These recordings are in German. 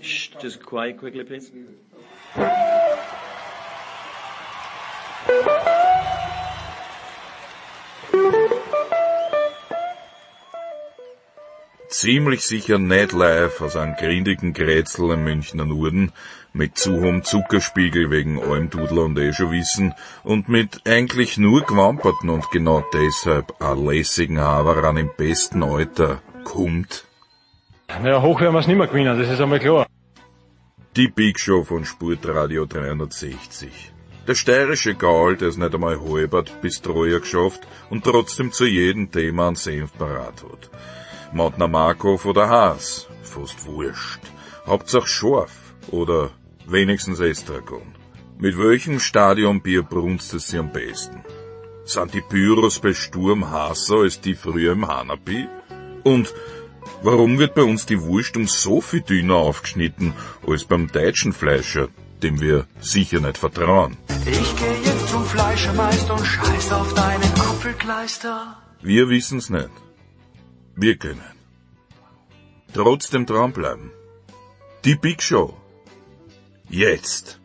Shh, just quiet quickly, please. Ziemlich sicher nicht live aus einem grindigen Grätzl im Münchner Norden, mit zu hohem Zuckerspiegel wegen Almdudler und eh schon wissen, und mit eigentlich nur gewamperten und genau deshalb a lässigen Haveran im besten Alter kommt. Naja, hoch werden wir es nicht mehr gewinnen, das ist einmal klar. Die Big Show von Sportradio 360. Der steirische Gaul, der es nicht einmal halbert bis Troja geschafft und trotzdem zu jedem Thema einen Senf parat hat. Matna Markov oder Haas, fast wurscht. Hauptsache scharf oder wenigstens Estragon. Mit welchem Stadionbier brunst es sie am besten? Sind die Pyros bei Sturm heißer als die früher im Hanapi? Und warum wird bei uns die Wurst um so viel dünner aufgeschnitten als beim deutschen Fleischer, dem wir sicher nicht vertrauen? Ich geh jetzt zum Fleischermeister und scheiß auf deinen Apfelkleister. Wir wissen's nicht. Wir können. Trotzdem dranbleiben. Die Big Show. Jetzt.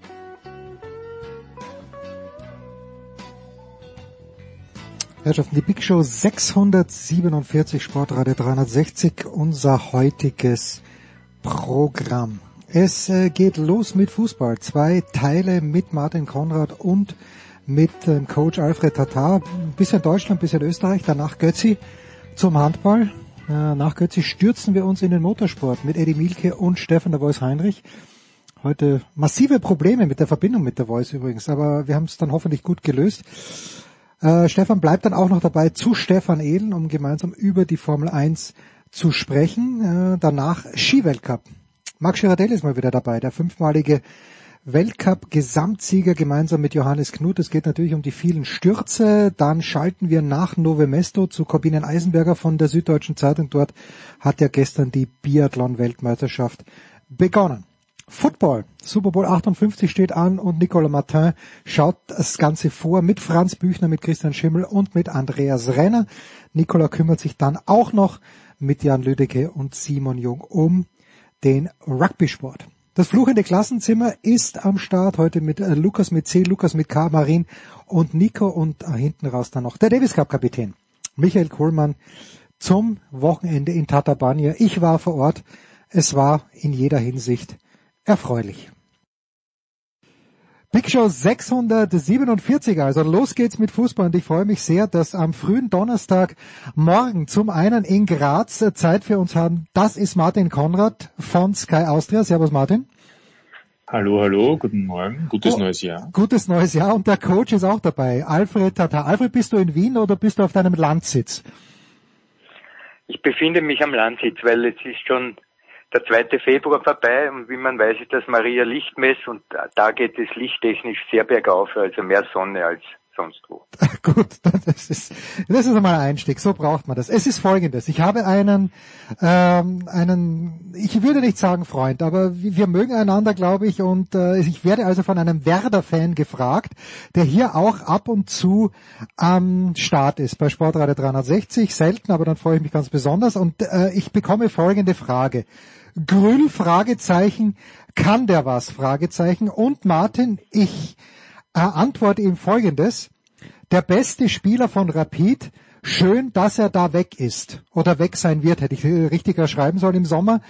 Herrschaften, die Big Show 647 Sportradio 360, unser heutiges Programm. Es äh, geht los mit Fußball. Zwei Teile mit Martin Konrad und mit ähm, Coach Alfred Tatar. Bisschen Deutschland, bisschen Österreich, danach Götzi zum Handball. Äh, nach Götzi stürzen wir uns in den Motorsport mit Eddie Mielke und Stefan der Voice Heinrich. Heute massive Probleme mit der Verbindung mit der Voice übrigens, aber wir haben es dann hoffentlich gut gelöst. Äh, Stefan bleibt dann auch noch dabei zu Stefan Ehlen, um gemeinsam über die Formel 1 zu sprechen. Äh, danach Skiweltcup. Max Girardelli ist mal wieder dabei, der fünfmalige Weltcup-Gesamtsieger gemeinsam mit Johannes Knut. Es geht natürlich um die vielen Stürze. Dann schalten wir nach Novemesto zu Corbinian Eisenberger von der Süddeutschen Zeitung. Dort hat ja gestern die Biathlon-Weltmeisterschaft begonnen. Football. Super Bowl 58 steht an und Nicolas Martin schaut das Ganze vor mit Franz Büchner, mit Christian Schimmel und mit Andreas Renner. Nicolas kümmert sich dann auch noch mit Jan Lüdecke und Simon Jung um den Rugby-Sport. Das fluchende Klassenzimmer ist am Start heute mit äh, Lukas mit C, Lukas mit K, Marin und Nico und äh, hinten raus dann noch der Davis Cup Kapitän Michael Kohlmann zum Wochenende in Tatabania. Ich war vor Ort. Es war in jeder Hinsicht erfreulich. Big Show 647, also los geht's mit Fußball und ich freue mich sehr, dass am frühen Donnerstag morgen zum einen in Graz Zeit für uns haben. Das ist Martin Konrad von Sky Austria. Servus Martin. Hallo, hallo, guten Morgen, gutes oh, neues Jahr. Gutes neues Jahr und der Coach ist auch dabei, Alfred Tata. Alfred, bist du in Wien oder bist du auf deinem Landsitz? Ich befinde mich am Landsitz, weil es ist schon der 2. Februar vorbei und wie man weiß, ist das Maria Lichtmess und da geht es lichttechnisch sehr bergauf, also mehr Sonne als sonst wo. Gut, das ist, das ist einmal ein Einstieg, so braucht man das. Es ist folgendes, ich habe einen, ähm, einen, ich würde nicht sagen Freund, aber wir mögen einander, glaube ich, und äh, ich werde also von einem Werder-Fan gefragt, der hier auch ab und zu am Start ist, bei Sportradio 360, selten, aber dann freue ich mich ganz besonders und äh, ich bekomme folgende Frage. Grüll, Fragezeichen, kann der was? Fragezeichen. Und Martin, ich äh, antworte ihm folgendes. Der beste Spieler von Rapid, schön, dass er da weg ist oder weg sein wird, hätte ich richtiger schreiben sollen im Sommer.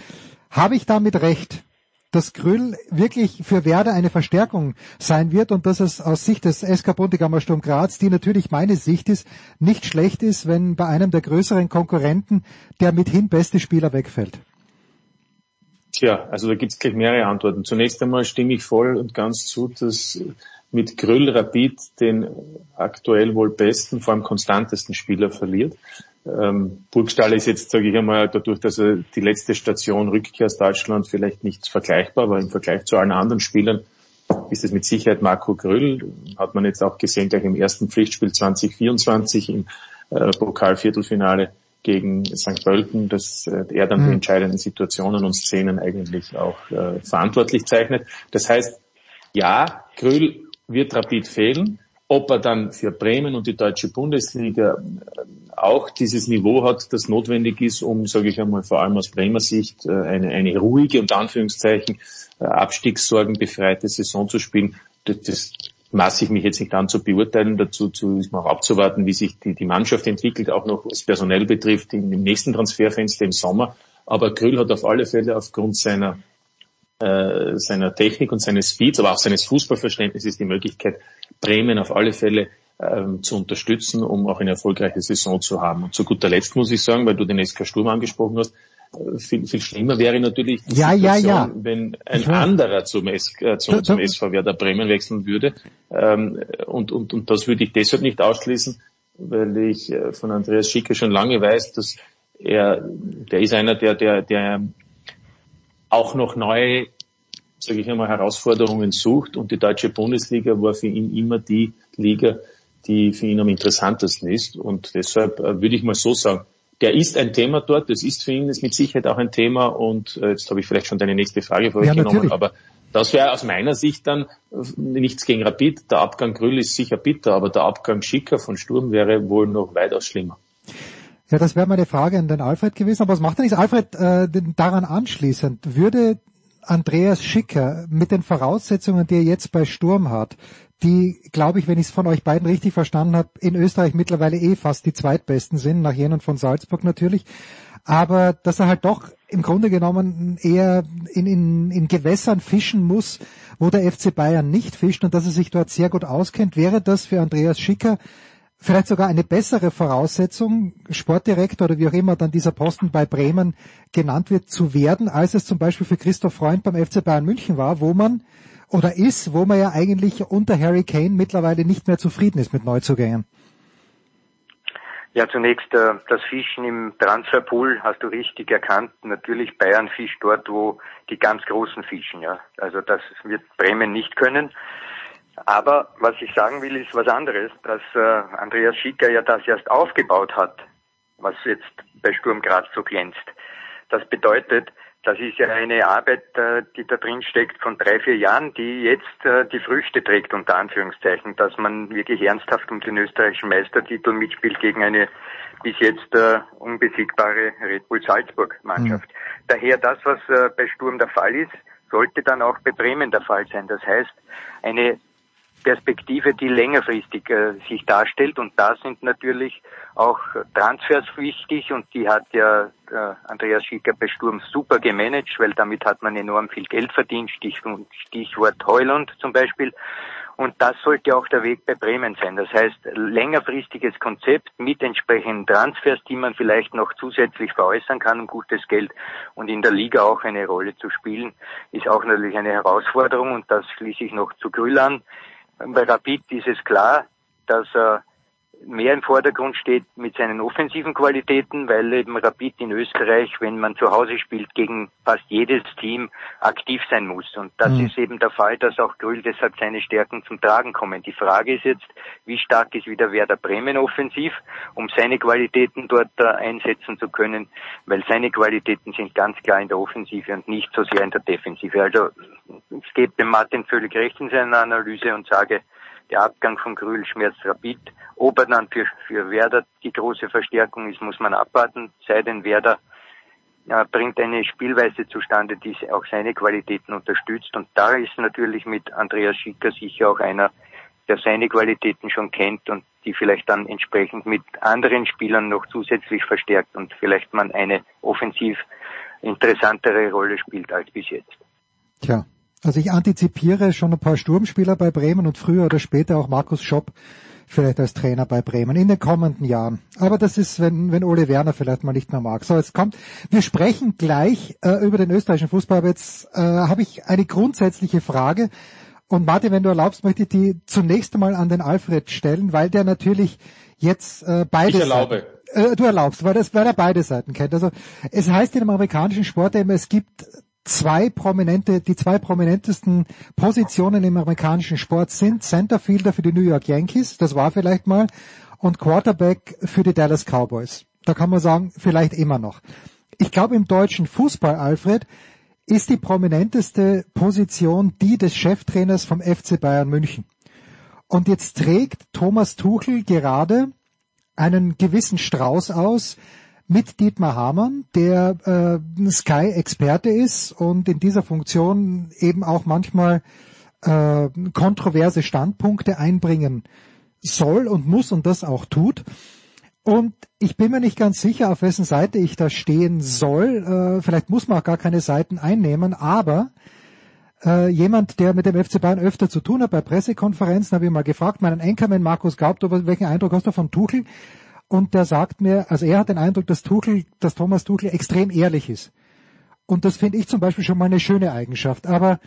Habe ich damit recht? dass Grüll wirklich für Werder eine Verstärkung sein wird und dass es aus Sicht des SK Bundegammer Sturm Graz, die natürlich meine Sicht ist, nicht schlecht ist, wenn bei einem der größeren Konkurrenten der mithin beste Spieler wegfällt. Tja, also da gibt es gleich mehrere Antworten. Zunächst einmal stimme ich voll und ganz zu, dass mit Grüll Rapid den aktuell wohl besten, vor allem konstantesten Spieler verliert. Ähm, Burgstall ist jetzt, sage ich einmal, dadurch, dass er die letzte Station Rückkehr aus Deutschland vielleicht nicht vergleichbar, aber im Vergleich zu allen anderen Spielern ist es mit Sicherheit Marco Grüll. Hat man jetzt auch gesehen, gleich im ersten Pflichtspiel 2024 im äh, Pokalviertelfinale gegen St. Pölten, dass äh, er dann mhm. die entscheidenden Situationen und Szenen eigentlich auch äh, verantwortlich zeichnet. Das heißt, ja, Kröll wird rapid fehlen ob er dann für Bremen und die deutsche Bundesliga äh, auch dieses Niveau hat, das notwendig ist, um, sage ich einmal, vor allem aus Bremer Sicht äh, eine, eine ruhige und Anführungszeichen Abstiegssorgen befreite Saison zu spielen, das, das maße ich mich jetzt nicht an zu beurteilen. Dazu zu, ist man auch abzuwarten, wie sich die, die Mannschaft entwickelt, auch noch was personell betrifft im, im nächsten Transferfenster im Sommer. Aber Grüll hat auf alle Fälle aufgrund seiner äh, seiner Technik und seines Speeds, aber auch seines Fußballverständnisses die Möglichkeit, Bremen auf alle Fälle ähm, zu unterstützen, um auch eine erfolgreiche Saison zu haben. Und zu guter Letzt muss ich sagen, weil du den SK Sturm angesprochen hast, viel, viel schlimmer wäre natürlich die ja, Situation, ja, ja. wenn ein anderer zum, S, äh, zum, zum SV Werder Bremen wechseln würde. Ähm, und, und, und das würde ich deshalb nicht ausschließen, weil ich äh, von Andreas Schicker schon lange weiß, dass er, der ist einer, der, der, der auch noch neue, sage ich einmal, Herausforderungen sucht. Und die deutsche Bundesliga war für ihn immer die Liga, die für ihn am interessantesten ist. Und deshalb äh, würde ich mal so sagen, der ist ein Thema dort, das ist für ihn ist mit Sicherheit auch ein Thema. Und äh, jetzt habe ich vielleicht schon deine nächste Frage vorweggenommen, ja, aber das wäre aus meiner Sicht dann äh, nichts gegen Rapid. Der Abgang Grüll ist sicher bitter, aber der Abgang Schicker von Sturm wäre wohl noch weitaus schlimmer. Ja, das wäre meine Frage an den Alfred gewesen. Aber was macht denn nicht Alfred äh, daran anschließend? Würde Andreas Schicker mit den Voraussetzungen, die er jetzt bei Sturm hat, die, glaube ich, wenn ich es von euch beiden richtig verstanden habe, in Österreich mittlerweile eh fast die zweitbesten sind, nach jenen von Salzburg natürlich, aber dass er halt doch im Grunde genommen eher in, in, in Gewässern fischen muss, wo der FC Bayern nicht fischt und dass er sich dort sehr gut auskennt, wäre das für Andreas Schicker vielleicht sogar eine bessere Voraussetzung, Sportdirektor oder wie auch immer dann dieser Posten bei Bremen genannt wird, zu werden, als es zum Beispiel für Christoph Freund beim FC Bayern München war, wo man oder ist, wo man ja eigentlich unter Harry Kane mittlerweile nicht mehr zufrieden ist mit Neuzugängen. Ja, zunächst äh, das Fischen im Transferpool hast du richtig erkannt. Natürlich Bayern fischt dort, wo die ganz großen fischen. Ja, also das wird Bremen nicht können. Aber was ich sagen will, ist was anderes, dass äh, Andreas Schicker ja das erst aufgebaut hat, was jetzt bei Sturm Graz so glänzt. Das bedeutet, das ist ja eine Arbeit, äh, die da drin steckt von drei, vier Jahren, die jetzt äh, die Früchte trägt, unter Anführungszeichen, dass man wirklich ernsthaft um den österreichischen Meistertitel mitspielt gegen eine bis jetzt äh, unbesiegbare Red Bull Salzburg Mannschaft. Mhm. Daher das, was bei Sturm der Fall ist, sollte dann auch bei Bremen der Fall sein. Das heißt, eine Perspektive, die längerfristig äh, sich darstellt. Und da sind natürlich auch Transfers wichtig und die hat ja äh, Andreas Schicker bei Sturm super gemanagt, weil damit hat man enorm viel Geld verdient, Stichwort, Stichwort Heuland zum Beispiel. Und das sollte auch der Weg bei Bremen sein. Das heißt, längerfristiges Konzept mit entsprechenden Transfers, die man vielleicht noch zusätzlich veräußern kann, um gutes Geld und in der Liga auch eine Rolle zu spielen, ist auch natürlich eine Herausforderung. Und das schließe ich noch zu Grüll an. Bei Rapid ist es klar, dass er mehr im Vordergrund steht mit seinen offensiven Qualitäten, weil eben Rapid in Österreich, wenn man zu Hause spielt, gegen fast jedes Team aktiv sein muss. Und das mhm. ist eben der Fall, dass auch Grüll deshalb seine Stärken zum Tragen kommen. Die Frage ist jetzt, wie stark ist wieder Werder Bremen offensiv, um seine Qualitäten dort äh, einsetzen zu können, weil seine Qualitäten sind ganz klar in der Offensive und nicht so sehr in der Defensive. Also ich gebe dem Martin völlig recht in seiner Analyse und sage, der Abgang von Grühl schmerzt rapid. Ob er dann für, für Werder die große Verstärkung ist, muss man abwarten. Sei denn Werder ja, bringt eine Spielweise zustande, die auch seine Qualitäten unterstützt. Und da ist natürlich mit Andreas Schicker sicher auch einer, der seine Qualitäten schon kennt und die vielleicht dann entsprechend mit anderen Spielern noch zusätzlich verstärkt und vielleicht man eine offensiv interessantere Rolle spielt als bis jetzt. Tja, also ich antizipiere schon ein paar Sturmspieler bei Bremen und früher oder später auch Markus Schopp vielleicht als Trainer bei Bremen in den kommenden Jahren. Aber das ist, wenn, wenn Ole Werner vielleicht mal nicht mehr mag. So, jetzt kommt, wir sprechen gleich äh, über den österreichischen Fußball, aber jetzt äh, habe ich eine grundsätzliche Frage. Und Martin, wenn du erlaubst, möchte ich die zunächst einmal an den Alfred stellen, weil der natürlich jetzt äh, beide ich erlaube. Seiten, äh, du erlaubst, weil, das, weil er beide Seiten kennt. Also es heißt in dem amerikanischen Sport immer, es gibt zwei prominente, die zwei prominentesten Positionen im amerikanischen Sport sind Centerfielder für die New York Yankees, das war vielleicht mal, und Quarterback für die Dallas Cowboys. Da kann man sagen, vielleicht immer noch. Ich glaube, im deutschen Fußball, Alfred, ist die prominenteste Position die des Cheftrainers vom FC Bayern München. Und jetzt trägt Thomas Tuchel gerade einen gewissen Strauß aus mit Dietmar Hamann, der äh, Sky-Experte ist und in dieser Funktion eben auch manchmal äh, kontroverse Standpunkte einbringen soll und muss und das auch tut. Und ich bin mir nicht ganz sicher, auf wessen Seite ich da stehen soll. Äh, vielleicht muss man auch gar keine Seiten einnehmen, aber äh, jemand, der mit dem FC Bayern öfter zu tun hat, bei Pressekonferenzen habe ich mal gefragt, meinen Enkermann Markus Gaupt, welchen Eindruck hast du von Tuchel? Und der sagt mir, also er hat den Eindruck, dass Tuchel, dass Thomas Tuchel extrem ehrlich ist. Und das finde ich zum Beispiel schon mal eine schöne Eigenschaft. Aber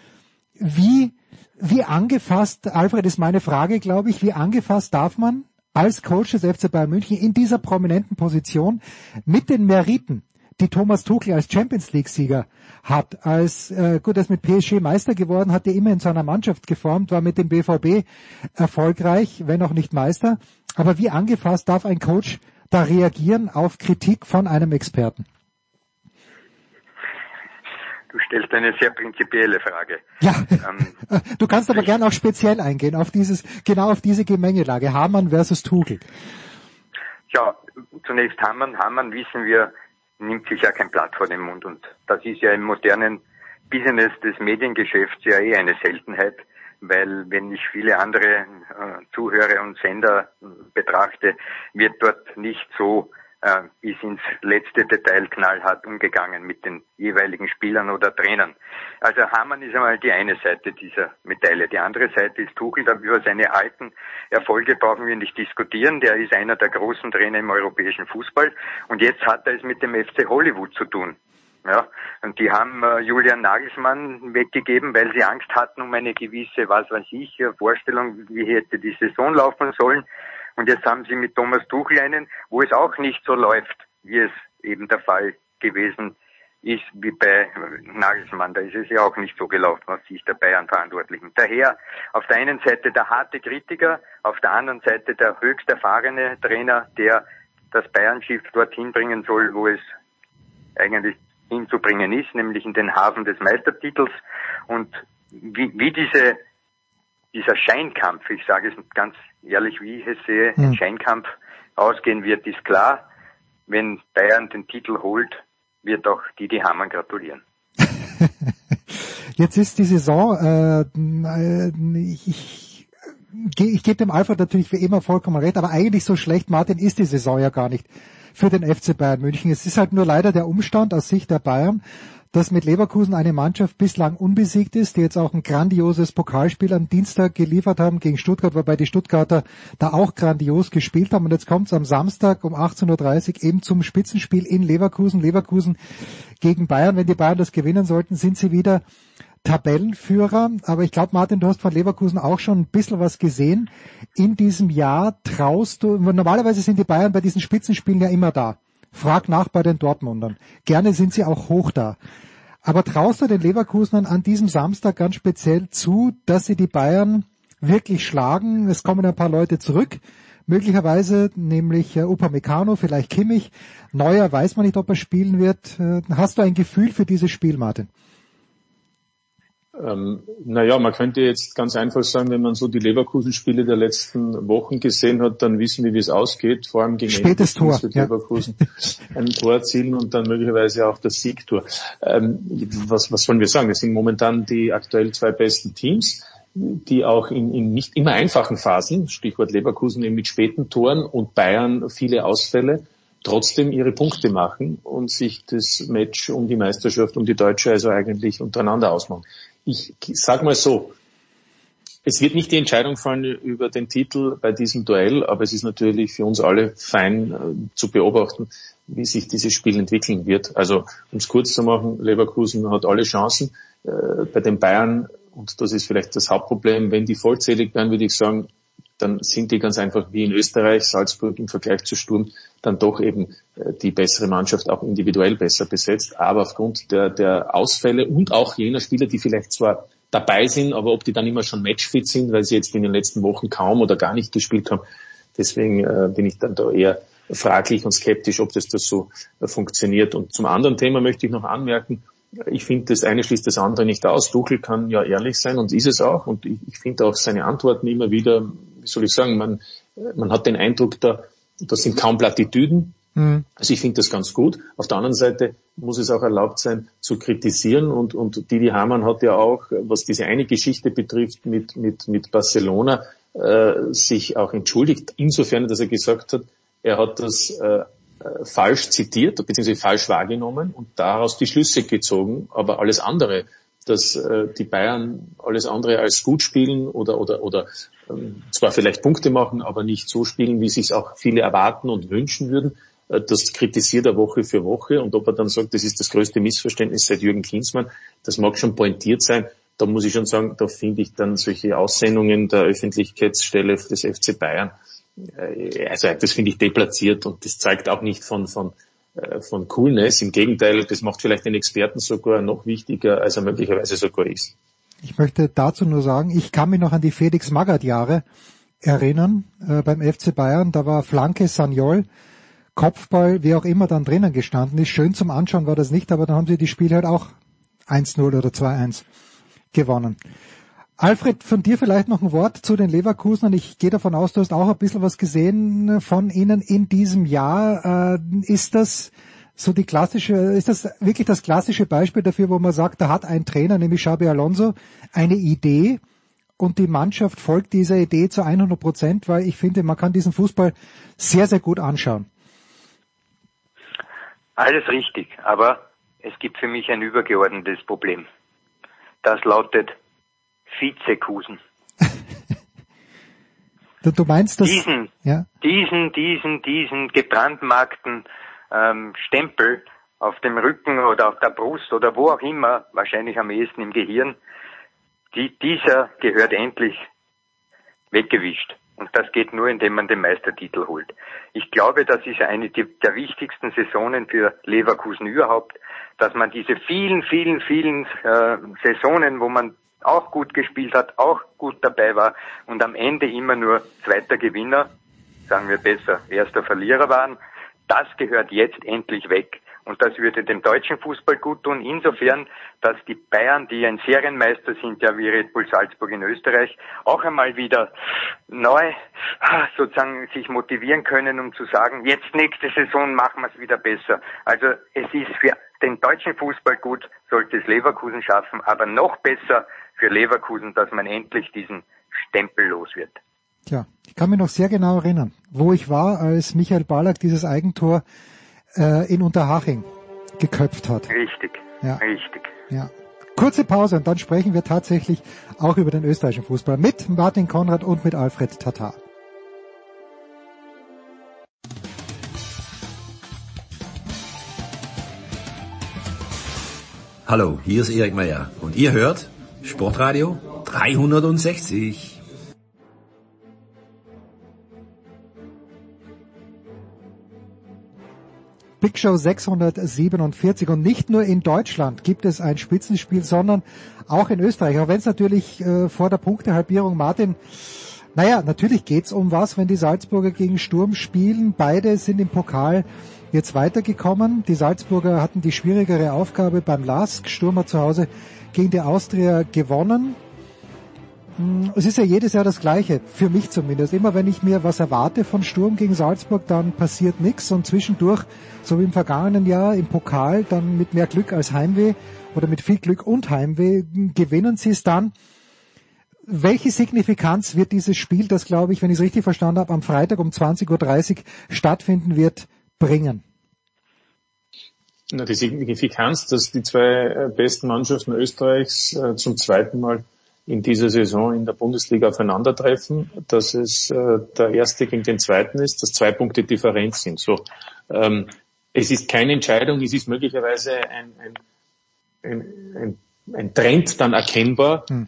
wie, wie angefasst, Alfred ist meine Frage, glaube ich, wie angefasst darf man als Coach des FC Bayern München in dieser prominenten Position mit den Meriten, die Thomas Tuchel als Champions League Sieger hat, als äh, gut, er ist mit PSG Meister geworden, hat er immer in seiner Mannschaft geformt, war mit dem BVB erfolgreich, wenn auch nicht Meister. Aber wie angefasst darf ein Coach da reagieren auf Kritik von einem Experten? Du stellst eine sehr prinzipielle Frage. Ja, ähm, du kannst aber gerne auch speziell eingehen auf dieses, genau auf diese Gemengelage, Hamann versus Tugel. Ja, zunächst Hamann. Hamann wissen wir, nimmt sich ja kein Blatt vor den Mund und das ist ja im modernen Business des Mediengeschäfts ja eh eine Seltenheit, weil wenn ich viele andere äh, Zuhörer und Sender betrachte, wird dort nicht so äh, bis ins letzte Detail knallhart umgegangen mit den jeweiligen Spielern oder Trainern. Also Hamann ist einmal die eine Seite dieser Medaille. Die andere Seite ist Tuchel, über seine alten Erfolge brauchen wir nicht diskutieren. Der ist einer der großen Trainer im europäischen Fußball und jetzt hat er es mit dem FC Hollywood zu tun. Ja, und die haben äh, Julian Nagelsmann weggegeben, weil sie Angst hatten um eine gewisse, was weiß ich, Vorstellung, wie hätte die Saison laufen sollen. Und jetzt haben sie mit Thomas Tuchel einen, wo es auch nicht so läuft, wie es eben der Fall gewesen ist wie bei Nagelsmann. Da ist es ja auch nicht so gelaufen aus Sicht der Bayern-Verantwortlichen. Daher auf der einen Seite der harte Kritiker, auf der anderen Seite der höchst erfahrene Trainer, der das Bayern-Schiff dorthin bringen soll, wo es eigentlich hinzubringen ist, nämlich in den Hafen des Meistertitels. Und wie, wie diese dieser Scheinkampf, ich sage es ganz ehrlich, wie ich es sehe, hm. ein Scheinkampf ausgehen wird, ist klar. Wenn Bayern den Titel holt, wird auch Didi Hamann gratulieren. Jetzt ist die Saison, äh, ich, ich, ich gebe dem Alfred natürlich für immer vollkommen recht, aber eigentlich so schlecht, Martin, ist die Saison ja gar nicht für den FC Bayern München. Es ist halt nur leider der Umstand aus Sicht der Bayern, dass mit Leverkusen eine Mannschaft bislang unbesiegt ist, die jetzt auch ein grandioses Pokalspiel am Dienstag geliefert haben gegen Stuttgart, wobei die Stuttgarter da auch grandios gespielt haben. Und jetzt kommt es am Samstag um 18.30 Uhr eben zum Spitzenspiel in Leverkusen. Leverkusen gegen Bayern. Wenn die Bayern das gewinnen sollten, sind sie wieder Tabellenführer. Aber ich glaube, Martin, du hast von Leverkusen auch schon ein bisschen was gesehen. In diesem Jahr traust du, normalerweise sind die Bayern bei diesen Spitzenspielen ja immer da. Frag nach bei den Dortmundern. Gerne sind sie auch hoch da. Aber traust du den Leverkusenern an diesem Samstag ganz speziell zu, dass sie die Bayern wirklich schlagen? Es kommen ein paar Leute zurück. Möglicherweise, nämlich äh, Upamecano, vielleicht Kimmich. Neuer weiß man nicht, ob er spielen wird. Äh, hast du ein Gefühl für dieses Spiel, Martin? Ähm, naja, man könnte jetzt ganz einfach sagen, wenn man so die Leverkusen-Spiele der letzten Wochen gesehen hat, dann wissen wir, wie es ausgeht, vor allem gegen Spätes Tor, ja. Leverkusen ein Tor erzielen und dann möglicherweise auch das Siegtor. Ähm, was, was sollen wir sagen? Das sind momentan die aktuell zwei besten Teams die auch in, in nicht immer einfachen Phasen, Stichwort Leverkusen eben mit späten Toren und Bayern viele Ausfälle, trotzdem ihre Punkte machen und sich das Match um die Meisterschaft, um die Deutsche also eigentlich untereinander ausmachen ich sag mal so, es wird nicht die Entscheidung fallen über den Titel bei diesem Duell, aber es ist natürlich für uns alle fein äh, zu beobachten, wie sich dieses Spiel entwickeln wird. Also um es kurz zu machen, Leverkusen hat alle Chancen. Äh, bei den Bayern, und das ist vielleicht das Hauptproblem, wenn die vollzählig werden, würde ich sagen, dann sind die ganz einfach wie in Österreich, Salzburg im Vergleich zu Sturm, dann doch eben äh, die bessere Mannschaft auch individuell besser besetzt. Aber aufgrund der, der Ausfälle und auch jener Spieler, die vielleicht zwar dabei sind, aber ob die dann immer schon matchfit sind, weil sie jetzt in den letzten Wochen kaum oder gar nicht gespielt haben, deswegen äh, bin ich dann da eher fraglich und skeptisch, ob das, das so äh, funktioniert. Und zum anderen Thema möchte ich noch anmerken, ich finde, das eine schließt das andere nicht aus. Tuchel kann ja ehrlich sein und ist es auch. Und ich, ich finde auch seine Antworten immer wieder wie soll ich sagen, man, man hat den Eindruck, da, das sind kaum Plattitüden. Mhm. Also ich finde das ganz gut. Auf der anderen Seite muss es auch erlaubt sein, zu kritisieren und, und Didi Hamann hat ja auch, was diese eine Geschichte betrifft mit, mit, mit Barcelona, äh, sich auch entschuldigt, insofern, dass er gesagt hat, er hat das äh, äh falsch zitiert bzw. falsch wahrgenommen und daraus die Schlüsse gezogen, aber alles andere dass äh, die Bayern alles andere als gut spielen oder oder oder zwar vielleicht Punkte machen, aber nicht so spielen, wie sich auch viele erwarten und wünschen würden. Äh, das kritisiert er Woche für Woche und ob er dann sagt, das ist das größte Missverständnis seit Jürgen Klinsmann, das mag schon pointiert sein. Da muss ich schon sagen, da finde ich dann solche Aussendungen der Öffentlichkeitsstelle des FC Bayern, äh, also das finde ich deplatziert und das zeigt auch nicht von, von äh, von Coolness. Im Gegenteil, das macht vielleicht den Experten sogar noch wichtiger, als er möglicherweise sogar ist. Ich möchte dazu nur sagen, ich kann mich noch an die Felix Magath Jahre erinnern äh, beim FC Bayern. Da war Flanke Saniol, Kopfball, wie auch immer dann drinnen gestanden ist. Schön zum Anschauen war das nicht, aber dann haben sie die Spiele halt auch 1-0 oder 2-1 gewonnen. Alfred, von dir vielleicht noch ein Wort zu den Leverkusenern. Ich gehe davon aus, du hast auch ein bisschen was gesehen von ihnen in diesem Jahr. Äh, ist das so die klassische, ist das wirklich das klassische Beispiel dafür, wo man sagt, da hat ein Trainer, nämlich Xabi Alonso, eine Idee und die Mannschaft folgt dieser Idee zu 100 Prozent, weil ich finde, man kann diesen Fußball sehr, sehr gut anschauen. Alles richtig, aber es gibt für mich ein übergeordnetes Problem. Das lautet Vizekusen. du, meinst das? Diesen, ja? diesen, diesen, diesen gebrandmarkten ähm, Stempel auf dem Rücken oder auf der Brust oder wo auch immer, wahrscheinlich am ehesten im Gehirn, die, dieser gehört endlich weggewischt. Und das geht nur, indem man den Meistertitel holt. Ich glaube, das ist eine der wichtigsten Saisonen für Leverkusen überhaupt, dass man diese vielen, vielen, vielen äh, Saisonen, wo man auch gut gespielt hat, auch gut dabei war und am Ende immer nur zweiter Gewinner, sagen wir besser, erster Verlierer waren. Das gehört jetzt endlich weg. Und das würde dem deutschen Fußball gut tun, insofern, dass die Bayern, die ein Serienmeister sind, ja wie Red Bull Salzburg in Österreich, auch einmal wieder neu sozusagen sich motivieren können, um zu sagen, jetzt nächste Saison machen wir es wieder besser. Also es ist für den deutschen Fußball gut, sollte es Leverkusen schaffen, aber noch besser für Leverkusen, dass man endlich diesen Stempel los wird. Tja, ich kann mich noch sehr genau erinnern, wo ich war, als Michael Ballack dieses Eigentor äh, in Unterhaching geköpft hat. Richtig, ja. richtig. Ja. Kurze Pause und dann sprechen wir tatsächlich auch über den österreichischen Fußball mit Martin Konrad und mit Alfred Tatar. Hallo, hier ist Erik Meyer und ihr hört Sportradio 360. Big Show 647 und nicht nur in Deutschland gibt es ein Spitzenspiel, sondern auch in Österreich. Auch wenn es natürlich äh, vor der Punktehalbierung Martin naja, natürlich geht's um was, wenn die Salzburger gegen Sturm spielen. Beide sind im Pokal jetzt weitergekommen. Die Salzburger hatten die schwierigere Aufgabe beim LASK. Sturm hat zu Hause gegen die Austria gewonnen. Hm, es ist ja jedes Jahr das Gleiche, für mich zumindest. Immer wenn ich mir was erwarte von Sturm gegen Salzburg, dann passiert nichts und zwischendurch, so wie im vergangenen Jahr im Pokal, dann mit mehr Glück als Heimweh oder mit viel Glück und Heimweh gewinnen sie es dann. Welche Signifikanz wird dieses Spiel, das glaube ich, wenn ich es richtig verstanden habe, am Freitag um 20.30 Uhr stattfinden wird, bringen? Na, die Signifikanz, dass die zwei äh, besten Mannschaften Österreichs äh, zum zweiten Mal in dieser Saison in der Bundesliga aufeinandertreffen, dass es äh, der erste gegen den zweiten ist, dass zwei Punkte Differenz sind. So, ähm, es ist keine Entscheidung, es ist möglicherweise ein, ein, ein, ein, ein Trend dann erkennbar, hm.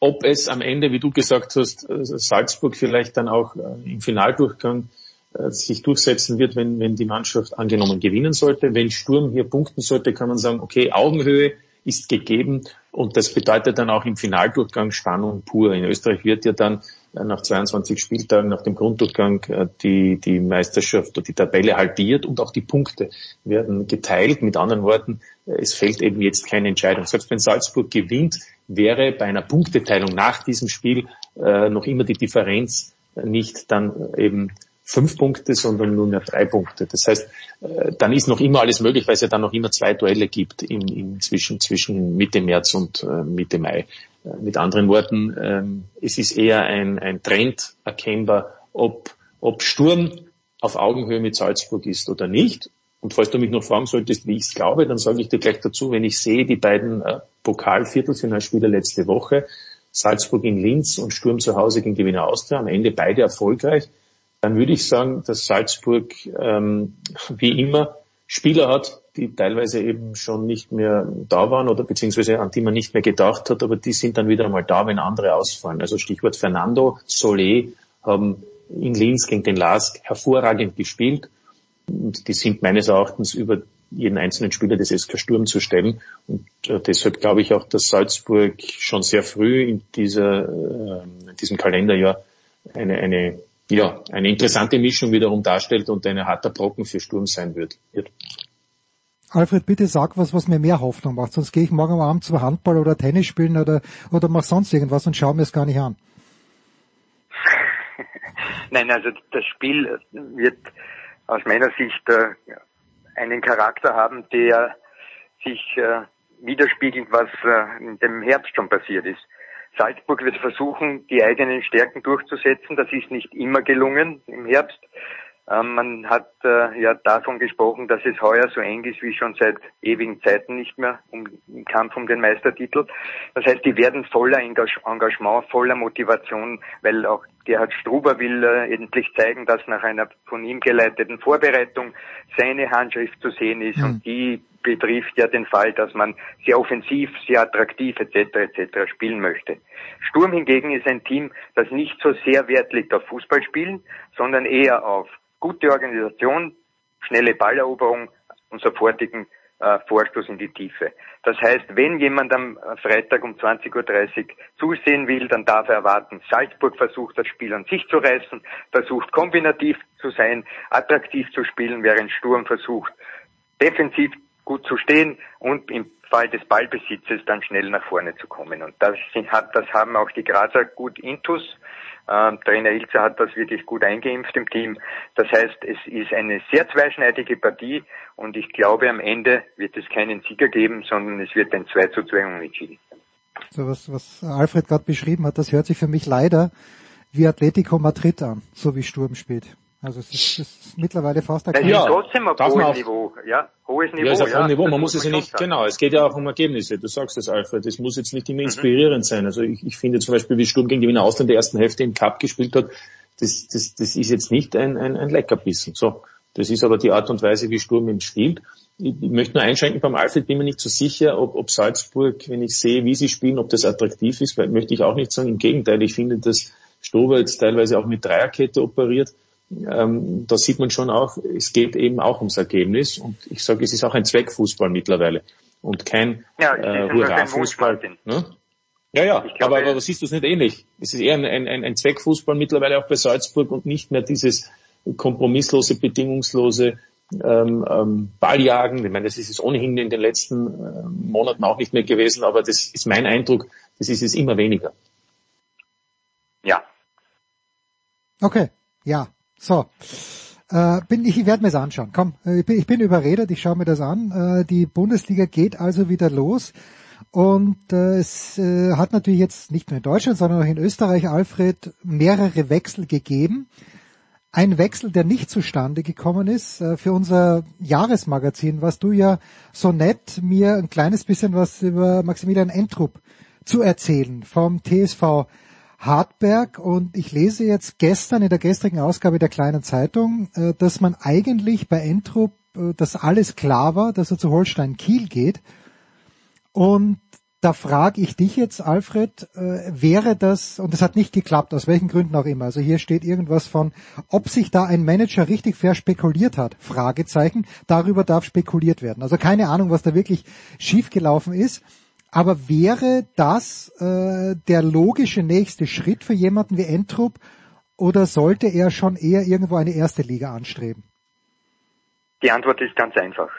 ob es am Ende, wie du gesagt hast, äh, Salzburg vielleicht dann auch äh, im Finaldurchgang äh, sich durchsetzen wird, wenn, wenn die Mannschaft angenommen gewinnen sollte. Wenn Sturm hier punkten sollte, kann man sagen, okay, Augenhöhe ist gegeben und das bedeutet dann auch im Finaldurchgang Spannung pur. In Österreich wird ja dann äh, nach 22 Spieltagen nach dem Grunddurchgang äh, die, die Meisterschaft oder die Tabelle halbiert und auch die Punkte werden geteilt. Mit anderen Worten, es fällt eben jetzt keine Entscheidung. Selbst wenn Salzburg gewinnt, wäre bei einer Punkteteilung nach diesem Spiel äh, noch immer die Differenz nicht dann eben fünf Punkte, sondern nur mehr drei Punkte. Das heißt, äh, dann ist noch immer alles möglich, weil es ja dann noch immer zwei Duelle gibt in, in zwischen, zwischen Mitte März und äh, Mitte Mai. Äh, mit anderen Worten, ähm, es ist eher ein, ein Trend erkennbar, ob, ob Sturm auf Augenhöhe mit Salzburg ist oder nicht. Und falls du mich noch fragen solltest, wie ich es glaube, dann sage ich dir gleich dazu, wenn ich sehe, die beiden äh, Pokal-Viertelfinalspiele letzte Woche, Salzburg in Linz und Sturm zu Hause gegen die Wiener Austria, am Ende beide erfolgreich, dann würde ich sagen, dass Salzburg ähm, wie immer Spieler hat, die teilweise eben schon nicht mehr da waren oder beziehungsweise an die man nicht mehr gedacht hat, aber die sind dann wieder einmal da, wenn andere ausfallen. Also Stichwort Fernando, Solé haben in Linz gegen den Lask hervorragend gespielt und die sind meines Erachtens über jeden einzelnen Spieler des SK Sturm zu stellen. Und äh, deshalb glaube ich auch, dass Salzburg schon sehr früh in dieser, äh, in diesem Kalenderjahr eine, eine ja, eine interessante Mischung wiederum darstellt und ein harter Brocken für Sturm sein wird. Alfred, bitte sag was, was mir mehr Hoffnung macht, sonst gehe ich morgen am Abend zum Handball oder Tennis spielen oder, oder mach sonst irgendwas und schaue mir es gar nicht an. Nein, also das Spiel wird aus meiner Sicht äh, einen Charakter haben, der sich äh, widerspiegelt, was äh, in dem Herbst schon passiert ist. Salzburg wird versuchen, die eigenen Stärken durchzusetzen. Das ist nicht immer gelungen im Herbst. Ähm, man hat äh, ja davon gesprochen, dass es heuer so eng ist wie schon seit ewigen Zeiten nicht mehr im Kampf um den Meistertitel. Das heißt, die werden voller Engagement, voller Motivation, weil auch Gerhard Struber will äh, endlich zeigen, dass nach einer von ihm geleiteten Vorbereitung seine Handschrift zu sehen ist mhm. und die betrifft ja den Fall, dass man sehr offensiv, sehr attraktiv etc. etc. spielen möchte. Sturm hingegen ist ein Team, das nicht so sehr Wert legt auf Fußballspielen, sondern eher auf gute Organisation, schnelle Balleroberung und sofortigen äh, Vorstoß in die Tiefe. Das heißt, wenn jemand am Freitag um 20.30 Uhr zusehen will, dann darf er erwarten, Salzburg versucht das Spiel an sich zu reißen, versucht kombinativ zu sein, attraktiv zu spielen, während Sturm versucht, defensiv gut zu stehen und im Fall des Ballbesitzes dann schnell nach vorne zu kommen. Und das, das haben auch die Grazer gut intus. Ähm, Trainer Ilzer hat das wirklich gut eingeimpft im Team. Das heißt, es ist eine sehr zweischneidige Partie und ich glaube, am Ende wird es keinen Sieger geben, sondern es wird ein 2 zu 2 unentschieden. So was, was Alfred gerade beschrieben hat, das hört sich für mich leider wie Atletico Madrid an, so wie Sturm spielt. Also es ist, es ist mittlerweile fast ein ja, trotzdem ein hohes Niveau, ja, hohes Niveau. Ja, ist auf ja, Niveau. Man muss es ja nicht, sagen. genau, es geht ja auch um Ergebnisse. Du sagst es, Alfred. Es muss jetzt nicht immer mhm. inspirierend mhm. sein. Also ich, ich finde zum Beispiel, wie Sturm gegen die Wiener Ausland der ersten Hälfte im Cup gespielt hat, das, das, das ist jetzt nicht ein, ein, ein Leckerbissen. So. Das ist aber die Art und Weise, wie Sturm eben spielt. Ich, ich möchte nur einschränken, beim Alfred bin mir nicht so sicher, ob, ob Salzburg, wenn ich sehe, wie sie spielen, ob das attraktiv ist, weil möchte ich auch nicht sagen. Im Gegenteil, ich finde, dass Stober jetzt teilweise auch mit Dreierkette operiert ähm, da sieht man schon auch, es geht eben auch ums Ergebnis und ich sage, es ist auch ein Zweckfußball mittlerweile und kein ja, äh, Hurra-Fußball. Ne? Ja, ja, glaube, aber, aber siehst du es nicht ähnlich? Es ist eher ein, ein, ein Zweckfußball mittlerweile auch bei Salzburg und nicht mehr dieses kompromisslose, bedingungslose ähm, ähm, Balljagen. Ich meine, das ist es ohnehin in den letzten äh, Monaten auch nicht mehr gewesen, aber das ist mein Eindruck, das ist es immer weniger. Ja. Okay, ja. So. Äh, bin, ich werde mir das anschauen. Komm, ich bin, ich bin überredet, ich schaue mir das an. Äh, die Bundesliga geht also wieder los. Und äh, es äh, hat natürlich jetzt nicht nur in Deutschland, sondern auch in Österreich, Alfred, mehrere Wechsel gegeben. Ein Wechsel, der nicht zustande gekommen ist, äh, für unser Jahresmagazin, was du ja so nett mir ein kleines bisschen was über Maximilian Entrup zu erzählen vom TSV Hartberg und ich lese jetzt gestern in der gestrigen Ausgabe der kleinen Zeitung, äh, dass man eigentlich bei Entrup, äh, dass alles klar war, dass er zu Holstein Kiel geht. Und da frage ich dich jetzt, Alfred, äh, wäre das, und das hat nicht geklappt, aus welchen Gründen auch immer. Also hier steht irgendwas von, ob sich da ein Manager richtig verspekuliert hat, Fragezeichen, darüber darf spekuliert werden. Also keine Ahnung, was da wirklich schiefgelaufen ist. Aber wäre das äh, der logische nächste Schritt für jemanden wie Entrup oder sollte er schon eher irgendwo eine erste Liga anstreben? Die Antwort ist ganz einfach.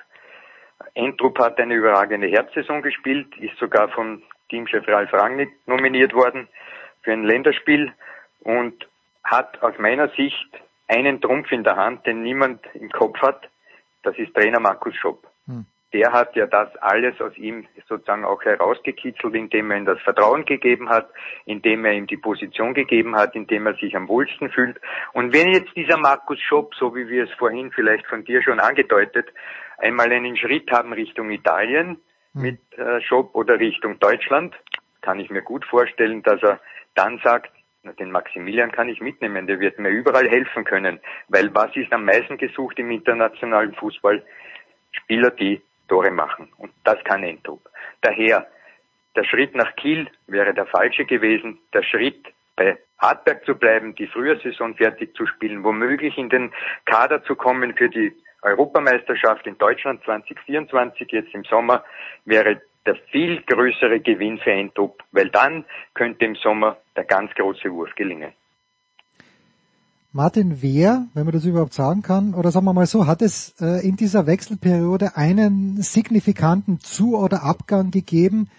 Entrup hat eine überragende Herbstsaison gespielt, ist sogar von Teamchef Ralf Rangnick nominiert worden für ein Länderspiel und hat aus meiner Sicht einen Trumpf in der Hand, den niemand im Kopf hat. Das ist Trainer Markus Schopp. Hm. Der hat ja das alles aus ihm sozusagen auch herausgekitzelt, indem er ihm das Vertrauen gegeben hat, indem er ihm die Position gegeben hat, indem er sich am wohlsten fühlt. Und wenn jetzt dieser Markus Schopp, so wie wir es vorhin vielleicht von dir schon angedeutet, einmal einen Schritt haben Richtung Italien hm. mit äh, Schopp oder Richtung Deutschland, kann ich mir gut vorstellen, dass er dann sagt, den Maximilian kann ich mitnehmen, der wird mir überall helfen können. Weil was ist am meisten gesucht im internationalen Fußball? Spieler, die Tore machen. Und das kann Entrup. Daher, der Schritt nach Kiel wäre der falsche gewesen. Der Schritt bei Hartberg zu bleiben, die Frühjahrsaison fertig zu spielen, womöglich in den Kader zu kommen für die Europameisterschaft in Deutschland 2024 jetzt im Sommer, wäre der viel größere Gewinn für Endtop, weil dann könnte im Sommer der ganz große Wurf gelingen. Martin, wer, wenn man das überhaupt sagen kann, oder sagen wir mal so, hat es äh, in dieser Wechselperiode einen signifikanten Zu- oder Abgang gegeben,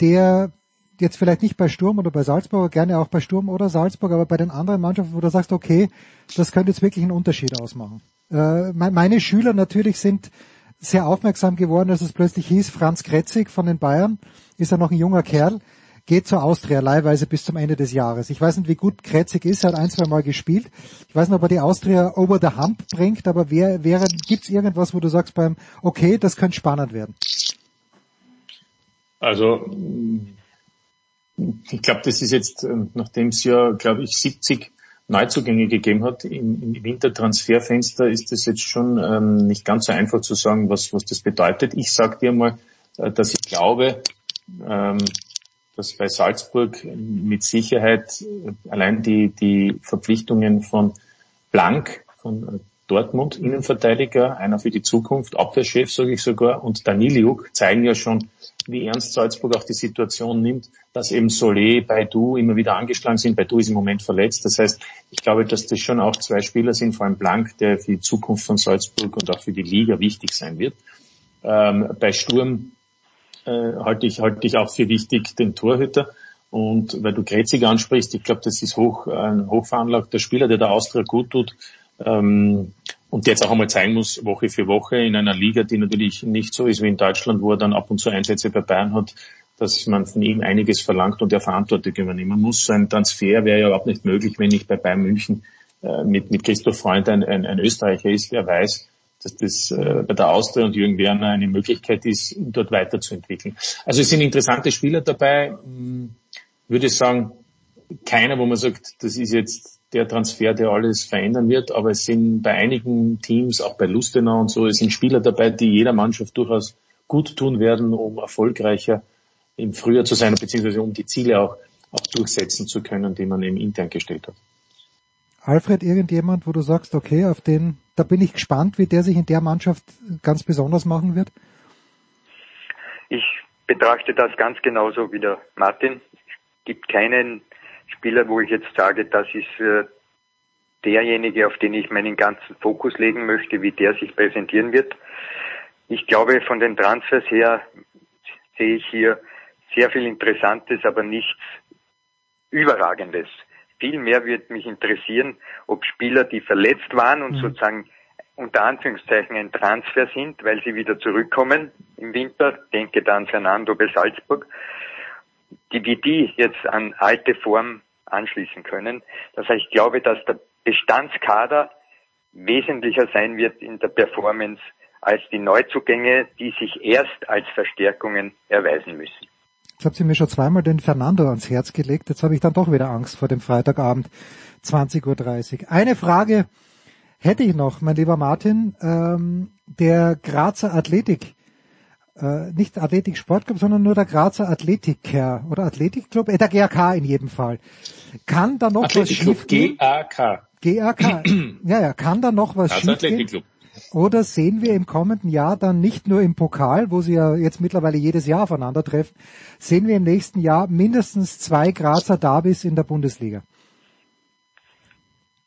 der jetzt vielleicht nicht bei Sturm oder bei Salzburg, gerne auch bei Sturm oder Salzburg, aber bei den anderen Mannschaften, wo du sagst, okay, das könnte jetzt wirklich einen Unterschied ausmachen. Äh, meine Schüler natürlich sind sehr aufmerksam geworden, als es plötzlich hieß, Franz Kretzig von den Bayern, ist ja noch ein junger Kerl, geht zur Austria leihweise bis zum Ende des Jahres. Ich weiß nicht, wie gut Kretzig ist, er hat ein, zwei Mal gespielt. Ich weiß nicht, ob er die Austria over the hump bringt, aber wer, wäre, gibt's irgendwas, wo du sagst beim, okay, das könnte spannend werden? Also, ich glaube, das ist jetzt, ähm, nachdem es ja, glaube ich, 70 Neuzugänge gegeben hat im, im Wintertransferfenster, ist es jetzt schon ähm, nicht ganz so einfach zu sagen, was, was das bedeutet. Ich sage dir mal, äh, dass ich glaube, ähm, dass bei Salzburg mit Sicherheit allein die, die Verpflichtungen von Blank, von Dortmund, Innenverteidiger, einer für die Zukunft, Abwehrchef, sage ich sogar, und Daniliuk zeigen ja schon, wie ernst Salzburg auch die Situation nimmt, dass eben Solé, Baidu immer wieder angeschlagen sind. Baidu ist im Moment verletzt. Das heißt, ich glaube, dass das schon auch zwei Spieler sind, vor allem Blank, der für die Zukunft von Salzburg und auch für die Liga wichtig sein wird. Ähm, bei Sturm äh, halte ich, halte ich auch für wichtig den Torhüter. Und weil du Grezig ansprichst, ich glaube, das ist hoch, ein hochveranlagter Spieler, der der Austria gut tut. Ähm, und jetzt auch einmal zeigen muss, Woche für Woche in einer Liga, die natürlich nicht so ist wie in Deutschland, wo er dann ab und zu Einsätze bei Bayern hat, dass man von ihm einiges verlangt und er Verantwortung übernehmen muss. So ein Transfer wäre ja überhaupt nicht möglich, wenn nicht bei Bayern München äh, mit, mit Christoph Freund ein, ein, ein Österreicher ist, der weiß, dass das äh, bei der Austria und Jürgen Werner eine Möglichkeit ist, ihn dort weiterzuentwickeln. Also es sind interessante Spieler dabei. Hm, würde sagen, keiner, wo man sagt, das ist jetzt der Transfer, der alles verändern wird, aber es sind bei einigen Teams, auch bei Lustenau und so, es sind Spieler dabei, die jeder Mannschaft durchaus gut tun werden, um erfolgreicher im Frühjahr zu sein, beziehungsweise um die Ziele auch, auch durchsetzen zu können, die man eben intern gestellt hat. Alfred, irgendjemand, wo du sagst, okay, auf den, da bin ich gespannt, wie der sich in der Mannschaft ganz besonders machen wird? Ich betrachte das ganz genauso wie der Martin. Es gibt keinen Spieler, wo ich jetzt sage, das ist äh, derjenige, auf den ich meinen ganzen Fokus legen möchte, wie der sich präsentieren wird. Ich glaube, von den Transfers her sehe ich hier sehr viel Interessantes, aber nichts Überragendes. Vielmehr wird mich interessieren, ob Spieler, die verletzt waren und mhm. sozusagen unter Anführungszeichen ein Transfer sind, weil sie wieder zurückkommen im Winter, denke da an Fernando bei Salzburg, die, wie die jetzt an alte Form anschließen können. Das heißt, ich glaube, dass der Bestandskader wesentlicher sein wird in der Performance als die Neuzugänge, die sich erst als Verstärkungen erweisen müssen. Jetzt habt ihr mir schon zweimal den Fernando ans Herz gelegt. Jetzt habe ich dann doch wieder Angst vor dem Freitagabend 20.30 Uhr. Eine Frage hätte ich noch, mein lieber Martin. Ähm, der Grazer Athletik äh, nicht Athletik Sportclub, sondern nur der Grazer Athletiker oder Athletikclub, äh, der GAK in jedem Fall. Kann da noch was schiefgehen? GAK. GAK. ja, ja, kann da noch was also schiefgehen? Oder sehen wir im kommenden Jahr dann nicht nur im Pokal, wo sie ja jetzt mittlerweile jedes Jahr aufeinandertreffen, sehen wir im nächsten Jahr mindestens zwei Grazer Derbys in der Bundesliga?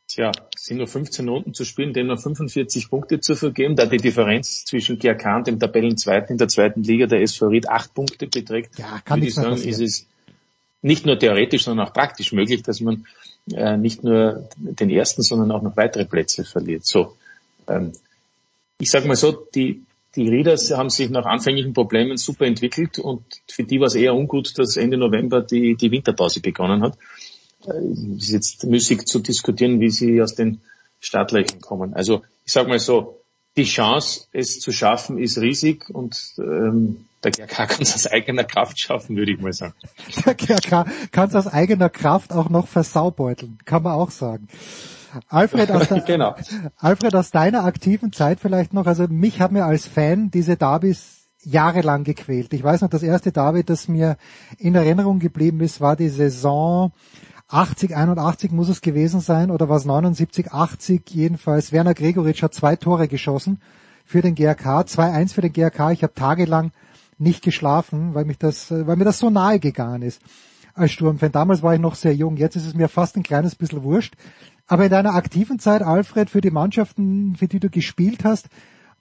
Tja, es sind nur 15 Minuten zu spielen, dem noch 45 Punkte zu vergeben, da die Differenz zwischen GRK und dem Tabellenzweiten in der zweiten Liga, der SV Ried, acht Punkte beträgt. Ja, kann ich sagen, ist es, nicht nur theoretisch, sondern auch praktisch möglich, dass man äh, nicht nur den ersten, sondern auch noch weitere Plätze verliert. So, ähm, ich sage mal so, die, die Readers haben sich nach anfänglichen Problemen super entwickelt und für die war es eher ungut, dass Ende November die, die Winterpause begonnen hat. Äh, es ist jetzt müßig zu diskutieren, wie sie aus den Startlöchern kommen. Also ich sage mal so, die Chance, es zu schaffen, ist riesig und ähm, der GRK kann es aus eigener Kraft schaffen, würde ich mal sagen. Der GRK kann es aus eigener Kraft auch noch versaubeuteln, kann man auch sagen. Alfred aus, der, genau. Alfred, aus deiner aktiven Zeit vielleicht noch, also mich haben mir als Fan diese Derbys jahrelang gequält. Ich weiß noch, das erste Derby, das mir in Erinnerung geblieben ist, war die Saison 80, 81 muss es gewesen sein oder war es 79, 80 jedenfalls. Werner Gregoritsch hat zwei Tore geschossen für den GRK, 2-1 für den GRK. Ich habe tagelang nicht geschlafen, weil mich das, weil mir das so nahe gegangen ist als Sturmfan. Damals war ich noch sehr jung, jetzt ist es mir fast ein kleines bisschen wurscht. Aber in deiner aktiven Zeit, Alfred, für die Mannschaften, für die du gespielt hast,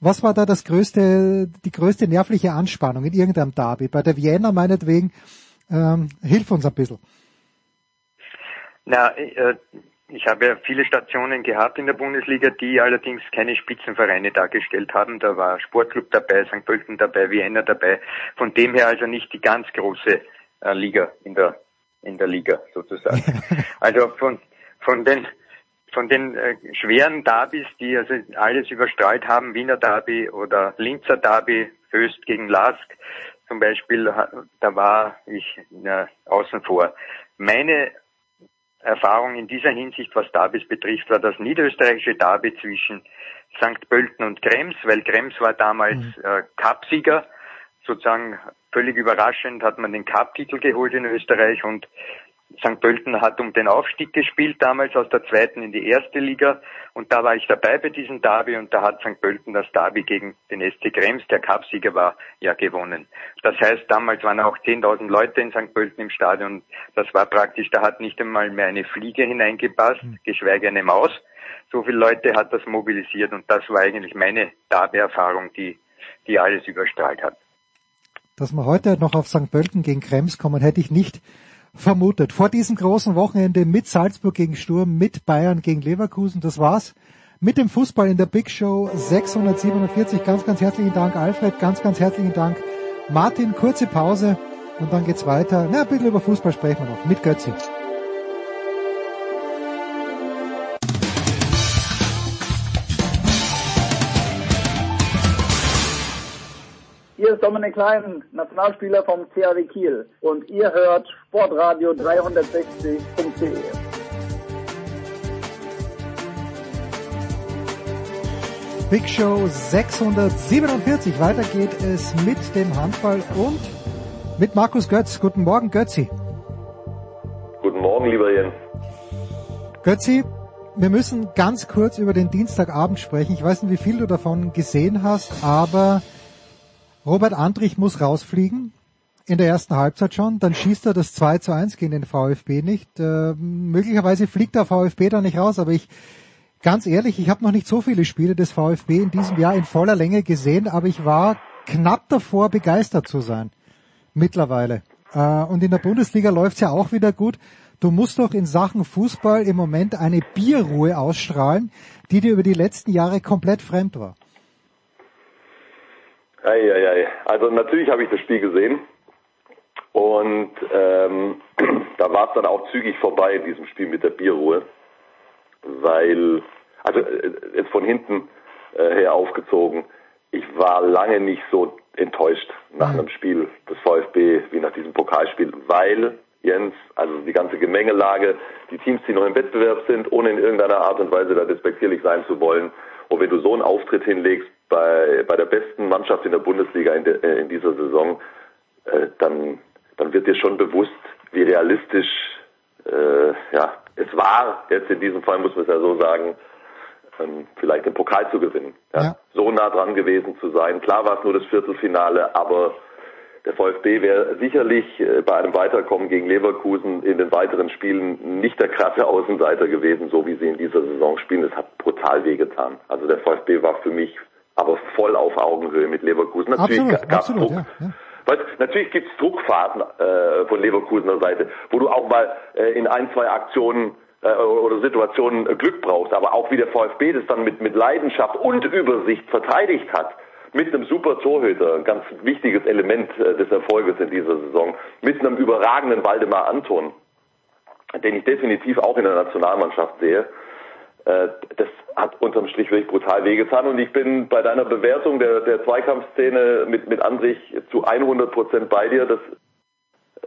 was war da das größte, die größte nervliche Anspannung in irgendeinem Derby? Bei der Vienna meinetwegen, ähm, hilf uns ein bisschen. Na, äh, ich habe ja viele Stationen gehabt in der Bundesliga, die allerdings keine Spitzenvereine dargestellt haben. Da war Sportclub dabei, St. Pölten dabei, Vienna dabei. Von dem her also nicht die ganz große äh, Liga in der in der Liga sozusagen. also von von den von den äh, schweren Derbys, die also alles überstreut haben, Wiener Derby oder Linzer Derby, Föst gegen Lask zum Beispiel, da war ich na, außen vor. Meine Erfahrung in dieser Hinsicht, was Derbys betrifft, war das niederösterreichische Derby zwischen St. Pölten und Krems, weil Krems war damals mhm. äh, Cupsieger. Sozusagen völlig überraschend hat man den Cup-Titel geholt in Österreich und St. Pölten hat um den Aufstieg gespielt, damals aus der zweiten in die erste Liga. Und da war ich dabei bei diesem Derby und da hat St. Pölten das Derby gegen den SC Krems, der Cupsieger war, ja gewonnen. Das heißt, damals waren auch 10.000 Leute in St. Pölten im Stadion. Das war praktisch, da hat nicht einmal mehr eine Fliege hineingepasst, mhm. geschweige eine Maus. So viele Leute hat das mobilisiert und das war eigentlich meine Derby-Erfahrung, die, die alles überstrahlt hat. Dass wir heute noch auf St. Pölten gegen Krems kommen, hätte ich nicht vermutet. Vor diesem großen Wochenende mit Salzburg gegen Sturm, mit Bayern gegen Leverkusen. Das war's mit dem Fußball in der Big Show 647. Ganz, ganz herzlichen Dank, Alfred. Ganz, ganz herzlichen Dank, Martin. Kurze Pause und dann geht's weiter. Na, ein bisschen über Fußball sprechen wir noch mit Götzi. Dominik Klein, Nationalspieler vom CAW Kiel und ihr hört Sportradio 360.de. Big Show 647. Weiter geht es mit dem Handball und mit Markus Götz. Guten Morgen, Götzi. Guten Morgen, lieber Jens. Götzi, wir müssen ganz kurz über den Dienstagabend sprechen. Ich weiß nicht, wie viel du davon gesehen hast, aber Robert Andrich muss rausfliegen. In der ersten Halbzeit schon. Dann schießt er das 2 zu 1 gegen den VfB nicht. Äh, möglicherweise fliegt der VfB da nicht raus, aber ich, ganz ehrlich, ich habe noch nicht so viele Spiele des VfB in diesem Jahr in voller Länge gesehen, aber ich war knapp davor, begeistert zu sein. Mittlerweile. Äh, und in der Bundesliga läuft's ja auch wieder gut. Du musst doch in Sachen Fußball im Moment eine Bierruhe ausstrahlen, die dir über die letzten Jahre komplett fremd war. Eieiei. Also natürlich habe ich das Spiel gesehen und ähm, da war es dann auch zügig vorbei in diesem Spiel mit der Bierruhe, weil, also äh, jetzt von hinten äh, her aufgezogen, ich war lange nicht so enttäuscht nach mhm. einem Spiel des VfB wie nach diesem Pokalspiel, weil Jens, also die ganze Gemengelage, die Teams, die noch im Wettbewerb sind, ohne in irgendeiner Art und Weise da despektierlich sein zu wollen, und wenn du so einen Auftritt hinlegst bei, bei der besten Mannschaft in der Bundesliga in, de, äh, in dieser Saison, äh, dann, dann wird dir schon bewusst, wie realistisch äh, ja, es war, jetzt in diesem Fall muss man es ja so sagen, ähm, vielleicht den Pokal zu gewinnen. Ja? ja. So nah dran gewesen zu sein. Klar war es nur das Viertelfinale, aber der VfB wäre sicherlich äh, bei einem Weiterkommen gegen Leverkusen in den weiteren Spielen nicht der krasse Außenseiter gewesen, so wie sie in dieser Saison spielen. Es hat brutal wehgetan. Also der VfB war für mich aber voll auf Augenhöhe mit Leverkusen. Natürlich gab es Druck. Ja, ja. Weißt, natürlich gibt's Druckphasen äh, von Leverkusener Seite, wo du auch mal äh, in ein, zwei Aktionen äh, oder Situationen äh, Glück brauchst, aber auch wie der VfB das dann mit, mit Leidenschaft und Übersicht verteidigt hat, mit einem super Torhüter, ein ganz wichtiges Element äh, des Erfolges in dieser Saison, mit einem überragenden Waldemar Anton, den ich definitiv auch in der Nationalmannschaft sehe, das hat unterm Strich wirklich brutal wehgetan und ich bin bei deiner Bewertung der, der Zweikampfszene mit, mit Ansicht zu 100 Prozent bei dir. Das,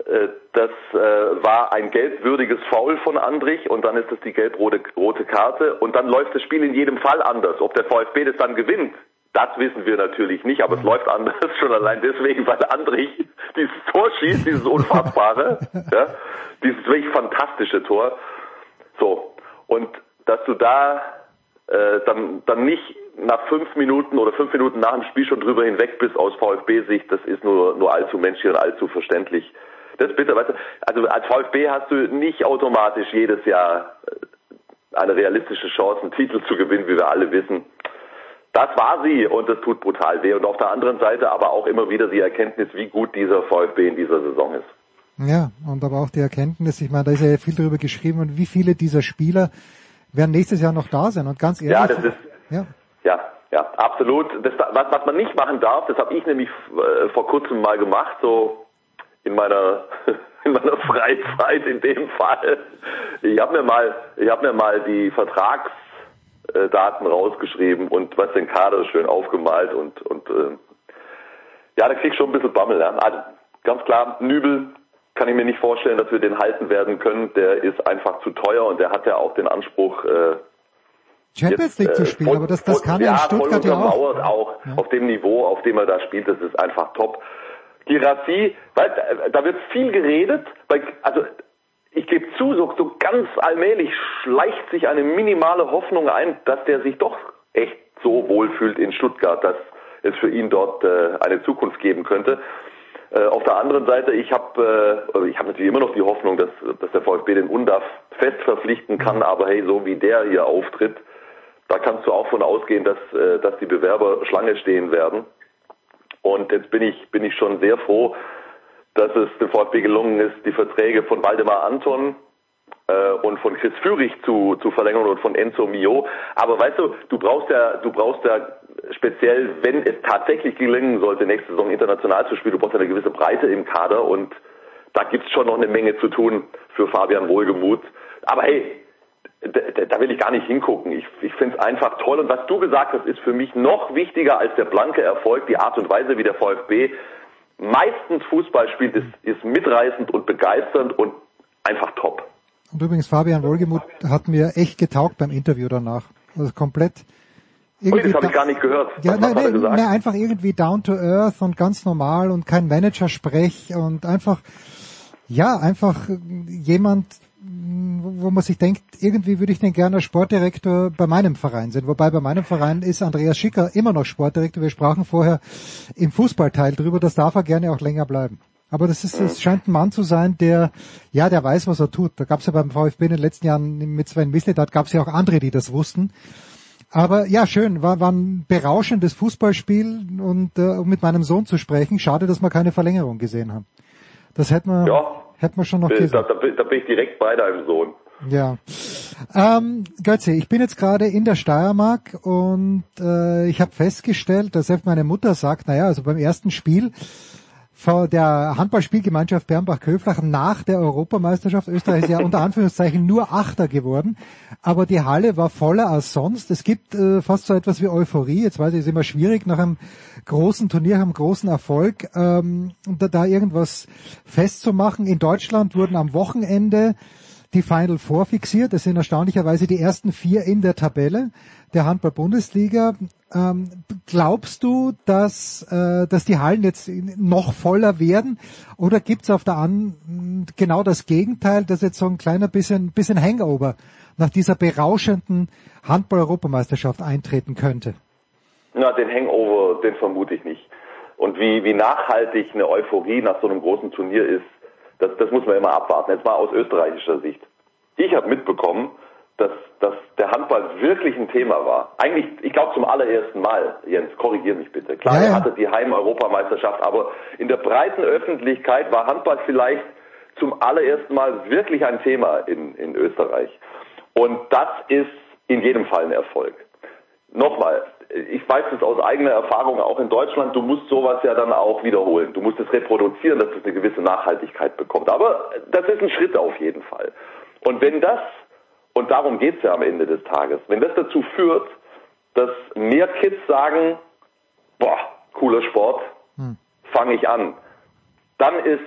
äh, das äh, war ein gelbwürdiges Foul von Andrich und dann ist es die gelb-rote rote Karte und dann läuft das Spiel in jedem Fall anders. Ob der VfB das dann gewinnt, das wissen wir natürlich nicht, aber es läuft anders schon allein deswegen, weil Andrich dieses Tor schießt, dieses unfassbare, ja, dieses wirklich fantastische Tor. So. Und dass du da äh, dann, dann nicht nach fünf Minuten oder fünf Minuten nach dem Spiel schon drüber hinweg bist aus VfB-Sicht, das ist nur, nur allzu menschlich und allzu verständlich. Das ist bitter, weißt du, also als VfB hast du nicht automatisch jedes Jahr äh, eine realistische Chance, einen Titel zu gewinnen, wie wir alle wissen. Das war sie und das tut brutal weh. Und auf der anderen Seite aber auch immer wieder die Erkenntnis, wie gut dieser VfB in dieser Saison ist. Ja, und aber auch die Erkenntnis, ich meine, da ist ja viel darüber geschrieben und wie viele dieser Spieler werden nächstes Jahr noch da sein. Und ganz ehrlich. Ja, das ist, ja, ja, ja absolut. Das, was, was man nicht machen darf, das habe ich nämlich äh, vor kurzem mal gemacht, so in meiner in meiner Freizeit in dem Fall. Ich habe mir mal, ich habe mir mal die Vertragsdaten rausgeschrieben und was den Kader schön aufgemalt und und äh, ja, da krieg ich schon ein bisschen Bammel. Ja. Also ganz klar, Nübel kann ich mir nicht vorstellen, dass wir den halten werden können. Der ist einfach zu teuer und der hat ja auch den Anspruch, äh, Champions League zu spielen, aber das, das kann ja, in Stuttgart ja auch. auch ja. auf dem Niveau, auf dem er da spielt, das ist einfach top. Girassi, weil da wird viel geredet, weil, also ich gebe zu, so, so ganz allmählich schleicht sich eine minimale Hoffnung ein, dass der sich doch echt so wohlfühlt in Stuttgart, dass es für ihn dort äh, eine Zukunft geben könnte. Äh, auf der anderen Seite, ich habe äh, ich habe natürlich immer noch die Hoffnung, dass, dass der VfB den UNDAF fest verpflichten kann, mhm. aber hey, so wie der hier auftritt, da kannst du auch von ausgehen, dass, äh, dass die Bewerber Schlange stehen werden. Und jetzt bin ich, bin ich schon sehr froh, dass es dem VfB gelungen ist, die Verträge von Waldemar Anton äh, und von Chris Führig zu, zu verlängern und von Enzo Mio. Aber weißt du, du brauchst ja, du brauchst ja speziell, wenn es tatsächlich gelingen sollte, nächste Saison international zu spielen, du brauchst eine gewisse Breite im Kader und da gibt's schon noch eine Menge zu tun für Fabian Wohlgemuth. Aber hey, da, da will ich gar nicht hingucken. Ich, ich finde es einfach toll. Und was du gesagt hast, ist für mich noch wichtiger als der blanke Erfolg, die Art und Weise, wie der VfB meistens Fußball spielt, ist, ist mitreißend und begeisternd und einfach top. Und übrigens, Fabian Wohlgemuth hat mir echt getaugt beim Interview danach. Also komplett. Irgendwie das habe ich gar nicht gehört. Ja, nein, nein, nein, einfach irgendwie down to earth und ganz normal und kein Manager-Sprech und einfach, ja, einfach jemand, wo man sich denkt, irgendwie würde ich den gerne als Sportdirektor bei meinem Verein sehen. Wobei bei meinem Verein ist Andreas Schicker immer noch Sportdirektor. Wir sprachen vorher im Fußballteil drüber, das darf er gerne auch länger bleiben. Aber das ist, es scheint ein Mann zu sein, der, ja, der weiß, was er tut. Da gab es ja beim VfB in den letzten Jahren mit Sven Mislintat gab es ja auch andere, die das wussten. Aber ja, schön, war, war ein berauschendes Fußballspiel und äh, um mit meinem Sohn zu sprechen. Schade, dass wir keine Verlängerung gesehen haben. Das hätten wir, ja, hätten wir schon noch gesehen. Da, da, da bin ich direkt bei deinem Sohn. Ja. Ähm, Götze, ich bin jetzt gerade in der Steiermark und äh, ich habe festgestellt, dass selbst meine Mutter sagt, naja, also beim ersten Spiel der Handballspielgemeinschaft Bernbach-Köflach nach der Europameisterschaft. Österreich ist ja unter Anführungszeichen nur Achter geworden, aber die Halle war voller als sonst. Es gibt äh, fast so etwas wie Euphorie. Jetzt weiß ich, es ist immer schwierig nach einem großen Turnier, einem großen Erfolg, ähm, da, da irgendwas festzumachen. In Deutschland wurden am Wochenende die Final Four fixiert. Das sind erstaunlicherweise die ersten vier in der Tabelle der Handball-Bundesliga. Ähm, glaubst du, dass, äh, dass die Hallen jetzt noch voller werden? Oder gibt's auf der an genau das Gegenteil, dass jetzt so ein kleiner bisschen, bisschen Hangover nach dieser berauschenden Handball-Europameisterschaft eintreten könnte? Na, den Hangover, den vermute ich nicht. Und wie, wie nachhaltig eine Euphorie nach so einem großen Turnier ist, das, das muss man immer abwarten. Jetzt mal aus österreichischer Sicht. Ich habe mitbekommen, dass, dass der Handball wirklich ein Thema war. Eigentlich, ich glaube zum allerersten Mal, Jens, korrigier mich bitte. Klar, Ja, ja. er hatte die Heim-Europameisterschaft, aber in der breiten Öffentlichkeit war Handball vielleicht zum allerersten Mal wirklich ein Thema in, in Österreich. Und das ist in jedem Fall ein Erfolg. Nochmal, ich weiß das aus eigener Erfahrung auch in Deutschland, du musst sowas ja dann auch wiederholen. Du musst es reproduzieren, dass es eine gewisse Nachhaltigkeit bekommt. Aber das ist ein Schritt auf jeden Fall. Und wenn das, und darum geht's ja am Ende des Tages, wenn das dazu führt, dass mehr Kids sagen, boah, cooler Sport, fange ich an, dann ist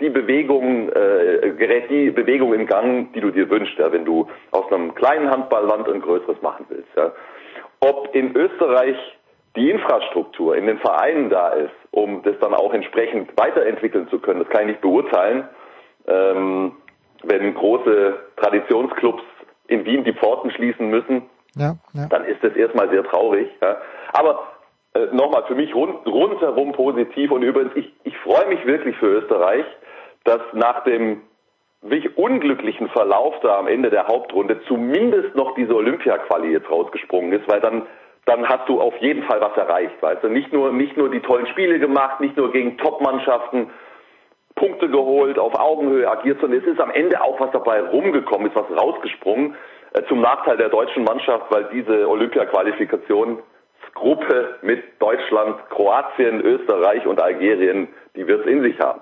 die Bewegung, äh, gerät die Bewegung in Gang, die du dir wünschst, ja, wenn du aus einem kleinen Handballland ein größeres machen willst. Ja. Ob in Österreich die Infrastruktur in den Vereinen da ist, um das dann auch entsprechend weiterentwickeln zu können, das kann ich nicht beurteilen. Ähm, wenn große Traditionsclubs in Wien die Pforten schließen müssen, Ja, ja. dann ist das erstmal sehr traurig. Ja. Aber äh, nochmal für mich rund, rundherum positiv und übrigens, ich, ich freue mich wirklich für Österreich, dass nach dem wirklich unglücklichen Verlauf da am Ende der Hauptrunde zumindest noch diese Olympia-Quali jetzt rausgesprungen ist, weil dann dann hast du auf jeden Fall was erreicht, weißt du. Nicht nur, nicht nur die tollen Spiele gemacht, nicht nur gegen Top-Mannschaften Punkte geholt, auf Augenhöhe agiert, sondern es ist am Ende auch was dabei rumgekommen, ist was rausgesprungen, äh, zum Nachteil der deutschen Mannschaft, weil diese Olympia-Qualifikationsgruppe mit Deutschland, Kroatien, Österreich und Algerien, die wird es in sich haben.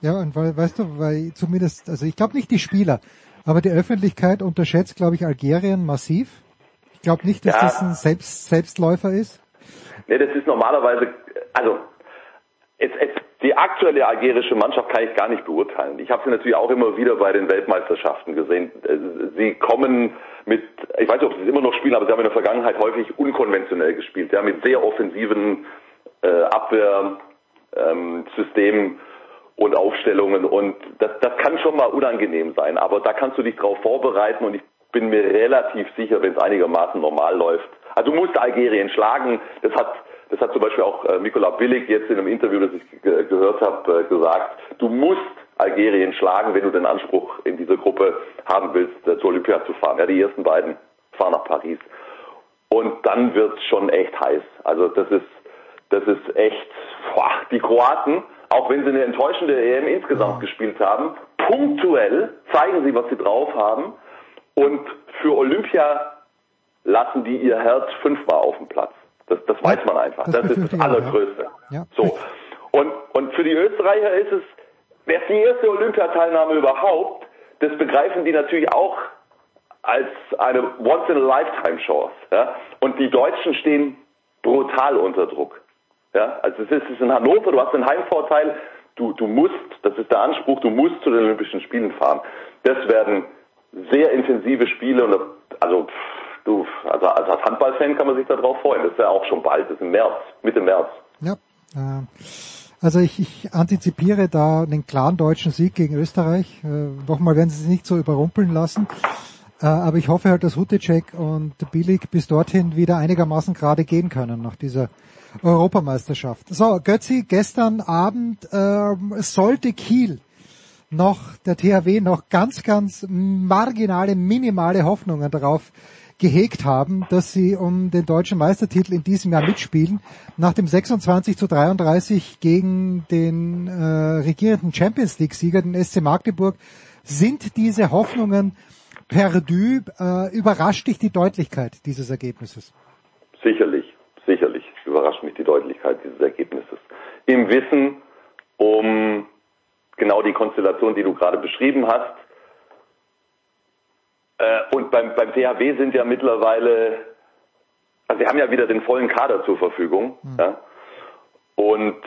Ja, und weil, weißt du, weil zumindest, also ich glaube nicht die Spieler, aber die Öffentlichkeit unterschätzt, glaube ich, Algerien massiv. Ich glaube nicht, dass Ja. das ein Selbst, Selbstläufer ist. Nee, das ist normalerweise, also es, es, die aktuelle algerische Mannschaft kann ich gar nicht beurteilen. Ich habe sie natürlich auch immer wieder bei den Weltmeisterschaften gesehen. Äh, Sie kommen mit, ich weiß nicht, ob sie es immer noch spielen, aber sie haben in der Vergangenheit häufig unkonventionell gespielt, ja, mit sehr offensiven äh, Abwehrsystemen und Aufstellungen und das, das kann schon mal unangenehm sein, aber da kannst du dich drauf vorbereiten und ich bin mir relativ sicher, wenn es einigermaßen normal läuft. Also du musst Algerien schlagen, das hat das hat zum Beispiel auch äh, Nikola Billig jetzt in einem Interview, das ich ge gehört habe, äh, gesagt. Du musst Algerien schlagen, wenn du den Anspruch in dieser Gruppe haben willst, äh, zur Olympia zu fahren. Ja, die ersten beiden fahren nach Paris. Und dann wird's schon echt heiß. Also das ist, das ist echt, boah, die Kroaten, auch wenn sie eine enttäuschende EM insgesamt gespielt haben, punktuell zeigen sie, was sie drauf haben. Und für Olympia lassen die ihr Herz fünfmal auf dem Platz. Das, das weiß man einfach. das Das, ist das auch, ja. Allergrößte. Ja. So. Und, und für die Österreicher ist es, wäre es die erste Olympiateilnahme überhaupt, das begreifen die natürlich auch als eine Once-in-a-Lifetime-Chance. Ja? Und die Deutschen stehen brutal unter Druck. Ja? Also es ist, es ist in Hannover, du hast einen Heimvorteil, du, du musst, das ist der Anspruch, du musst zu den Olympischen Spielen fahren. Das werden sehr intensive Spiele und also pff, du, also als Handballfan kann man sich darauf freuen. Das ist ja auch schon bald, das ist im März, Mitte März. Ja. Äh, also ich, ich antizipiere da einen klaren deutschen Sieg gegen Österreich. Äh, nochmal werden sie sich nicht so überrumpeln lassen. Äh, aber ich hoffe halt, dass Hutecek und Billig bis dorthin wieder einigermaßen gerade gehen können nach dieser Europameisterschaft. So, Götzi, gestern Abend ähm, sollte Kiel noch, der THW noch ganz, ganz marginale, minimale Hoffnungen darauf gehegt haben, dass sie um den deutschen Meistertitel in diesem Jahr mitspielen. Nach dem 26 zu 33 gegen den äh, regierenden Champions League-Sieger, den SC Magdeburg, sind diese Hoffnungen perdu. Äh, überrascht dich die Deutlichkeit dieses Ergebnisses? Sicherlich, sicherlich überrascht mich die Deutlichkeit dieses Ergebnisses. Im Wissen um genau die Konstellation, die du gerade beschrieben hast. Äh, und beim, beim THW sind ja mittlerweile, also sie haben ja wieder den vollen Kader zur Verfügung. Ja? Und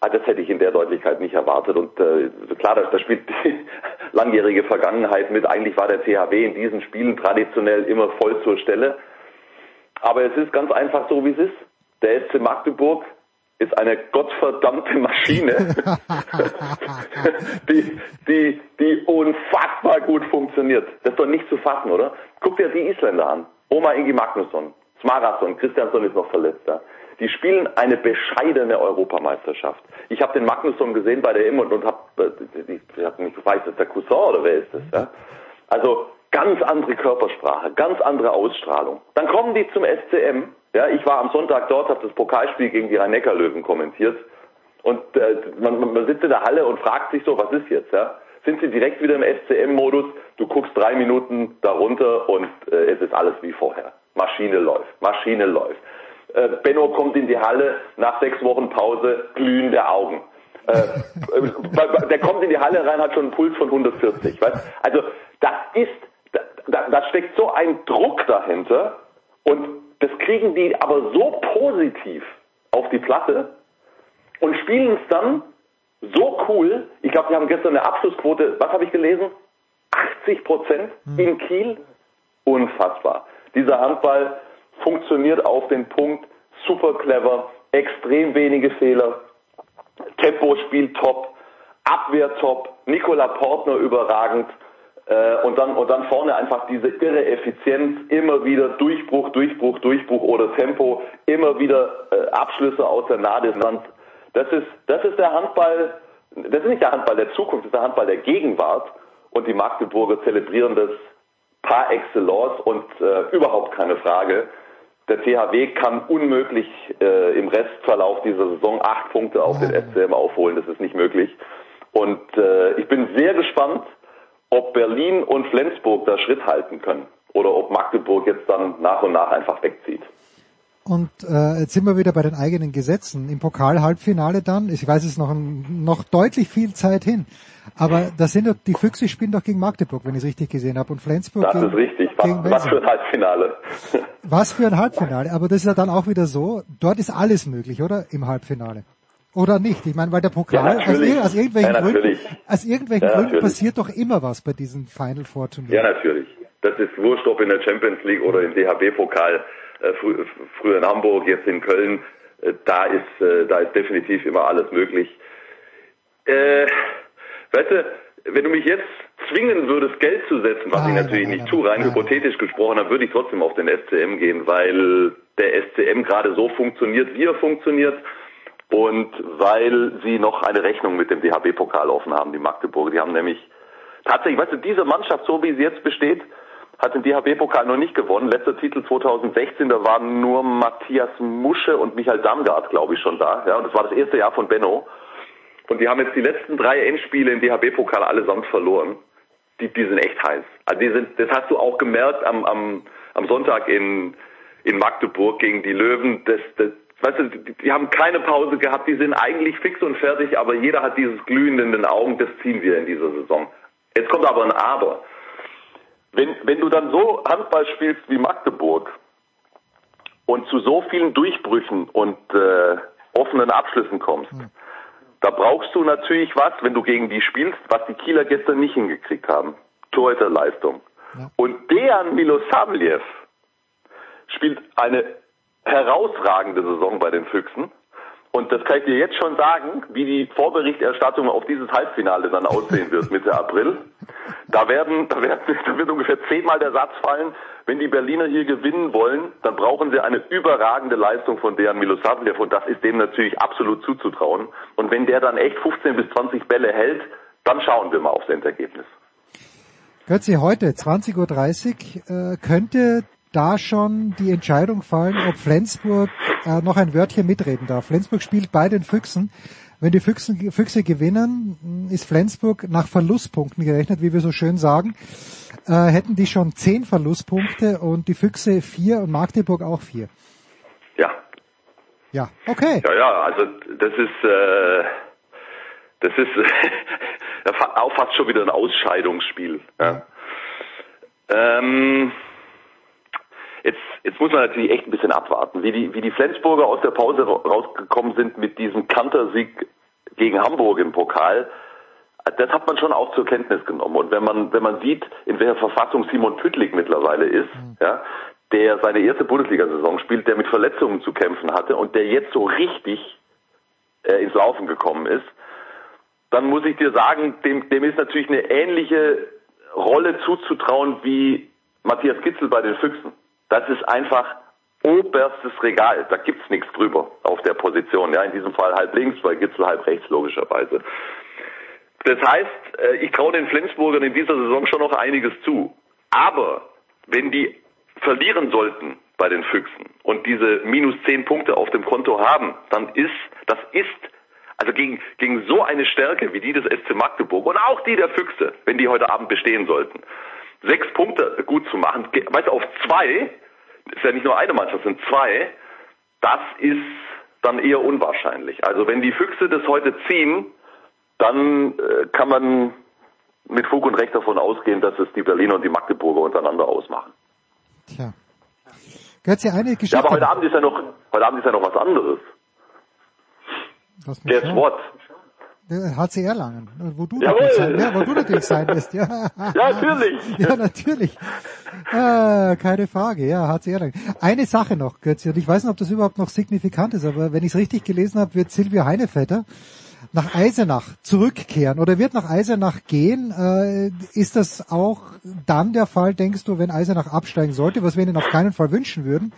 ah, das hätte ich in der Deutlichkeit nicht erwartet. Und äh, klar, da, da spielt die langjährige Vergangenheit mit. Eigentlich war der THW in diesen Spielen traditionell immer voll zur Stelle. Aber es ist ganz einfach so, wie es ist. Der SC Magdeburg ist eine gottverdammte Maschine, die, die, die unfassbar gut funktioniert. Das ist doch nicht zu fassen, oder? Guck dir die Isländer an. Oma Ingi Magnusson, Smarason, Christiansson ist noch verletzt. Ja? Die spielen eine bescheidene Europameisterschaft. Ich habe den Magnusson gesehen bei der EM und, und habe, ich hab nicht gefragt, ist der Cousin oder wer ist das? Ja? Also ganz andere Körpersprache, ganz andere Ausstrahlung. Dann kommen die zum SCM. Ja, ich war am Sonntag dort, habe das Pokalspiel gegen die Rhein-Neckar-Löwen kommentiert. Und äh, man, man sitzt in der Halle und fragt sich so, was ist jetzt? Ja? Sind sie direkt wieder im SCM-Modus? Du guckst drei Minuten darunter und äh, es ist alles wie vorher. Maschine läuft, Maschine läuft. Äh, Benno kommt in die Halle nach sechs Wochen Pause, glühende Augen. Äh, der kommt in die Halle rein, hat schon einen Puls von 140. Weißt? Also das ist, da, da steckt so ein Druck dahinter und das kriegen die aber so positiv auf die Platte und spielen es dann so cool. Ich glaube, wir haben gestern eine Abschlussquote, was habe ich gelesen? 80 Prozent in Kiel. Unfassbar. Dieser Handball funktioniert auf den Punkt, super clever, extrem wenige Fehler, Tempo spielt top, Abwehr top, Nikola Portner überragend und dann und dann vorne einfach diese irre Effizienz, immer wieder Durchbruch, Durchbruch, Durchbruch oder Tempo, immer wieder äh, Abschlüsse aus der Nahdistanz. Das ist das ist der Handball, das ist nicht der Handball der Zukunft, das ist der Handball der Gegenwart und die Magdeburger zelebrieren das par excellence und äh, überhaupt keine Frage. Der THW kann unmöglich äh, im Restverlauf dieser Saison acht Punkte auf den SCM aufholen. Das ist nicht möglich. Und äh, ich bin sehr gespannt, ob Berlin und Flensburg da Schritt halten können oder ob Magdeburg jetzt dann nach und nach einfach wegzieht. Und äh, jetzt sind wir wieder bei den eigenen Gesetzen. Im Pokal-Halbfinale dann, ich weiß es noch, noch deutlich viel Zeit hin, aber da sind doch, die Füchse spielen doch gegen Magdeburg, wenn ich es richtig gesehen habe, und Flensburg Das gegen, ist richtig. Was, gegen was für ein Halbfinale. Was für ein Halbfinale, aber das ist ja dann auch wieder so, dort ist alles möglich, oder? Im Halbfinale. Oder nicht? Ich meine, weil der Pokal, Ja, aus, ir- aus irgendwelchen Ja, Gründen, aus irgendwelchen Ja, Gründen passiert doch immer was bei diesen Final Four Turnieren. Ja, natürlich. Das ist wurscht, ob in der Champions League oder im DHB-Pokal, äh, frü früher in Hamburg, jetzt in Köln. Äh, da ist, äh, da ist definitiv immer alles möglich. Äh, weißt du, wenn du mich jetzt zwingen würdest, Geld zu setzen, was Nein, ich natürlich nein, nicht tue, rein nein. hypothetisch gesprochen, dann würde ich trotzdem auf den SCM gehen, weil der SCM gerade so funktioniert, wie er funktioniert. Und weil sie noch eine Rechnung mit dem DHB-Pokal offen haben, die Magdeburger. Die haben nämlich tatsächlich, weißt du, diese Mannschaft, so wie sie jetzt besteht, hat den DHB-Pokal noch nicht gewonnen. Letzter Titel 2016, da waren nur Matthias Musche und Michael Damgard, glaube ich, schon da. Ja, und das war das erste Jahr von Benno. Und die haben jetzt die letzten drei Endspiele im DHB-Pokal allesamt verloren. Die, die sind echt heiß. Also die sind, das hast du auch gemerkt am, am, am Sonntag in, in Magdeburg gegen die Löwen. Das, das, weißt du, die, haben keine Pause gehabt. Die sind eigentlich fix und fertig, aber jeder hat dieses Glühen in den Augen. Das ziehen wir in dieser Saison. Jetzt kommt aber ein Aber. Wenn, wenn du dann so Handball spielst wie Magdeburg und zu so vielen Durchbrüchen und äh, offenen Abschlüssen kommst, da brauchst du natürlich was, wenn du gegen die spielst, was die Kieler gestern nicht hingekriegt haben. Torhüterleistung. Und Dejan Milosavljev spielt eine herausragende Saison bei den Füchsen. Und das kann ich dir jetzt schon sagen, wie die Vorberichterstattung auf dieses Halbfinale dann aussehen wird Mitte April. Da werden, da werden, da wird ungefähr zehnmal der Satz fallen, wenn die Berliner hier gewinnen wollen, dann brauchen sie eine überragende Leistung von Dejan Milosavljev und das ist dem natürlich absolut zuzutrauen. Und wenn der dann echt 15 bis 20 Bälle hält, dann schauen wir mal aufs Endergebnis. Götzi, heute 20.30 Uhr äh, könnte da schon die Entscheidung fallen, ob Flensburg äh, noch ein Wörtchen mitreden darf. Flensburg spielt bei den Füchsen. Wenn die Füchsen, Füchse gewinnen, ist Flensburg nach Verlustpunkten gerechnet, wie wir so schön sagen. Äh, hätten die schon zehn Verlustpunkte und die Füchse vier und Magdeburg auch vier. Ja, Ja, okay. Ja, ja, also das ist äh, das ist ja, auch fast schon wieder ein Ausscheidungsspiel. Ja. Ähm, jetzt, jetzt muss man natürlich echt ein bisschen abwarten, wie die, wie die Flensburger aus der Pause ra- rausgekommen sind mit diesem Kantersieg gegen Hamburg im Pokal. Das hat man schon auch zur Kenntnis genommen. Und wenn man, wenn man sieht, in welcher Verfassung Simon Püttlik mittlerweile ist, ja, der seine erste Bundesliga-Saison spielt, der mit Verletzungen zu kämpfen hatte und der jetzt so richtig äh, ins Laufen gekommen ist, dann muss ich dir sagen, dem, dem ist natürlich eine ähnliche Rolle zuzutrauen wie Matthias Kitzel bei den Füchsen. Das ist einfach oberstes Regal. Da gibt's nichts drüber auf der Position. Ja, in diesem Fall halb links, bei Kitzel halb rechts logischerweise. Das heißt, äh, ich traue den Flensburgern in dieser Saison schon noch einiges zu. Aber wenn die verlieren sollten bei den Füchsen und diese minus zehn Punkte auf dem Konto haben, dann ist, das ist, also gegen, gegen so eine Stärke wie die des SC Magdeburg und auch die der Füchse, wenn die heute Abend bestehen sollten, sechs Punkte gut zu machen, weißt du, auf zwei, ist ja nicht nur eine Mannschaft, sind zwei, das ist dann eher unwahrscheinlich. Also wenn die Füchse das heute ziehen, dann äh, kann man mit Fug und Recht davon ausgehen, dass es die Berliner und die Magdeburger untereinander ausmachen. Tja. Götz, ja eine Geschichte. Ja, aber heute Abend ist ja noch, heute Abend ist ja noch was anderes. Mich Guess what? Äh, HC Erlangen, wo du, Jawohl. natürlich sein, ja, wo du natürlich sein wirst. Ja, Ja, natürlich. ja natürlich. Äh, keine Frage, ja, HC Erlangen. Eine Sache noch, Götz, und ich weiß nicht, ob das überhaupt noch signifikant ist, aber wenn ich es richtig gelesen habe, wird Silvio Heinevetter nach Eisenach zurückkehren oder wird nach Eisenach gehen. Äh, ist das auch dann der Fall, denkst du, wenn Eisenach absteigen sollte, was wir ihnen auf keinen Fall wünschen würden?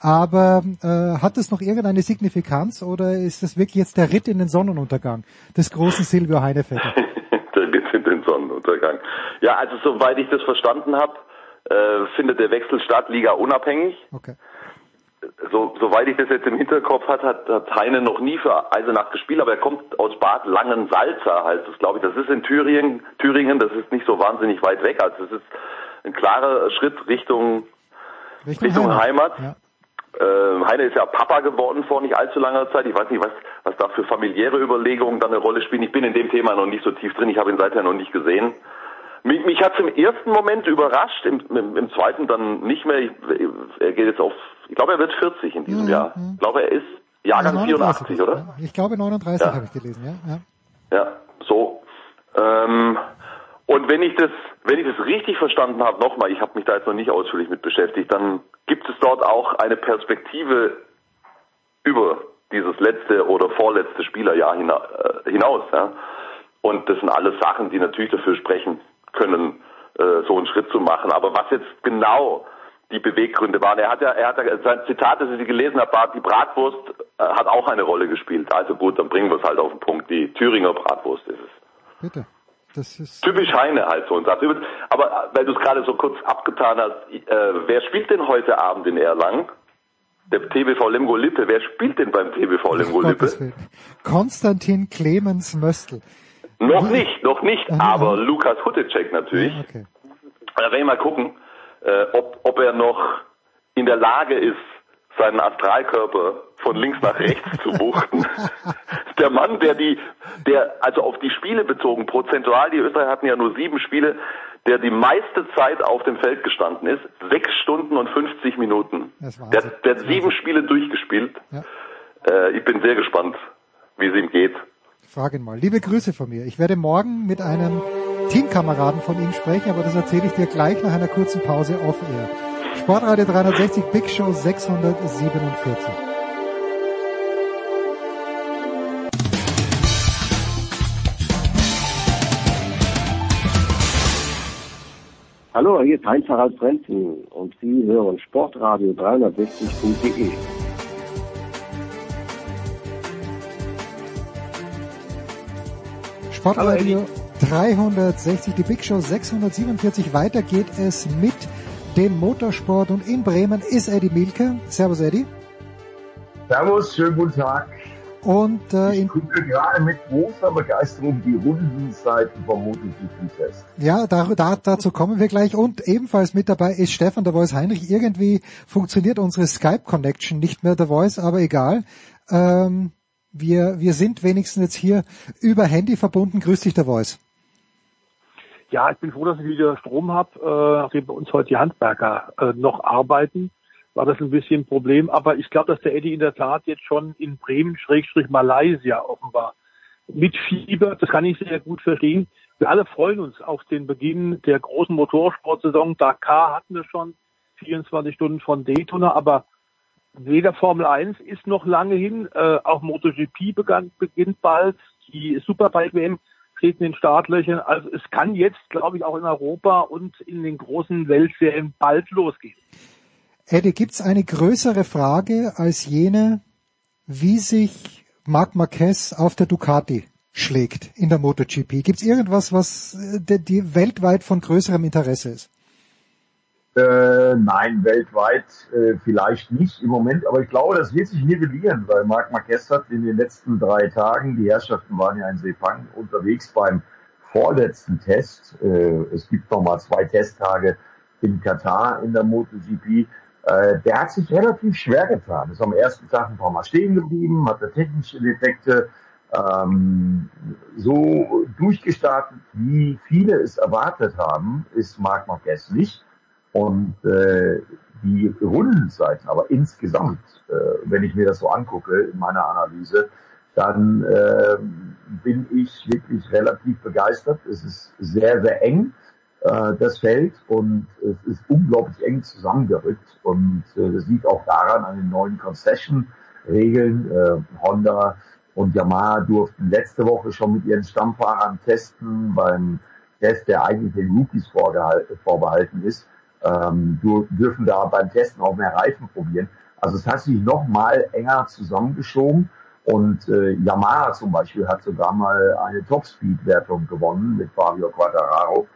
Aber äh, hat das noch irgendeine Signifikanz oder ist das wirklich jetzt der Ritt in den Sonnenuntergang des großen Silvio Heinevetter? Der Witz in den Sonnenuntergang. Ja, also soweit ich das verstanden habe, äh, findet der Wechsel statt, Liga unabhängig. Okay. So, soweit ich das jetzt im Hinterkopf hat, hat, hat Heine noch nie für Eisenach gespielt, aber er kommt aus Bad Langensalza, heißt es, glaube ich. Das ist in Thüringen, Thüringen, das ist nicht so wahnsinnig weit weg. Also es ist ein klarer Schritt Richtung, Richtung, Heimat. Ja. Äh, Heine ist ja Papa geworden vor nicht allzu langer Zeit. Ich weiß nicht, was, was da für familiäre Überlegungen dann eine Rolle spielen. Ich bin in dem Thema noch nicht so tief drin. Ich habe ihn seither noch nicht gesehen. Mich, mich hat es im ersten Moment überrascht, im, im, im zweiten dann nicht mehr. Ich, er geht jetzt auf, ich glaube, er wird 40 in diesem Mhm, Jahr. Ich glaube, er ist Jahrgang 39, 84, oder? Ich glaube 39 Ja. habe ich gelesen, ja. ja. Ja, so. Ähm, und wenn ich das, wenn ich das richtig verstanden habe, nochmal, ich habe mich da jetzt noch nicht ausführlich mit beschäftigt, dann gibt es dort auch eine Perspektive über dieses letzte oder vorletzte Spielerjahr hina äh, hinaus. Ja? Und das sind alles Sachen, die natürlich dafür sprechen können, äh, so einen Schritt zu machen. Aber was jetzt genau die Beweggründe waren, er hat ja, er hat ja, sein Zitat, das ich gelesen habe, war, die Bratwurst äh, hat auch eine Rolle gespielt. Also gut, dann bringen wir es halt auf den Punkt. Die Thüringer Bratwurst ist es. Bitte. Das ist Typisch Heine halt so ein Satz. Aber äh, weil du es gerade so kurz abgetan hast, äh, wer spielt denn heute Abend in Erlangen? Der TBV Lemgo Lippe. Wer spielt denn beim TBV Lemgo Lippe? Konstantin Clemens Möstl. Noch nicht, noch nicht, Aha. aber Lukas Hutecek natürlich. Ja, okay. Da werden wir mal gucken, äh, ob, ob er noch in der Lage ist, seinen Astralkörper von links nach rechts zu wuchten. der Mann, der die, der, also auf die Spiele bezogen, prozentual, die Österreicher hatten ja nur sieben Spiele, der die meiste Zeit auf dem Feld gestanden ist, sechs Stunden und 50 Minuten. Der, der hat sieben Spiele durchgespielt. Ja. Äh, ich bin sehr gespannt, wie es ihm geht. Frag ihn mal. Liebe Grüße von mir. Ich werde morgen mit einem Teamkameraden von ihm sprechen, aber das erzähle ich dir gleich nach einer kurzen Pause off air. Sportradio 360 Big Show 647. Hallo, hier ist Heinz-Harald Frenzen und Sie hören Sportradio 360.de. Sportradio 360, die Big Show 647. Weiter geht es mit dem Motorsport und in Bremen ist Eddie Milke. Servus Eddie. Servus, schönen guten Tag. Und äh, Ich gucke gerade mit großer Begeisterung die Rundenseiten vom MotoGP-Test. ja, da, da, dazu kommen wir gleich. Und ebenfalls mit dabei ist Stefan der Voice Heinrich. Irgendwie funktioniert unsere Skype-Connection nicht mehr, der Voice, aber egal. Ähm, wir, wir sind wenigstens jetzt hier über Handy verbunden. Grüß dich, der Voice. Ja, ich bin froh, dass ich wieder Strom habe, äh, nachdem bei uns heute die Handwerker äh, noch arbeiten. War das ein bisschen ein Problem. Aber ich glaube, dass der Eddie in der Tat jetzt schon in Bremen, Schrägstrich Malaysia offenbar mit Fieber. Das kann ich sehr gut verstehen. Wir alle freuen uns auf den Beginn der großen Motorsportsaison. Dakar hatten wir schon 24 Stunden von Daytona, aber weder Formel 1 ist noch lange hin, äh, auch MotoGP begann, beginnt bald, die Superbike WM steht in Startlöchern. Also es kann jetzt, glaube ich, auch in Europa und in den großen Weltserien bald losgehen. Eddie, gibt's eine größere Frage als jene, wie sich Marc Marquez auf der Ducati schlägt in der MotoGP? Gibt's irgendwas, was äh, die weltweit von größerem Interesse ist? Äh, nein, weltweit äh, vielleicht nicht im Moment, aber ich glaube, das wird sich nivellieren, weil Marc Marquez hat in den letzten drei Tagen, die Herrschaften waren ja in Sepang unterwegs beim vorletzten Test. Äh, es gibt noch mal zwei Testtage in Katar in der MotoGP. Äh, der hat sich relativ schwer getan. Ist am ersten Tag ein paar Mal stehen geblieben, hatte technische Defekte, ähm, so durchgestartet, wie viele es erwartet haben, ist Marc Marquez nicht. Und äh, die Rundenzeiten, aber insgesamt, äh, wenn ich mir das so angucke in meiner Analyse, dann äh, bin ich wirklich relativ begeistert. Es ist sehr, sehr eng, äh, das Feld, und es ist unglaublich eng zusammengerückt. Und äh, das liegt auch daran an den neuen Concession-Regeln. Äh, Honda und Yamaha durften letzte Woche schon mit ihren Stammfahrern testen beim Test, der eigentlich den Rookies vorbehalten ist, ähm, dürfen da beim Testen auch mehr Reifen probieren. Also es hat sich noch mal enger zusammengeschoben und äh, Yamaha zum Beispiel hat sogar mal eine Top-Speed-Wertung gewonnen mit Fabio Quattararo.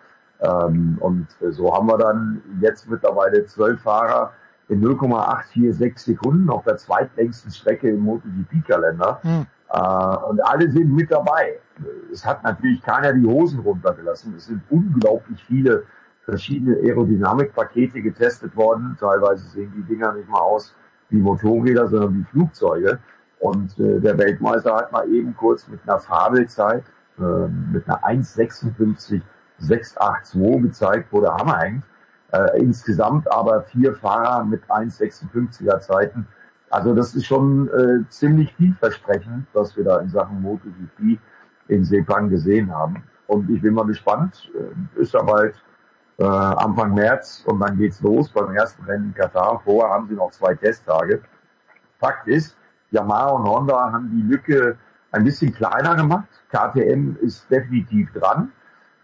Ähm, und äh, so haben wir dann jetzt mittlerweile zwölf Fahrer in 0,846 Sekunden auf der zweitlängsten Strecke im MotoGP-Kalender. Mhm. Äh, und alle sind mit dabei. Es hat natürlich keiner die Hosen runtergelassen. Es sind unglaublich viele verschiedene Aerodynamikpakete getestet worden. Teilweise sehen die Dinger nicht mal aus wie Motorräder, sondern wie Flugzeuge. Und äh, der Weltmeister hat mal eben kurz mit einer Fabelzeit, äh, mit einer 1,56,682 gezeigt, wo der Hammer hängt. Äh, insgesamt aber vier Fahrer mit 1,56er Zeiten also das ist schon äh, ziemlich vielversprechend, was wir da in Sachen MotoGP in Sepang gesehen haben. Und ich bin mal gespannt. Äh, ist ja bald äh, Anfang März und dann geht's los beim ersten Rennen in Katar. Vorher haben sie noch zwei Testtage. Fakt ist, Yamaha und Honda haben die Lücke ein bisschen kleiner gemacht. KTM ist definitiv dran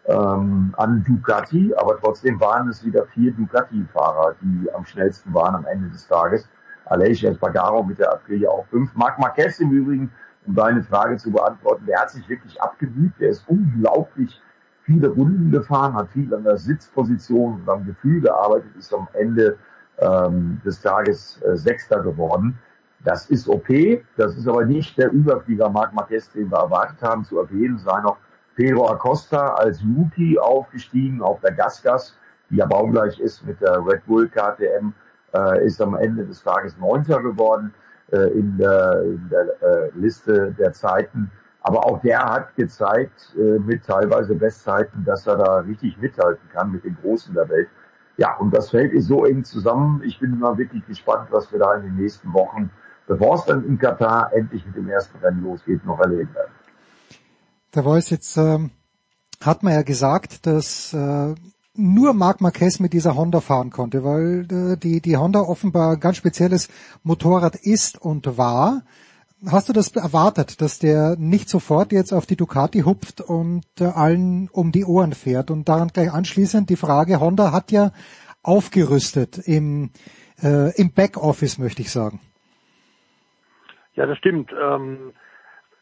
ähm, an Ducati, aber trotzdem waren es wieder vier Ducati-Fahrer, die am schnellsten waren am Ende des Tages. Aleix Espargaro mit der Aprilia auch fünf. Marc Marquez im Übrigen, um deine Frage zu beantworten, der hat sich wirklich abgemüht. Der ist unglaublich viele Runden gefahren, hat viel an der Sitzposition und am Gefühl gearbeitet, ist am Ende ähm, des Tages äh, Sechster geworden. Das ist okay, das ist aber nicht der Überflieger Marc Marquez, den wir erwartet haben. Zu erwähnen sei noch Pedro Acosta als Rookie aufgestiegen auf der Gasgas, die ja baugleich ist mit der Red Bull KTM äh, ist am Ende des Tages Neunter geworden äh, in der, in der äh, Liste der Zeiten. Aber auch der hat gezeigt, äh, mit teilweise Bestzeiten, dass er da richtig mithalten kann mit den Großen der Welt. Ja, und das Feld ist so eng zusammen. Ich bin mal wirklich gespannt, was wir da in den nächsten Wochen, bevor es dann in Katar endlich mit dem ersten Rennen losgeht, noch erleben werden. Der Voice jetzt ähm, hat man ja gesagt, dass äh, nur Marc Marquez mit dieser Honda fahren konnte, weil äh, die, die Honda offenbar ein ganz spezielles Motorrad ist und war. Hast du das erwartet, dass der nicht sofort jetzt auf die Ducati hupft und äh, allen um die Ohren fährt? Und daran gleich anschließend die Frage, Honda hat ja aufgerüstet im, äh, im Backoffice, möchte ich sagen. Ja, das stimmt. Ähm,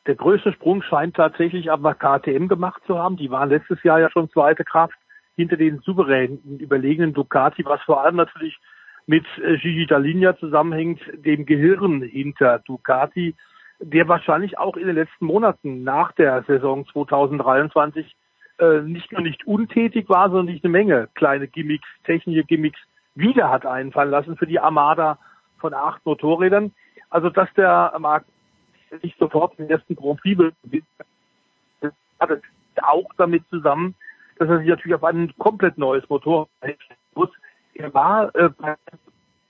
der größte Sprung scheint tatsächlich aber KTM gemacht zu haben. Die waren letztes Jahr ja schon zweite Kraft hinter den souveränen, überlegenen Ducati, was vor allem natürlich mit äh, Gigi Dall'Igna zusammenhängt, dem Gehirn hinter Ducati, der wahrscheinlich auch in den letzten Monaten nach der Saison 2023 äh, nicht nur nicht untätig war, sondern nicht eine Menge kleine Gimmicks, technische Gimmicks wieder hat einfallen lassen für die Armada von acht Motorrädern. Also dass der Markt nicht sofort den ersten Grand Prix hat auch damit zusammen, dass er sich natürlich auf ein komplett neues Motorrad muss. Er war äh, bei,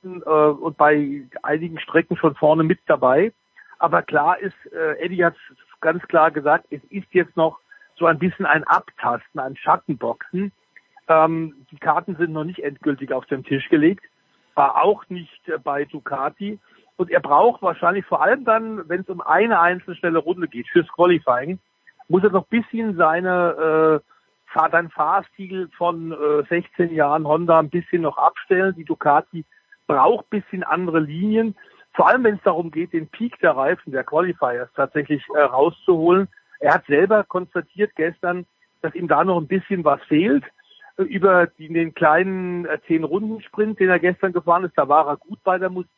äh, und bei einigen Strecken schon vorne mit dabei. Aber klar ist, äh, Eddie hat ganz klar gesagt, es ist jetzt noch so ein bisschen ein Abtasten, ein Schattenboxen. Ähm, die Karten sind noch nicht endgültig auf den Tisch gelegt, war auch nicht äh, bei Ducati. Und er braucht wahrscheinlich vor allem dann, wenn es um eine einzelne schnelle Runde geht, fürs Qualifying, muss er noch bisschen seine äh, dein Fahrstil von äh, 16 Jahren Honda ein bisschen noch abstellen. Die Ducati braucht bisschen andere Linien. Vor allem, wenn es darum geht, den Peak der Reifen, der Qualifiers tatsächlich äh, rauszuholen. Er hat selber konstatiert gestern, dass ihm da noch ein bisschen was fehlt. über die, den kleinen äh, zehn Runden Sprint, den er gestern gefahren ist, da war er gut bei der Musik.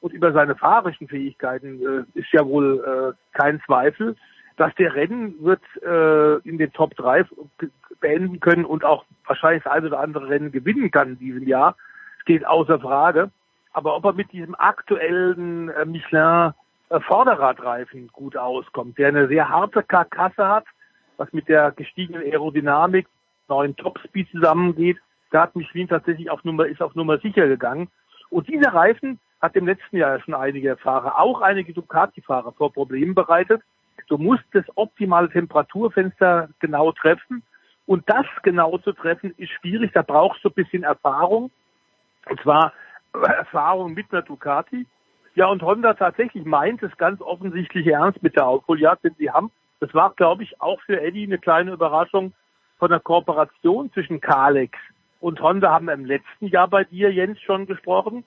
Und über seine fahrerischen Fähigkeiten äh, ist ja wohl äh, kein Zweifel, dass der Rennen wird äh, in den Top 3 beenden können und auch wahrscheinlich das eine oder andere Rennen gewinnen kann in diesem Jahr. Steht außer Frage. Aber ob er mit diesem aktuellen äh, Michelin äh, Vorderradreifen gut auskommt, der eine sehr harte Karkasse hat, was mit der gestiegenen Aerodynamik, neuen Topspeed zusammengeht, da hat Michelin tatsächlich auf Nummer, ist auf Nummer sicher gegangen. Und dieser Reifen hat im letzten Jahr schon einige Fahrer, auch einige Ducati-Fahrer vor Problemen bereitet. Du musst das optimale Temperaturfenster genau treffen. Und das genau zu treffen ist schwierig. Da brauchst du ein bisschen Erfahrung. Und zwar Erfahrung mit einer Ducati. Ja, und Honda tatsächlich meint es ganz offensichtlich ernst mit der Aufholjagd, denn sie haben, das war, glaube ich, auch für Eddie eine kleine Überraschung von der Kooperation zwischen Kalex und Honda haben wir im letzten Jahr bei dir, Jens, schon gesprochen,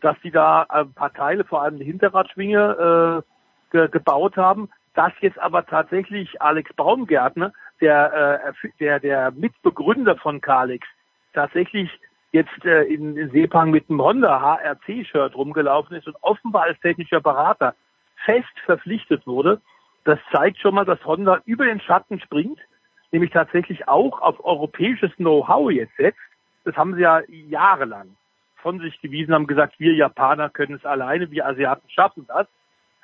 dass sie da ein paar Teile, vor allem die Hinterradschwinge, äh, ge gebaut haben. Das jetzt aber tatsächlich Alex Baumgärtner, der, äh, der, der Mitbegründer von Kalex, tatsächlich jetzt äh, in, in Sepang mit einem Honda HRC-Shirt rumgelaufen ist und offenbar als technischer Berater fest verpflichtet wurde, das zeigt schon mal, dass Honda über den Schatten springt, nämlich tatsächlich auch auf europäisches Know-how jetzt setzt. Das haben sie ja jahrelang von sich gewiesen, haben gesagt, wir Japaner können es alleine, wir Asiaten schaffen das.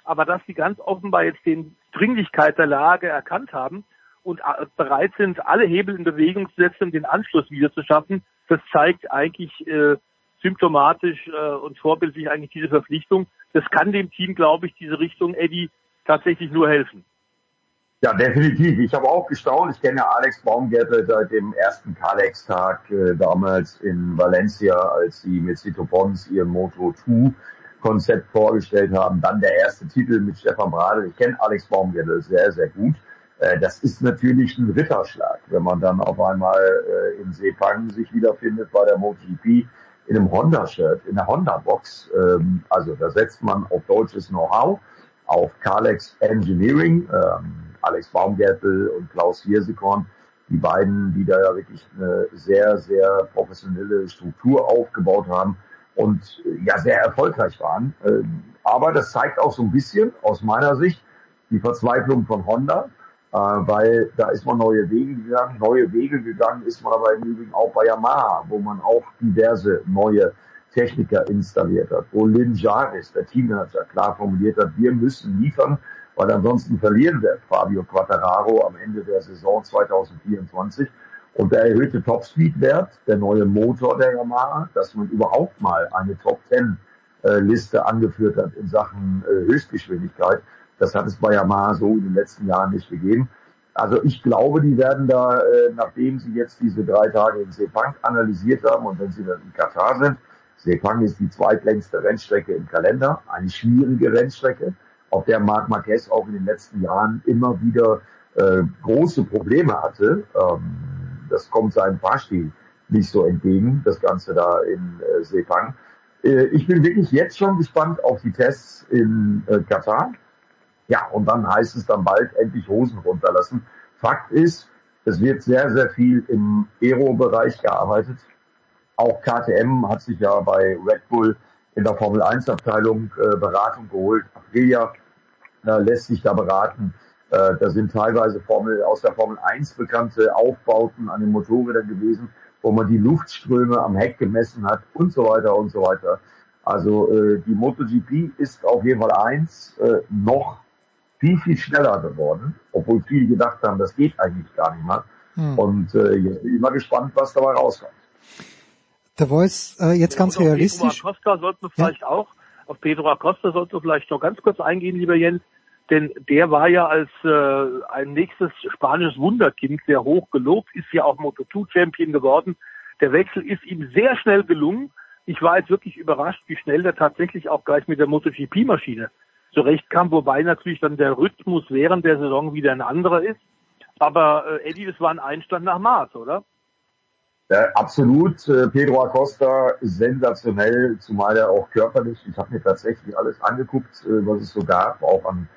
Aber dass sie ganz offenbar jetzt den Dringlichkeit der Lage erkannt haben und äh, bereit sind, alle Hebel in Bewegung zu setzen, um den Anschluss wieder zu schaffen, das zeigt eigentlich äh, symptomatisch äh, und vorbildlich eigentlich diese Verpflichtung. Das kann dem Team, glaube ich, diese Richtung Eddie tatsächlich nur helfen. Ja, definitiv. Ich habe auch gestaunt. Ich kenne Alex Baumgärtel seit dem ersten Kalex-Tag äh, damals in Valencia, als sie mit Cito Pons ihr Moto 2 Konzept vorgestellt haben. Dann der erste Titel mit Stefan Bradl. Ich kenne Alex Baumgärtel sehr, sehr gut. Äh, das ist natürlich ein Ritterschlag, wenn man dann auf einmal äh, in Sepang sich wiederfindet bei der MotoGP in einem Honda-Shirt, in der Honda-Box. Ähm, also da setzt man auf deutsches Know-how, auf Kalex Engineering, ähm, Alex Baumgärtel und Klaus Hirsekorn, die beiden, die da ja wirklich eine sehr, sehr professionelle Struktur aufgebaut haben und ja sehr erfolgreich waren. Ähm, aber das zeigt auch so ein bisschen aus meiner Sicht die Verzweiflung von Honda äh, weil da ist man neue Wege gegangen. Neue Wege gegangen ist man aber im Übrigen auch bei Yamaha, wo man auch diverse neue Techniker installiert hat, wo Lin Jaris, der Teammanager, klar formuliert hat, wir müssen liefern, weil ansonsten verlieren wir Fabio Quattararo am Ende der Saison 2024. Und der erhöhte Topspeed-Wert, der neue Motor der Yamaha, dass man überhaupt mal eine Top 10 äh, angeführt hat in Sachen äh, Höchstgeschwindigkeit, das hat es bei Yamaha so in den letzten Jahren nicht gegeben. Also ich glaube, die werden da, äh, nachdem sie jetzt diese drei Tage in Sepang analysiert haben und wenn sie dann in Katar sind, Sepang ist die zweitlängste Rennstrecke im Kalender, eine schwierige Rennstrecke, auf der Marc Marquez auch in den letzten Jahren immer wieder äh, große Probleme hatte. Ähm, das kommt seinem Fahrstil nicht so entgegen, das Ganze da in äh, Sepang. Äh, ich bin wirklich jetzt schon gespannt auf die Tests in äh, Katar. Ja, und dann heißt es dann bald endlich Hosen runterlassen. Fakt ist, es wird sehr, sehr viel im Aero-Bereich gearbeitet. Auch KTM hat sich ja bei Red Bull in der Formel 1 Abteilung äh, Beratung geholt. Aprilia äh, lässt sich da beraten. Äh, da sind teilweise Formel, aus der Formel 1 bekannte Aufbauten an den Motorrädern gewesen, wo man die Luftströme am Heck gemessen hat und so weiter und so weiter. Also äh, die MotoGP ist auf jeden Fall eins äh, noch viel, viel schneller geworden, obwohl viele gedacht haben, das geht eigentlich gar nicht mehr. Hm. Und äh, jetzt bin ich mal gespannt, was dabei rauskommt. Der Voice, äh, jetzt ganz realistisch. Pedro Acosta sollten wir vielleicht ja? auch, auf Pedro Acosta sollten wir vielleicht noch ganz kurz eingehen, lieber Jens, denn der war ja als äh, ein nächstes spanisches Wunderkind sehr hoch gelobt, ist ja auch Moto2-Champion geworden. Der Wechsel ist ihm sehr schnell gelungen. Ich war jetzt wirklich überrascht, wie schnell der tatsächlich auch gleich mit der MotoGP-Maschine zurechtkam, wobei natürlich dann der Rhythmus während der Saison wieder ein anderer ist. Aber äh, Eddie, das war ein Einstand nach Maß, oder? Ja, absolut. Äh, Pedro Acosta sensationell, zumal er auch körperlich, ich habe mir tatsächlich alles angeguckt, äh, was es so gab, auch an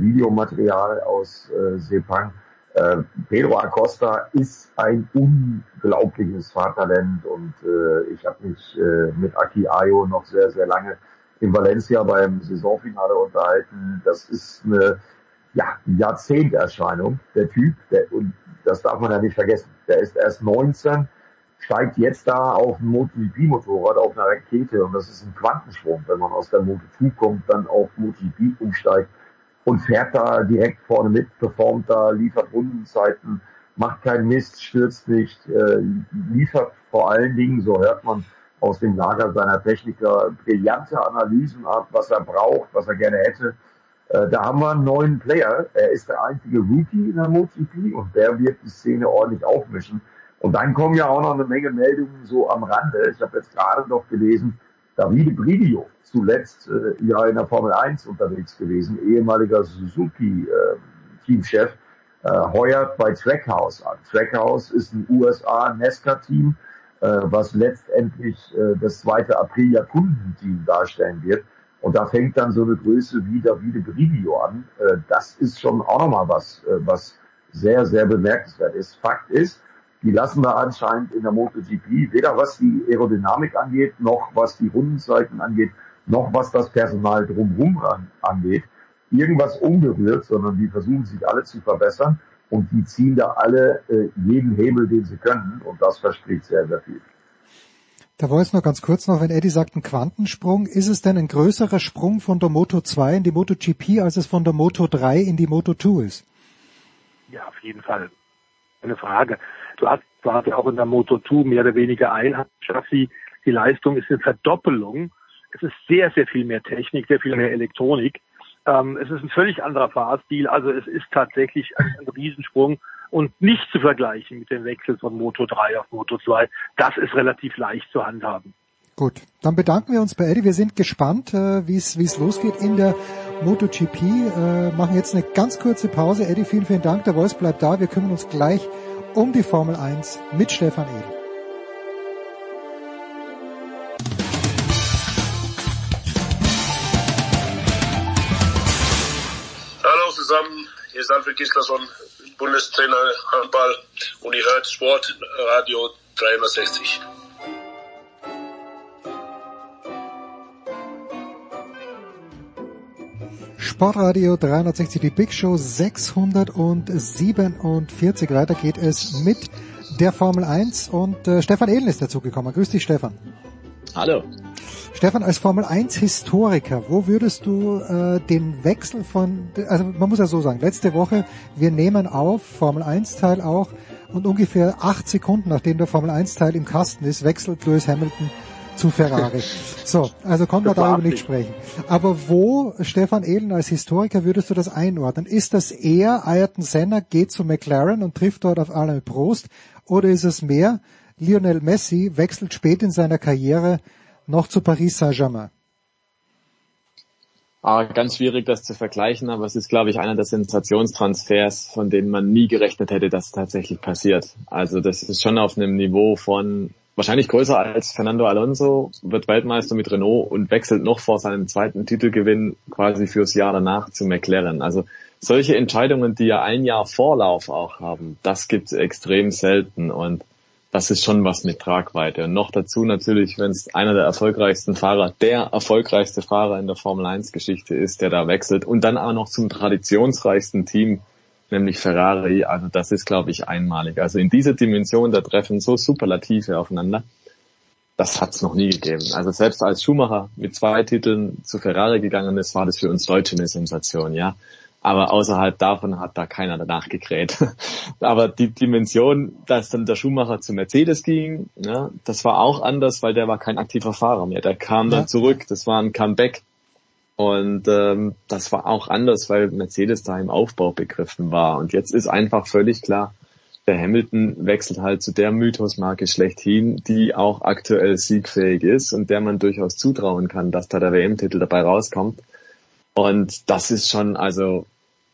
Videomaterial aus äh, Sepang. Äh, Pedro Acosta ist ein unglaubliches Fahrtalent und äh, ich habe mich äh, mit Aki Ayo noch sehr, sehr lange in Valencia beim Saisonfinale unterhalten. Das ist eine ja, Jahrzehnterscheinung, der Typ, der, und das darf man ja nicht vergessen. Der ist erst 19, steigt jetzt da auf ein MotoGP-Motorrad, auf einer Rakete und das ist ein Quantensprung, wenn man aus der Moto2 kommt, dann auf MotoGP umsteigt und fährt da direkt vorne mit, performt da, liefert Rundenzeiten, macht keinen Mist, stürzt nicht, äh, liefert vor allen Dingen, so hört man aus dem Lager seiner Techniker, brillante Analysen ab, was er braucht, was er gerne hätte. Äh, da haben wir einen neuen Player. Er ist der einzige Rookie in der MotoGP und der wird die Szene ordentlich aufmischen. Und dann kommen ja auch noch eine Menge Meldungen so am Rande. Ich habe jetzt gerade noch gelesen, Davide Bridio, zuletzt äh, ja in der Formel 1 unterwegs gewesen, ehemaliger Suzuki-Teamchef, äh, äh, heuert bei Trackhouse an. Trackhouse ist ein USA-NASCAR-Team, äh, was letztendlich äh, das zweite Aprilia-Kundenteam darstellen wird. Und da fängt dann so eine Größe wie Davide Bridio an. Äh, das ist schon auch nochmal was, äh, was sehr, sehr bemerkenswert ist. Fakt ist, die lassen wir anscheinend in der MotoGP, weder was die Aerodynamik angeht, noch was die Rundenzeiten angeht, noch was das Personal drumherum angeht, irgendwas unberührt, sondern die versuchen sich alle zu verbessern und die ziehen da alle äh, jeden Hebel, den sie können und das verspricht sehr, sehr viel. Da war jetzt noch ganz kurz noch, wenn Eddie sagt, ein Quantensprung, ist es denn ein größerer Sprung von der Moto 2 in die Moto GP, als es von der Moto 3 in die Moto 2 ist? Ja, auf jeden Fall. Eine Frage. Du hast zwar auch in der Moto 2 mehr oder weniger Einheitschassis. Die Leistung ist eine Verdoppelung. Es ist sehr, sehr viel mehr Technik, sehr viel mehr Elektronik. Ähm, es ist ein völlig anderer Fahrstil. Also es ist tatsächlich ein, ein Riesensprung und nicht zu vergleichen mit dem Wechsel von Moto 3 auf Moto 2. Das ist relativ leicht zu handhaben. Gut, dann bedanken wir uns bei Eddie. Wir sind gespannt, äh, wie es losgeht in der MotoGP. Äh, machen jetzt eine ganz kurze Pause. Eddie, vielen, vielen Dank. Der Voice bleibt da. Wir kümmern uns gleich um die Formel 1 mit Stefan Edel. Hallo zusammen, hier ist Alfred Gislason, Bundestrainer Handball und ihr hört Sport Radio 360. Sportradio 360, die Big Show 647. Weiter geht es mit der Formel 1 und äh, Stefan Ehlen ist dazugekommen. Grüß dich, Stefan. Hallo. Stefan, als Formel 1 Historiker, wo würdest du äh, den Wechsel von, also man muss ja so sagen, letzte Woche, wir nehmen auf, Formel 1 Teil auch, und ungefähr acht Sekunden nachdem der Formel 1 Teil im Kasten ist, wechselt Lewis Hamilton zu Ferrari. So, also konnten wir darüber nicht sprechen. Aber wo, Stefan Ehlen, als Historiker würdest du das einordnen? Ist das eher Ayrton Senna geht zu McLaren und trifft dort auf Alain Prost? Oder ist es mehr Lionel Messi wechselt spät in seiner Karriere noch zu Paris Saint-Germain? Ah, ganz schwierig, das zu vergleichen, aber es ist, glaube ich, einer der Sensationstransfers, von denen man nie gerechnet hätte, dass es tatsächlich passiert. Also das ist schon auf einem Niveau von wahrscheinlich größer als Fernando Alonso, wird Weltmeister mit Renault und wechselt noch vor seinem zweiten Titelgewinn quasi fürs Jahr danach zu McLaren. Also solche Entscheidungen, die ja ein Jahr Vorlauf auch haben, das gibt es extrem selten und das ist schon was mit Tragweite. Und noch dazu natürlich, wenn es einer der erfolgreichsten Fahrer, der erfolgreichste Fahrer in der Formel 1 Geschichte ist, der da wechselt und dann auch noch zum traditionsreichsten Team nämlich Ferrari. Also das ist, glaube ich, einmalig. Also in dieser Dimension, da treffen so Superlative aufeinander. Das hat es noch nie gegeben. Also selbst als Schumacher mit zwei Titeln zu Ferrari gegangen ist, war das für uns Deutsche eine Sensation, ja. Aber außerhalb davon hat da keiner danach gekräht. Aber die Dimension, dass dann der Schumacher zu Mercedes ging, ja, das war auch anders, weil der war kein aktiver Fahrer mehr. Der kam ja. dann zurück, das war ein Comeback. Und ähm, das war auch anders, weil Mercedes da im Aufbau begriffen war. Und jetzt ist einfach völlig klar, der Hamilton wechselt halt zu der Mythosmarke schlechthin, die auch aktuell siegfähig ist und der man durchaus zutrauen kann, dass da der WM-Titel dabei rauskommt. Und das ist schon also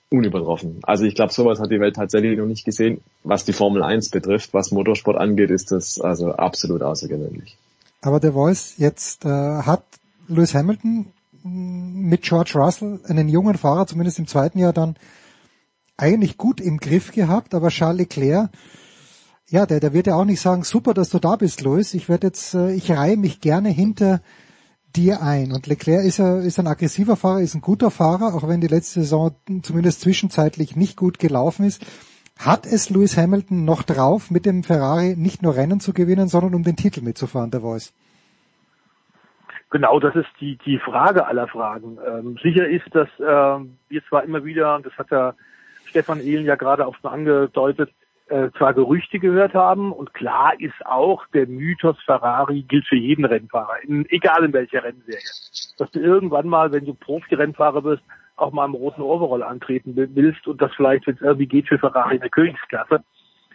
unübertroffen. Also ich glaube, sowas hat die Welt tatsächlich noch nicht gesehen. Was die Formel 1 betrifft, was Motorsport angeht, ist das also absolut außergewöhnlich. Aber der Voice jetzt äh, hat Lewis Hamilton mit George Russell einen jungen Fahrer, zumindest im zweiten Jahr dann, eigentlich gut im Griff gehabt, aber Charles Leclerc, ja, der, der wird ja auch nicht sagen, super, dass du da bist, Louis. Ich werde jetzt, äh, ich reihe mich gerne hinter dir ein. Und Leclerc ist, ja, ist ein aggressiver Fahrer, ist ein guter Fahrer, auch wenn die letzte Saison zumindest zwischenzeitlich nicht gut gelaufen ist. Hat es Lewis Hamilton noch drauf, mit dem Ferrari nicht nur Rennen zu gewinnen, sondern um den Titel mitzufahren, der Voice? Genau, das ist die, die Frage aller Fragen. Ähm, sicher ist, dass äh, wir zwar immer wieder, das hat ja Stefan Ehlen ja gerade auch schon angedeutet, äh, zwar Gerüchte gehört haben und klar ist auch, der Mythos Ferrari gilt für jeden Rennfahrer, in, egal in welcher Rennserie. Dass du irgendwann mal, wenn du Profi-Rennfahrer wirst, auch mal im roten Overall antreten willst und das vielleicht, wenn es irgendwie geht, für Ferrari in der Königsklasse.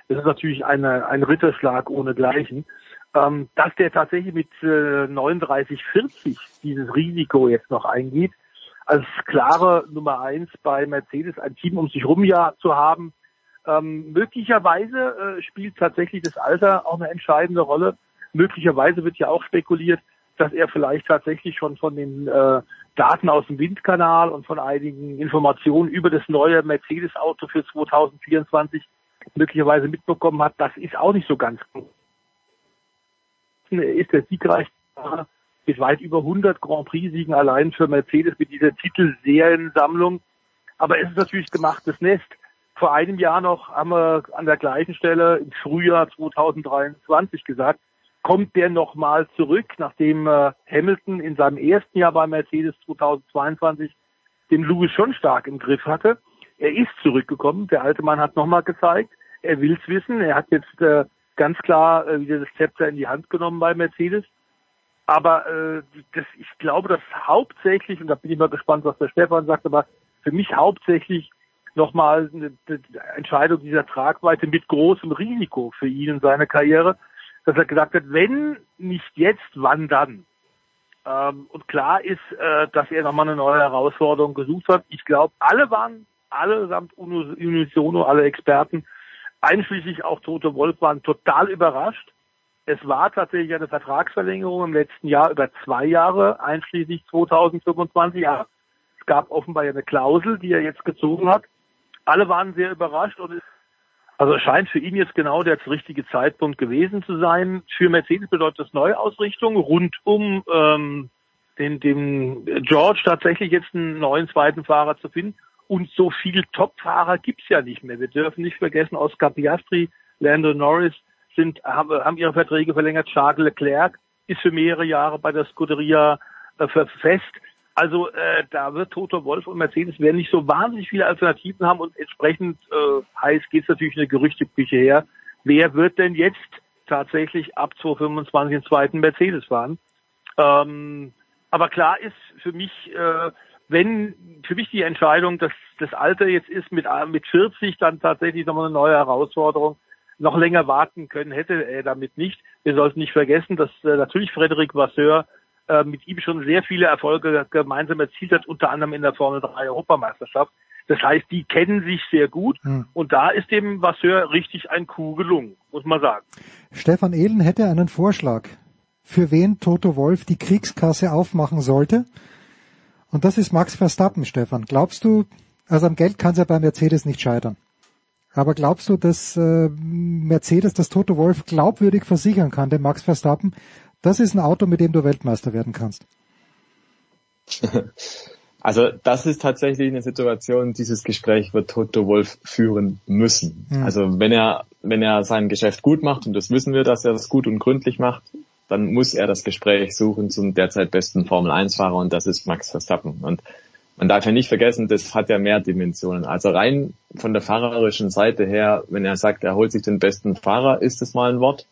Das ist natürlich eine, ein Ritterschlag ohnegleichen. Ähm, dass der tatsächlich mit äh, 39, 40 dieses Risiko jetzt noch eingeht, als klare Nummer eins bei Mercedes ein Team um sich rum ja zu haben, ähm, möglicherweise äh, spielt tatsächlich das Alter auch eine entscheidende Rolle. Möglicherweise wird ja auch spekuliert, dass er vielleicht tatsächlich schon von den äh, Daten aus dem Windkanal und von einigen Informationen über das neue Mercedes-Auto für 2024 möglicherweise mitbekommen hat. Das ist auch nicht so ganz gut. Er ist der siegreichste mit weit über 100 Grand Prix-Siegen allein für Mercedes mit dieser Titelseriensammlung. Aber es ist natürlich gemachtes Nest vor einem Jahr noch haben wir an der gleichen Stelle im Frühjahr 2023 gesagt, kommt der nochmal zurück, nachdem äh, Hamilton in seinem ersten Jahr bei Mercedes 2022 den Lewis schon stark im Griff hatte. Er ist zurückgekommen. Der alte Mann hat nochmal gezeigt, er will's wissen. Er hat jetzt äh, ganz klar äh, wieder das Zepter in die Hand genommen bei Mercedes. Aber äh, das, ich glaube, dass hauptsächlich, und da bin ich mal gespannt, was der Stefan sagt, aber für mich hauptsächlich nochmal eine, eine Entscheidung dieser Tragweite mit großem Risiko für ihn in seiner Karriere, dass er gesagt hat, wenn nicht jetzt, wann dann? Ähm, und klar ist, äh, dass er nochmal eine neue Herausforderung gesucht hat. Ich glaube, alle waren, allesamt unisono, alle Experten, einschließlich auch Tote Wolf, waren total überrascht. Es war tatsächlich eine Vertragsverlängerung im letzten Jahr über zwei Jahre, einschließlich 2025. Ja, es gab offenbar eine Klausel, die er jetzt gezogen hat alle waren sehr überrascht und es also scheint für ihn jetzt genau der richtige Zeitpunkt gewesen zu sein. Für Mercedes bedeutet das Neuausrichtung rund um ähm, den, dem George tatsächlich jetzt einen neuen zweiten Fahrer zu finden. Und so viel Top-Fahrer gibt's ja nicht mehr. Wir dürfen nicht vergessen, Oscar Piastri, Lando Norris sind, haben, haben ihre Verträge verlängert. Charles Leclerc ist für mehrere Jahre bei der Scuderia äh, fest. Also äh, da wird Toto Wolf und Mercedes werden nicht so wahnsinnig viele Alternativen haben und entsprechend äh, heiß geht es natürlich eine Gerüchteküche her. Wer wird denn jetzt tatsächlich ab 2025 den zweiten Mercedes fahren? Ähm, aber klar ist für mich, äh, wenn für mich die Entscheidung, dass das Alter jetzt ist mit mit 40 dann tatsächlich nochmal eine neue Herausforderung. Noch länger warten können hätte er damit nicht. Wir sollten nicht vergessen, dass äh, natürlich Frederic Vasseur äh, mit ihm schon sehr viele Erfolge gemeinsam erzielt hat, unter anderem in der Formel 3 Europameisterschaft. Das heißt, die kennen sich sehr gut hm. und da ist dem Vasseur richtig ein Coup gelungen, muss man sagen. Stefan Ehlen hätte einen Vorschlag, für wen Toto Wolf die Kriegskasse aufmachen sollte. Und das ist Max Verstappen, Stefan. Glaubst du, also am Geld kann es ja bei Mercedes nicht scheitern. Aber glaubst du, dass äh, Mercedes das Toto Wolf glaubwürdig versichern kann, dem Max Verstappen, das ist ein Auto, mit dem du Weltmeister werden kannst. Also das ist tatsächlich eine Situation, dieses Gespräch wird Toto Wolf führen müssen. Mhm. Also wenn er, wenn er sein Geschäft gut macht, und das wissen wir, dass er das gut und gründlich macht, dann muss er das Gespräch suchen zum derzeit besten Formel-1-Fahrer und das ist Max Verstappen. Und man darf ja nicht vergessen, das hat ja mehr Dimensionen. Also rein von der fahrerischen Seite her, wenn er sagt, er holt sich den besten Fahrer, ist das mal ein Wort.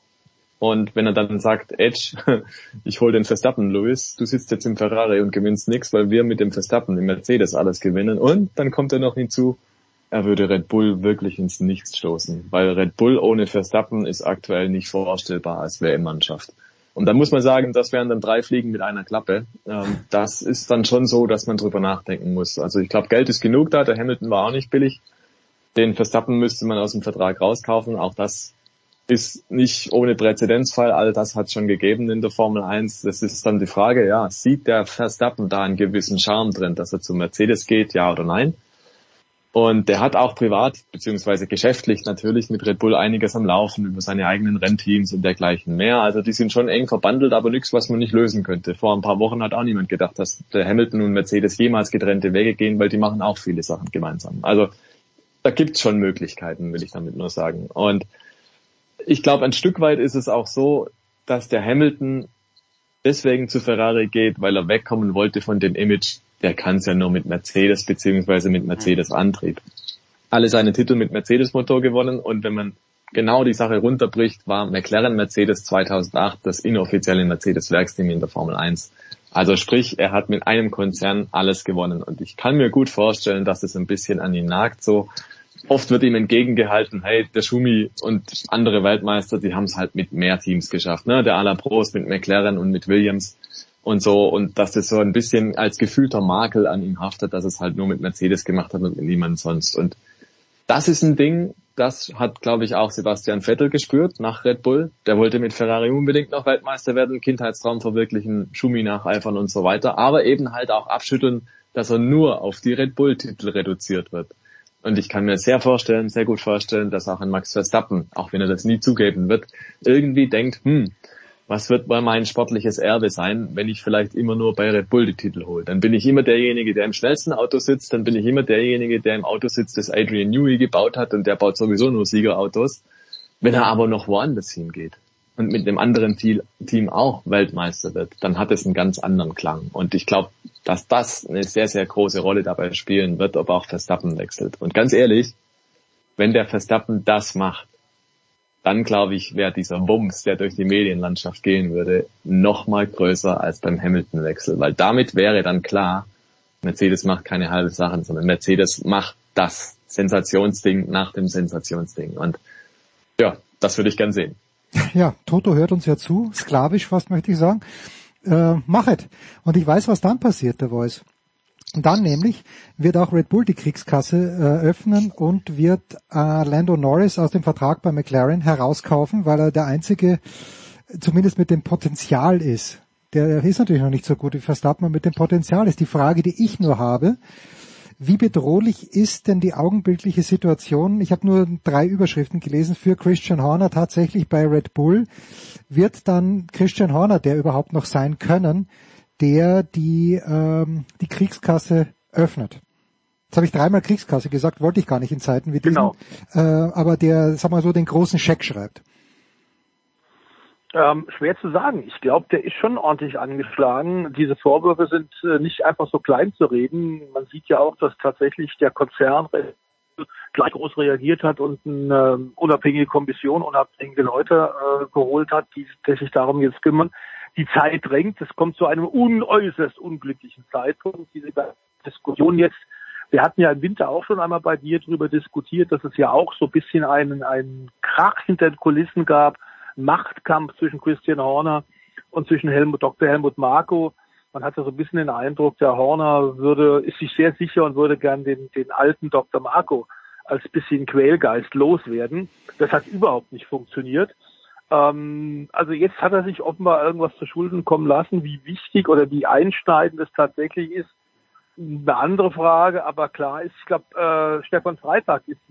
Und wenn er dann sagt, Edge, ich hole den Verstappen, Louis, du sitzt jetzt im Ferrari und gewinnst nichts, weil wir mit dem Verstappen im Mercedes alles gewinnen. Und dann kommt er noch hinzu, er würde Red Bull wirklich ins Nichts stoßen, weil Red Bull ohne Verstappen ist aktuell nicht vorstellbar als WM-Mannschaft. Und dann muss man sagen, das wären dann drei Fliegen mit einer Klappe. Ähm, das ist dann schon so, dass man drüber nachdenken muss. Also ich glaube, Geld ist genug da. Der Hamilton war auch nicht billig. Den Verstappen müsste man aus dem Vertrag rauskaufen. Auch das ist nicht ohne Präzedenzfall, all das hat schon gegeben in der Formel 1. Das ist dann die Frage, ja, sieht der Verstappen da einen gewissen Charme drin, dass er zu Mercedes geht, ja oder nein? Und der hat auch privat beziehungsweise geschäftlich natürlich mit Red Bull einiges am Laufen über seine eigenen Rennteams und dergleichen mehr. Also die sind schon eng verbandelt, aber nichts, was man nicht lösen könnte. Vor ein paar Wochen hat auch niemand gedacht, dass der Hamilton und Mercedes jemals getrennte Wege gehen, weil die machen auch viele Sachen gemeinsam. Also da gibt's schon Möglichkeiten, will ich damit nur sagen. Und ich glaube, ein Stück weit ist es auch so, dass der Hamilton deswegen zu Ferrari geht, weil er wegkommen wollte von dem Image, der kann es ja nur mit Mercedes beziehungsweise mit Mercedes Antrieb. Alle seine Titel mit Mercedes Motor gewonnen und wenn man genau die Sache runterbricht, war McLaren Mercedes 2008 das inoffizielle Mercedes Werksteam in der Formel 1. Also sprich, er hat mit einem Konzern alles gewonnen und ich kann mir gut vorstellen, dass es ein bisschen an ihn nagt so. Oft wird ihm entgegengehalten, hey, der Schumi und andere Weltmeister, die haben es halt mit mehr Teams geschafft. Ne? Der Alain Prost mit McLaren und mit Williams und so und dass das so ein bisschen als gefühlter Makel an ihm haftet, dass es halt nur mit Mercedes gemacht hat und mit niemand sonst. Und das ist ein Ding, das hat, glaube ich, auch Sebastian Vettel gespürt nach Red Bull. Der wollte mit Ferrari unbedingt noch Weltmeister werden, Kindheitstraum verwirklichen, Schumi nacheifern und so weiter, aber eben halt auch abschütteln, dass er nur auf die Red Bull-Titel reduziert wird. Und ich kann mir sehr vorstellen, sehr gut vorstellen, dass auch ein Max Verstappen, auch wenn er das nie zugeben wird, irgendwie denkt, hm, was wird mal mein sportliches Erbe sein, wenn ich vielleicht immer nur bei Red Bull die Titel hole? Dann bin ich immer derjenige, der im schnellsten Auto sitzt, dann bin ich immer derjenige, der im Auto sitzt, das Adrian Newey gebaut hat und der baut sowieso nur Siegerautos. Wenn er aber noch woanders hingeht und mit einem anderen Team auch Weltmeister wird, dann hat es einen ganz anderen Klang. Und ich glaube, dass das eine sehr, sehr große Rolle dabei spielen wird, ob auch Verstappen wechselt. Und ganz ehrlich, wenn der Verstappen das macht, dann glaube ich, wäre dieser Wumms, der durch die Medienlandschaft gehen würde, noch mal größer als beim Hamilton-Wechsel, weil damit wäre dann klar, Mercedes macht keine halbe Sachen, sondern Mercedes macht das Sensationsding nach dem Sensationsding. Und ja, das würde ich gern sehen. Ja, Toto hört uns ja zu, sklavisch fast möchte ich sagen. Äh, machet. Und ich weiß, was dann passiert, der Voice. Dann nämlich wird auch Red Bull die Kriegskasse äh, öffnen und wird äh, Lando Norris aus dem Vertrag bei McLaren herauskaufen, weil er der einzige, zumindest mit dem Potenzial ist. Der ist natürlich noch nicht so gut wie Verstappen, mit dem Potenzial ist. Die Frage, die ich nur habe, wie bedrohlich ist denn die augenblickliche Situation? Ich habe nur drei Überschriften gelesen für Christian Horner tatsächlich bei Red Bull. Wird dann Christian Horner, der überhaupt noch sein können, der die, ähm, die Kriegskasse öffnet. Jetzt habe ich dreimal Kriegskasse gesagt, wollte ich gar nicht in Zeiten wie diesen. Genau. Äh, aber der, sag mal so, den großen Scheck schreibt. Ähm, schwer zu sagen. Ich glaube, der ist schon ordentlich angeschlagen. Diese Vorwürfe sind äh, nicht einfach so klein zu reden. Man sieht ja auch, dass tatsächlich der Konzern gleich groß reagiert hat und eine äh, unabhängige Kommission, unabhängige Leute äh, geholt hat, die, die sich darum jetzt kümmern die Zeit drängt. Es kommt zu einem unäußerst unglücklichen Zeitpunkt. Diese Diskussion jetzt, wir hatten ja im Winter auch schon einmal bei dir darüber diskutiert, dass es ja auch so ein bisschen einen, einen Krach hinter den Kulissen gab, Machtkampf zwischen Christian Horner und zwischen Helmut, Dr. Helmut Marko. Man hatte so ein bisschen den Eindruck, der Horner würde, ist sich sehr sicher und würde gern den, den alten Dr. Marco als bisschen Quälgeist loswerden. Das hat überhaupt nicht funktioniert. Ähm, also jetzt hat er sich offenbar irgendwas zu Schulden kommen lassen. Wie wichtig oder wie einschneidend es tatsächlich ist, eine andere Frage. Aber klar ist, ich glaube, äh, Stefan Freitag ist,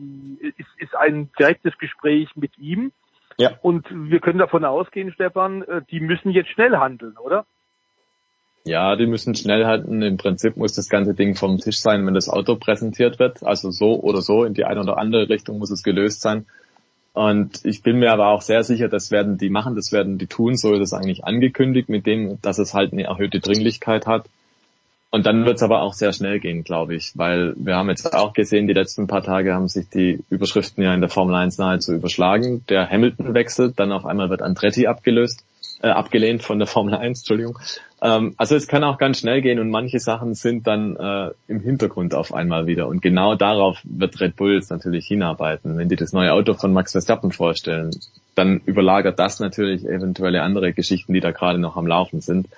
ist, ist ein direktes Gespräch mit ihm. Ja. Und wir können davon ausgehen, Stefan, äh, die müssen jetzt schnell handeln, oder? Ja, die müssen schnell halten. Im Prinzip muss das ganze Ding vom Tisch sein, wenn das Auto präsentiert wird. Also so oder so, in die eine oder andere Richtung muss es gelöst sein. Und ich bin mir aber auch sehr sicher, das werden die machen, das werden die tun, so ist es eigentlich angekündigt, mit dem, dass es halt eine erhöhte Dringlichkeit hat. Und dann wird es aber auch sehr schnell gehen, glaube ich, weil wir haben jetzt auch gesehen, die letzten paar Tage haben sich die Überschriften ja in der Formel 1 nahezu überschlagen. Der Hamilton wechselt, dann auf einmal wird Andretti abgelöst äh, abgelehnt von der Formel 1, Entschuldigung. Ähm, also es kann auch ganz schnell gehen und manche Sachen sind dann äh, im Hintergrund auf einmal wieder. Und genau darauf wird Red Bull jetzt natürlich hinarbeiten. Wenn die das neue Auto von Max Verstappen vorstellen, dann überlagert das natürlich eventuelle andere Geschichten, die da gerade noch am Laufen sind.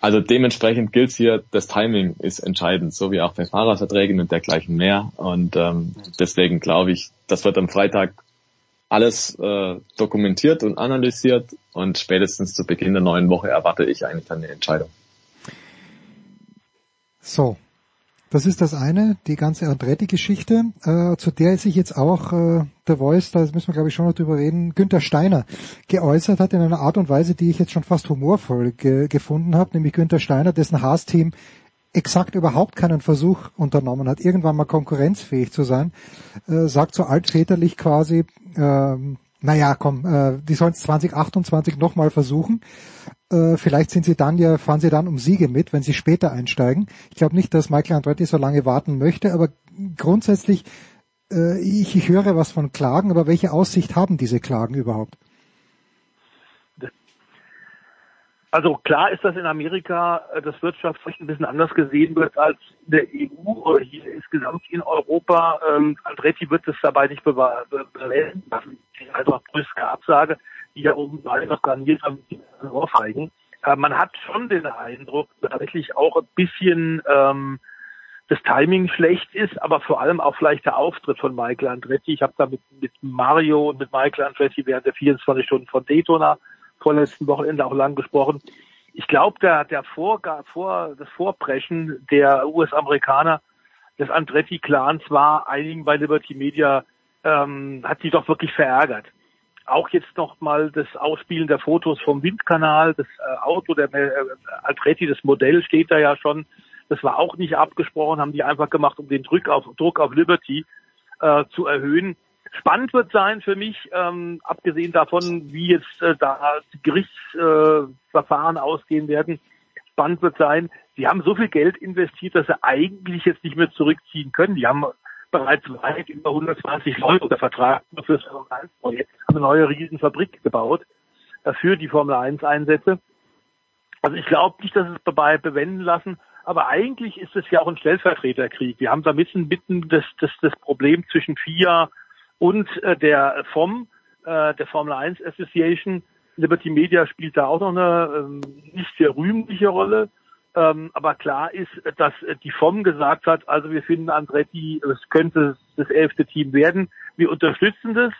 Also dementsprechend gilt hier, das Timing ist entscheidend, so wie auch bei Fahrerverträgen und dergleichen mehr. Und ähm, deswegen glaube ich, das wird am Freitag alles äh, dokumentiert und analysiert und spätestens zu Beginn der neuen Woche erwarte ich eigentlich dann eine Entscheidung. So, Das ist das eine, die ganze Andretti-Geschichte, äh, zu der sich jetzt auch äh, der Voice, da müssen wir glaube ich schon noch drüber reden, Günther Steiner geäußert hat in einer Art und Weise, die ich jetzt schon fast humorvoll ge gefunden habe, nämlich Günther Steiner, dessen Haas-Team exakt überhaupt keinen Versuch unternommen hat, irgendwann mal konkurrenzfähig zu sein, äh, sagt so altväterlich quasi, ähm, naja, komm, äh, die sollen es 2028 nochmal versuchen. Äh, vielleicht sind sie dann ja, fahren sie dann um Siege mit, wenn sie später einsteigen. Ich glaube nicht, dass Michael Andretti so lange warten möchte, aber grundsätzlich, äh, ich, ich höre was von Klagen, aber welche Aussicht haben diese Klagen überhaupt? Also klar ist, dass in Amerika äh, das Wirtschaftsrecht ein bisschen anders gesehen wird als in der EU oder hier insgesamt in Europa. Ähm, Andretti wird es dabei nicht bewältigen lassen. Also größte Absage, die ja oben noch garniert haben, Ohrfeigen. Äh, man hat schon den Eindruck, dass tatsächlich auch ein bisschen ähm, das Timing schlecht ist, aber vor allem auch vielleicht der Auftritt von Michael Andretti. Ich habe da mit, mit Mario und mit Michael Andretti während der 24 Stunden von Daytona vorletzten Wochenende auch lang gesprochen. Ich glaube, der, der Vor, Vor, das Vorpreschen der US-Amerikaner des Andretti-Clans war einigen bei Liberty Media, ähm, hat sie doch wirklich verärgert. Auch jetzt noch mal das Ausspielen der Fotos vom Windkanal, das äh, Auto, der äh, Andretti, das Modell steht da ja schon. Das war auch nicht abgesprochen, haben die einfach gemacht, um den Druck auf, Druck auf Liberty äh, zu erhöhen. Spannend wird sein für mich, ähm, abgesehen davon, wie jetzt äh, da Gerichtsverfahren äh, ausgehen werden. Spannend wird sein, sie haben so viel Geld investiert, dass sie eigentlich jetzt nicht mehr zurückziehen können. Die haben bereits weit über 120 Leute unter Vertrag für das Formel 1 Projekt, haben eine neue Riesenfabrik gebaut äh, für die Formel 1 Einsätze. Also ich glaube nicht, dass es dabei bewenden lassen, aber eigentlich ist es ja auch ein Stellvertreterkrieg. Wir haben da mitten, mitten das, das, das Problem zwischen FIA und äh, der FOM, äh, der Formel 1 Association. Liberty Media spielt da auch noch eine ähm, nicht sehr rühmliche Rolle. Ähm, aber klar ist, dass die FOM gesagt hat, also wir finden Andretti, es könnte das elfte Team werden. Wir unterstützen das.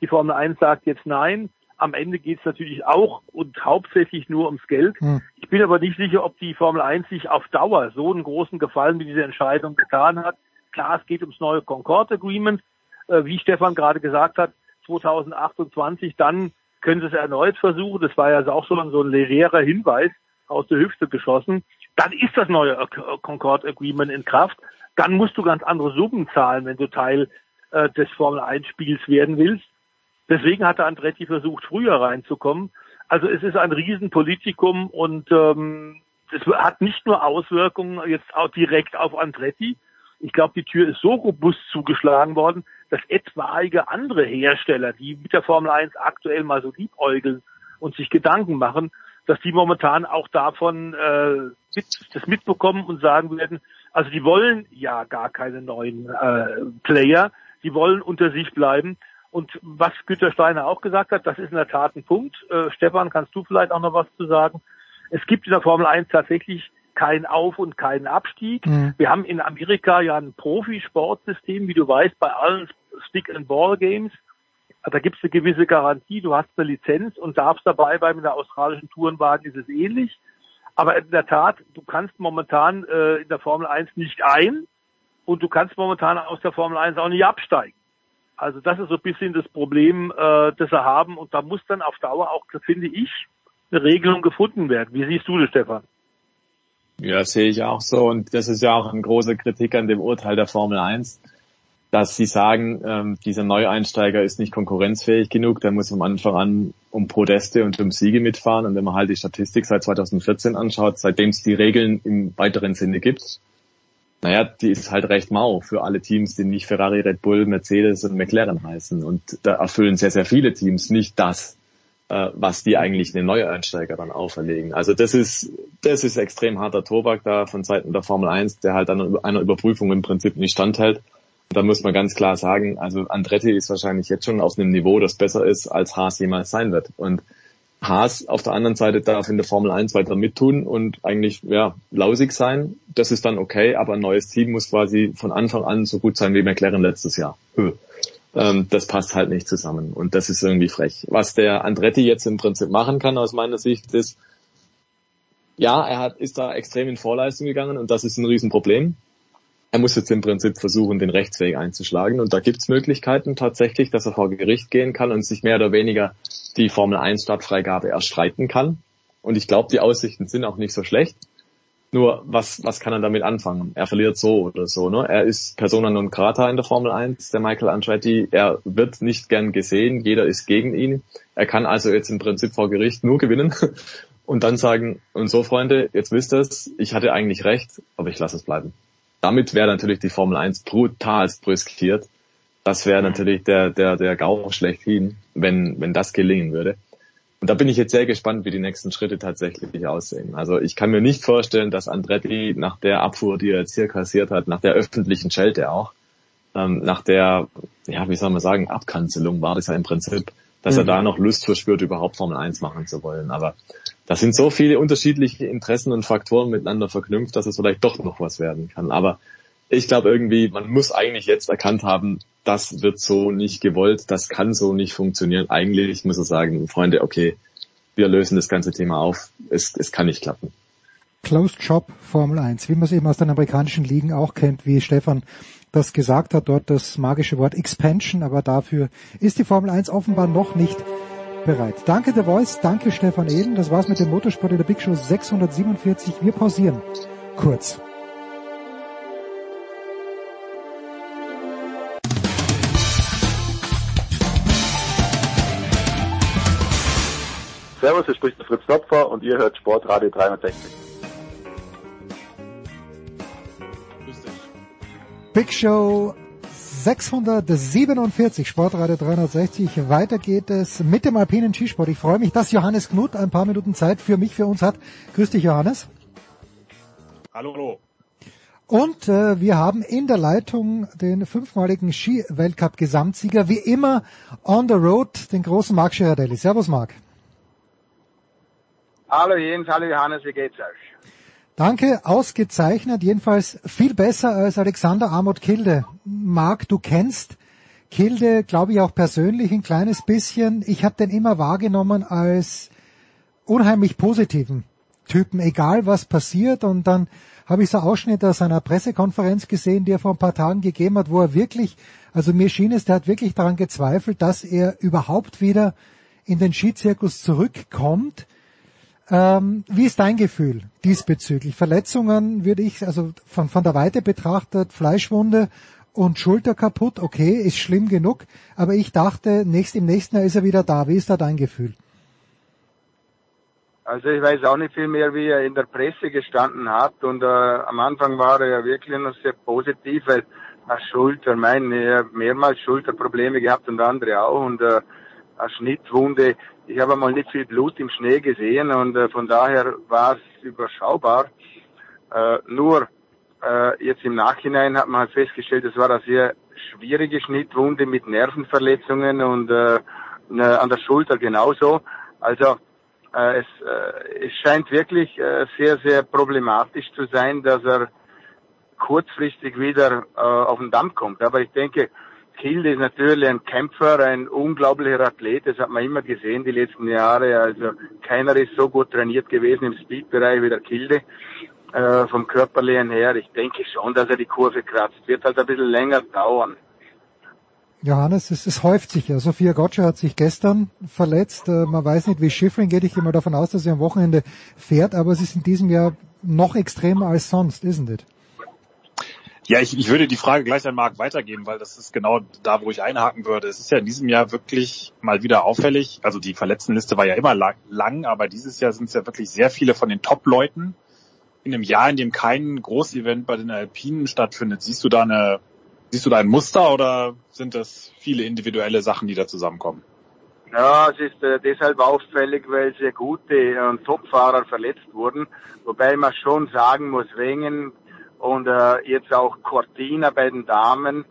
Die Formel 1 sagt jetzt nein. Am Ende geht es natürlich auch und hauptsächlich nur ums Geld. Hm. Ich bin aber nicht sicher, ob die Formel 1 sich auf Dauer so einen großen Gefallen mit dieser Entscheidung getan hat. Klar, es geht ums neue Concord Agreement äh, wie Stefan gerade gesagt hat, 2028, dann können sie es erneut versuchen. Das war ja auch so ein, so ein legerer Hinweis aus der Hüfte geschossen. Dann ist das neue Concord Agreement in Kraft. Dann musst du ganz andere Summen zahlen, wenn du Teil äh, des Formel 1 Spiels werden willst. Deswegen hatte Andretti versucht, früher reinzukommen. Also es ist ein Riesenpolitikum und ähm, es hat nicht nur Auswirkungen jetzt auch direkt auf Andretti. Ich glaube, die Tür ist so robust zugeschlagen worden, dass etwaige andere Hersteller, die mit der Formel 1 aktuell mal so liebäugeln und sich Gedanken machen, dass die momentan auch davon äh, mit, das mitbekommen und sagen werden, also die wollen ja gar keine neuen äh, Player, die wollen unter sich bleiben. Und was Günter Steiner auch gesagt hat, das ist in der Tat ein Punkt. Äh, Stefan, kannst du vielleicht auch noch was zu sagen? Es gibt in der Formel 1 tatsächlich kein Auf- und kein Abstieg. Mhm. Wir haben in Amerika ja ein Profisportsystem, wie du weißt, bei allen Stick-and-Ball-Games. Da gibt es eine gewisse Garantie, du hast eine Lizenz und darfst dabei bleiben. In der australischen Tourenwagen ist es ähnlich. Aber in der Tat, du kannst momentan äh, in der Formel 1 nicht ein und du kannst momentan aus der Formel 1 auch nicht absteigen. Also das ist so ein bisschen das Problem, äh, das wir haben und da muss dann auf Dauer auch, finde ich, eine Regelung gefunden werden. Wie siehst du das, Stefan? Ja, sehe ich auch so. Und das ist ja auch eine große Kritik an dem Urteil der Formel 1, dass sie sagen, ähm, dieser Neueinsteiger ist nicht konkurrenzfähig genug, der muss am Anfang an um Podeste und um Siege mitfahren. Und wenn man halt die Statistik seit 2014 anschaut, seitdem es die Regeln im weiteren Sinne gibt, naja, die ist halt recht mau für alle Teams, die nicht Ferrari, Red Bull, Mercedes und McLaren heißen. Und da erfüllen sehr, sehr viele Teams nicht das, äh, was die eigentlich den Neueinsteiger dann auferlegen. Also das ist, das ist extrem harter Tobak da von Seiten der Formel 1, der halt an einer Überprüfung im Prinzip nicht standhält. da muss man ganz klar sagen, also Andretti ist wahrscheinlich jetzt schon auf einem Niveau, das besser ist, als Haas jemals sein wird. Und Haas auf der anderen Seite darf in der Formel 1 weiter mittun und eigentlich ja lausig sein. Das ist dann okay, aber ein neues Team muss quasi von Anfang an so gut sein wie McLaren letztes Jahr ähm, das passt halt nicht zusammen. Und das ist irgendwie frech. Was der Andretti jetzt im Prinzip machen kann aus meiner Sicht ist, ja, er hat, ist da extrem in Vorleistung gegangen und das ist ein Riesenproblem. er muss jetzt im Prinzip versuchen, den Rechtsweg einzuschlagen. Und da gibt es Möglichkeiten tatsächlich, dass er vor Gericht gehen kann und sich mehr oder weniger die Formel 1 Startfreigabe erstreiten kann. Und ich glaube, die Aussichten sind auch nicht so schlecht. Nur, was, was kann er damit anfangen? Er verliert so oder so. Ne? Er ist Persona non grata in der Formel 1, der Michael Andretti. Er wird nicht gern gesehen. Jeder ist gegen ihn. Er kann also jetzt im Prinzip vor Gericht nur gewinnen und dann sagen, und so Freunde, jetzt wisst ihr es, ich hatte eigentlich recht, aber ich lasse es bleiben. Damit wäre natürlich die Formel 1 brutal brüskiert. Das wäre natürlich der, der, der Gau schlechthin, wenn, wenn das gelingen würde. Und da bin ich jetzt sehr gespannt, wie die nächsten Schritte tatsächlich aussehen. Also ich kann mir nicht vorstellen, dass Andretti nach der Abfuhr, die er jetzt hier kassiert hat, nach der öffentlichen Schelte auch, ähm, nach der, ja, wie soll man sagen, Abkanzelung war das ja im Prinzip, dass mhm. er da noch Lust verspürt, überhaupt Formel 1 machen zu wollen. Aber da sind so viele unterschiedliche Interessen und Faktoren miteinander verknüpft, dass es vielleicht doch noch was werden kann. Aber ich glaube irgendwie, man muss eigentlich jetzt erkannt haben, das wird so nicht gewollt, das kann so nicht funktionieren. Eigentlich muss er sagen, Freunde, okay, wir lösen das ganze Thema auf, es, es kann nicht klappen. Closed Shop Formel 1, wie man es eben aus den amerikanischen Ligen auch kennt, wie Stefan das gesagt hat, dort das magische Wort Expansion, aber dafür ist die Formel 1 offenbar noch nicht bereit. Danke The Voice, danke Stefan Eden, das war's mit dem Motorsport in der Big Show 647. Wir pausieren kurz. Servus, hier spricht der Fritz Topfer und ihr hört Sportradio 360. Big Show 647, Sportradio 360. Weiter geht es mit dem alpinen Skisport. Ich freue mich, dass Johannes Knut ein paar Minuten Zeit für mich, für uns hat. Grüß dich, Johannes. Hallo, hallo. Und äh, wir haben in der Leitung den fünfmaligen Ski-Weltcup-Gesamtsieger, wie immer on the road, den großen Marc Girardelli. Servus, Marc. Hallo Jens, hallo Johannes, wie geht's euch? Danke, ausgezeichnet, jedenfalls viel besser als Alexander Amot Kilde. Marc, du kennst Kilde, glaube ich, auch persönlich ein kleines bisschen. Ich habe den immer wahrgenommen als unheimlich positiven Typen, egal was passiert. Und dann habe ich so Ausschnitte aus einer Pressekonferenz gesehen, die er vor ein paar Tagen gegeben hat, wo er wirklich, also mir schien es, der hat wirklich daran gezweifelt, dass er überhaupt wieder in den Skizirkus zurückkommt ähm, wie ist dein Gefühl diesbezüglich? Verletzungen würde ich, also von, von der Weite betrachtet, Fleischwunde und Schulter kaputt, okay, ist schlimm genug, aber ich dachte, nächst, im nächsten Jahr ist er wieder da. Wie ist da dein Gefühl? Also ich weiß auch nicht viel mehr, wie er in der Presse gestanden hat und äh, am Anfang war er ja wirklich noch sehr positiv, weil eine Schulter, meine, er hat mehrmals Schulterprobleme gehabt und andere auch und äh, eine Schnittwunde ich habe einmal nicht viel Blut im Schnee gesehen und äh, von daher war es überschaubar. Äh, nur äh, jetzt im Nachhinein hat man halt festgestellt, es war eine sehr schwierige Schnittwunde mit Nervenverletzungen und äh, ne, an der Schulter genauso. Also äh, es, äh, es scheint wirklich äh, sehr, sehr problematisch zu sein, dass er kurzfristig wieder äh, auf den Damm kommt. Aber ich denke, Kilde ist natürlich ein Kämpfer, ein unglaublicher Athlet. Das hat man immer gesehen die letzten Jahre. Also keiner ist so gut trainiert gewesen im Speedbereich wie der Kilde. Äh, vom Körperlichen her. Ich denke schon, dass er die Kurve kratzt. Wird halt ein bisschen länger dauern. Johannes, es, es häuft sich ja. Sophia Gotcha hat sich gestern verletzt. Äh, man weiß nicht, wie Schiffrin geht. Ich gehe mal davon aus, dass sie am Wochenende fährt, aber es ist in diesem Jahr noch extremer als sonst, isn't it? Ja, ich, ich würde die Frage gleich an Marc weitergeben, weil das ist genau da, wo ich einhaken würde. Es ist ja in diesem Jahr wirklich mal wieder auffällig. Also die Verletztenliste war ja immer lang, lang aber dieses Jahr sind es ja wirklich sehr viele von den Top-Leuten. In einem Jahr, in dem kein Großevent bei den Alpinen stattfindet, siehst du da eine, siehst du da ein Muster oder sind das viele individuelle Sachen, die da zusammenkommen? Ja, es ist äh, deshalb auffällig, weil sehr gute und Topfahrer verletzt wurden. Wobei man schon sagen muss, Wengen und äh, jetzt auch Cortina bei den Damen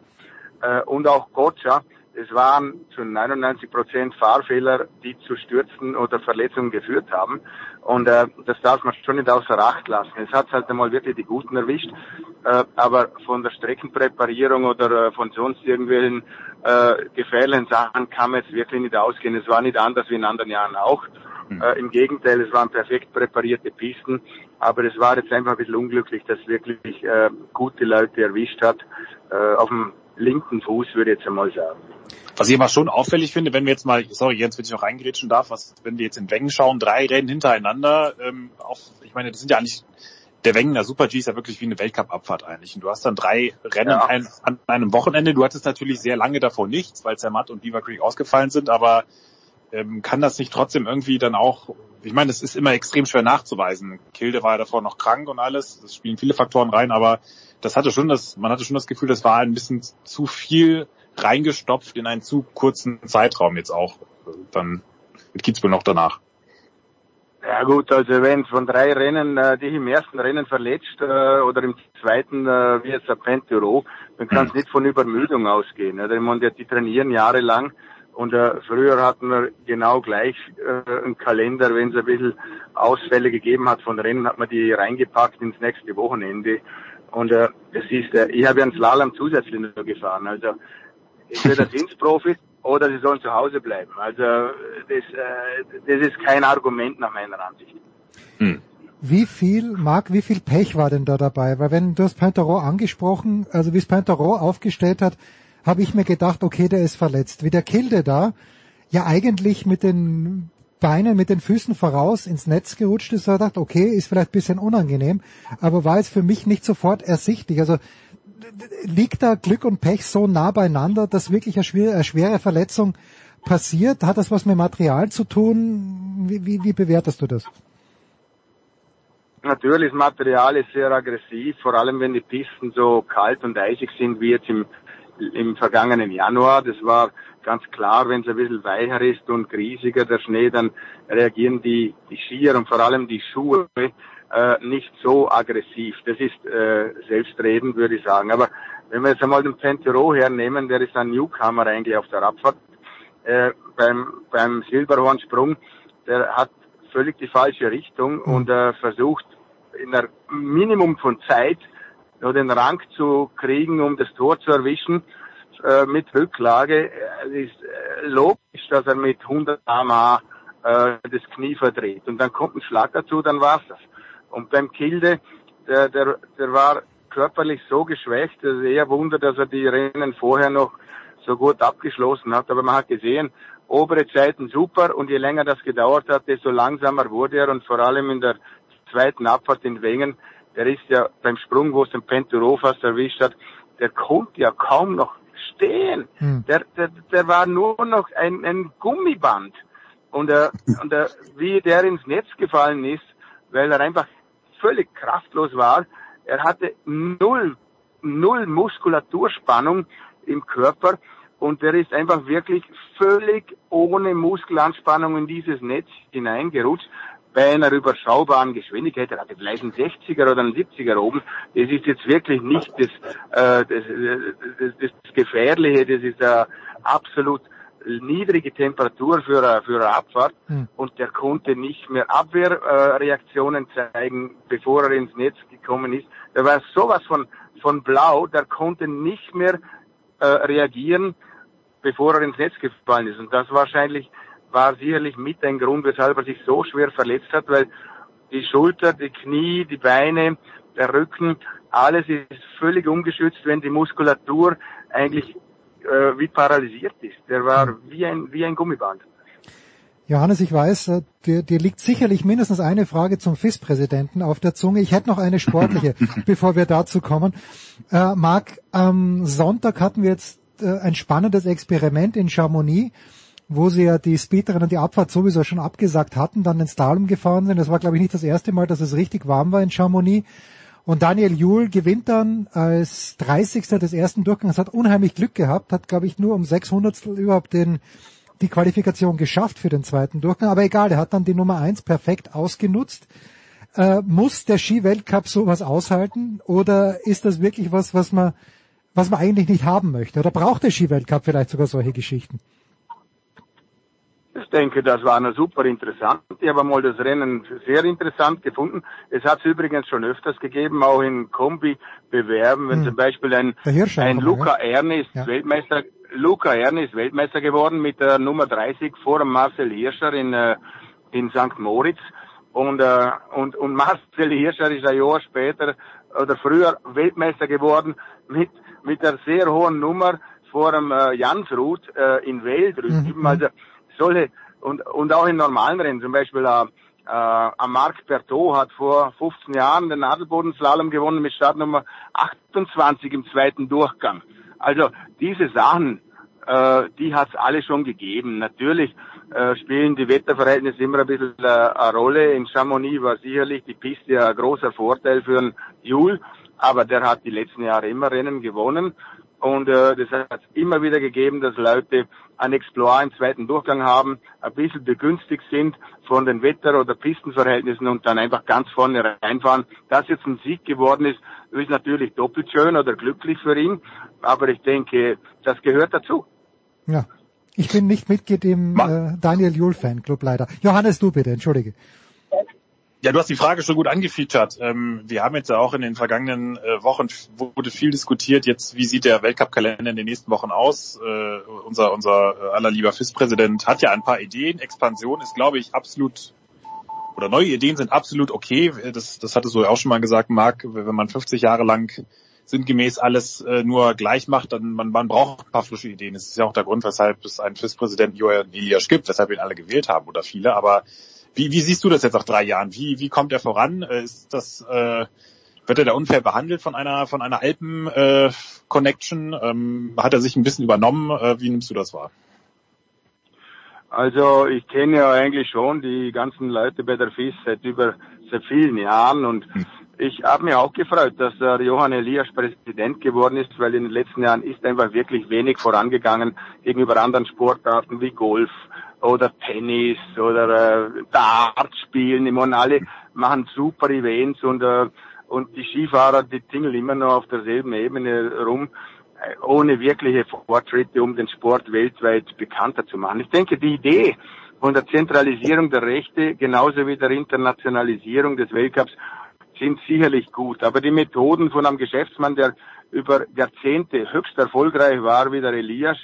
äh, und auch Gotcha. Es waren zu 99 Prozent Fahrfehler, die zu Stürzen oder Verletzungen geführt haben. Und äh, das darf man schon nicht außer Acht lassen. Es hat halt einmal wirklich die Guten erwischt, äh, aber von der Streckenpräparierung oder äh, von sonst irgendwelchen äh, gefährlichen Sachen kann man jetzt wirklich nicht ausgehen. Es war nicht anders wie in anderen Jahren auch. Mhm. Äh, Im Gegenteil, es waren perfekt präparierte Pisten, aber es war jetzt einfach ein bisschen unglücklich, dass wirklich äh, gute Leute erwischt hat. Äh, auf dem linken Fuß würde ich jetzt einmal sagen. Was ich aber schon auffällig finde, wenn wir jetzt mal, sorry Jens, wenn ich noch reingrätschen darf, was, wenn wir jetzt in Wengen schauen, drei Rennen hintereinander, ähm, auch, ich meine, das sind ja eigentlich, der Wengener Super G ist ja wirklich wie eine Weltcup-Abfahrt eigentlich. Und du hast dann drei Rennen ja. ein, an einem Wochenende. Du hattest natürlich sehr lange davor nichts, weil Zermatt und Beaver Creek ausgefallen sind, aber ähm, kann das nicht trotzdem irgendwie dann auch, ich meine, es ist immer extrem schwer nachzuweisen. Kilde war ja davor noch krank und alles, es spielen viele Faktoren rein, aber das hatte schon das, man hatte schon das Gefühl, das war ein bisschen zu viel reingestopft in einen zu kurzen Zeitraum jetzt auch dann mit Kitzbühel noch danach. Ja gut, also wenn von drei Rennen äh, dich im ersten Rennen verletzt äh, oder im zweiten äh, wie jetzt der Penturo, dann kann es mhm. nicht von Übermüdung ausgehen. Oder? Man, die, die trainieren jahrelang und äh, früher hatten wir genau gleich äh, einen Kalender, wenn es ein bisschen Ausfälle gegeben hat von Rennen, hat man die reingepackt ins nächste Wochenende. Und äh, das ist, äh, ich habe ja einen Slalom zusätzlich nur gefahren. Also entweder sind Profis oder sie sollen zu Hause bleiben. Also das, äh, das ist kein Argument nach meiner Ansicht. Hm. Wie viel, Marc, wie viel Pech war denn da dabei? Weil wenn du hast Pintero angesprochen, also wie es Pintero aufgestellt hat, habe ich mir gedacht, okay, der ist verletzt. Wie der Kilde da ja eigentlich mit den Beinen, mit den Füßen voraus ins Netz gerutscht ist, habe ich gedacht, okay, ist vielleicht ein bisschen unangenehm, aber war jetzt für mich nicht sofort ersichtlich. Also liegt da Glück und Pech so nah beieinander, dass wirklich eine schwere, eine schwere Verletzung passiert? Hat das was mit Material zu tun? Wie, wie, wie bewertest du das? Natürlich, das Material ist sehr aggressiv, vor allem wenn die Pisten so kalt und eisig sind wie jetzt im, im vergangenen Januar. Das war ganz klar, wenn es ein bisschen weicher ist und griesiger der Schnee, dann reagieren die, die Skier und vor allem die Schuhe äh, nicht so aggressiv. Das ist äh, selbstredend, würde ich sagen. Aber wenn wir jetzt einmal den Pentero hernehmen, der ist ein Newcomer eigentlich auf der Abfahrt, äh, beim, beim Silberhornsprung, der hat völlig die falsche Richtung und äh, versucht in einer Minimum von Zeit nur den Rang zu kriegen, um das Tor zu erwischen äh, mit Rücklage. Ist äh, logisch, dass er mit 100 km/h äh, das Knie verdreht. Und dann kommt ein Schlag dazu, dann war's das. Und beim Kilde, der, der, der war körperlich so geschwächt, dass es eher Wunder, dass er die Rennen vorher noch so gut abgeschlossen hat. Aber man hat gesehen, obere Zeiten super und je länger das gedauert hat, desto langsamer wurde er und vor allem in der zweiten Abfahrt in Wengen, der ist ja beim Sprung, wo es den Penturo fast erwischt hat, der konnte ja kaum noch stehen. Hm. Der, der, der war nur noch ein, ein Gummiband. Und, äh, und äh, wie der ins Netz gefallen ist, weil er einfach völlig kraftlos war. Er hatte null, null Muskulaturspannung im Körper und er ist einfach wirklich völlig ohne Muskelanspannung in dieses Netz hineingerutscht bei einer überschaubaren Geschwindigkeit. Er hatte vielleicht einen 60er oder einen 70er oben. Das ist jetzt wirklich nicht das, äh, das, das, das, Gefährliche, das ist äh, absolut niedrige Temperatur für, eine, für eine Abfahrt hm. und der konnte nicht mehr Abwehrreaktionen äh, zeigen, bevor er ins Netz gekommen ist. Der war sowas von, von blau, der konnte nicht mehr äh, reagieren, bevor er ins Netz gefallen ist. Und das wahrscheinlich war sicherlich mit ein Grund, weshalb er sich so schwer verletzt hat, weil die Schulter, die Knie, die Beine, der Rücken, alles ist völlig ungeschützt, wenn die Muskulatur eigentlich äh, wie paralysiert ist. Der war wie ein, wie ein Gummiband. Johannes, ich weiß, äh, dir, dir liegt sicherlich mindestens eine Frage zum FIS-Präsidenten auf der Zunge. Ich hätte noch eine sportliche, bevor wir dazu kommen. Äh, Marc, am Sonntag hatten wir jetzt äh, ein spannendes Experiment in Chamonix, wo sie ja die Speedrennen die Abfahrt sowieso schon abgesagt hatten, dann den Slalom gefahren sind. Das war, glaube ich, nicht das erste Mal, dass es richtig warm war in Chamonix. Und Daniel Juhl gewinnt dann als 30. des ersten Durchgangs, hat unheimlich Glück gehabt, hat, glaube ich, nur um 600 überhaupt den, die Qualifikation geschafft für den zweiten Durchgang. Aber egal, er hat dann die Nummer eins perfekt ausgenutzt. Äh, muss der Ski-Weltcup sowas aushalten? Oder ist das wirklich was, was man, was man eigentlich nicht haben möchte? Oder braucht der Ski-Weltcup vielleicht sogar solche Geschichten? Ich denke, das war eine super interessant. Ich habe mal das Rennen sehr interessant gefunden. Es hat es übrigens schon öfters gegeben, auch in Kombi-Bewerben, wenn hm. zum Beispiel ein, ein Luca. Erni ist ja. Weltmeister, Luca Erni ist Weltmeister geworden mit der Nummer 30 vor Marcel Hirscher in, äh, in St. Moritz. Und, äh, und, und Marcel Hirscher ist ein Jahr später oder früher Weltmeister geworden mit, mit einer sehr hohen Nummer vor dem äh, Jansrud äh, in Welt drüben. Mhm. Also solche und, und auch in normalen Rennen, zum Beispiel äh, äh, Marc Berthaud hat vor 15 Jahren den Nadelbodenslalom gewonnen mit Startnummer 28 im zweiten Durchgang. Also diese Sachen, äh, die hat es alle schon gegeben. Natürlich äh, spielen die Wetterverhältnisse immer ein bisschen äh, eine Rolle. In Chamonix war sicherlich die Piste ein großer Vorteil für den Jul, aber der hat die letzten Jahre immer Rennen gewonnen. Und äh, das hat immer wieder gegeben, dass Leute ein Explorer im zweiten Durchgang haben, ein bisschen begünstigt sind von den Wetter- oder Pistenverhältnissen und dann einfach ganz vorne reinfahren. Dass jetzt ein Sieg geworden ist, ist natürlich doppelt schön oder glücklich für ihn. Aber ich denke, das gehört dazu. Ja, ich bin nicht Mitglied im äh, Daniel Juhl Fanclub leider. Johannes, du bitte, entschuldige. Ja, du hast die Frage schon gut angefeatured. Ähm, wir haben jetzt ja auch in den vergangenen äh, Wochen wurde viel diskutiert. Jetzt, wie sieht der Weltcup-Kalender in den nächsten Wochen aus? Äh, unser unser äh, allerlieber FIS-Präsident hat ja ein paar Ideen. Expansion ist, glaube ich, absolut oder neue Ideen sind absolut okay. Das, das hattest du ja auch schon mal gesagt, Marc. Wenn man 50 Jahre lang sinngemäß alles nur gleich macht, dann man, man braucht ein paar frische Ideen. Das ist ja auch der Grund, weshalb es einen FIS-Präsidenten Johann Elias gibt, weshalb ihn alle gewählt haben oder viele. Aber wie, wie siehst du das jetzt nach drei Jahren? Wie, wie kommt er voran? Äh, ist das, äh, wird er da unfair behandelt von einer, von einer Alpen-Connection? Äh, ähm, hat er sich ein bisschen übernommen? Äh, wie nimmst du das wahr? Also ich kenne ja eigentlich schon die ganzen Leute bei der FIS seit über seit vielen Jahren und hm. ich habe mich auch gefreut, dass der Johann Elias Präsident geworden ist, weil in den letzten Jahren ist einfach wirklich wenig vorangegangen gegenüber anderen Sportarten wie Golf, oder Tennis oder äh, Dart spielen. Ich meine, alle machen super Events und, äh, und die Skifahrer, die tingeln immer noch auf derselben Ebene rum, äh, ohne wirkliche Fortschritte, um den Sport weltweit bekannter zu machen. Ich denke, die Idee von der Zentralisierung der Rechte genauso wie der Internationalisierung des Weltcups sind sicherlich gut. Aber die Methoden von einem Geschäftsmann, der über Jahrzehnte höchst erfolgreich war, wie der Elias,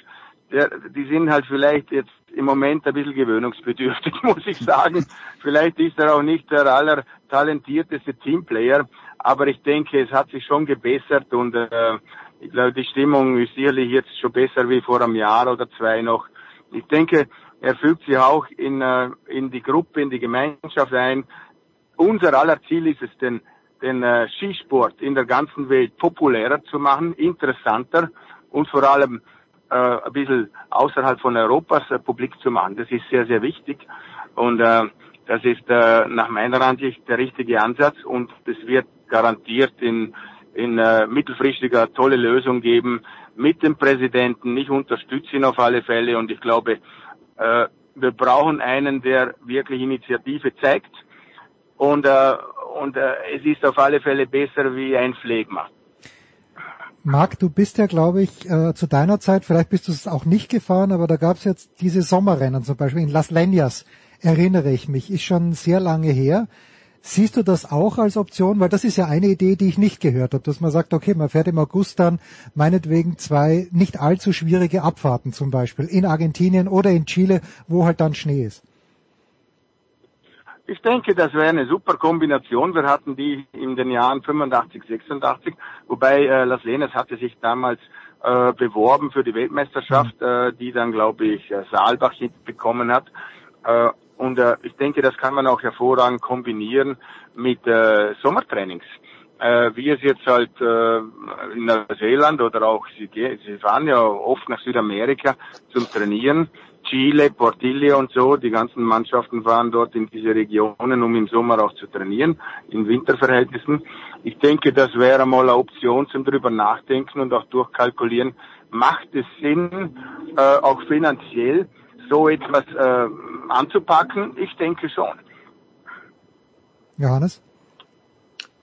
der, die sind halt vielleicht jetzt im Moment ein bisschen gewöhnungsbedürftig, muss ich sagen. vielleicht ist er auch nicht der allertalentierteste Teamplayer, aber ich denke, es hat sich schon gebessert und äh, ich glaube, die Stimmung ist sicherlich jetzt schon besser wie vor einem Jahr oder zwei noch. Ich denke, er fügt sich auch in, äh, in die Gruppe, in die Gemeinschaft ein. Unser aller Ziel ist es, den, den äh, Skisport in der ganzen Welt populärer zu machen, interessanter und vor allem äh, ein bisschen außerhalb von Europas äh, publik zu machen. Das ist sehr, sehr wichtig und äh, das ist äh, nach meiner Ansicht der richtige Ansatz und es wird garantiert in, in äh, mittelfristiger tolle Lösung geben mit dem Präsidenten. Ich unterstütze ihn auf alle Fälle und ich glaube, äh, wir brauchen einen, der wirklich Initiative zeigt und, äh, und äh, es ist auf alle Fälle besser wie ein Pflegma. Marc, du bist ja, glaube ich, äh, zu deiner Zeit, vielleicht bist du es auch nicht gefahren, aber da gab es jetzt diese Sommerrennen zum Beispiel in Las Leñas, erinnere ich mich, ist schon sehr lange her. Siehst du das auch als Option? Weil das ist ja eine Idee, die ich nicht gehört habe, dass man sagt, okay, man fährt im August dann meinetwegen zwei nicht allzu schwierige Abfahrten zum Beispiel in Argentinien oder in Chile, wo halt dann Schnee ist. Ich denke, das wäre eine super Kombination. Wir hatten die in den Jahren 85, 86, wobei äh, Las Lenas hatte sich damals äh, beworben für die Weltmeisterschaft, mhm. äh, die dann, glaube ich, äh, Saalbach bekommen hat. Äh, und äh, ich denke, das kann man auch hervorragend kombinieren mit äh, Sommertrainings. Äh, wie es jetzt halt äh, in Neuseeland oder auch, sie, sie fahren ja oft nach Südamerika zum Trainieren Chile, Portillo und so, die ganzen Mannschaften fahren dort in diese Regionen, um im Sommer auch zu trainieren, in Winterverhältnissen. Ich denke, das wäre mal eine Option zum drüber nachdenken und auch durchkalkulieren. Macht es Sinn, äh, auch finanziell so etwas äh, anzupacken? Ich denke schon. Johannes?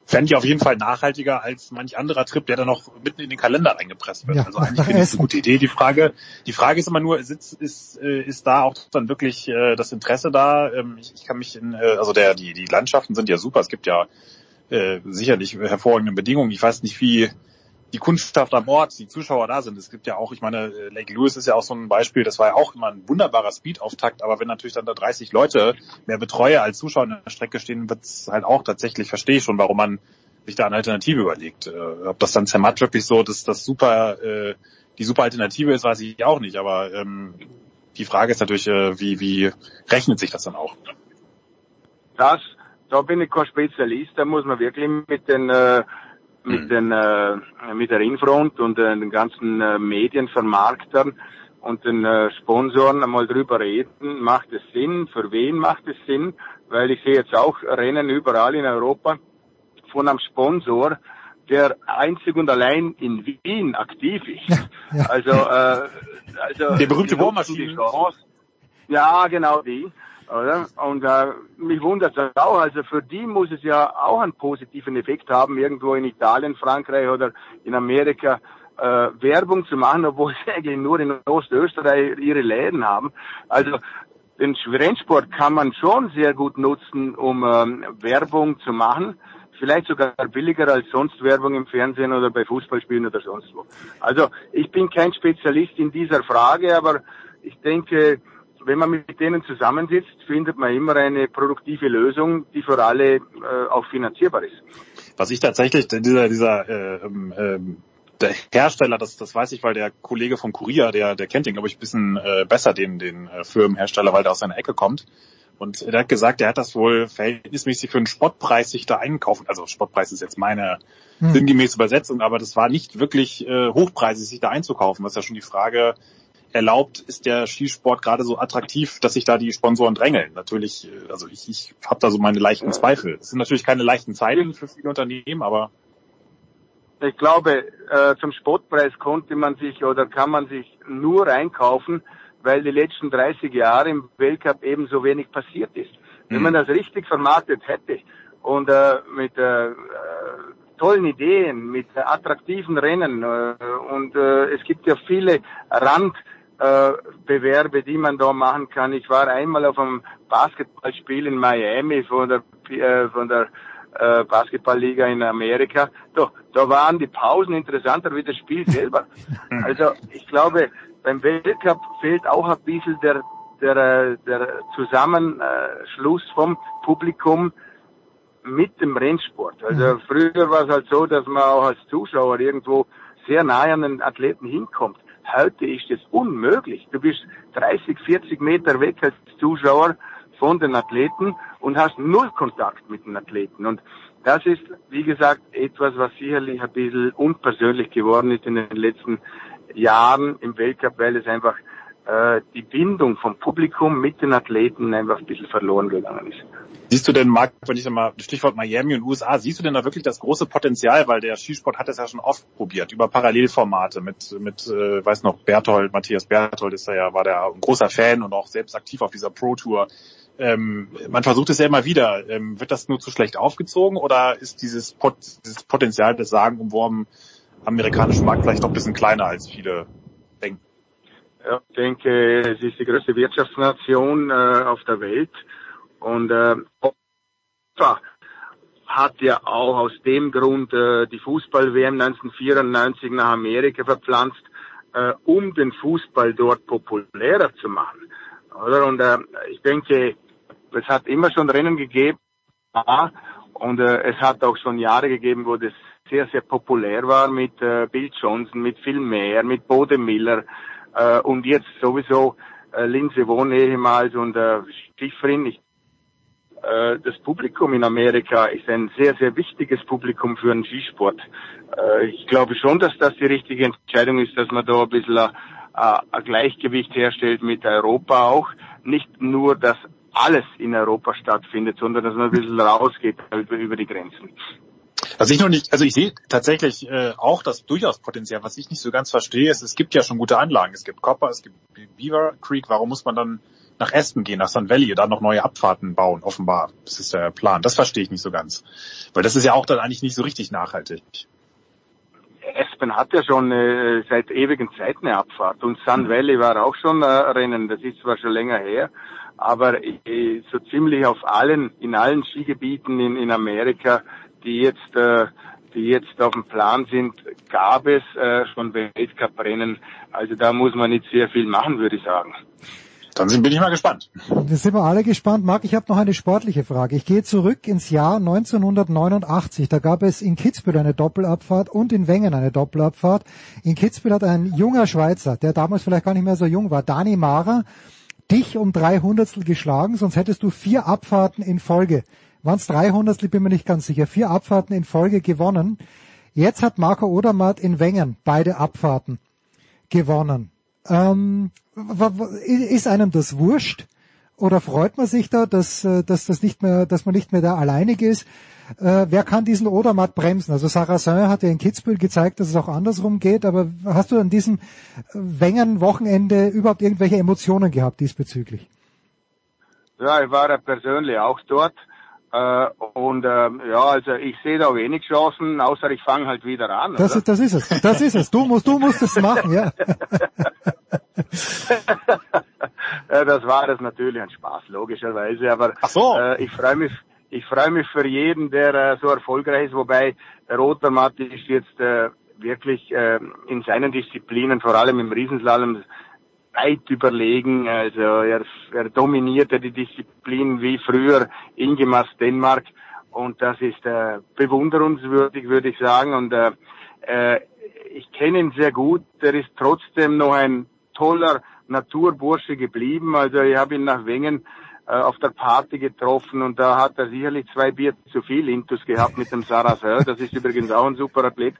Fände ich auf jeden Fall nachhaltiger als manch anderer Trip, der dann noch mitten in den Kalender eingepresst wird. Ja, also eigentlich finde ich es eine gute Idee. Die Frage, die Frage ist immer nur, ist, ist, äh, ist da auch dann wirklich äh, das Interesse da? Ähm, ich, ich kann mich in, äh, also der, die, die Landschaften sind ja super. Es gibt ja äh, sicherlich hervorragende Bedingungen. Ich weiß nicht, wie, die Kundschaft am Ort, die Zuschauer da sind. Es gibt ja auch, ich meine, Lake Lewis ist ja auch so ein Beispiel, das war ja auch immer ein wunderbarer Speed-Auftakt, aber wenn natürlich dann da 30 Leute mehr Betreuer als Zuschauer in der Strecke stehen, wird es halt auch tatsächlich, verstehe ich schon, warum man sich da eine Alternative überlegt. Äh, ob das dann Zermatt wirklich so, dass das super, äh, die super Alternative ist, weiß ich auch nicht, aber ähm, die Frage ist natürlich, äh, wie, wie rechnet sich das dann auch? Das, da bin ich kein Spezialist, da muss man wirklich mit den äh, mit den äh, mit der Infront und äh, den ganzen äh, Medienvermarktern und den äh, Sponsoren einmal drüber reden, macht es Sinn, für wen macht es Sinn, weil ich sehe jetzt auch Rennen überall in Europa von einem Sponsor, der einzig und allein in Wien aktiv ist. Ja, ja. Also, äh, also der berühmte Bohrmaschine. Ja, genau die. Oder? Und äh, mich wundert es auch, also für die muss es ja auch einen positiven Effekt haben, irgendwo in Italien, Frankreich oder in Amerika äh, Werbung zu machen, obwohl sie eigentlich nur in Ostösterreich ihre Läden haben. Also den Rennsport kann man schon sehr gut nutzen, um ähm, Werbung zu machen. Vielleicht sogar billiger als sonst Werbung im Fernsehen oder bei Fußballspielen oder sonst wo. Also ich bin kein Spezialist in dieser Frage, aber ich denke, wenn man mit denen zusammensitzt, findet man immer eine produktive Lösung, die für alle äh, auch finanzierbar ist. Was ich tatsächlich, dieser, dieser äh, äh, der Hersteller, das, das weiß ich, weil der Kollege vom Kurier, der, der kennt den, glaube ich, ein bisschen äh, besser, den, den äh, Firmenhersteller, weil der aus seiner Ecke kommt. Und er hat gesagt, er hat das wohl verhältnismäßig für einen Spottpreis sich da einkaufen. Also Spottpreis ist jetzt meine hm. sinngemäße Übersetzung, aber das war nicht wirklich äh, hochpreisig, sich da einzukaufen. Was ja schon die Frage erlaubt, ist der Skisport gerade so attraktiv, dass sich da die Sponsoren drängeln. Natürlich, äh, also ich, ich habe da so meine leichten Zweifel. Es sind natürlich keine leichten Zeiten für viele Unternehmen, aber ich glaube, äh, zum Spottpreis konnte man sich oder kann man sich nur einkaufen, weil die letzten 30 Jahre im Weltcup eben so wenig passiert ist. Mhm. Wenn man das richtig vermarktet hätte und äh, mit äh, tollen Ideen, mit attraktiven Rennen äh, und äh, es gibt ja viele Rand äh, Bewerbe, die man da machen kann. Ich war einmal auf einem Basketballspiel in Miami von der äh, von der äh, Basketballliga in Amerika. Doch, da waren die Pausen interessanter wie das Spiel selber. Also ich glaube, beim Weltcup fehlt auch ein bisschen der der, der Zusammenschluss vom Publikum mit dem Rennsport. Also mhm. früher war es halt so, dass man auch als Zuschauer irgendwo sehr nahe an den Athleten hinkommt. Heute ist es unmöglich. Du bist 30, 40 Meter weg als Zuschauer von den Athleten und hast null Kontakt mit den Athleten. Und das ist, wie gesagt, etwas, was sicherlich ein bisschen unpersönlich geworden ist in den letzten Jahren im Weltcup, weil es einfach die Bindung vom Publikum mit den Athleten einfach ein bisschen verloren gegangen ist. Siehst du denn, Marc, wenn ich mal Stichwort Miami und USA, siehst du denn da wirklich das große Potenzial, weil der Skisport hat es ja schon oft probiert, über Parallelformate mit, mit äh, weiß noch, Berthold, Matthias Berthold ist da ja, war der ein großer Fan und auch selbst aktiv auf dieser Pro Tour. Ähm, man versucht es ja immer wieder. Ähm, wird das nur zu schlecht aufgezogen oder ist dieses, Pot dieses Potenzial des sagenumworben amerikanischen Markt vielleicht doch ein bisschen kleiner als viele? Ja, ich denke, es ist die größte Wirtschaftsnation äh, auf der Welt und äh, hat ja auch aus dem Grund äh, die Fußball-WM 1994 nach Amerika verpflanzt, äh, um den Fußball dort populärer zu machen. Oder? Und äh, ich denke, es hat immer schon Rennen gegeben und äh, es hat auch schon Jahre gegeben, wo das sehr, sehr populär war mit äh, Bill Johnson, mit Phil Mayer, mit Bode Miller äh, und jetzt sowieso äh, Lindsay Wohn ehemals und äh, Schifrin. Ich äh, das Publikum in Amerika ist ein sehr, sehr wichtiges Publikum für den Skisport. Äh, ich glaube schon, dass das die richtige Entscheidung ist, dass man da ein bisschen ein, ein Gleichgewicht herstellt mit Europa auch. Nicht nur, dass alles in Europa stattfindet, sondern dass man ein bisschen rausgeht über die Grenzen. Was ich noch nicht, also ich sehe tatsächlich äh, auch das durchaus Potenzial. Was ich nicht so ganz verstehe, ist, es gibt ja schon gute Anlagen. Es gibt Copper, es gibt Beaver Creek. Warum muss man dann nach Aspen gehen, nach Sun Valley, da noch neue Abfahrten bauen, offenbar. Das ist der Plan. Das verstehe ich nicht so ganz. Weil das ist ja auch dann eigentlich nicht so richtig nachhaltig. Aspen hat ja schon äh, seit ewigen Zeiten eine Abfahrt und Sun hm. Valley war auch schon äh, Rennen, das ist zwar schon länger her, aber äh, so ziemlich auf allen, in allen Skigebieten in, in Amerika, die jetzt äh, die jetzt auf dem Plan sind, gab es äh, schon Weltcuprennen. Also da muss man nicht sehr viel machen, würde ich sagen. Dann bin ich mal gespannt. Wir sind wir alle gespannt. Marc, ich habe noch eine sportliche Frage. Ich gehe zurück ins Jahr 1989. Da gab es in Kitzbühel eine Doppelabfahrt und in Wengen eine Doppelabfahrt. In Kitzbühel hat ein junger Schweizer, der damals vielleicht gar nicht mehr so jung war, Dani Mara, dich um drei Hundertstel geschlagen, sonst hättest du vier Abfahrten in Folge. Waren es drei Hundertstel, bin mir nicht ganz sicher. Vier Abfahrten in Folge gewonnen. Jetzt hat Marco Odermatt in Wengen beide Abfahrten gewonnen. Ähm, ist einem das wurscht? Oder freut man sich da, dass, äh, dass das nicht mehr, dass man nicht mehr da alleinig ist? Äh, wer kann diesen Odermatt bremsen? Also Sarrazin hat ja in Kitzbühel gezeigt, dass es auch andersrum geht, aber hast du an diesem Wengen-Wochenende überhaupt irgendwelche Emotionen gehabt diesbezüglich? Ja, ich war ja persönlich auch dort. Äh, und ähm, ja, also ich sehe da wenig Chancen, außer ich fange halt wieder an. Das, ist, das ist es. Das ist es. Du musst, du musst es machen, ja. ja. Das war das natürlich ein Spaß, logischerweise. Aber Ach so. äh, ich freue mich, ich freue mich für jeden, der äh, so erfolgreich ist. Wobei Roter Matt ist jetzt äh, wirklich äh, in seinen Disziplinen, vor allem im Riesenslalom, weit überlegen. Also er, er dominierte die Disziplin wie früher Ingemar Denmark und das ist äh, bewunderungswürdig, würde ich sagen. Und äh, äh, ich kenne ihn sehr gut. Er ist trotzdem noch ein toller Naturbursche geblieben. Also ich habe ihn nach Wengen auf der Party getroffen und da hat er sicherlich zwei Bier zu viel Intus gehabt mit dem Sarah Das ist übrigens auch ein super Athlet.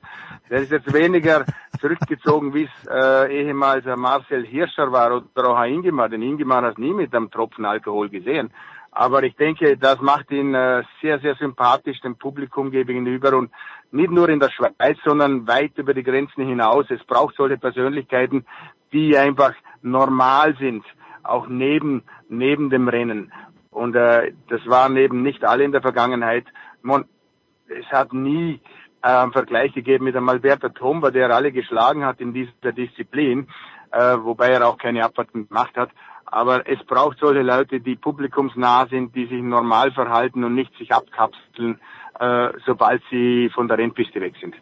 Der ist jetzt weniger zurückgezogen, wie es äh, ehemals Marcel Hirscher war oder auch Ingemar. Den Ingemar hast nie mit einem Tropfen Alkohol gesehen. Aber ich denke, das macht ihn äh, sehr, sehr sympathisch dem Publikum gegenüber und nicht nur in der Schweiz, sondern weit über die Grenzen hinaus. Es braucht solche Persönlichkeiten, die einfach normal sind auch neben, neben dem Rennen. Und äh, das waren eben nicht alle in der Vergangenheit. Man, es hat nie äh, einen Vergleich gegeben mit einem Alberto Tomba, der alle geschlagen hat in dieser Disziplin, äh, wobei er auch keine Abfahrten gemacht hat. Aber es braucht solche Leute, die publikumsnah sind, die sich normal verhalten und nicht sich abkapseln, äh, sobald sie von der Rennpiste weg sind.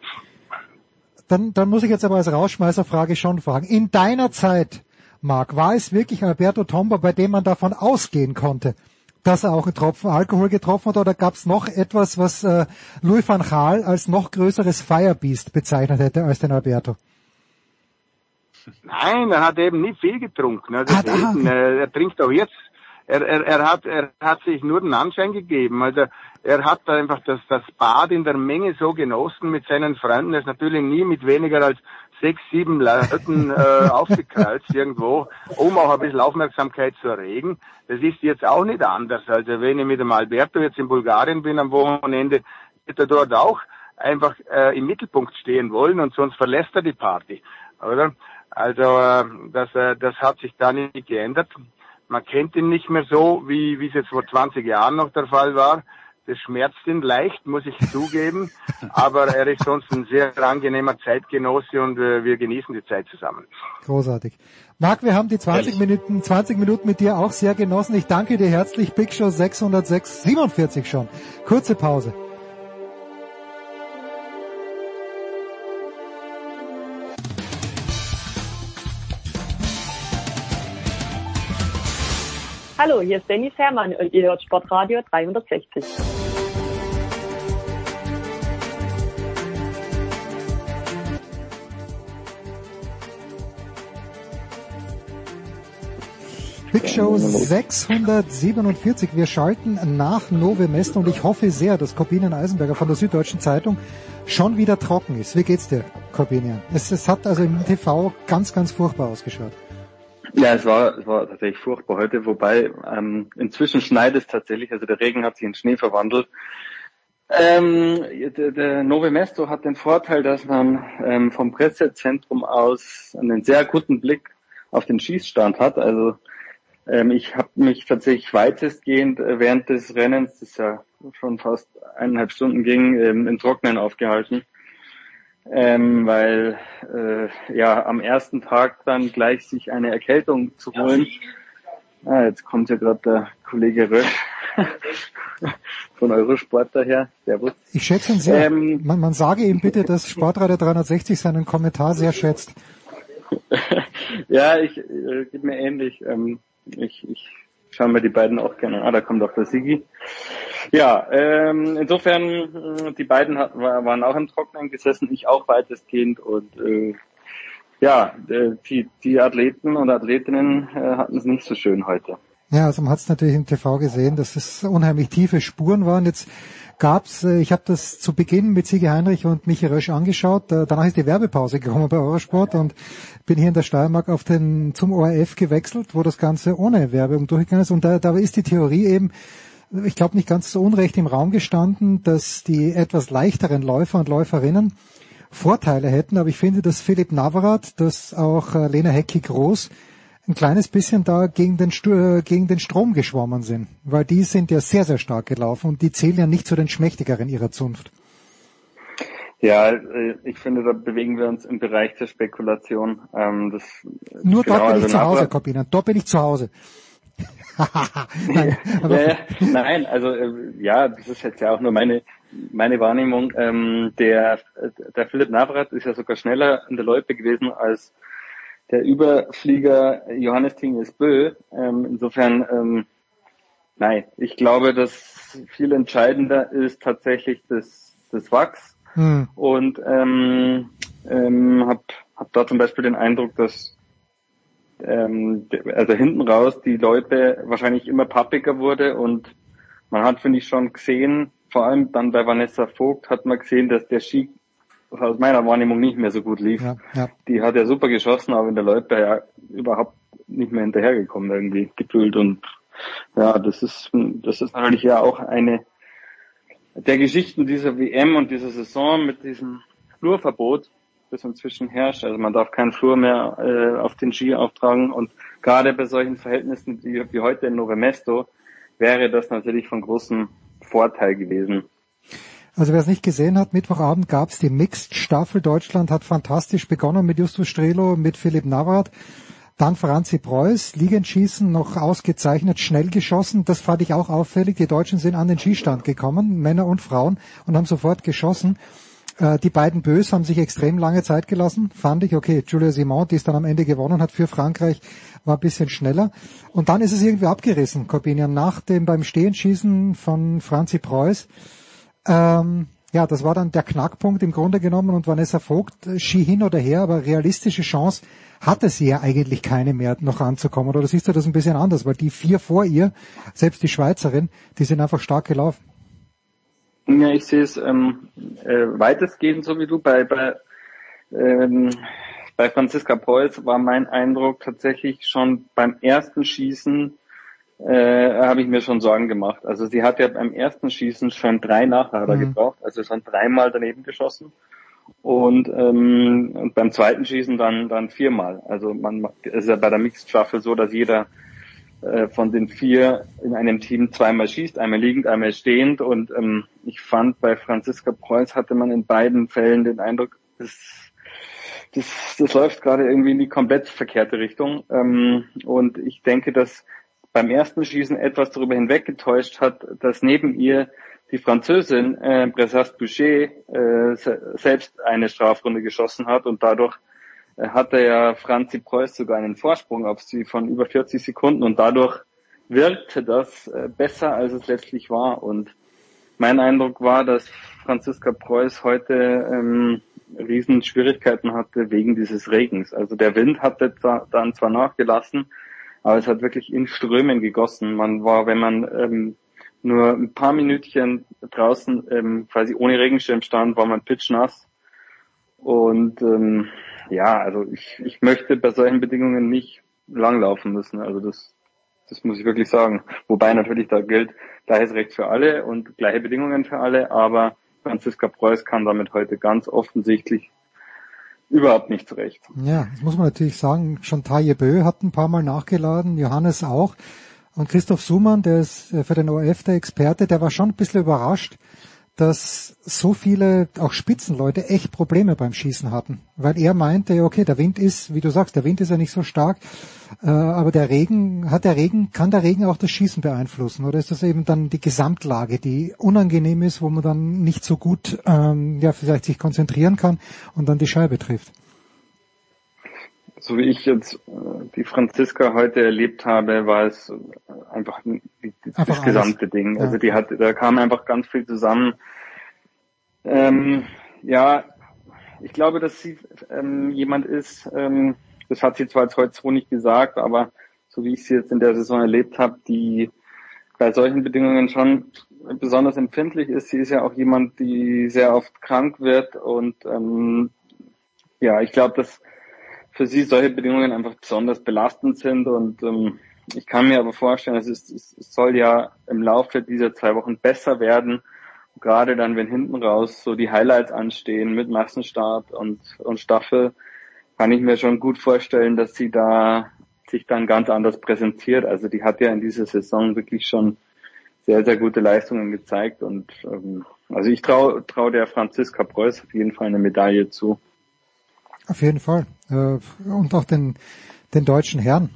Dann, dann muss ich jetzt aber als Rausschmeißerfrage schon fragen. In deiner Zeit Marc, war es wirklich Alberto Tomba, bei dem man davon ausgehen konnte, dass er auch einen Tropfen Alkohol getroffen hat, oder gab es noch etwas, was äh, Louis van Gaal als noch größeres Firebeast bezeichnet hätte als den Alberto? Nein, er hat eben nicht viel getrunken. Also ah, eben, äh, er trinkt auch jetzt. Er, er, er, hat, er hat sich nur den Anschein gegeben. Also er hat einfach das, das Bad in der Menge so genossen mit seinen Freunden. Er ist natürlich nie mit weniger als sechs, sieben Leuten äh, aufgekreuzt irgendwo, um auch ein bisschen Aufmerksamkeit zu erregen. Das ist jetzt auch nicht anders. Also wenn ich mit dem Alberto jetzt in Bulgarien bin am Wochenende, wird er dort auch einfach äh, im Mittelpunkt stehen wollen und sonst verlässt er die Party, oder? Also äh, das, äh, das hat sich da nicht geändert. Man kennt ihn nicht mehr so, wie, wie es jetzt vor 20 Jahren noch der Fall war. Das schmerzt ihn leicht, muss ich zugeben. Aber er ist sonst ein sehr angenehmer Zeitgenosse und äh, wir genießen die Zeit zusammen. Großartig. Marc, wir haben die 20 Minuten, 20 Minuten mit dir auch sehr genossen. Ich danke dir herzlich. Big Show 606, 47 schon. Kurze Pause. Hallo, hier ist Dennis Hermann und ihr hört Sportradio 360. Big Show 647. Wir schalten nach Nove Mesto und ich hoffe sehr, dass Corbinian Eisenberger von der Süddeutschen Zeitung schon wieder trocken ist. Wie geht's dir, Corbinian? Es, es hat also im TV ganz, ganz furchtbar ausgeschaut. Ja, es war, es war tatsächlich furchtbar heute, wobei ähm, inzwischen schneit es tatsächlich, also der Regen hat sich in Schnee verwandelt. Ähm, der, der Nove Mesto hat den Vorteil, dass man ähm, vom Pressezentrum aus einen sehr guten Blick auf den Schießstand hat. Also ähm, ich habe mich tatsächlich weitestgehend äh, während des Rennens, das ja schon fast eineinhalb Stunden ging, ähm, im Trocknen aufgehalten ähm, weil äh, ja am ersten Tag dann gleich sich eine Erkältung zu holen. Ah, jetzt kommt ja gerade der Kollege Rösch von Eurosport daher. Servus. Ich schätze ihn sehr. Ähm, man, man sage ihm bitte, dass Sportradio 360 seinen Kommentar sehr schätzt. ja, ich äh, geht mir ähnlich. Ähm, ich, ich schaue mir die beiden auch gerne an. Ah, da kommt auch der Sigi. Ja, ähm, insofern, äh, die beiden hatten, waren auch im Trocknen gesessen, ich auch weitestgehend und äh, ja, äh, die, die Athleten und Athletinnen äh, hatten es nicht so schön heute. Ja, also man hat es natürlich im TV gesehen, dass es unheimlich tiefe Spuren waren. Jetzt gab's, äh, ich habe das zu Beginn mit Sigi Heinrich und Michi Rösch angeschaut. Danach ist die Werbepause gekommen bei Eurosport und bin hier in der Steiermark auf den zum ORF gewechselt, wo das Ganze ohne Werbung durchgegangen ist. Und da, da ist die Theorie eben, ich glaube nicht ganz so unrecht im Raum gestanden, dass die etwas leichteren Läufer und Läuferinnen Vorteile hätten. Aber ich finde, dass Philipp Navrat, dass auch äh, Lena Hecki-Groß ein kleines bisschen da gegen den, äh, gegen den Strom geschwommen sind, weil die sind ja sehr, sehr stark gelaufen und die zählen ja nicht zu den Schmächtigeren ihrer Zunft. Ja, äh, ich finde, da bewegen wir uns im Bereich der Spekulation. Ähm, das, Nur genau, dort bin ich also zu Hause, Corbina. Dort bin ich zu Hause. nein, ja, nein, also äh, ja, das ist jetzt ja auch nur meine meine Wahrnehmung. Ähm, der der Philipp Navrat ist ja sogar schneller in der Loipe gewesen als der Überflieger Johannes Tinges Bö. Ähm, insofern, ähm, nein, ich glaube, dass viel entscheidender ist tatsächlich das, das Wachs. Hm. Und ähm, ähm, habe hab da zum Beispiel den Eindruck, dass ähm, also hinten raus die Leute wahrscheinlich immer pappiger wurde und man hat, finde ich, schon gesehen, vor allem dann bei Vanessa Vogt hat man gesehen, dass der Ski aus meiner Wahrnehmung nicht mehr so gut lief. Ja, ja. Die hat ja super geschossen, aber in der Leute ja überhaupt nicht mehr hinterhergekommen irgendwie gefühlt und ja, das ist das ist natürlich ja auch eine der Geschichten dieser WM und dieser Saison mit diesem Flurverbot, das inzwischen herrscht. Also man darf keinen Flur mehr äh, auf den Ski auftragen und gerade bei solchen Verhältnissen wie, wie heute in Novemesto wäre das natürlich von großem Vorteil gewesen. Also wer es nicht gesehen hat, Mittwochabend gab es die Mixed-Staffel. Deutschland hat fantastisch begonnen mit Justus Strelo, mit Philipp Navrat. Dann Franzi Preuß, Liegenschießen noch ausgezeichnet, schnell geschossen. Das fand ich auch auffällig. Die Deutschen sind an den Skistand gekommen, Männer und Frauen, und haben sofort geschossen. Äh, die beiden Bös haben sich extrem lange Zeit gelassen, fand ich. Okay, Julia Simon, die es dann am Ende gewonnen hat für Frankreich, war ein bisschen schneller. Und dann ist es irgendwie abgerissen, Corbinian, nach dem beim Stehenschießen von Franzi Preuß ähm, ja, das war dann der Knackpunkt im Grunde genommen und Vanessa Vogt, Ski hin oder her, aber realistische Chance hatte sie ja eigentlich keine mehr noch ranzukommen. Oder siehst du das ein bisschen anders? Weil die vier vor ihr, selbst die Schweizerin, die sind einfach stark gelaufen. Ja, ich sehe es ähm, äh, weitestgehend so wie du. Bei, bei, ähm, bei Franziska Preuß war mein Eindruck tatsächlich schon beim ersten Schießen äh, habe ich mir schon Sorgen gemacht. Also sie hat ja beim ersten Schießen schon drei Nachlader mhm. gebraucht, also schon dreimal daneben geschossen und, ähm, und beim zweiten Schießen dann dann viermal. Also man ist ja bei der Mixed Staffel so, dass jeder äh, von den vier in einem Team zweimal schießt, einmal liegend, einmal stehend. Und ähm, ich fand bei Franziska Preuß hatte man in beiden Fällen den Eindruck, das, das, das läuft gerade irgendwie in die komplett verkehrte Richtung. Ähm, und ich denke, dass beim ersten Schießen etwas darüber hinweggetäuscht hat, dass neben ihr die Französin äh, Bressas Boucher äh, selbst eine Strafrunde geschossen hat und dadurch hatte ja Franzi Preuß sogar einen Vorsprung auf sie von über 40 Sekunden und dadurch wirkte das äh, besser, als es letztlich war. Und mein Eindruck war, dass Franziska Preuß heute ähm, riesen Schwierigkeiten hatte wegen dieses Regens. Also der Wind hatte dann zwar nachgelassen, aber es hat wirklich in Strömen gegossen. Man war, wenn man ähm, nur ein paar Minütchen draußen ähm, quasi ohne Regenschirm stand, war man pitchnass. Und ähm, ja, also ich, ich möchte bei solchen Bedingungen nicht langlaufen müssen. Also das, das muss ich wirklich sagen. Wobei natürlich da gilt gleiches Recht für alle und gleiche Bedingungen für alle, aber Franziska Preuß kann damit heute ganz offensichtlich überhaupt nicht zurecht. Ja, das muss man natürlich sagen. Schon Taye hat ein paar Mal nachgeladen, Johannes auch. Und Christoph Sumann, der ist äh, für den ORF der Experte, der war schon ein bisschen überrascht, dass so viele, auch Spitzenleute, echt Probleme beim Schießen hatten. Weil er meinte, okay, der Wind ist, wie du sagst, der Wind ist ja nicht so stark, äh, aber der Regen, hat der Regen, kann der Regen auch das Schießen beeinflussen? Oder ist das eben dann die Gesamtlage, die unangenehm ist, wo man dann nicht so gut, ähm, ja, vielleicht sich konzentrieren kann und dann die Scheibe trifft? So wie ich jetzt äh, die Franziska heute erlebt habe, war es einfach, die, einfach das gesamte alles. Ding. Ja. Also die hat, da kam einfach ganz viel zusammen. Ähm, ja, ich glaube, dass sie ähm, jemand ist, ähm, das hat sie zwar jetzt heute so nicht gesagt, aber so wie ich sie jetzt in der Saison erlebt habe, die bei solchen Bedingungen schon besonders empfindlich ist. Sie ist ja auch jemand, die sehr oft krank wird und ähm, ja, ich glaube, dass für sie solche Bedingungen einfach besonders belastend sind und ähm, ich kann mir aber vorstellen, es, ist, es soll ja im Laufe dieser zwei Wochen besser werden. Gerade dann, wenn hinten raus so die Highlights anstehen mit Massenstart und, und Staffel, kann ich mir schon gut vorstellen, dass sie da sich dann ganz anders präsentiert. Also die hat ja in dieser Saison wirklich schon sehr, sehr gute Leistungen gezeigt und ähm, also ich traue trau der Franziska Preuß auf jeden Fall eine Medaille zu. Auf jeden Fall. Äh, und auch den, den deutschen Herren.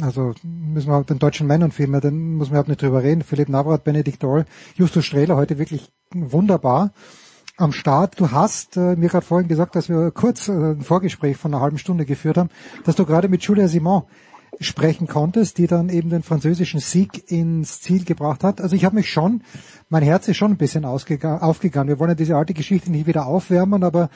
Also müssen wir den deutschen Männern vielmehr, dann muss man überhaupt nicht drüber reden. Philipp Navrat, Benedikt Doll, Justus Strehler heute wirklich wunderbar am Start. Du hast äh, mir gerade vorhin gesagt, dass wir kurz äh, ein Vorgespräch von einer halben Stunde geführt haben, dass du gerade mit Julia Simon sprechen konntest, die dann eben den französischen Sieg ins Ziel gebracht hat. Also ich habe mich schon, mein Herz ist schon ein bisschen aufgegangen. Wir wollen ja diese alte Geschichte nicht wieder aufwärmen, aber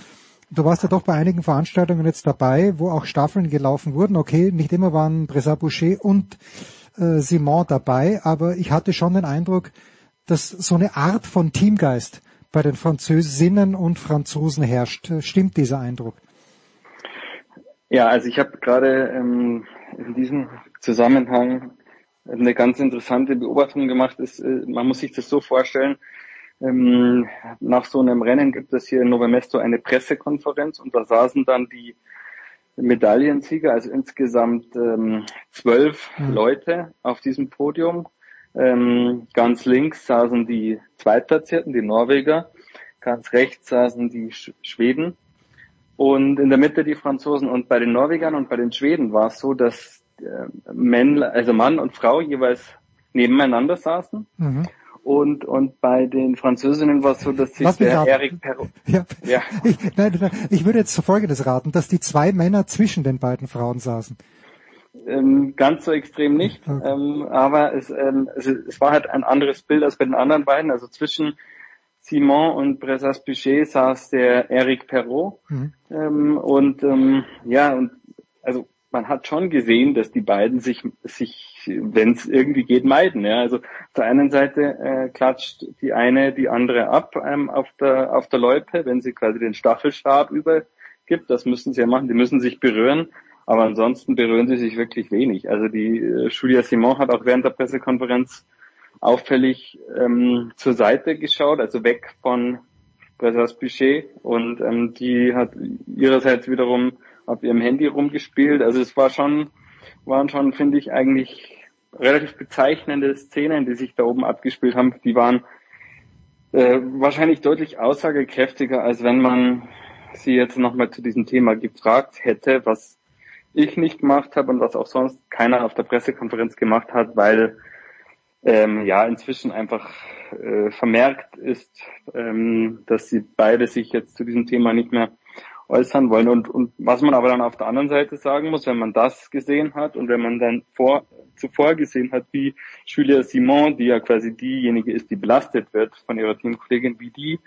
du warst ja doch bei einigen Veranstaltungen jetzt dabei, wo auch Staffeln gelaufen wurden. Okay, nicht immer waren Bressa Boucher und äh, Simon dabei, aber ich hatte schon den Eindruck, dass so eine Art von Teamgeist bei den Französinnen und Franzosen herrscht. Stimmt dieser Eindruck? Ja, also ich habe gerade ähm, in diesem Zusammenhang eine ganz interessante Beobachtung gemacht. Ist, äh, man muss sich das so vorstellen, ähm, nach so einem Rennen gibt es hier in Novemesto eine Pressekonferenz und da saßen dann die Medaillensieger, also insgesamt ähm, zwölf mhm. Leute auf diesem Podium. Ähm, ganz links saßen die Zweitplatzierten, die Norweger, ganz rechts saßen die Sch Schweden und in der Mitte die Franzosen. Und bei den Norwegern und bei den Schweden war es so, dass äh, Männ, also Mann und Frau jeweils nebeneinander saßen. Mhm. Und, und bei den Französinnen war es so, dass sich der Eric Perrault... Ja. ja. Ich, nein, nein, ich würde jetzt Folgendes raten, dass die zwei Männer zwischen den beiden Frauen saßen. Ähm, ganz so extrem nicht, okay. ähm, aber es, ähm, es, es, war halt ein anderes Bild als bei den anderen beiden. Also zwischen Simon und Bressas Pichet saß der Eric Perrault. Mhm. Ähm, und ähm, ja, und also man hat schon gesehen, dass die beiden sich, sich wenn es irgendwie geht, meiden. Ja. Also auf der einen Seite äh, klatscht die eine die andere ab ähm, auf der auf der Loipe, wenn sie quasi den Staffelstab übergibt. Das müssen sie ja machen. Die müssen sich berühren. Aber ansonsten berühren sie sich wirklich wenig. Also die äh, Julia Simon hat auch während der Pressekonferenz auffällig ähm, zur Seite geschaut, also weg von Bressas Budget und ähm, die hat ihrerseits wiederum auf ihrem Handy rumgespielt. Also es war schon, waren schon, finde ich, eigentlich relativ bezeichnende Szenen, die sich da oben abgespielt haben. Die waren äh, wahrscheinlich deutlich aussagekräftiger, als wenn man sie jetzt nochmal zu diesem Thema gefragt hätte, was ich nicht gemacht habe und was auch sonst keiner auf der Pressekonferenz gemacht hat, weil ähm, ja inzwischen einfach äh, vermerkt ist, ähm, dass sie beide sich jetzt zu diesem Thema nicht mehr äußern wollen. Und, und was man aber dann auf der anderen Seite sagen muss, wenn man das gesehen hat und wenn man dann vor, zuvor gesehen hat, wie Julia Simon, die ja quasi diejenige ist, die belastet wird von ihrer Teamkollegin, wie die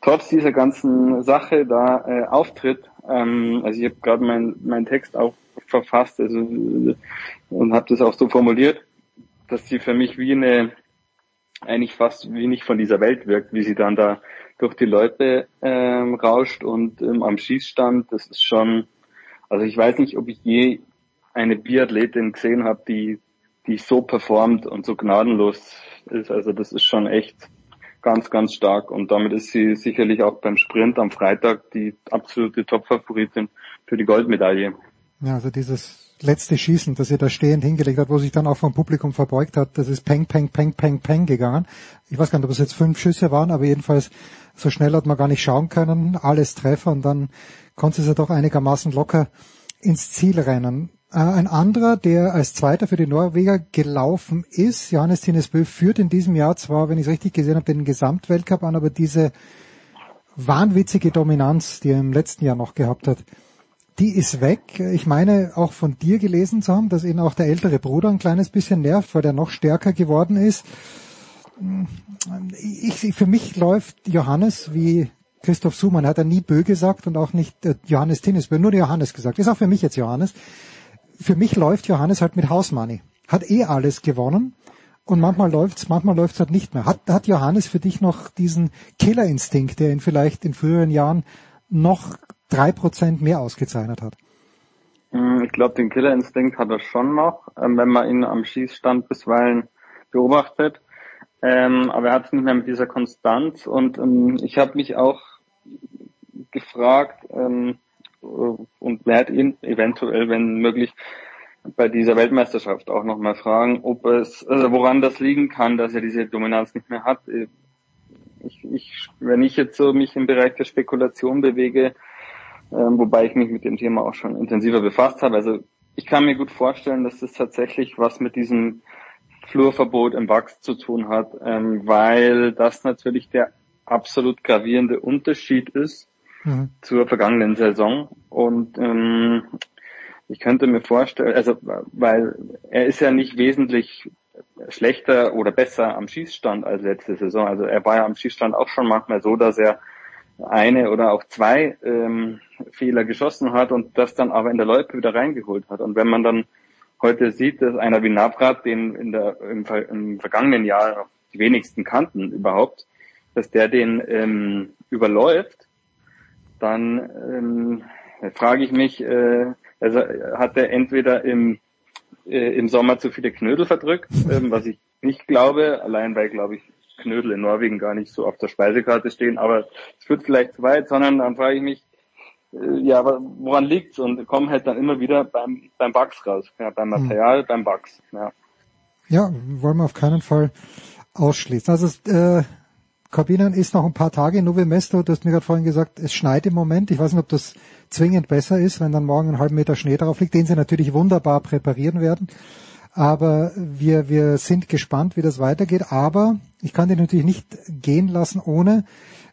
trotz dieser ganzen Sache da äh, auftritt. Ähm, also ich habe gerade meinen mein Text auch verfasst also, und habe das auch so formuliert, dass sie für mich wie eine eigentlich fast wie nicht von dieser Welt wirkt, wie sie dann da durch die Leute ähm, rauscht und ähm, am Schießstand, das ist schon, also ich weiß nicht, ob ich je eine Biathletin gesehen habe, die, die so performt und so gnadenlos ist. Also das ist schon echt ganz, ganz stark und damit ist sie sicherlich auch beim Sprint am Freitag die absolute Top-Favoritin für die Goldmedaille. Ja, also dieses letzte Schießen, das er da stehend hingelegt hat, wo sich dann auch vom Publikum verbeugt hat, das ist peng, peng, peng, peng, peng gegangen. Ich weiß gar nicht, ob es jetzt fünf Schüsse waren, aber jedenfalls so schnell hat man gar nicht schauen können, alles Treffer und dann konnte es ja doch einigermaßen locker ins Ziel rennen. Äh, ein anderer, der als Zweiter für die Norweger gelaufen ist, Johannes Tinesbö, führt in diesem Jahr zwar, wenn ich es richtig gesehen habe, den Gesamtweltcup an, aber diese wahnwitzige Dominanz, die er im letzten Jahr noch gehabt hat, die ist weg. Ich meine auch von dir gelesen zu haben, dass ihn auch der ältere Bruder ein kleines bisschen nervt, weil der noch stärker geworden ist. Ich, für mich läuft Johannes wie Christoph Sumann, hat er nie Bö gesagt und auch nicht äh, Johannes Tinnesbö, nur Johannes gesagt. Ist auch für mich jetzt Johannes. Für mich läuft Johannes halt mit House Money. Hat eh alles gewonnen und manchmal läuft's, manchmal läuft's halt nicht mehr. Hat, hat Johannes für dich noch diesen Killerinstinkt, der ihn vielleicht in früheren Jahren noch drei Prozent mehr ausgezeichnet hat? Hm, ich glaube, den Killerinstinkt hat er schon noch, ähm, wenn man ihn am Schießstand bisweilen beobachtet. Ähm, aber er hat es nicht mehr mit dieser Konstanz und ähm, ich habe mich auch gefragt und werde ihn eventuell, wenn möglich, bei dieser Weltmeisterschaft auch nochmal fragen, ob es, also woran das liegen kann, dass er diese Dominanz nicht mehr hat. Ich, ich, wenn ich jetzt so mich im Bereich der Spekulation bewege, ähm, wobei ich mich mit dem Thema auch schon intensiver befasst habe, also ich kann mir gut vorstellen, dass das tatsächlich was mit diesem Flurverbot im Wachs zu tun hat, ähm, weil das natürlich der absolut gravierende Unterschied ist mhm. zur vergangenen Saison. Und ähm, ich könnte mir vorstellen, also weil er ist ja nicht wesentlich schlechter oder besser am Schießstand als letzte Saison. Also er war ja am Schießstand auch schon manchmal so, dass er eine oder auch zwei ähm, Fehler geschossen hat und das dann aber in der Loipe wieder reingeholt hat. Und wenn man dann heute sieht, dass einer wie Navrat, den in der, im, im vergangenen Jahr die wenigsten kannten überhaupt, dass der den ähm, überläuft, dann ähm, frage ich mich, äh, also hat er entweder im, äh, im Sommer zu viele Knödel verdrückt, ähm, was ich nicht glaube, allein weil, glaube ich, Knödel in Norwegen gar nicht so auf der Speisekarte stehen, aber es führt vielleicht zu weit, sondern dann frage ich mich, äh, ja, aber woran liegt's? Und kommen halt dann immer wieder beim, beim Bugs raus, ja, beim hm. Material, hm. beim Bugs, ja. Ja, wollen wir auf keinen Fall ausschließen. Also äh, Corbinan ist noch ein paar Tage in Nove Mesto. Du hast mir gerade vorhin gesagt, es schneit im Moment. Ich weiß nicht, ob das zwingend besser ist, wenn dann morgen einen halben Meter Schnee drauf liegt, den sie natürlich wunderbar präparieren werden. Aber wir, wir sind gespannt, wie das weitergeht. Aber ich kann den natürlich nicht gehen lassen, ohne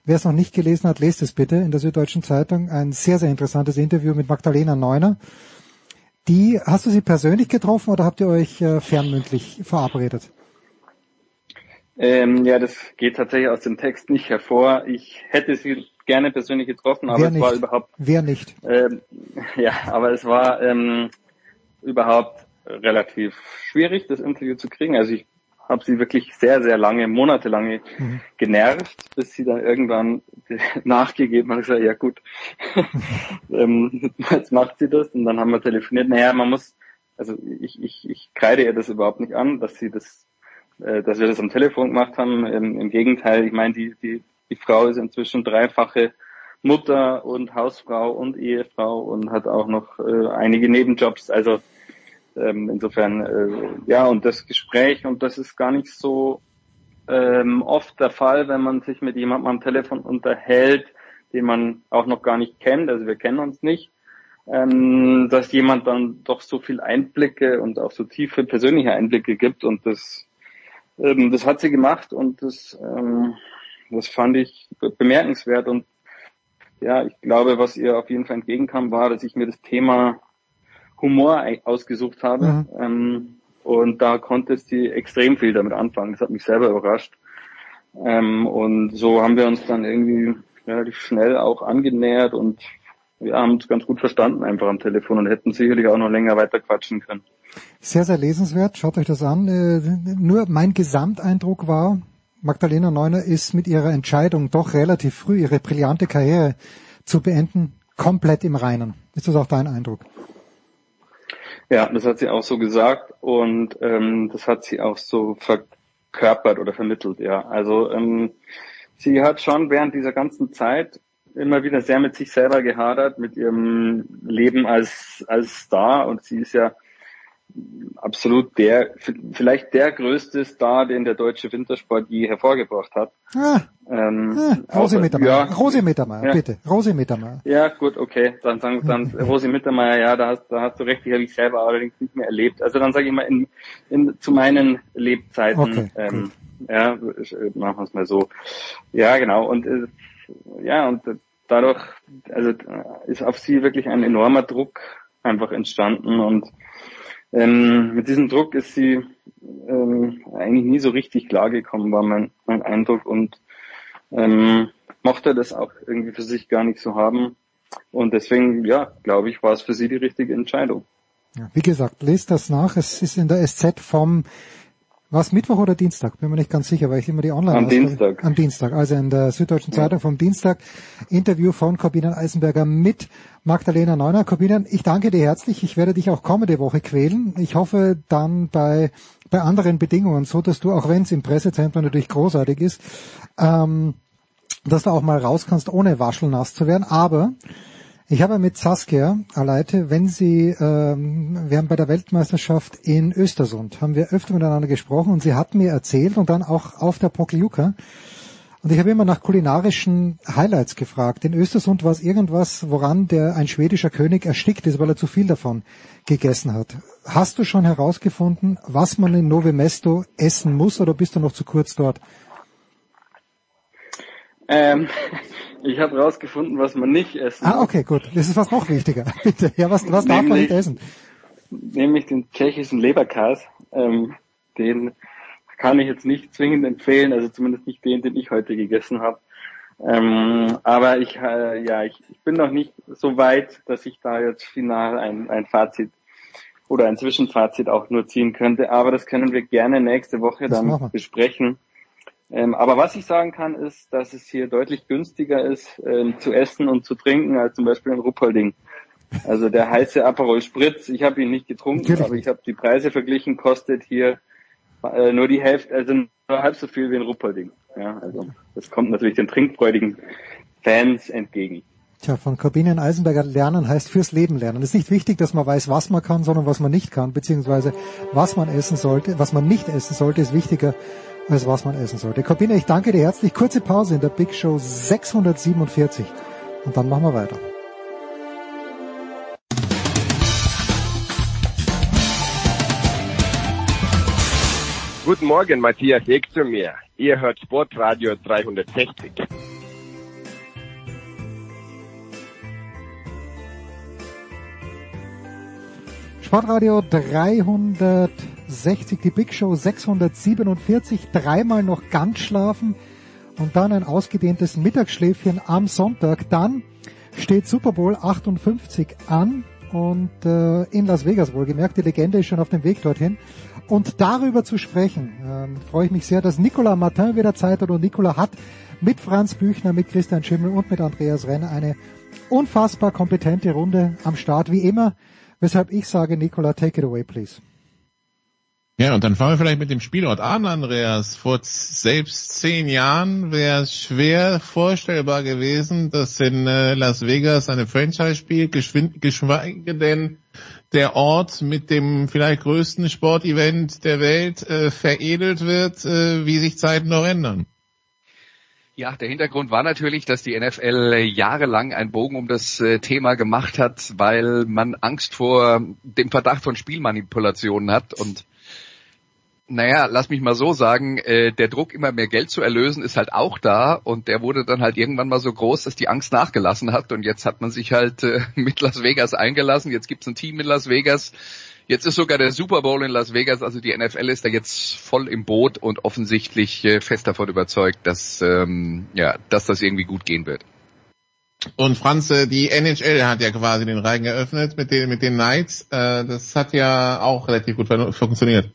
Wer es noch nicht gelesen hat, lest es bitte in der Süddeutschen Zeitung. Ein sehr, sehr interessantes Interview mit Magdalena Neuner. Die, hast du sie persönlich getroffen oder habt ihr euch äh, fernmündlich verabredet? Ähm, ja, das geht tatsächlich aus dem Text nicht hervor. Ich hätte sie gerne persönlich getroffen, aber Wer es nicht? war überhaupt. Wer nicht? Ähm, ja, aber es war ähm, überhaupt relativ schwierig, das Interview zu kriegen. Also ich habe sie wirklich sehr, sehr lange, monatelange mhm. genervt, bis sie dann irgendwann nachgegeben hat und gesagt, ja gut, ähm, jetzt macht sie das und dann haben wir telefoniert. Naja, man muss, also ich, ich, ich kreide ihr das überhaupt nicht an, dass sie das, äh, dass wir das am Telefon gemacht haben. Im, im Gegenteil, ich meine, die, die, die Frau ist inzwischen dreifache Mutter und Hausfrau und Ehefrau und hat auch noch äh, einige Nebenjobs. Also ähm, insofern, äh, ja, und das Gespräch, und das ist gar nicht so ähm, oft der Fall, wenn man sich mit jemandem am Telefon unterhält, den man auch noch gar nicht kennt, also wir kennen uns nicht, ähm, dass jemand dann doch so viel Einblicke und auch so tiefe persönliche Einblicke gibt und das, ähm, das hat sie gemacht und das, ähm, das fand ich bemerkenswert. Und ja, ich glaube, was ihr auf jeden Fall entgegenkam, war, dass ich mir das Thema Humor ausgesucht habe. Mhm. Ähm, und da konnte sie extrem viel damit anfangen. Das hat mich selber überrascht. Ähm, und so haben wir uns dann irgendwie relativ schnell auch angenähert und wir haben uns ganz gut verstanden einfach am Telefon und hätten sicherlich auch noch länger weiter quatschen können. Sehr, sehr lesenswert. Schaut euch das an. Äh, nur mein Gesamteindruck war, Magdalena Neuner ist mit ihrer Entscheidung doch relativ früh ihre brillante Karriere zu beenden komplett im Reinen. Ist das auch dein Eindruck? Ja, das hat sie auch so gesagt und ähm, das hat sie auch so verkörpert oder vermittelt, ja. Also ähm, sie hat schon während dieser ganzen Zeit immer wieder sehr mit sich selber gehadert, mit ihrem Leben als, als Star und sie ist ja absolut der, vielleicht der größte Star, den der deutsche Wintersport je hervorgebracht hat. Ah, Ähm, ah, Rosi Mittermeier, ja, Rosi Mittermeier, Ja. bitte, Rosi Mittermeier. Ja, gut, okay. Dann sagen dann Rosi Mittermeier, ja, da hast, da hast du recht, die habe ich selber allerdings nicht mehr erlebt. Also dann sage ich mal in, in zu meinen Lebzeiten, Okay, ähm, ja, äh, machen wir es mal so. Ja, genau. Und äh, ja, und dadurch, also äh, ist auf sie wirklich ein enormer Druck einfach entstanden und ähm, mit diesem Druck ist sie ähm, eigentlich nie so richtig klargekommen, war mein, mein Eindruck und ähm, mochte das auch irgendwie für sich gar nicht so haben. Und deswegen, ja, glaube ich, war es für sie die richtige Entscheidung. Ja, wie gesagt, lest das nach. Es ist in der SZ vom was Mittwoch oder Dienstag? Bin mir nicht ganz sicher, weil ich immer die online Am Dienstag. Am Dienstag, also in der Süddeutschen Zeitung vom Dienstag. Interview von Corbinian Eisenberger mit Magdalena Neuner. Corbinian, ich danke dir herzlich. Ich werde dich auch kommende Woche quälen. Ich hoffe dann bei bei anderen Bedingungen, so dass du, auch wenn es im Pressezentrum natürlich großartig ist, ähm, dass du auch mal raus kannst, ohne waschelnass zu werden. Aber ich habe mit Saskia Aleite, wenn sie, ähm, wir haben bei der Weltmeisterschaft in Östersund, haben wir öfter miteinander gesprochen und sie hat mir erzählt und dann auch auf der Pokljuka, und ich habe immer nach kulinarischen Highlights gefragt. In Östersund war es irgendwas, woran der ein schwedischer König erstickt ist, weil er zu viel davon gegessen hat. Hast du schon herausgefunden, was man in Nove Mesto essen muss oder bist du noch zu kurz dort? Ähm, ich habe rausgefunden, was man nicht essen Ah, okay, gut. Das ist was noch wichtiger. Bitte. Ja, was, was darf man nicht essen? nämlich den tschechischen Leberkas. Ähm, den kann ich jetzt nicht zwingend empfehlen, also zumindest nicht den, den ich heute gegessen habe. Ähm, aber ich, äh, ja, ich, ich bin noch nicht so weit, dass ich da jetzt final ein, ein Fazit oder ein Zwischenfazit auch nur ziehen könnte. Aber das können wir gerne nächste Woche Das dann besprechen. Ähm, aber was ich sagen kann, ist, dass es hier deutlich günstiger ist, ähm, zu essen und zu trinken, als zum Beispiel in Ruppolding. Also der heiße Aperol Spritz, ich habe ihn nicht getrunken, Natürlich aber ich habe die Preise verglichen, kostet hier äh, nur die Hälfte, also nur halb so viel wie in Ruppolding. Ja, also das kommt natürlich den trinkfreudigen Fans entgegen. Tja, von Corbinian Eisenberger lernen heißt fürs Leben lernen. Es ist nicht wichtig, dass man weiß, was man kann, sondern was man nicht kann, beziehungsweise was man essen sollte. Was man nicht essen sollte, ist wichtiger, als was man essen sollte. Corbinian, ich danke dir herzlich. Kurze Pause in der Big Show 647 und dann machen wir weiter. Guten Morgen, Matthias Ek zu mir. Ihr hört Sportradio 360. Sportradio 360, die Big Show 647, dreimal noch ganz schlafen und dann ein ausgedehntes Mittagsschläfchen am Sonntag. Dann steht Super Bowl 58 an und äh, in Las Vegas wohlgemerkt. Die Legende ist schon auf dem Weg dorthin. Und darüber zu sprechen, ähm, freue ich mich sehr, dass Nicolas Martin wieder Zeit hat und Nicolas hat mit Franz Büchner, mit Christian Schimmel und mit Andreas Renner eine unfassbar kompetente Runde am Start, wie immer. Weshalb ich sage, Nicola, take it away, please. Ja, und dann fangen wir vielleicht mit dem Spielort an, Andreas. Vor selbst zehn Jahren wäre es schwer vorstellbar gewesen, dass in äh, Las Vegas eine Franchise spielt, geschweige denn der Ort mit dem vielleicht größten Sportevent der Welt äh, veredelt wird, äh, wie sich Zeiten noch ändern. Ja, der Hintergrund war natürlich, dass die NFL äh, jahrelang einen Bogen um das äh, Thema gemacht hat, weil man Angst vor dem Verdacht von Spielmanipulationen hat und naja, lass mich mal so sagen, äh, der Druck, immer mehr Geld zu erlösen, ist halt auch da und der wurde dann halt irgendwann mal so groß, dass die Angst nachgelassen hat und jetzt hat man sich halt äh, mit Las Vegas eingelassen, jetzt gibt's ein Team in Las Vegas, jetzt ist sogar der Super Bowl in Las Vegas, also die NFL ist da jetzt voll im Boot und offensichtlich äh, fest davon überzeugt, dass, ähm, ja, dass das irgendwie gut gehen wird. Und Franz, äh, die NHL hat ja quasi den Reigen eröffnet mit den, mit den Knights. Äh, das hat ja auch relativ gut fun- funktioniert.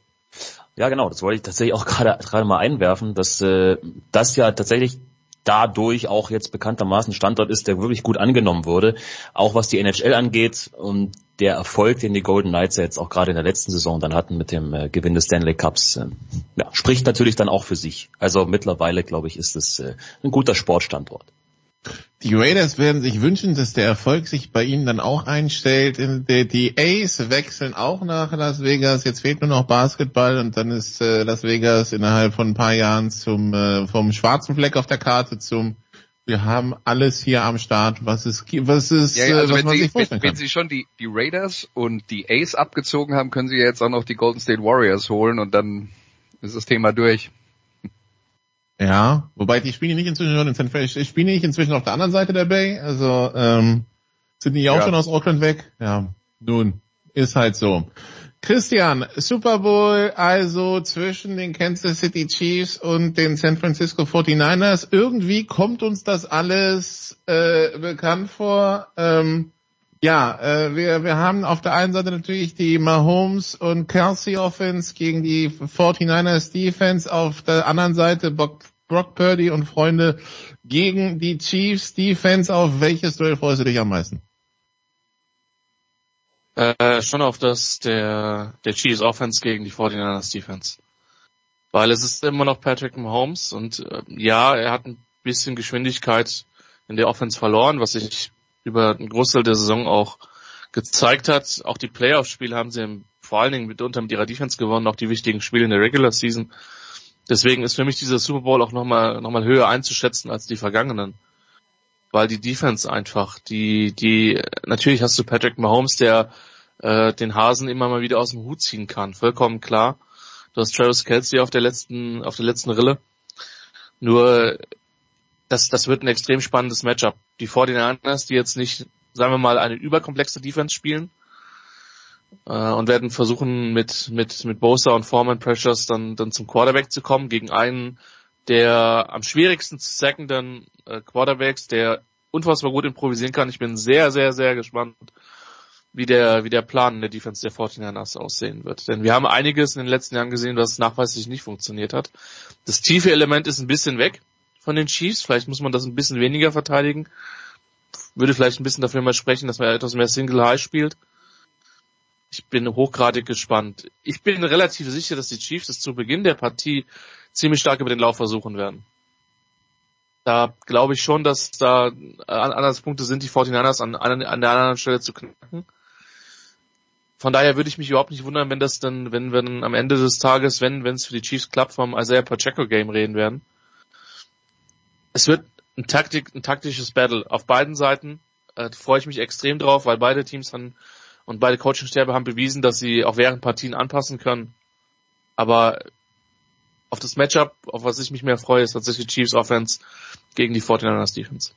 Ja, genau, das wollte ich tatsächlich auch gerade gerade mal einwerfen, dass äh, das ja tatsächlich dadurch auch jetzt bekanntermaßen Standort ist, der wirklich gut angenommen wurde, auch was die NHL angeht und der Erfolg, den die Golden Knights jetzt auch gerade in der letzten Saison dann hatten mit dem äh, Gewinn des Stanley Cups, äh, ja, spricht natürlich dann auch für sich. Also mittlerweile, glaube ich, ist es äh, ein guter Sportstandort. Die Raiders werden sich wünschen, dass der Erfolg sich bei ihnen dann auch einstellt. Die Ace wechseln auch nach Las Vegas. Jetzt fehlt nur noch Basketball und dann ist äh, Las Vegas innerhalb von ein paar Jahren zum äh, vom schwarzen Fleck auf der Karte zum wir haben alles hier am Start, was es was ist, ja, ja, also was wenn man Sie, sich vorstellen wenn, kann. wenn Sie schon die, die Raiders und die Ace abgezogen haben, können Sie jetzt auch noch die Golden State Warriors holen und dann ist das Thema durch. Ja, wobei die spielen nicht inzwischen schon in San Francisco, ich spiele nicht inzwischen auf der anderen Seite der Bay, also ähm, sind die auch Ja. schon aus Auckland weg? Ja, nun, ist halt so. Christian, Super Bowl also zwischen den Kansas City Chiefs und den San Francisco 49ers. Irgendwie kommt uns das alles äh, bekannt vor. Ähm, ja, äh, wir, wir haben auf der einen Seite natürlich die Mahomes und Kelsey Offense gegen die 49ers Defense, auf der anderen Seite Brock, Brock Purdy und Freunde gegen die Chiefs Defense. Auf welches Duell freust du dich am meisten? Äh, schon auf das der, der Chiefs Offense gegen die 49ers Defense. Weil es ist immer noch Patrick Mahomes und äh, ja, er hat ein bisschen Geschwindigkeit in der Offense verloren, was sich über einen Großteil der Saison auch gezeigt hat. Auch die Playoff-Spiele haben sie im, vor allen Dingen mitunter mit ihrer Defense gewonnen, auch die wichtigen Spiele in der Regular Season. Deswegen ist für mich dieser Super Bowl auch nochmal noch mal höher einzuschätzen als die vergangenen. Weil die Defense einfach, die, die, natürlich hast du Patrick Mahomes, der äh, den Hasen immer mal wieder aus dem Hut ziehen kann, vollkommen klar. Du hast Travis Kelsey auf der letzten, auf der letzten Rille. Nur, das, das wird ein extrem spannendes Matchup. Die 49ers, die jetzt nicht, sagen wir mal, eine überkomplexe Defense spielen, äh, und werden versuchen mit mit mit Bosa und Foreman Pressures dann dann zum Quarterback zu kommen gegen einen der am schwierigsten zu sackenden äh, Quarterbacks, der unfassbar gut improvisieren kann. Ich bin sehr sehr sehr gespannt, wie der wie der Plan in der Defense der 49ers aussehen wird, denn wir haben einiges in den letzten Jahren gesehen, was nachweislich nicht funktioniert hat. Das tiefe Element ist ein bisschen weg von den Chiefs, vielleicht muss man das ein bisschen weniger verteidigen. Würde vielleicht ein bisschen dafür mal sprechen, dass man etwas mehr Single High spielt. Ich bin hochgradig gespannt. Ich bin relativ sicher, dass die Chiefs es zu Beginn der Partie ziemlich stark über den Lauf versuchen werden. Da glaube ich schon, dass da äh, Anhaltspunkte sind, die 49ers an, an, an der anderen Stelle zu knacken. Von daher würde ich mich überhaupt nicht wundern, wenn das dann, wenn wir dann am Ende des Tages, wenn wenn es für die Chiefs klappt, vom Isaiah Pacheco Game reden werden. Es wird ein Taktik, ein taktisches Battle auf beiden Seiten. Äh, freue ich mich extrem drauf, weil beide Teams dann und beide Coachingstäbe haben bewiesen, dass sie auch während Partien anpassen können. Aber auf das Matchup, auf was ich mich mehr freue, ist tatsächlich Chiefs Offense gegen die 49ers Defense.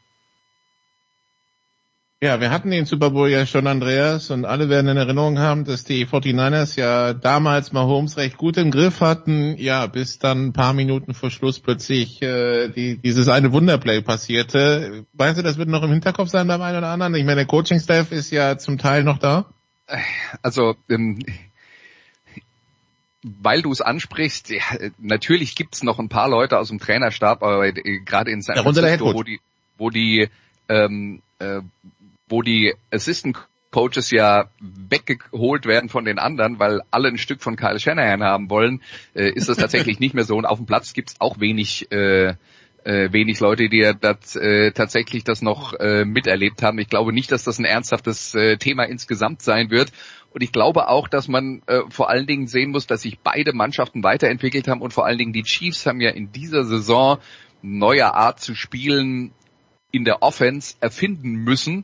Ja, wir hatten den Super Bowl ja schon, Andreas, und alle werden in Erinnerung haben, dass die 49ers ja damals Mahomes recht gut im Griff hatten, ja, bis dann ein paar Minuten vor Schluss plötzlich äh, die, dieses eine Wunderplay passierte. Meinst du, das wird noch im Hinterkopf sein beim einen oder anderen? Ich meine, der Coaching-Staff ist ja zum Teil noch da. Also, ähm, weil du es ansprichst, ja, natürlich gibt's noch ein paar Leute aus dem Trainerstab, aber äh, gerade in San Francisco, wo die, wo die, ähm, äh, wo die Assistant Coaches ja weggeholt werden von den anderen, weil alle ein Stück von Kyle Shanahan haben wollen, äh, ist das tatsächlich nicht mehr so. Und auf dem Platz gibt's auch wenig äh, äh, wenig Leute, die ja das, äh, tatsächlich das noch äh, miterlebt haben. Ich glaube nicht, dass das ein ernsthaftes äh, Thema insgesamt sein wird. Und ich glaube auch, dass man äh, vor allen Dingen sehen muss, dass sich beide Mannschaften weiterentwickelt haben und vor allen Dingen die Chiefs haben ja in dieser Saison neue Art zu spielen in der Offense erfinden müssen,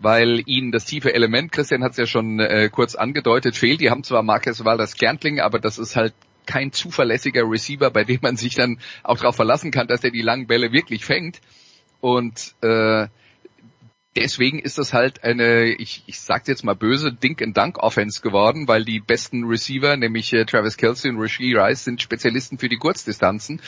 weil ihnen das tiefe Element, Christian hat es ja schon äh, kurz angedeutet, fehlt. Die haben zwar Marcus Waldes Gerntling, aber das ist halt kein zuverlässiger Receiver, bei dem man sich dann auch darauf verlassen kann, dass er die langen Bälle wirklich fängt. Und äh, deswegen ist das halt eine, ich, ich sag's jetzt mal böse, Dink-and-Dunk-Offense geworden, weil die besten Receiver, nämlich äh, Travis Kelsey und Rasheed Rice, sind Spezialisten für die Kurzdistanzen.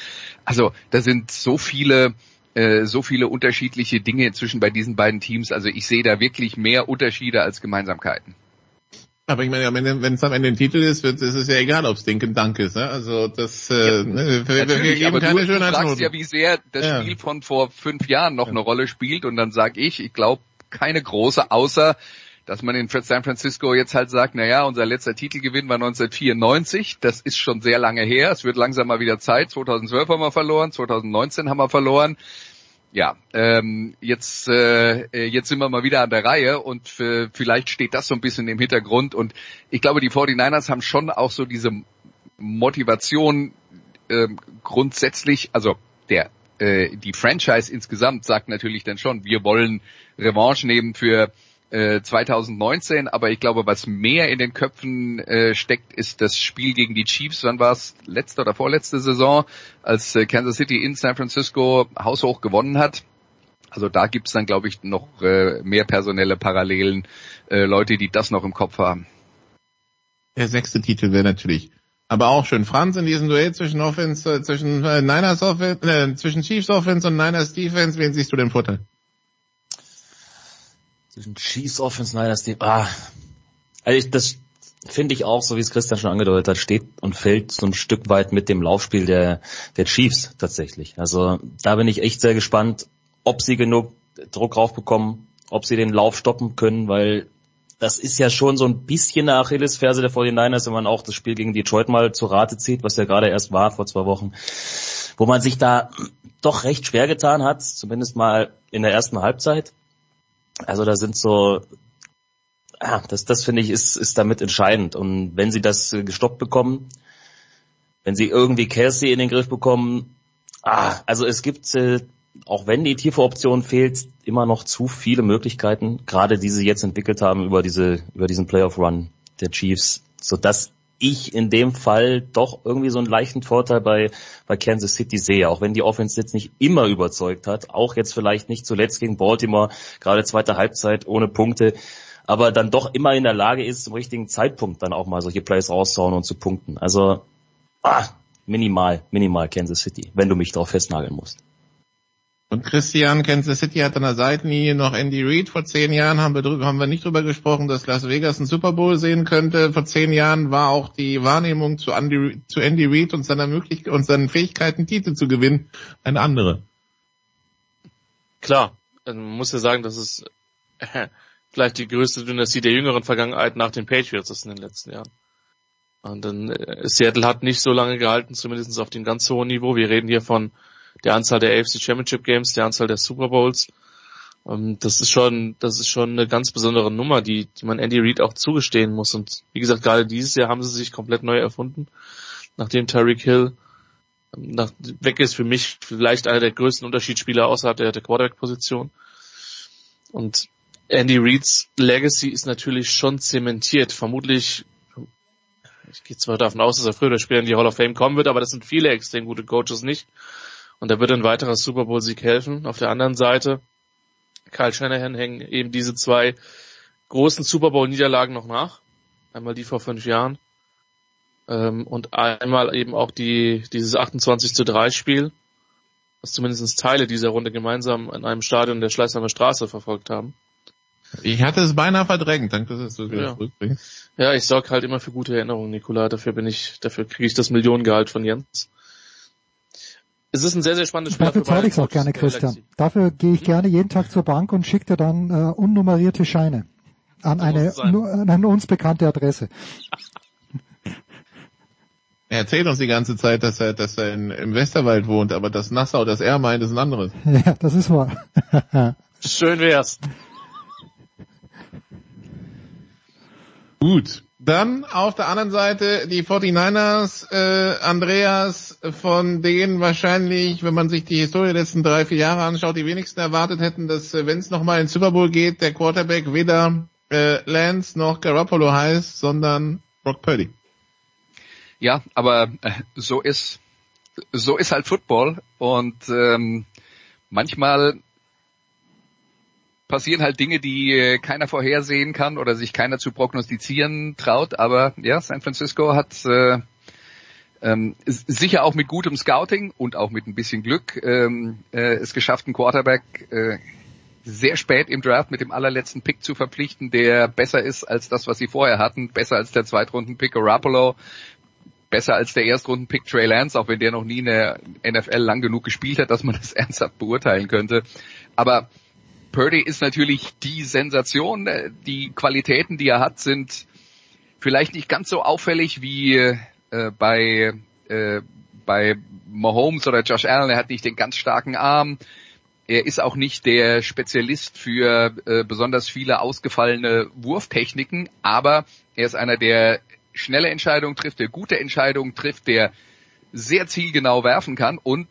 Also da sind so viele äh, so viele unterschiedliche Dinge inzwischen bei diesen beiden Teams. Also ich sehe da wirklich mehr Unterschiede als Gemeinsamkeiten. Aber ich meine, wenn es am Ende ein Titel ist, wird, ist es ja egal, ob es Dink and Dunk ist. Ne? Also das äh, ja, ne, wir, wir geben aber keine du, du fragst Schönheitsnoten. ja, wie sehr das Ja. Spiel von vor fünf Jahren noch eine Rolle spielt und dann sage ich, ich glaube keine große, außer dass man in San Francisco jetzt halt sagt, naja, unser letzter Titelgewinn war 1994, das ist schon sehr lange her, es wird langsam mal wieder Zeit, 2012 haben wir verloren, 2019 haben wir verloren. Ja, ähm, jetzt, äh, jetzt sind wir mal wieder an der Reihe und vielleicht steht das so ein bisschen im Hintergrund. Und ich glaube, die 49ers haben schon auch so diese Motivation äh, grundsätzlich, also der äh, die Franchise insgesamt sagt natürlich dann schon, wir wollen Revanche nehmen für äh, 2019, aber ich glaube, was mehr in den Köpfen äh, steckt, ist das Spiel gegen die Chiefs. Wann war es? Letzte oder vorletzte Saison, als äh, Kansas City in San Francisco haushoch gewonnen hat. Also da gibt's dann, glaube ich, noch äh, mehr personelle Parallelen, äh, Leute, die das noch im Kopf haben. Der sechste Titel wäre natürlich aber auch schön. Franz in diesem Duell zwischen Offense, äh, zwischen äh, Niners Offense, äh, zwischen Chiefs Offense und Niners Defense, wen siehst du den Vorteil? Zwischen Chiefs Offense, Niners Defense, ah. Also ich, das finde ich auch, so wie es Christian schon angedeutet hat, steht und fällt so ein Stück weit mit dem Laufspiel der, der Chiefs tatsächlich. Also da bin ich echt sehr gespannt, ob sie genug Druck raufbekommen, ob sie den Lauf stoppen können, weil das ist ja schon so ein bisschen eine Achillesferse der 49ers, wenn man auch das Spiel gegen Detroit mal zu Rate zieht, was ja gerade erst war vor zwei Wochen, wo man sich da doch recht schwer getan hat, zumindest mal in der ersten Halbzeit. Also da sind so, ja, das, das finde ich ist, ist damit entscheidend. Und wenn sie das gestoppt bekommen, wenn sie irgendwie Kelsey in den Griff bekommen, ah, also es gibt äh, auch wenn die tiefe Option fehlt, immer noch zu viele Möglichkeiten, gerade die sie jetzt entwickelt haben über diese, über diesen Playoff-Run der Chiefs, so dass ich in dem Fall doch irgendwie so einen leichten Vorteil bei, bei Kansas City sehe, auch wenn die Offense jetzt nicht immer überzeugt hat, auch jetzt vielleicht nicht zuletzt gegen Baltimore, gerade zweite Halbzeit ohne Punkte, aber dann doch immer in der Lage ist, zum richtigen Zeitpunkt dann auch mal solche Plays rauszuhauen und zu punkten. Also ah, minimal, minimal Kansas City, wenn du mich darauf festnageln musst. Und Christian, Kansas City hat an der Seitenlinie noch Andy Reid. Vor zehn Jahren haben wir, drüber, haben wir nicht drüber gesprochen, dass Las Vegas einen Super Bowl sehen könnte. Vor zehn Jahren war auch die Wahrnehmung zu Andy, zu Andy Reid und seiner Möglichkeit und seinen Fähigkeiten, Titel zu gewinnen, eine andere. Klar, man muss ja sagen, dass es äh, vielleicht die größte Dynastie der jüngeren Vergangenheit nach den Patriots ist in den letzten Jahren. Und dann äh, Seattle hat nicht so lange gehalten, zumindest auf dem ganz hohen Niveau. Wir reden hier von der Anzahl der AFC Championship Games, der Anzahl der Super Bowls. Ähm, das ist schon, das ist schon eine ganz besondere Nummer, die, die man Andy Reid auch zugestehen muss. Und wie gesagt, gerade dieses Jahr haben sie sich komplett neu erfunden, nachdem Tyreek Hill ähm, nach, weg ist für mich vielleicht einer der größten Unterschiedsspieler außerhalb der, der Quarterback-Position. Und Andy Reids Legacy ist natürlich schon zementiert. Vermutlich, ich gehe zwar davon aus, dass er früher oder später in die Hall of Fame kommen wird, aber das sind viele extrem gute Coaches nicht. Und da wird ein weiterer Super Bowl Sieg helfen. Auf der anderen Seite, Kyle Shanahan hängen eben diese zwei großen Super Bowl Niederlagen noch nach. Einmal die vor fünf Jahren. Ähm, und einmal eben auch die, dieses 28 zu 3 Spiel, was zumindest Teile dieser Runde gemeinsam in einem Stadion der Schleißheimer Straße verfolgt haben. Ich hatte es beinahe verdrängt, danke, dass du es wieder Ja. zurückbringst. Ja, ich sorge halt immer für gute Erinnerungen, Nikola. Dafür bin ich, dafür kriege ich das Millionengehalt von Jens. Es ist ein sehr, sehr spannendes Spiel. Dafür zahle ich es auch gerne, Christian. Dafür gehe ich gerne jeden Tag zur Bank und schicke dir dann äh, unnummerierte Scheine an eine, an eine uns bekannte Adresse. Er erzählt uns die ganze Zeit, dass er, dass er in, im Westerwald wohnt, aber das Nassau, das er meint, ist ein anderes. Ja, das ist wahr. Schön wär's. Gut. Dann auf der anderen Seite die 49ers, äh, Andreas, von denen wahrscheinlich, wenn man sich die Historie der letzten drei, vier Jahre anschaut, die wenigsten erwartet hätten, dass äh, wenn es nochmal in den Super Bowl geht, der Quarterback weder äh, Lance noch Garoppolo heißt, sondern Brock Purdy. Ja, aber äh, so ist so ist halt Football und ähm, manchmal passieren halt Dinge, die äh, keiner vorhersehen kann oder sich keiner zu prognostizieren traut. Aber ja, San Francisco hat äh, ähm, sicher auch mit gutem Scouting und auch mit ein bisschen Glück ähm, äh, es geschafft, einen Quarterback äh, sehr spät im Draft mit dem allerletzten Pick zu verpflichten, der besser ist als das, was sie vorher hatten, besser als der Zweitrunden-Pick Garoppolo, besser als der Erstrunden-Pick Trey Lance, auch wenn der noch nie in der NFL lang genug gespielt hat, dass man das ernsthaft beurteilen könnte. Aber Purdy ist natürlich die Sensation. Äh, Die Qualitäten, die er hat, sind vielleicht nicht ganz so auffällig wie äh, bei äh, bei Mahomes oder Josh Allen. Er hat nicht den ganz starken Arm. er ist auch nicht der Spezialist für äh, besonders viele ausgefallene Wurftechniken, aber er ist einer, der schnelle Entscheidungen trifft, der gute Entscheidungen trifft, der sehr zielgenau werfen kann und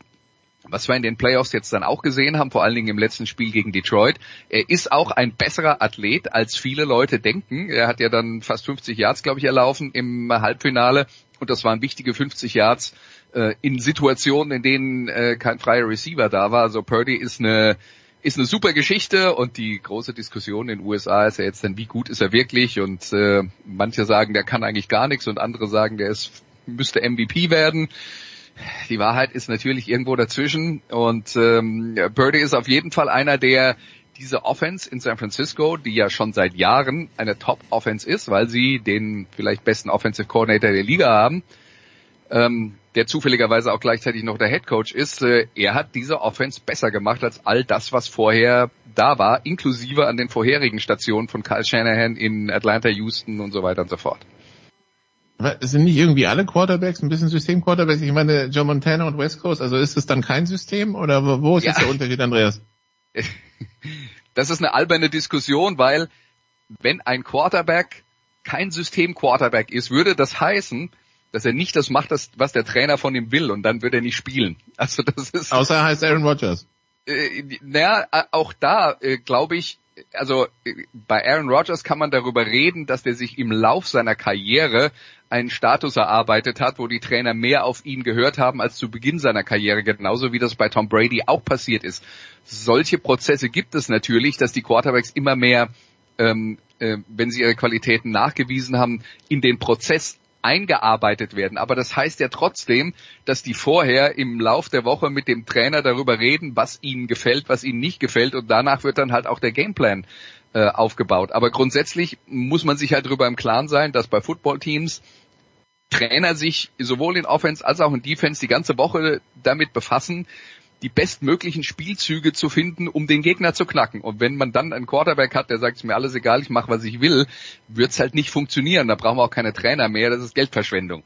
was wir in den Playoffs jetzt dann auch gesehen haben, vor allen Dingen im letzten Spiel gegen Detroit, er ist auch ein besserer Athlet, als viele Leute denken. Er hat ja dann fast 50 Yards, glaube ich, erlaufen im Halbfinale und das waren wichtige 50 Yards äh, in Situationen, in denen äh, kein freier Receiver da war. Also Purdy ist eine ist eine super Geschichte und die große Diskussion in den USA ist ja jetzt dann, wie gut ist er wirklich und äh, manche sagen, der kann eigentlich gar nichts und andere sagen, der ist müsste MVP werden. Die Wahrheit ist natürlich irgendwo dazwischen und ähm, Purdy ist auf jeden Fall einer, der diese Offense in San Francisco, die ja schon seit Jahren eine Top-Offense ist, weil sie den vielleicht besten Offensive Coordinator der Liga haben, ähm, der zufälligerweise auch gleichzeitig noch der Head Coach ist, äh, er hat diese Offense besser gemacht als all das, was vorher da war, inklusive an den vorherigen Stationen von Kyle Shanahan in Atlanta, Houston und so weiter und so fort. Sind nicht irgendwie alle Quarterbacks ein bisschen System-Quarterbacks? Ich meine, Joe Montana und West Coast, also ist es dann kein System oder wo ist ja. jetzt der Unterschied, Andreas? Das ist eine alberne Diskussion, weil wenn ein Quarterback kein System-Quarterback ist, würde das heißen, dass er nicht das macht, was der Trainer von ihm will und dann wird er nicht spielen. Also das ist außer er heißt Aaron Rodgers. Äh, naja, auch da äh, glaube ich, also äh, bei Aaron Rodgers kann man darüber reden, dass der sich im Lauf seiner Karriere einen Status erarbeitet hat, wo die Trainer mehr auf ihn gehört haben als zu Beginn seiner Karriere, genauso wie das bei Tom Brady auch passiert ist. Solche Prozesse gibt es natürlich, dass die Quarterbacks immer mehr, ähm, äh, wenn sie ihre Qualitäten nachgewiesen haben, in den Prozess eingearbeitet werden. Aber das heißt ja trotzdem, dass die vorher im Lauf der Woche mit dem Trainer darüber reden, was ihnen gefällt, was ihnen nicht gefällt und danach wird dann halt auch der Gameplan äh, aufgebaut. Aber grundsätzlich muss man sich halt darüber im Klaren sein, dass bei Footballteams Trainer sich sowohl in Offense als auch in Defense die ganze Woche damit befassen, die bestmöglichen Spielzüge zu finden, um den Gegner zu knacken. Und wenn man dann einen Quarterback hat, der sagt, es mir alles egal, ich mache, was ich will, wird's halt nicht funktionieren. Da brauchen wir auch keine Trainer mehr, das ist Geldverschwendung.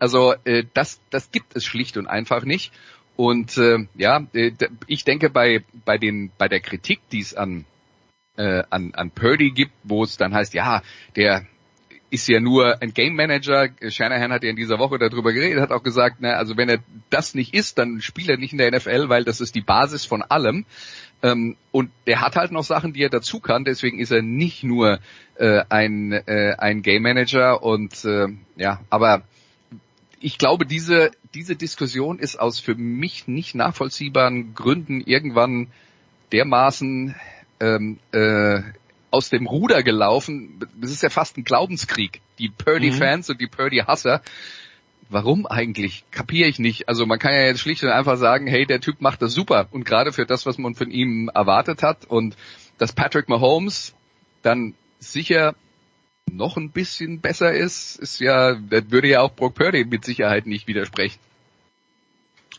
Also äh, das, das gibt es schlicht und einfach nicht. Und äh, ja, äh, ich denke bei bei den bei der Kritik, die es an äh, an an Purdy gibt, wo es dann heißt, ja, der ist ja nur ein Game Manager. Shanahan hat ja in dieser Woche darüber geredet, hat auch gesagt, na, also wenn er das nicht ist, dann spielt er nicht in der NFL, weil das ist die Basis von allem. Ähm, und der hat halt noch Sachen, die er dazu kann, deswegen ist er nicht nur äh, ein, äh, ein Game Manager und äh, ja, aber ich glaube, diese, diese Diskussion ist aus für mich nicht nachvollziehbaren Gründen irgendwann dermaßen ähm, äh, aus dem Ruder gelaufen. Das ist ja fast ein Glaubenskrieg. Die Purdy-Fans mhm. und die Purdy-Hasser. Warum eigentlich? Kapiere ich nicht. Also man kann ja jetzt schlicht und einfach sagen, hey, der Typ macht das super. Und gerade für das, was man von ihm erwartet hat und dass Patrick Mahomes dann sicher noch ein bisschen besser ist, ist ja, das würde ja auch Brock Purdy mit Sicherheit nicht widersprechen.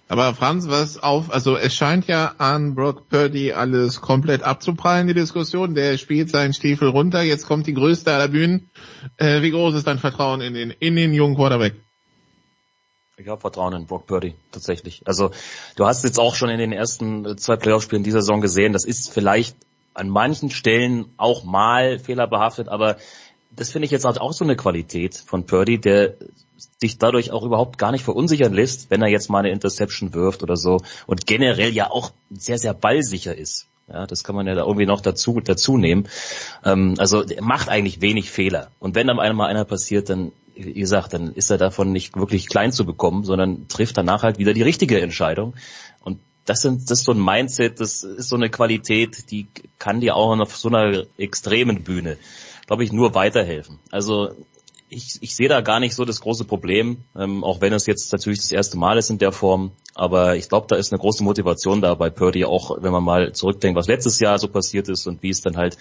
Aber Franz, was auf, also es scheint ja an Brock Purdy alles komplett abzuprallen, die Diskussion. Der spielt seinen Stiefel runter, jetzt kommt die größte aller Bühnen. Äh, wie groß ist dein Vertrauen in den, in den jungen Quarterback? Ich habe Vertrauen in Brock Purdy, tatsächlich. Also du hast jetzt auch schon in den ersten zwei Playoff-Spielen dieser Saison gesehen, das ist vielleicht an manchen Stellen auch mal fehlerbehaftet, aber das finde ich jetzt halt auch so eine Qualität von Purdy, der sich dadurch auch überhaupt gar nicht verunsichern lässt, wenn er jetzt mal eine Interception wirft oder so und generell ja auch sehr, sehr ballsicher ist. Ja, das kann man ja da irgendwie noch dazu, dazu nehmen. Ähm, also er macht eigentlich wenig Fehler. Und wenn dann einmal einer passiert, dann, wie gesagt, dann ist er davon nicht wirklich klein zu bekommen, sondern trifft danach halt wieder die richtige Entscheidung. Und das sind, das ist so ein Mindset, das ist so eine Qualität, die kann dir auch auf so einer extremen Bühne, glaube ich, nur weiterhelfen. Also ich, ich sehe da gar nicht so das große Problem, ähm, auch wenn es jetzt natürlich das erste Mal ist in der Form. Aber ich glaube, da ist eine große Motivation da bei Purdy, auch wenn man mal zurückdenkt, was letztes Jahr so passiert ist und wie es dann halt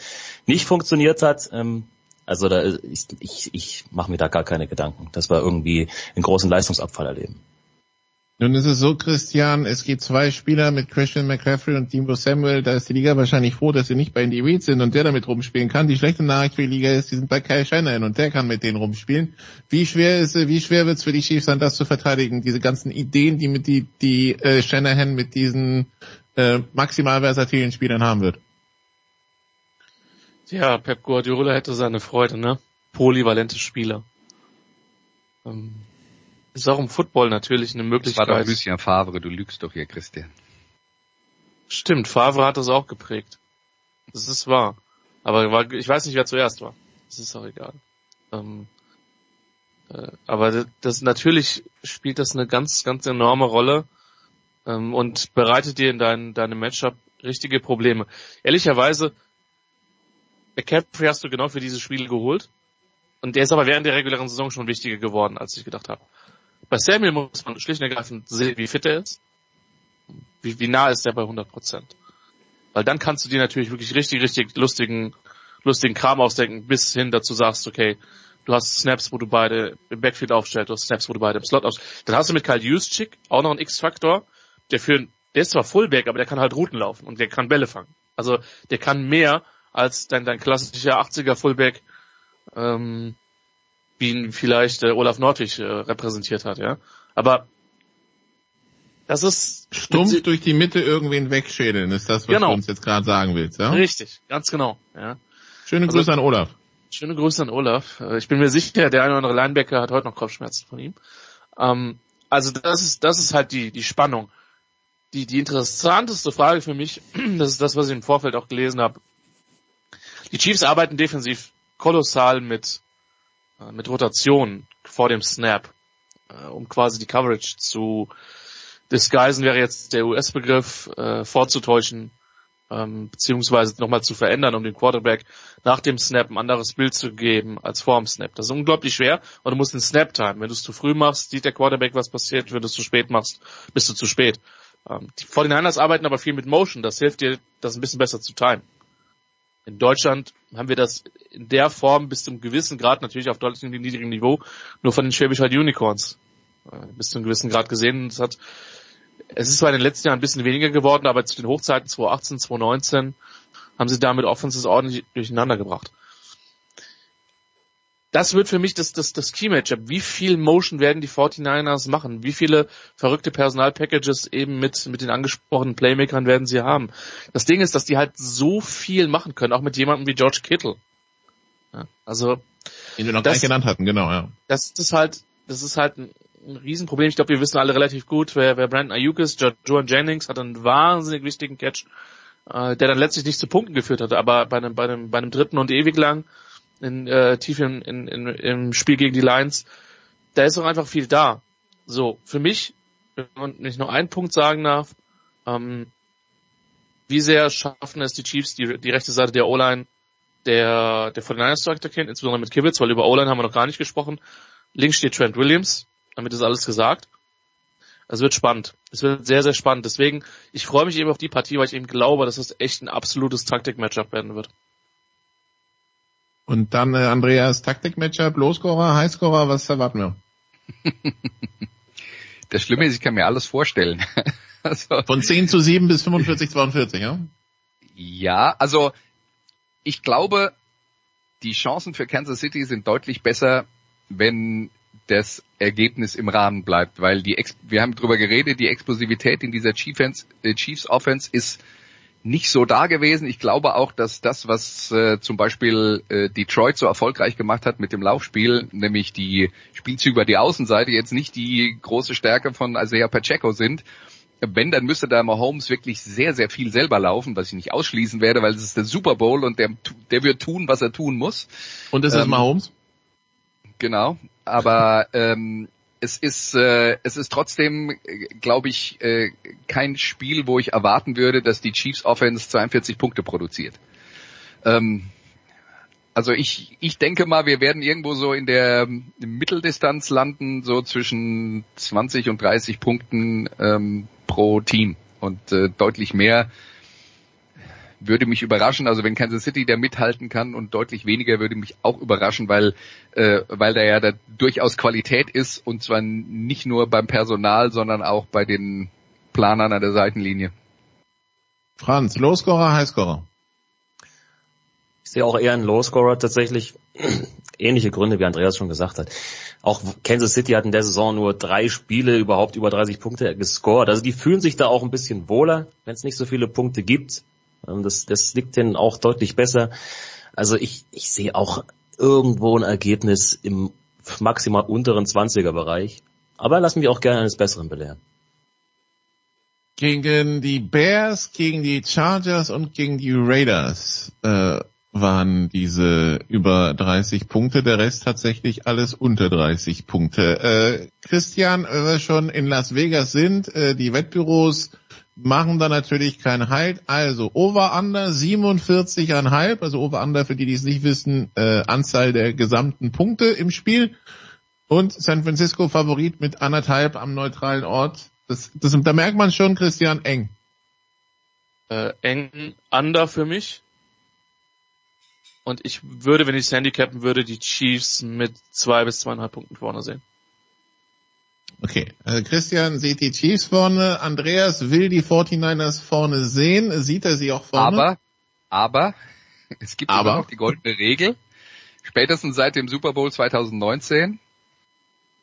nicht funktioniert hat. Ähm, also da, ich, ich, ich mache mir da gar keine Gedanken, dass wir irgendwie einen großen Leistungsabfall erleben. Nun ist es so, Christian, es gibt zwei Spieler mit Christian McCaffrey und Dimo Samuel. Da ist die Liga wahrscheinlich froh, dass sie nicht bei Indy Reid sind und der damit rumspielen kann. Die schlechte Nachricht für die Liga ist, die sind bei Kyle Shanahan und der kann mit denen rumspielen. Wie schwer ist, wie schwer wird es für die Chiefs sein, das zu verteidigen? Diese ganzen Ideen, die mit die, die äh, Shanahan mit diesen äh, maximal versatilen Spielern haben wird. Ja, Pep Guardiola hätte seine Freude, ne? Polyvalente Spieler. Ähm, ist auch im Football natürlich eine Möglichkeit. Das war doch Lucien Favre, du lügst doch hier, Christian. Stimmt, Favre hat das auch geprägt. Das ist wahr. Aber ich weiß nicht, wer zuerst war. Das ist auch egal. Ähm, äh, aber das natürlich spielt das eine ganz, ganz enorme Rolle ähm, und bereitet dir in dein, deinem Matchup richtige Probleme. Ehrlicherweise, McCaffrey hast du genau für dieses Spiel geholt. Und der ist aber während der regulären Saison schon wichtiger geworden, als ich gedacht habe. Bei Samuel muss man schlicht und ergreifend sehen, wie fit er ist. Wie, wie nah ist der bei 100 Prozent. Weil dann kannst du dir natürlich wirklich richtig, richtig lustigen, lustigen Kram ausdenken, bis hin dazu sagst, okay, du hast Snaps, wo du beide im Backfield aufstellst, du hast Snaps, wo du beide im Slot aufstellst. Dann hast du mit Kyle Juszczyk auch noch einen X-Faktor, der für, der ist zwar Fullback, aber der kann halt Routen laufen und der kann Bälle fangen. Also der kann mehr als dein, dein klassischer 80er Fullback, ähm, wie ihn vielleicht äh, Olaf Nordwig äh, repräsentiert hat, ja. Aber das ist stumpf durch die Mitte irgendwen wegschädeln, ist das, was genau. du uns jetzt gerade sagen willst, ja? Richtig, ganz genau, ja. Schöne also, Grüße an Olaf. Schöne Grüße an Olaf. Äh, ich bin mir sicher, der eine oder andere Linebacker hat heute noch Kopfschmerzen von ihm. Ähm, also das ist, das ist halt die, die Spannung. Die, die interessanteste Frage für mich, das ist das, was ich im Vorfeld auch gelesen habe. Die Chiefs arbeiten defensiv kolossal mit, mit Rotation vor dem Snap, äh, um quasi die Coverage zu disguisen wäre jetzt der US-Begriff, äh, vorzutäuschen, ähm, beziehungsweise nochmal zu verändern, um dem Quarterback nach dem Snap ein anderes Bild zu geben als vor dem Snap. Das ist unglaublich schwer und du musst den Snap time. Wenn du es zu früh machst, sieht der Quarterback, was passiert. Wenn du es zu spät machst, bist du zu spät. Ähm, die 49ers arbeiten aber viel mit Motion. Das hilft dir, das ein bisschen besser zu timen. In Deutschland haben wir das in der Form bis zum gewissen Grad, natürlich auf deutlich niedrigem Niveau, nur von den Schwäbisch Hall Unicorns äh, bis zu einem gewissen Grad gesehen. Es hat, es ist zwar in den letzten Jahren ein bisschen weniger geworden, aber zu den Hochzeiten 2018, 2019 haben sie damit Offenses ordentlich durcheinander gebracht das wird für mich das, das, das Key-Matchup. Wie viel Motion werden die 49ers machen? Wie viele verrückte Personalpackages eben mit, mit den angesprochenen Playmakern werden sie haben? Das Ding ist, dass die halt so viel machen können, auch mit jemandem wie George Kittle. Ja, also. Den wir noch das, gar nicht genannt hatten, genau, ja. Das ist halt, das ist halt ein, ein Riesenproblem. Ich glaube, wir wissen alle relativ gut, wer, wer Brandon Ayuk ist. Joan Jennings hat einen wahnsinnig wichtigen Catch, äh, der dann letztlich nicht zu Punkten geführt hat, aber bei einem, bei einem, bei einem dritten und ewig lang in, äh, tief in, in, in, im Spiel gegen die Lions, da ist auch einfach viel da. So, für mich, wenn ich nur einen Punkt sagen darf, ähm, wie sehr schaffen es die Chiefs, die, die rechte Seite der O-Line der, der 49ers zu attackieren, insbesondere mit Kibitz, weil über O-Line haben wir noch gar nicht gesprochen. Links steht Trent Williams, damit ist alles gesagt. Es wird spannend. Es wird sehr, sehr spannend. Deswegen, ich freue mich eben auf die Partie, weil ich eben glaube, dass es echt ein absolutes Taktik-Matchup werden wird. Und dann äh, Andreas Taktik-Matchup, Lowscorer, Highscorer, was erwarten wir? das Schlimme ist, ich kann mir alles vorstellen. also, Von 10 zu 7 bis 45, 42, ja? Ja, also ich glaube, die Chancen für Kansas City sind deutlich besser, wenn das Ergebnis im Rahmen bleibt, weil die Ex wir haben drüber geredet, die Explosivität in dieser Chiefs, äh, Chiefs Offense ist nicht so da gewesen. Ich glaube auch, dass das, was äh, zum Beispiel äh, Detroit so erfolgreich gemacht hat mit dem Laufspiel, nämlich die Spielzüge über die Außenseite, jetzt nicht die große Stärke von Isaiah Pacheco sind. Wenn, dann müsste da Mahomes wirklich sehr, sehr viel selber laufen, was ich nicht ausschließen werde, weil es ist der Super Bowl und der, der wird tun, was er tun muss. Und ist ähm, Mahomes? Genau. Aber ähm, es ist, äh, es ist trotzdem, glaube ich, äh, kein Spiel, wo ich erwarten würde, dass die Chiefs Offense 42 Punkte produziert. Ähm, also ich, ich denke mal, wir werden irgendwo so in der Mitteldistanz landen, so zwischen 20 und 30 Punkten ähm, pro Team und äh, deutlich mehr würde mich überraschen. Also wenn Kansas City da mithalten kann und deutlich weniger würde mich auch überraschen, weil äh, weil da ja da durchaus Qualität ist und zwar nicht nur beim Personal, sondern auch bei den Planern an der Seitenlinie. Franz, Lowscorer, Highscorer? Ich sehe auch eher einen Lowscorer tatsächlich. ähnliche Gründe, wie Andreas schon gesagt hat. Auch Kansas City hat in der Saison nur drei Spiele überhaupt über 30 Punkte gescored. Also die fühlen sich da auch ein bisschen wohler, wenn es nicht so viele Punkte gibt. Ähm, das, das liegt denen auch deutlich besser. Also ich, ich sehe auch irgendwo ein Ergebnis im maximal unteren 20er Bereich. Aber lassen wir auch gerne eines Besseren belehren. Gegen die Bears, gegen die Chargers und gegen die Raiders äh, waren diese über 30 Punkte, der Rest tatsächlich alles unter 30 Punkte. Äh, Christian, wenn wir schon in Las Vegas sind, äh, die Wettbüros machen da natürlich keinen Halt. Also Over-Under 47,5, also Over-Under für die, die es nicht wissen, äh, Anzahl der gesamten Punkte im Spiel. Und San Francisco Favorit mit anderthalb am neutralen Ort. Das, das, da merkt man schon, Christian, eng. Äh, eng Under für mich. Und ich würde, wenn ich es handicappen würde, die Chiefs mit zwei bis zweieinhalb Punkten vorne sehen. Okay, also Christian sieht die Chiefs vorne, Andreas will die 49ers vorne sehen, sieht er sie auch vorne? Aber, aber, es gibt aber noch die goldene Regel. Spätestens seit dem Super Bowl 2019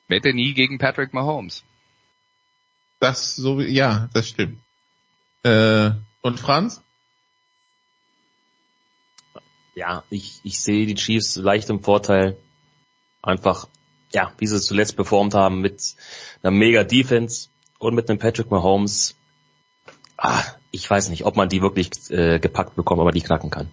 wette nie gegen Patrick Mahomes. Das so, ja, das stimmt. Äh, und Franz? Ja, ich, ich sehe die Chiefs leicht im Vorteil. Einfach ja, wie sie es zuletzt performt haben mit einer mega Defense und mit einem Patrick Mahomes. Ah, ich weiß nicht, ob man die wirklich äh, gepackt bekommt, aber die knacken kann.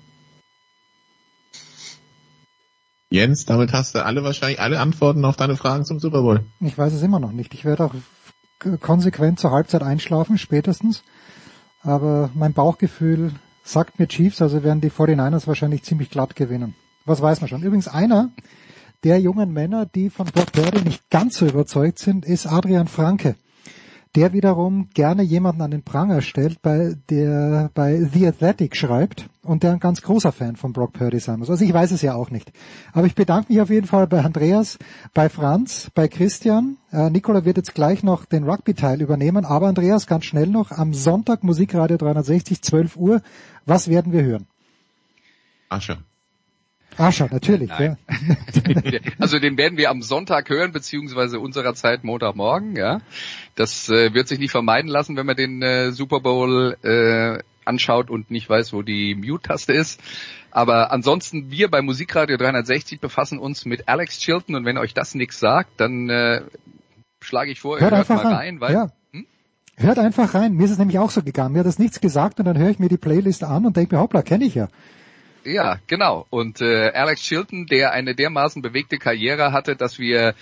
Jens, damit hast du alle wahrscheinlich alle Antworten auf deine Fragen zum Super Bowl. Ich weiß es immer noch nicht. Ich werde auch konsequent zur Halbzeit einschlafen, spätestens. Aber mein Bauchgefühl sagt mir Chiefs, also werden die 49ers wahrscheinlich ziemlich glatt gewinnen. Was weiß man schon. Übrigens einer, der jungen Männer, die von Brock Purdy nicht ganz so überzeugt sind, ist Adrian Franke. Der wiederum gerne jemanden an den Pranger stellt, bei der bei The Athletic schreibt und der ein ganz großer Fan von Brock Purdy sein muss. Also ich weiß es ja auch nicht. Aber ich bedanke mich auf jeden Fall bei Andreas, bei Franz, bei Christian. Äh, Nicola wird jetzt gleich noch den Rugby-Teil übernehmen. Aber Andreas, ganz schnell noch, am Sonntag Musikradio 360, 12 Uhr. Was werden wir hören? Asche. Ascher, natürlich. Ja. also den werden wir am Sonntag hören, beziehungsweise unserer Zeit Montagmorgen. Ja, das äh, wird sich nicht vermeiden lassen, wenn man den äh, Super Bowl äh, anschaut und nicht weiß, wo die Mute-Taste ist. Aber ansonsten, wir bei Musikradio 360 befassen uns mit Alex Chilton und wenn euch das nichts sagt, dann äh, schlage ich vor, hört, hört mal rein, rein weil ja. hm? Hört einfach rein. Mir ist es nämlich auch so gegangen. Mir hat das nichts gesagt und dann höre ich mir die Playlist an und denke mir, hoppla, kenne ich ja. Ja, genau. Und äh, Alex Chilton, der eine dermaßen bewegte Karriere hatte, dass wir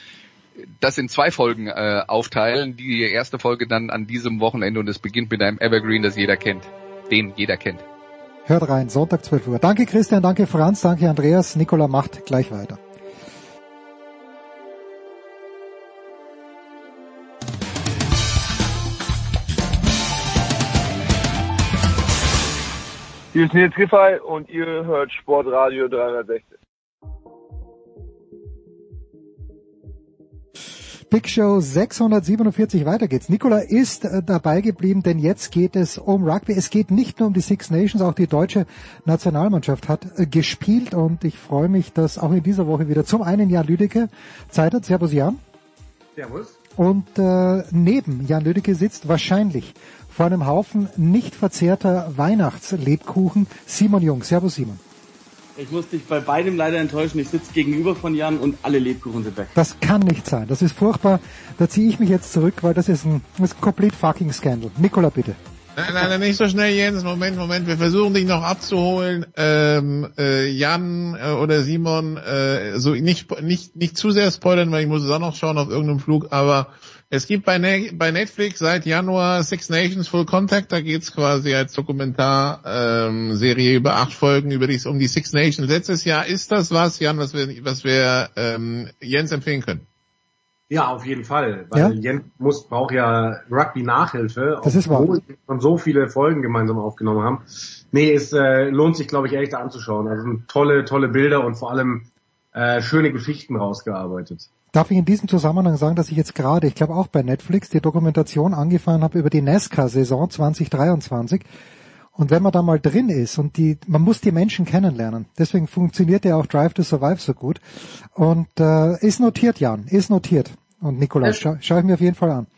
das in zwei Folgen äh, aufteilen. Die erste Folge dann an diesem Wochenende und es beginnt mit einem Evergreen, das jeder kennt. Den jeder kennt. Hört rein, Sonntag 12 Uhr. Danke Christian, danke Franz, danke Andreas. Nikola macht gleich weiter. Hier ist Nils Giffey und ihr hört Sportradio 360. Big Show 647, weiter geht's. Nikola ist äh, dabei geblieben, denn jetzt geht es um Rugby. Es geht nicht nur um die Six Nations, auch die deutsche Nationalmannschaft hat äh, gespielt und ich freue mich, dass auch in dieser Woche wieder zum einen Jan Lüdecke Zeit hat. Servus Jan. Servus. Und äh, neben Jan Lüdecke sitzt wahrscheinlich vor einem Haufen nicht verzehrter Weihnachtslebkuchen. Simon Jung. Servus Simon. Ich muss dich bei beidem leider enttäuschen. Ich sitze gegenüber von Jan und alle Lebkuchen sind weg. Das kann nicht sein. Das ist furchtbar. Da ziehe ich mich jetzt zurück, weil das ist ein, das ist ein complete fucking Scandal. Nikola, bitte. Nein, nein, nein, nicht so schnell, Jens. Moment, Moment. Wir versuchen dich noch abzuholen. Ähm, äh, Jan äh, oder Simon, äh, so nicht, nicht, nicht zu sehr spoilern, weil ich muss es auch noch schauen auf irgendeinem Flug. Aber es gibt bei, ne bei Netflix seit Januar Six Nations Full Contact. Da geht's quasi als Dokumentarserie ähm, über acht Folgen über die, um die Six Nations letztes Jahr. Ist das was, Jan, was wir, was wir ähm, Jens empfehlen können? Ja, auf jeden Fall, weil ja? Jens muss, braucht ja Rugby-Nachhilfe, wahr. schon so viele Folgen gemeinsam aufgenommen haben. Nee, es äh, lohnt sich, glaube ich, echt anzuschauen. Also sind tolle, tolle Bilder und vor allem äh, schöne Geschichten rausgearbeitet. Darf ich in diesem Zusammenhang sagen, dass ich jetzt gerade, ich glaube auch bei Netflix, die Dokumentation angefangen habe über die NASCAR-Saison 2023. Und wenn man da mal drin ist und die, man muss die Menschen kennenlernen. Deswegen funktioniert ja auch Drive to Survive so gut. Und äh, ist notiert, Jan, ist notiert. Und Nikolaus, scha schaue ich mir auf jeden Fall an.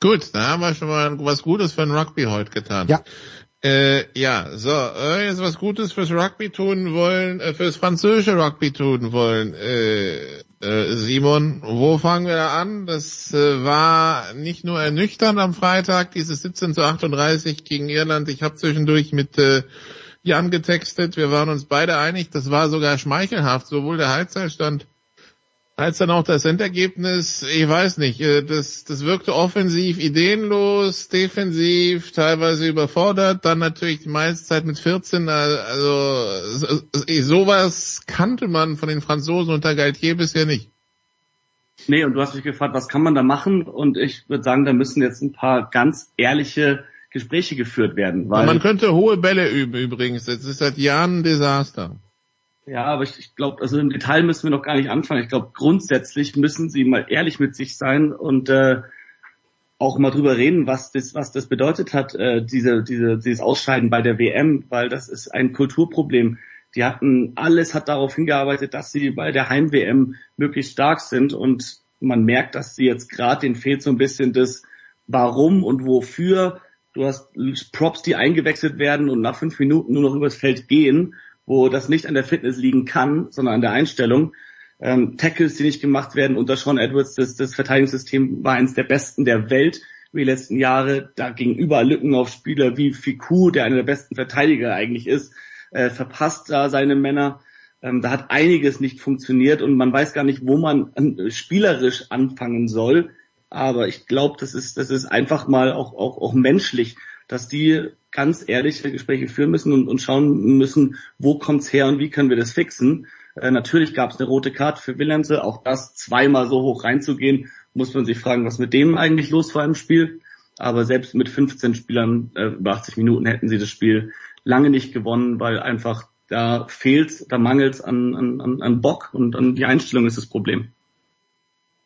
Gut, da haben wir schon mal was Gutes für den Rugby heute getan. Ja. Äh, ja, so, äh, jetzt was Gutes fürs Rugby tun wollen, äh, fürs französische Rugby tun wollen. Äh, äh, Simon, wo fangen wir da an? Das äh, war nicht nur ernüchternd am Freitag, dieses 17 zu 38 gegen Irland. Ich habe zwischendurch mit äh, Jan getextet. Wir waren uns beide einig, das war sogar schmeichelhaft, sowohl der Halbzeitstand als dann auch das Endergebnis, ich weiß nicht, äh, das, das wirkte offensiv ideenlos, defensiv, teilweise überfordert, dann natürlich die meiste Zeit mit 14, äh, also sowas kannte man von den Franzosen unter Galtier bisher nicht. Nee, und du hast mich gefragt, was kann man da machen? Und ich würde sagen, da müssen jetzt ein paar ganz ehrliche Gespräche geführt werden. Weil man könnte hohe Bälle üben übrigens, das ist seit Jahren ein Desaster. Ja, aber ich, ich glaube, also im Detail müssen wir noch gar nicht anfangen. Ich glaube, grundsätzlich müssen sie mal ehrlich mit sich sein und äh, auch mal drüber reden, was das, was das bedeutet hat, äh, diese, diese, dieses Ausscheiden bei der WM, weil das ist ein Kulturproblem. Die hatten, alles hat darauf hingearbeitet, dass sie bei der Heim-WM möglichst stark sind und man merkt, dass sie jetzt gerade den fehlt so ein bisschen das Warum und Wofür. Du hast Props, die eingewechselt werden und nach fünf Minuten nur noch übers Feld gehen wo das nicht an der Fitness liegen kann, sondern an der Einstellung. Ähm, Tackles, die nicht gemacht werden unter Sean Edwards, das, das Verteidigungssystem war eines der besten der Welt über die letzten Jahre. Da gingen überall Lücken auf Spieler wie Fiku, der einer der besten Verteidiger eigentlich ist, äh, verpasst da seine Männer. Ähm, da hat einiges nicht funktioniert und man weiß gar nicht, wo man äh, spielerisch anfangen soll. Aber ich glaube, das ist, das ist einfach mal auch, auch, auch menschlich, dass die ganz ehrliche Gespräche führen müssen und, und schauen müssen, wo kommt's her und wie können wir das fixen. Äh, natürlich gab es eine rote Karte für Willemse, auch das zweimal so hoch reinzugehen, muss man sich fragen, was mit dem eigentlich los war im Spiel. Aber selbst mit 15 Spielern äh, über 80 Minuten hätten sie das Spiel lange nicht gewonnen, weil einfach da fehlt, da mangelt an, an, an Bock und an die Einstellung ist das Problem.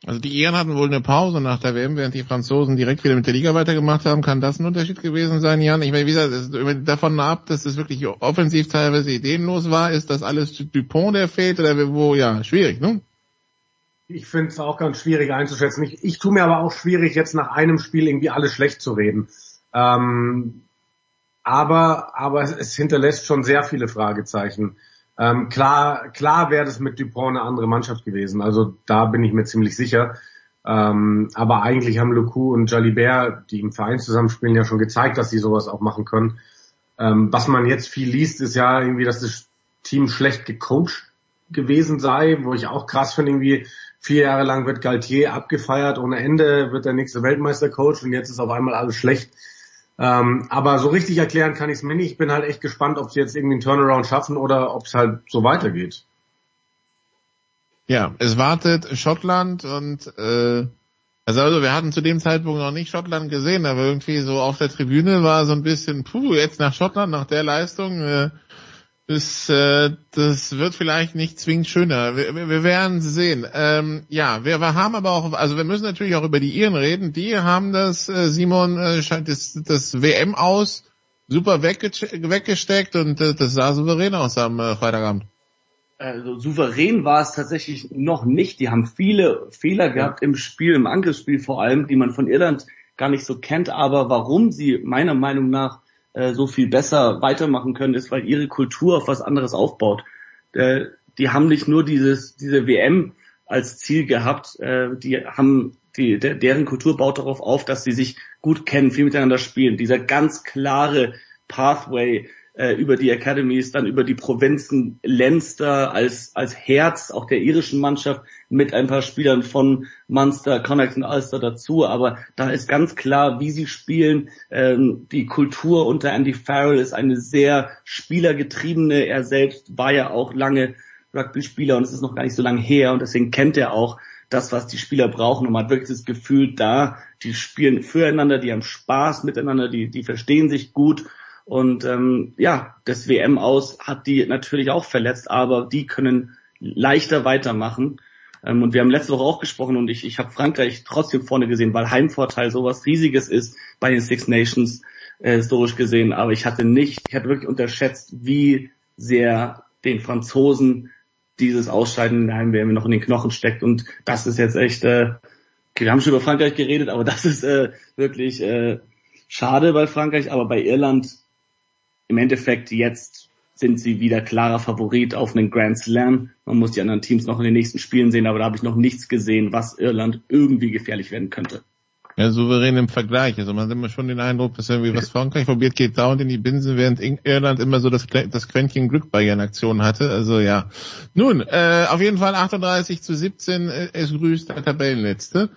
Also die Iren hatten wohl eine Pause nach der WM, während die Franzosen direkt wieder mit der Liga weitergemacht haben. Kann das ein Unterschied gewesen sein, Jan? Ich meine, wie gesagt, davon ab, dass es wirklich offensiv teilweise ideenlos war, ist das alles Dupont, der fehlt oder wo, ja, schwierig, ne? Ich finde es auch ganz schwierig einzuschätzen. Ich, ich tue mir aber auch schwierig, jetzt nach einem Spiel irgendwie alles schlecht zu reden. Ähm, aber, aber es, es hinterlässt schon sehr viele Fragezeichen. Ähm, klar, klar wäre das mit Dupont eine andere Mannschaft gewesen. Also da bin ich mir ziemlich sicher. Ähm, aber eigentlich haben Lecoux und Jalibert, die im Verein zusammenspielen, ja schon gezeigt, dass sie sowas auch machen können. Ähm, was man jetzt viel liest, ist ja irgendwie, dass das Team schlecht gecoacht gewesen sei, wo ich auch krass finde, irgendwie vier Jahre lang wird Galtier abgefeiert, ohne Ende wird der nächste Weltmeistercoach und jetzt ist auf einmal alles schlecht. Ähm, aber so richtig erklären kann ich es mir nicht. Ich bin halt echt gespannt, ob sie jetzt irgendwie einen Turnaround schaffen oder ob es halt so weitergeht. Ja, es wartet Schottland und äh, also, also wir hatten zu dem Zeitpunkt noch nicht Schottland gesehen, aber irgendwie so auf der Tribüne war so ein bisschen, puh, jetzt nach Schottland, nach der Leistung, äh, das, äh, das wird vielleicht nicht zwingend schöner. Wir, wir werden sehen. Ähm, ja, wir, wir haben aber auch, also wir müssen natürlich auch über die Iren reden. Die haben das, äh, Simon, äh, das, das WM aus super wegge weggesteckt und äh, das sah souverän aus am äh, Freitagabend. Also souverän war es tatsächlich noch nicht. Die haben viele Fehler gehabt im Spiel, im Angriffsspiel vor allem, die man von Irland gar nicht so kennt. Aber warum sie meiner Meinung nach äh, so viel besser weitermachen können, ist, weil ihre Kultur auf was anderes aufbaut. Äh, die haben nicht nur dieses, diese WM als Ziel gehabt, äh, die haben die, der, deren Kultur baut darauf auf, dass sie sich gut kennen, viel miteinander spielen. Dieser ganz klare Pathway, äh, über die Academies, dann über die Provinzen Leinster als, als Herz auch der irischen Mannschaft mit ein paar Spielern von Munster, Connacht und Ulster dazu. Aber da ist ganz klar, wie sie spielen. Ähm, die Kultur unter Andy Farrell ist eine sehr spielergetriebene. Er selbst war ja auch lange Rugby-Spieler und es ist noch gar nicht so lange her und deswegen kennt er auch das, was die Spieler brauchen und man hat wirklich das Gefühl da, die spielen füreinander, die haben Spaß miteinander, die, die verstehen sich gut und ähm, ja, das WM aus hat die natürlich auch verletzt, aber die können leichter weitermachen. Ähm, und wir haben letzte Woche auch gesprochen und ich, ich habe Frankreich trotzdem vorne gesehen, weil Heimvorteil sowas Riesiges ist bei den Six Nations. äh, historisch gesehen, aber ich hatte nicht, ich hatte wirklich unterschätzt, wie sehr den Franzosen dieses Ausscheiden in der Heim-WM noch in den Knochen steckt und das ist jetzt echt, äh, okay, wir haben schon über Frankreich geredet, aber das ist äh, wirklich äh, schade bei Frankreich, aber bei Irland im Endeffekt jetzt sind sie wieder klarer Favorit auf einen Grand Slam. Man muss die anderen Teams noch in den nächsten Spielen sehen, aber da habe ich noch nichts gesehen, was Irland irgendwie gefährlich werden könnte. Ja, souverän im Vergleich. Also man hat immer schon den Eindruck, dass irgendwie was Frankreich probiert, geht dauernd in die Binsen, während Irland immer so das, das Quäntchen Glück bei ihren Aktionen hatte. Also ja. Nun, äh, auf jeden Fall 38 zu 17, äh, es grüßt der Tabellenletzte.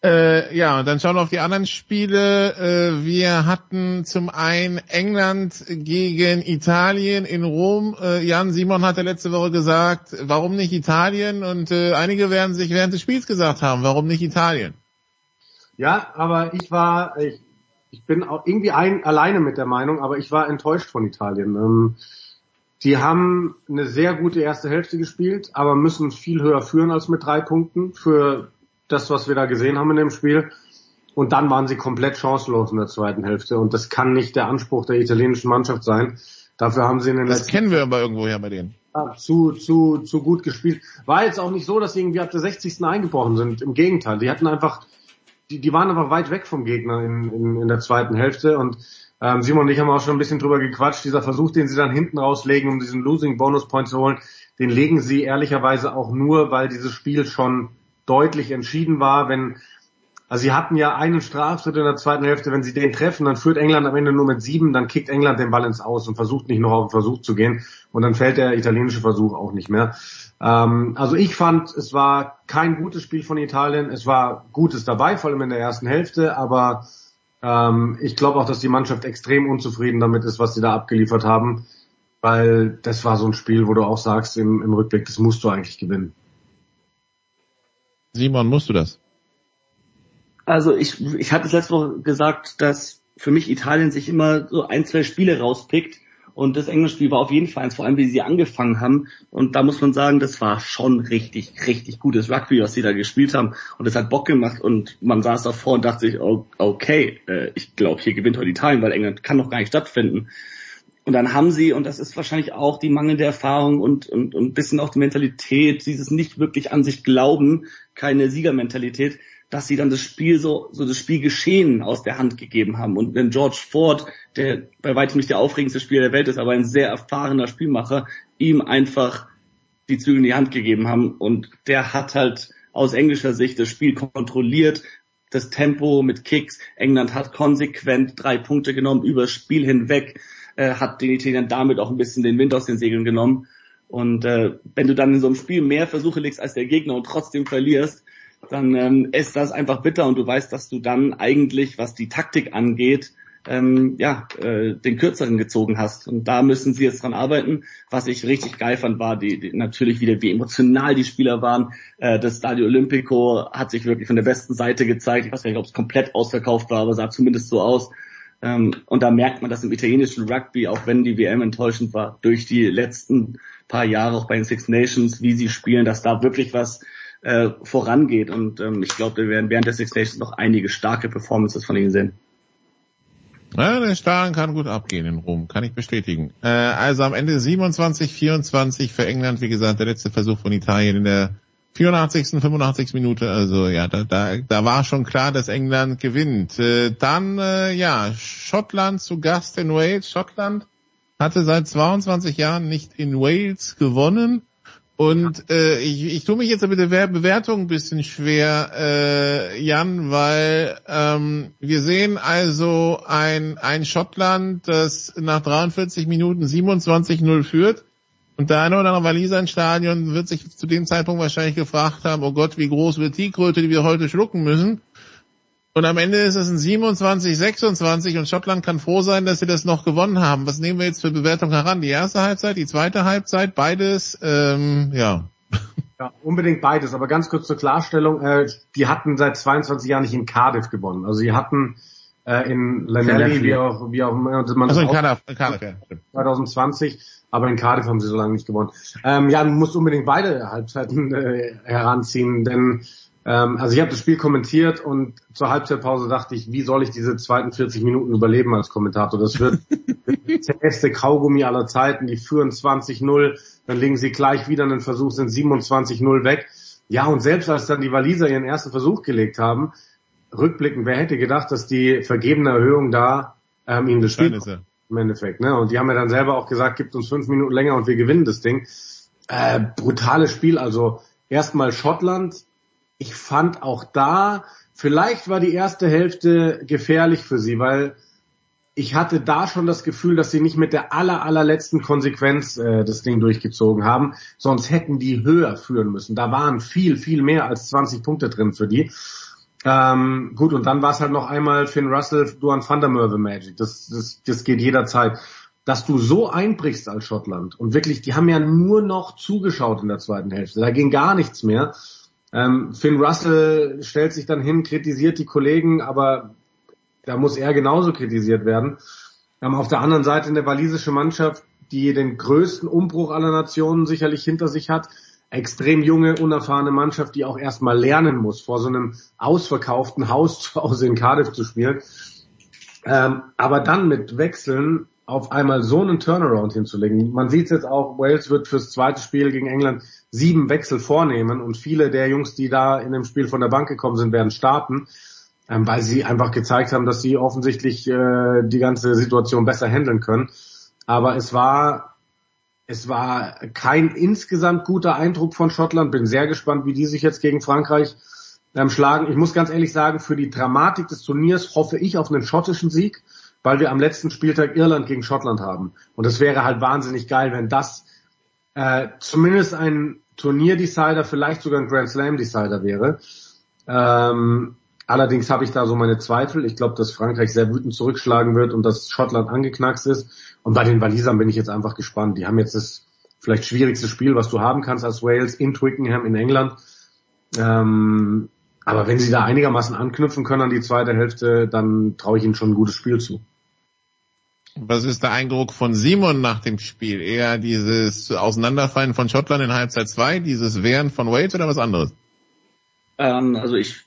Äh, ja, und dann schauen wir auf die anderen Spiele. Äh, wir hatten zum einen England gegen Italien in Rom. Äh, Jan Simon hatte letzte Woche gesagt, warum nicht Italien? Und äh, einige werden sich während des Spiels gesagt haben, warum nicht Italien? Ja, aber ich war, ich, ich bin auch irgendwie ein, alleine mit der Meinung, aber ich war enttäuscht von Italien. Ähm, die haben eine sehr gute erste Hälfte gespielt, aber müssen viel höher führen als mit drei Punkten für das, was wir da gesehen haben in dem Spiel. Und dann waren sie komplett chancenlos in der zweiten Hälfte. Und das kann nicht der Anspruch der italienischen Mannschaft sein. Dafür haben sie in den Das letzten kennen wir aber irgendwoher bei denen. ja, zu, zu, zu gut gespielt. War jetzt auch nicht so, dass sie irgendwie ab der 60. eingebrochen sind. Im Gegenteil. Die hatten einfach, die, die waren einfach weit weg vom Gegner in, in, in der zweiten Hälfte. Und ähm, Simon und ich haben auch schon ein bisschen drüber gequatscht. Dieser Versuch, den sie dann hinten rauslegen, um diesen Losing Bonus Point zu holen, den legen sie ehrlicherweise auch nur, weil dieses Spiel schon deutlich entschieden war. Wenn also sie hatten ja einen Straftritt in der zweiten Hälfte, wenn sie den treffen, dann führt England am Ende nur mit sieben, dann kickt England den Ball ins Aus und versucht nicht noch auf den Versuch zu gehen und dann fällt der italienische Versuch auch nicht mehr. Ähm, also ich fand, es war kein gutes Spiel von Italien, es war Gutes dabei, vor allem in der ersten Hälfte, aber ähm, ich glaube auch, dass die Mannschaft extrem unzufrieden damit ist, was sie da abgeliefert haben, weil das war so ein Spiel, wo du auch sagst im, im Rückblick, das musst du eigentlich gewinnen. Simon, musst du das? Also ich, ich hatte es letzte Woche gesagt, dass für mich Italien sich immer so ein, zwei Spiele rauspickt. Und das Englischspiel war auf jeden Fall eins, vor allem wie sie angefangen haben. Und da muss man sagen, das war schon richtig, richtig gutes Rugby, was sie da gespielt haben. Und das hat Bock gemacht. Und man saß davor und dachte sich, okay, äh, ich glaube, hier gewinnt heute Italien, weil England kann noch gar nicht stattfinden. Und dann haben sie, und das ist wahrscheinlich auch die mangelnde Erfahrung und, und, und ein bisschen auch die Mentalität, dieses nicht wirklich an sich glauben, keine Siegermentalität, dass sie dann das Spiel so, so das Spielgeschehen aus der Hand gegeben haben. Und wenn George Ford, der bei weitem nicht der aufregendste Spieler der Welt ist, aber ein sehr erfahrener Spielmacher, ihm einfach die Zügel in die Hand gegeben haben. Und der hat halt aus englischer Sicht das Spiel kontrolliert, das Tempo mit Kicks. England hat konsequent drei Punkte genommen über Spiel hinweg, äh, hat den Italienern damit auch ein bisschen den Wind aus den Segeln genommen. Und äh, wenn du dann in so einem Spiel mehr Versuche legst als der Gegner und trotzdem verlierst, dann ähm, ist das einfach bitter und du weißt, dass du dann eigentlich, was die Taktik angeht, ähm, ja, äh, den kürzeren gezogen hast. Und da müssen sie jetzt dran arbeiten. Was ich richtig geil fand, war die, die natürlich wieder, wie emotional die Spieler waren. Äh, das Stadio Olimpico hat sich wirklich von der besten Seite gezeigt. Ich weiß gar nicht, ob es komplett ausverkauft war, aber sah zumindest so aus. Ähm, und da merkt man, dass im italienischen Rugby, auch wenn die WM enttäuschend war, durch die letzten paar Jahre auch bei den Six Nations, wie sie spielen, dass da wirklich was äh, vorangeht. Und ähm, ich glaube, wir werden während der Six Nations noch einige starke Performances von ihnen sehen. Ja, der Stadion kann gut abgehen in Rom, kann ich bestätigen. Äh, also am Ende 27, 24 für England, wie gesagt, der letzte Versuch von Italien in der 84., 85. Minute. Also ja, da, da, da war schon klar, dass England gewinnt. Äh, dann äh, ja, Schottland zu Gast in Wales. Schottland hatte seit 22 Jahren nicht in Wales gewonnen. Und äh, ich, ich tue mich jetzt mit der Bewertung ein bisschen schwer, äh, Jan, weil ähm, wir sehen also ein, ein Schottland, das nach 43 Minuten 27-0 führt. Und der eine oder andere Waliser im Stadion wird sich zu dem Zeitpunkt wahrscheinlich gefragt haben, oh Gott, wie groß wird die Kröte, die wir heute schlucken müssen. Und am Ende ist es ein 27, 26 und Schottland kann froh sein, dass sie das noch gewonnen haben. Was nehmen wir jetzt für Bewertung heran? Die erste Halbzeit, die zweite Halbzeit, beides, ähm, ja. Ja, unbedingt beides. Aber ganz kurz zur Klarstellung, äh, die hatten seit 22 Jahren nicht in Cardiff gewonnen. Also sie hatten äh, in Lanelli, wie auch, wie auch man Also in Cardiff, Cardiff, ja. stimmt. 2020, aber in Cardiff haben sie so lange nicht gewonnen. Ähm, ja, man muss unbedingt beide Halbzeiten äh, heranziehen, denn Ähm, also ich habe das Spiel kommentiert und zur Halbzeitpause dachte ich, wie soll ich diese zweiten 40 Minuten überleben als Kommentator? Das wird der zäheste Kaugummi aller Zeiten. Die führen 20-0, dann legen sie gleich wieder einen Versuch, sind 27-0 weg. Ja, und selbst als dann die Waliser ihren ersten Versuch gelegt haben, rückblickend, wer hätte gedacht, dass die vergebene Erhöhung da ähm, ihnen das Spiel im Endeffekt. Ne? Und die haben ja dann selber auch gesagt, gibt uns fünf Minuten länger und wir gewinnen das Ding. Äh, brutales Spiel, also erstmal Schottland. Ich fand auch da, vielleicht war die erste Hälfte gefährlich für sie, weil ich hatte da schon das Gefühl, dass sie nicht mit der aller, allerletzten Konsequenz äh, das Ding durchgezogen haben, sonst hätten die höher führen müssen. Da waren viel, viel mehr als 20 Punkte drin für die. Ähm, gut, und dann war es halt noch einmal Finn Russell, du an Van der Merwe Magic. Das, das, das geht jederzeit. Dass du so einbrichst als Schottland und wirklich, die haben ja nur noch zugeschaut in der zweiten Hälfte. Da ging gar nichts mehr. Ähm, Finn Russell stellt sich dann hin, kritisiert die Kollegen, aber da muss er genauso kritisiert werden. Ähm, auf der anderen Seite eine walisische Mannschaft, die den größten Umbruch aller Nationen sicherlich hinter sich hat, extrem junge, unerfahrene Mannschaft, die auch erstmal lernen muss, vor so einem ausverkauften Haus zu Hause in Cardiff zu spielen. Ähm, aber dann mit Wechseln auf einmal so einen Turnaround hinzulegen. Man sieht jetzt auch, Wales wird fürs zweite Spiel gegen England sieben Wechsel vornehmen und viele der Jungs, die da in dem Spiel von der Bank gekommen sind, werden starten, ähm, weil sie einfach gezeigt haben, dass sie offensichtlich äh, die ganze Situation besser handeln können. Aber es war es war kein insgesamt guter Eindruck von Schottland. Bin sehr gespannt, wie die sich jetzt gegen Frankreich ähm, schlagen. Ich muss ganz ehrlich sagen, für die Dramatik des Turniers hoffe ich auf einen schottischen Sieg, weil wir am letzten Spieltag Irland gegen Schottland haben. Und es wäre halt wahnsinnig geil, wenn das äh, zumindest ein Turnier-Decider, vielleicht sogar ein Grand Slam-Decider wäre. Ähm, allerdings habe ich da so meine Zweifel. Ich glaube, dass Frankreich sehr wütend zurückschlagen wird und dass Schottland angeknackst ist. Und bei den Walisern bin ich jetzt einfach gespannt. Die haben jetzt das vielleicht schwierigste Spiel, was du haben kannst als Wales in Twickenham in England. Ähm, aber wenn sie da einigermaßen anknüpfen können an die zweite Hälfte, dann traue ich ihnen schon ein gutes Spiel zu. Was ist der Eindruck von Simon nach dem Spiel? Eher dieses Auseinanderfallen von Schottland in Halbzeit 2, dieses Wehren von Wales oder was anderes? Ähm, also ich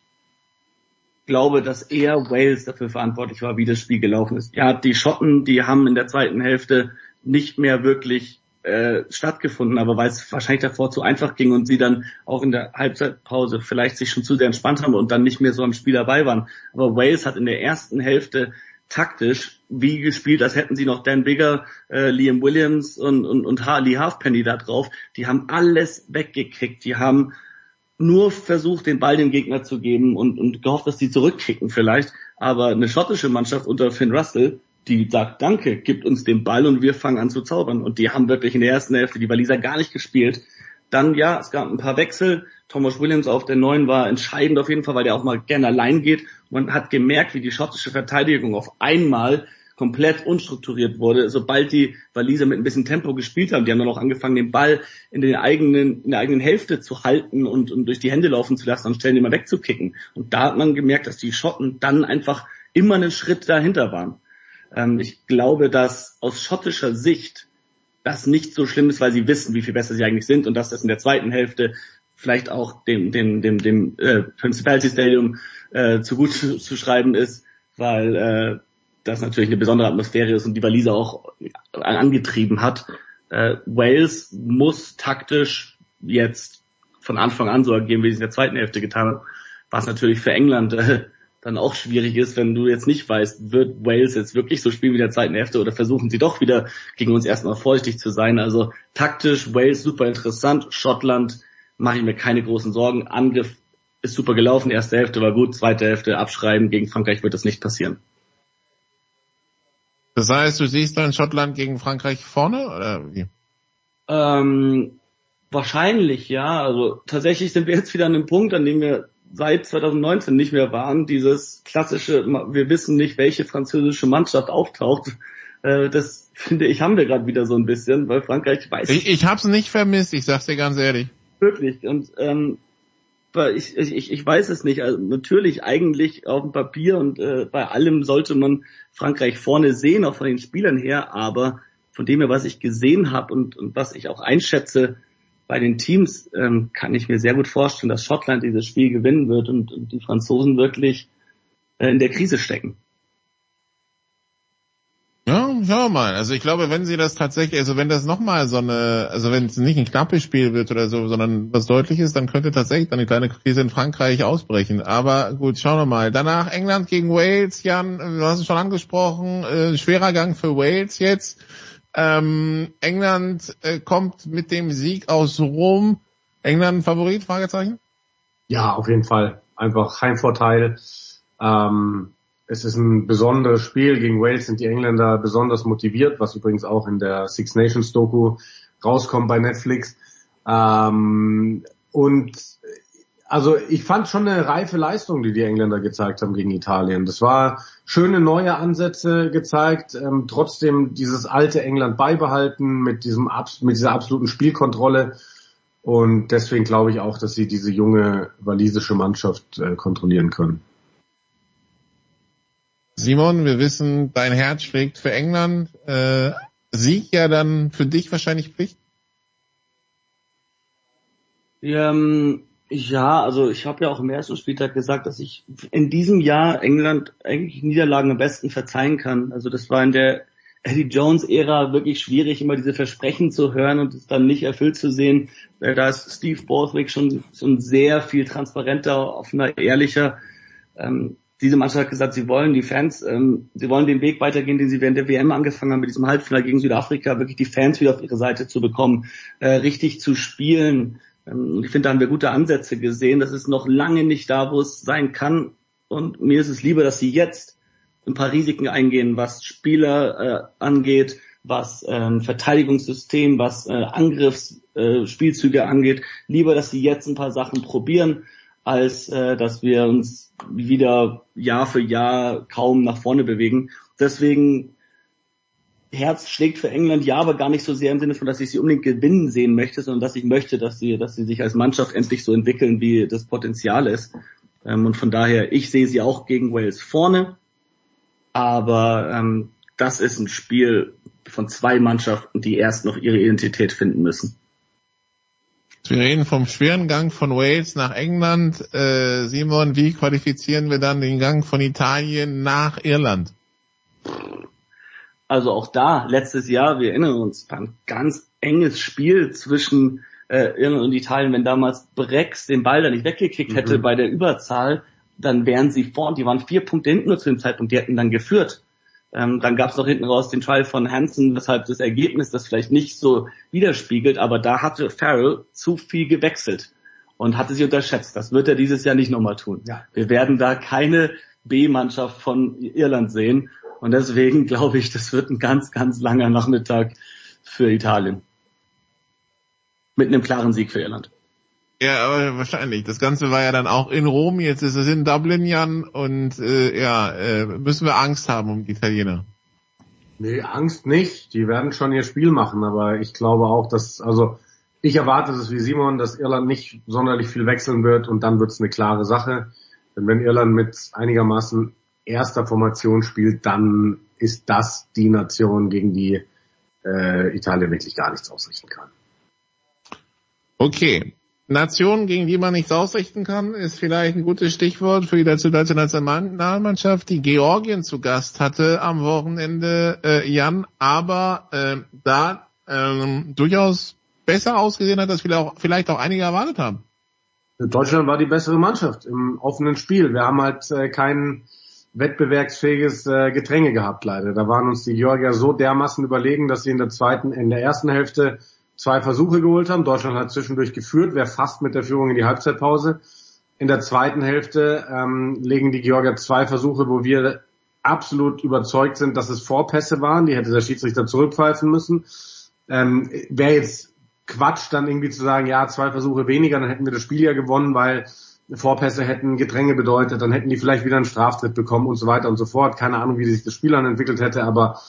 glaube, dass eher Wales dafür verantwortlich war, wie das Spiel gelaufen ist. Ja, die Schotten, die haben in der zweiten Hälfte nicht mehr wirklich äh, stattgefunden, aber weil es wahrscheinlich davor zu einfach ging und sie dann auch in der Halbzeitpause vielleicht sich schon zu sehr entspannt haben und dann nicht mehr so am Spiel dabei waren. Aber Wales hat in der ersten Hälfte taktisch wie gespielt, als hätten sie noch Dan Bigger, äh, Liam Williams und, und, und Lee Halfpenny da drauf. Die haben alles weggekickt. Die haben nur versucht, den Ball dem Gegner zu geben und, und gehofft, dass die zurückkicken vielleicht. Aber eine schottische Mannschaft unter Finn Russell, die sagt, danke, gibt uns den Ball und wir fangen an zu zaubern. Und die haben wirklich in der ersten Hälfte die Waliser gar nicht gespielt. Dann, ja, es gab ein paar Wechsel. Thomas Williams auf der neuen war entscheidend auf jeden Fall, weil der auch mal gerne allein geht. Man hat gemerkt, wie die schottische Verteidigung auf einmal komplett unstrukturiert wurde. Sobald die Waliser mit ein bisschen Tempo gespielt haben, die haben dann auch angefangen, den Ball in, den eigenen, in der eigenen Hälfte zu halten und, und durch die Hände laufen zu lassen und Stellen immer wegzukicken. Und da hat man gemerkt, dass die Schotten dann einfach immer einen Schritt dahinter waren. Ähm, ich glaube, dass aus schottischer Sicht das nicht so schlimm ist, weil sie wissen, wie viel besser sie eigentlich sind und dass das in der zweiten Hälfte vielleicht auch dem, dem, dem, dem äh, Principality Stadium äh, zu gut zu, zu schreiben ist, weil äh, das natürlich eine besondere Atmosphäre ist und die Waliser auch angetrieben hat. Äh, Wales muss taktisch jetzt von Anfang an so agieren, wie sie in der zweiten Hälfte getan hat, was natürlich für England äh, dann auch schwierig ist, wenn du jetzt nicht weißt, wird Wales jetzt wirklich so spielen wie in der zweiten Hälfte oder versuchen sie doch wieder gegen uns erstmal vorsichtig zu sein. Also taktisch Wales super interessant, Schottland mache ich mir keine großen Sorgen. Angriff ist super gelaufen, erste Hälfte war gut, zweite Hälfte abschreiben, gegen Frankreich wird das nicht passieren. Das heißt, du siehst dann Schottland gegen Frankreich vorne oder wie? Ähm, wahrscheinlich, ja. Also tatsächlich sind wir jetzt wieder an dem Punkt, an dem wir seit 2019 nicht mehr waren. Dieses klassische, wir wissen nicht, welche französische Mannschaft auftaucht. Äh, das finde ich, haben wir gerade wieder so ein bisschen, weil Frankreich weiß. Ich, ich habe es nicht vermisst, ich sag's dir ganz ehrlich. Wirklich. Und ähm, ich, ich, ich weiß es nicht. Also natürlich eigentlich auf dem Papier und äh, bei allem sollte man Frankreich vorne sehen, auch von den Spielern her, aber von dem her, was ich gesehen habe und, und was ich auch einschätze, bei den Teams ähm, kann ich mir sehr gut vorstellen, dass Schottland dieses Spiel gewinnen wird und, und die Franzosen wirklich äh, in der Krise stecken. Schauen wir mal. Also ich glaube, wenn sie das tatsächlich, also wenn das nochmal so eine, also wenn es nicht ein knappes Spiel wird oder so, sondern was deutliches, dann könnte tatsächlich dann eine kleine Krise in Frankreich ausbrechen. Aber gut, schauen wir mal. Danach England gegen Wales. Jan, du hast es schon angesprochen, äh, schwerer Gang für Wales jetzt. Ähm, England äh, kommt mit dem Sieg aus Rom. England Favorit? Fragezeichen? Ja, auf jeden Fall. Einfach Heimvorteil. Ähm, es ist ein besonderes Spiel. Gegen Wales sind die Engländer besonders motiviert, was übrigens auch in der Six Nations Doku rauskommt bei Netflix. Ähm, und also ich fand schon eine reife Leistung, die die Engländer gezeigt haben gegen Italien. Das war schöne neue Ansätze gezeigt, ähm, trotzdem dieses alte England beibehalten mit diesem mit dieser absoluten Spielkontrolle. Und deswegen glaube ich auch, dass sie diese junge walisische Mannschaft äh, kontrollieren können. Simon, wir wissen, dein Herz schlägt für England. Äh, Sieg ja dann für dich wahrscheinlich Pflicht? Ähm, ja, also ich habe ja auch im ersten Spieltag gesagt, dass ich in diesem Jahr England eigentlich Niederlagen am besten verzeihen kann. Also das war in der Eddie Jones-Ära wirklich schwierig, immer diese Versprechen zu hören und es dann nicht erfüllt zu sehen. Da ist Steve Borthwick schon, schon sehr viel transparenter, offener, ehrlicher. Ähm, diese Mannschaft hat gesagt, sie wollen die Fans, ähm, sie wollen den Weg weitergehen, den sie während der WM angefangen haben, mit diesem Halbfinale gegen Südafrika, wirklich die Fans wieder auf ihre Seite zu bekommen, äh, richtig zu spielen. Ähm, ich finde, da haben wir gute Ansätze gesehen. Das ist noch lange nicht da, wo es sein kann. Und mir ist es lieber, dass sie jetzt ein paar Risiken eingehen, was Spieler äh, angeht, was ähm, Verteidigungssystem, was äh, Angriffsspielzüge äh, angeht. Lieber, dass sie jetzt ein paar Sachen probieren als äh, dass wir uns wieder Jahr für Jahr kaum nach vorne bewegen. Deswegen Herz schlägt für England, ja, aber gar nicht so sehr im Sinne von, dass ich sie unbedingt gewinnen sehen möchte, sondern dass ich möchte, dass sie, dass sie sich als Mannschaft endlich so entwickeln, wie das Potenzial ist. Ähm, und von daher, ich sehe sie auch gegen Wales vorne, aber ähm, das ist ein Spiel von zwei Mannschaften, die erst noch ihre Identität finden müssen. Wir reden vom schweren Gang von Wales nach England. Äh, Simon, wie qualifizieren wir dann den Gang von Italien nach Irland? Also auch da, letztes Jahr, wir erinnern uns, war ein ganz enges Spiel zwischen äh, Irland und Italien. Wenn damals Brex den Ball da nicht weggekickt hätte mhm. bei der Überzahl, dann wären sie vorn. Die waren vier Punkte hinten nur zu dem Zeitpunkt, die hätten dann geführt. Ähm, dann gab es noch hinten raus den Trial von Hansen, weshalb das Ergebnis das vielleicht nicht so widerspiegelt, aber da hatte Farrell zu viel gewechselt und hatte sich unterschätzt. Das wird er dieses Jahr nicht nochmal tun. Ja. Wir werden da keine B-Mannschaft von Irland sehen und deswegen glaube ich, das wird ein ganz, ganz langer Nachmittag für Italien. Mit einem klaren Sieg für Irland. Ja, aber wahrscheinlich. Das Ganze war ja dann auch in Rom, jetzt ist es in Dublin, Jan, und äh, ja, äh, müssen wir Angst haben um die Italiener. Nee, Angst nicht. Die werden schon ihr Spiel machen, aber ich glaube auch, dass, also ich erwarte es wie Simon, dass Irland nicht sonderlich viel wechseln wird und dann wird es eine klare Sache. Denn wenn Irland mit einigermaßen erster Formation spielt, dann ist das die Nation, gegen die äh, Italien wirklich gar nichts ausrichten kann. Okay, Nation, gegen die man nichts ausrichten kann, ist vielleicht ein gutes Stichwort für die deutsche Nationalmannschaft, die Georgien zu Gast hatte am Wochenende, äh, Jan, aber äh, da ähm, durchaus besser ausgesehen hat, als vielleicht auch, vielleicht auch einige erwartet haben. Deutschland war die bessere Mannschaft im offenen Spiel. Wir haben halt äh, kein wettbewerbsfähiges äh, Getränke gehabt, leider. Da waren uns die Georgier so dermaßen überlegen, dass sie in der zweiten, in der ersten Hälfte zwei Versuche geholt haben. Deutschland hat zwischendurch geführt, wäre fast mit der Führung in die Halbzeitpause. In der zweiten Hälfte ähm, legen die Georgier zwei Versuche, wo wir absolut überzeugt sind, dass es Vorpässe waren. Die hätte der Schiedsrichter zurückpfeifen müssen. Ähm, wäre jetzt Quatsch, dann irgendwie zu sagen, ja, zwei Versuche weniger, dann hätten wir das Spiel ja gewonnen, weil Vorpässe hätten Gedränge bedeutet, dann hätten die vielleicht wieder einen Straftritt bekommen und so weiter und so fort. Keine Ahnung, wie sich das Spiel dann entwickelt hätte, aber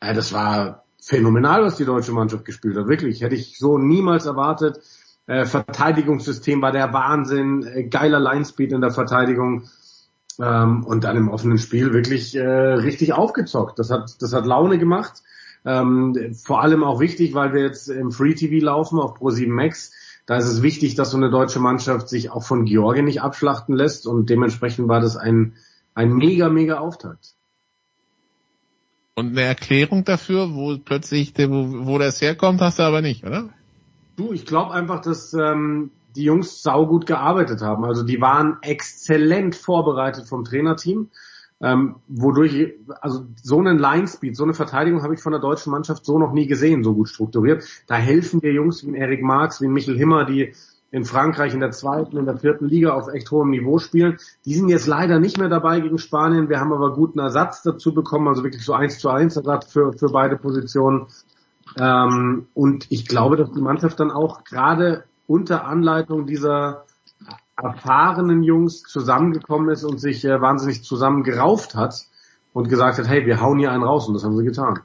äh, das war phänomenal, was die deutsche Mannschaft gespielt hat. Wirklich, hätte ich so niemals erwartet. Äh, Verteidigungssystem war der Wahnsinn, äh, geiler Linespeed in der Verteidigung ähm, und dann im offenen Spiel wirklich äh, richtig aufgezockt. Das hat, das hat Laune gemacht. Ähm, vor allem auch wichtig, weil wir jetzt im Free TV laufen auf Pro7 Max. da ist es wichtig, dass so eine deutsche Mannschaft sich auch von Georgien nicht abschlachten lässt und dementsprechend war das ein, ein mega, mega Auftakt. Und eine Erklärung dafür, wo plötzlich, wo, wo das herkommt, hast du aber nicht, oder? Du, ich glaube einfach, dass ähm, die Jungs saugut gearbeitet haben. Also die waren exzellent vorbereitet vom Trainerteam ähm, wodurch, also so einen Line-Speed, so eine Verteidigung habe ich von der deutschen Mannschaft so noch nie gesehen, so gut strukturiert. Da helfen dir Jungs wie Erik Marx, wie Michel Himmer, die in Frankreich in der zweiten, in der vierten Liga auf echt hohem Niveau spielen. Die sind jetzt leider nicht mehr dabei gegen Spanien. Wir haben aber guten Ersatz dazu bekommen, also wirklich so eins zu eins Ersatz für, für beide Positionen. Ähm, und ich glaube, dass die Mannschaft dann auch gerade unter Anleitung dieser erfahrenen Jungs zusammengekommen ist und sich äh, wahnsinnig zusammengerauft hat und gesagt hat, hey, wir hauen hier einen raus und das haben sie getan.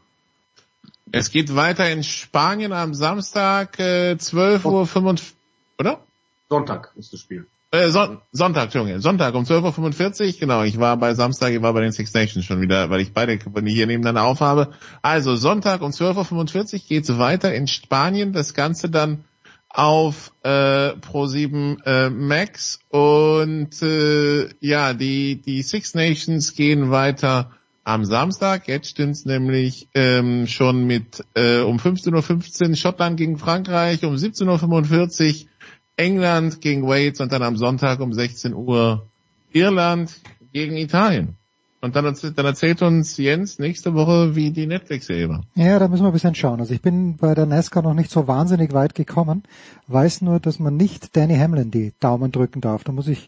Es geht weiter in Spanien am Samstag äh, 12 Uhr 45, oder? Sonntag ist das Spiel. Äh, Son Sonntag, Entschuldigung, Sonntag um 12.45 Uhr, genau, ich war bei Samstag, ich war bei den Six Nations schon wieder, weil ich beide hier nebeneinander aufhabe. Also Sonntag um 12.45 Uhr geht's weiter in Spanien, das Ganze dann auf äh, Pro7 äh, Max und äh, ja, die die Six Nations gehen weiter am Samstag. Jetzt stimmt's nämlich ähm, schon mit äh, um 15.15 Uhr Schottland gegen Frankreich, um 17.45 Uhr England gegen Wales und dann am Sonntag um 16 Uhr Irland gegen Italien. Und dann, dann erzählt uns Jens nächste Woche, wie die Netflix-Serie war. Ja, da müssen wir ein bisschen schauen. Also ich bin bei der NASCAR noch nicht so wahnsinnig weit gekommen. Weiß nur, dass man nicht Danny Hamlin die Daumen drücken darf. Da muss ich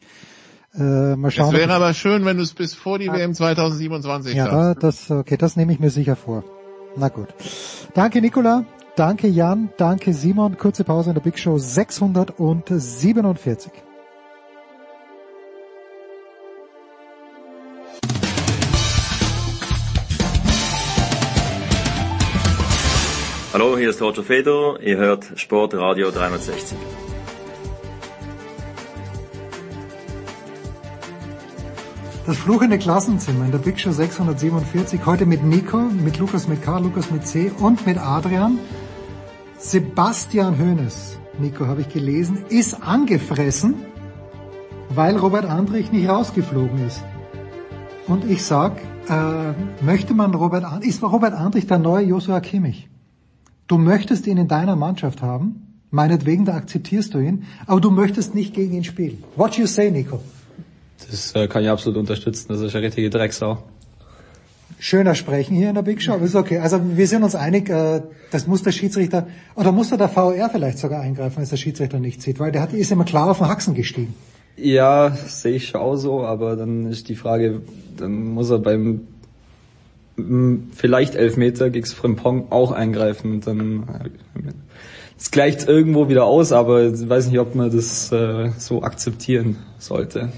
äh, mal schauen. Es wäre aber schön, wenn du es bis vor die WM 2027 Ja, da, das, okay, das nehme ich mir sicher vor. Na gut. Danke, Nicola. Danke, Jan. Danke, Simon. Kurze Pause in der Big Show 647. Hallo, hier ist Roger Feder. Ihr hört Sportradio 360. Das fluchende Klassenzimmer in der Big Show 647. Heute mit Nico, mit Lukas mit K, Lukas mit C und mit Adrian. Sebastian Hoeneß, Nico, habe ich gelesen, ist angefressen, weil Robert Andrich nicht rausgeflogen ist. Und ich sag, äh, möchte man Robert, ist Robert Andrich der neue Joshua Kimmich? Du möchtest ihn in deiner Mannschaft haben, meinetwegen, da akzeptierst du ihn, aber du möchtest nicht gegen ihn spielen. What you say, Nico? Das äh, kann ich absolut unterstützen, das ist eine richtige Drecksau. Schöner Sprechen hier in der Big Show, ist okay. Also wir sind uns einig, äh, das muss der Schiedsrichter, oder muss da der VR vielleicht sogar eingreifen, wenn es der Schiedsrichter nicht sieht, weil der hat, ist immer klar auf den Haxen gestiegen. Ja, sehe ich auch so, aber dann ist die Frage, dann muss er beim vielleicht Elfmeter gegen Frimpong auch eingreifen dann es gleicht irgendwo wieder aus, aber ich weiß nicht, ob man das äh, so akzeptieren sollte.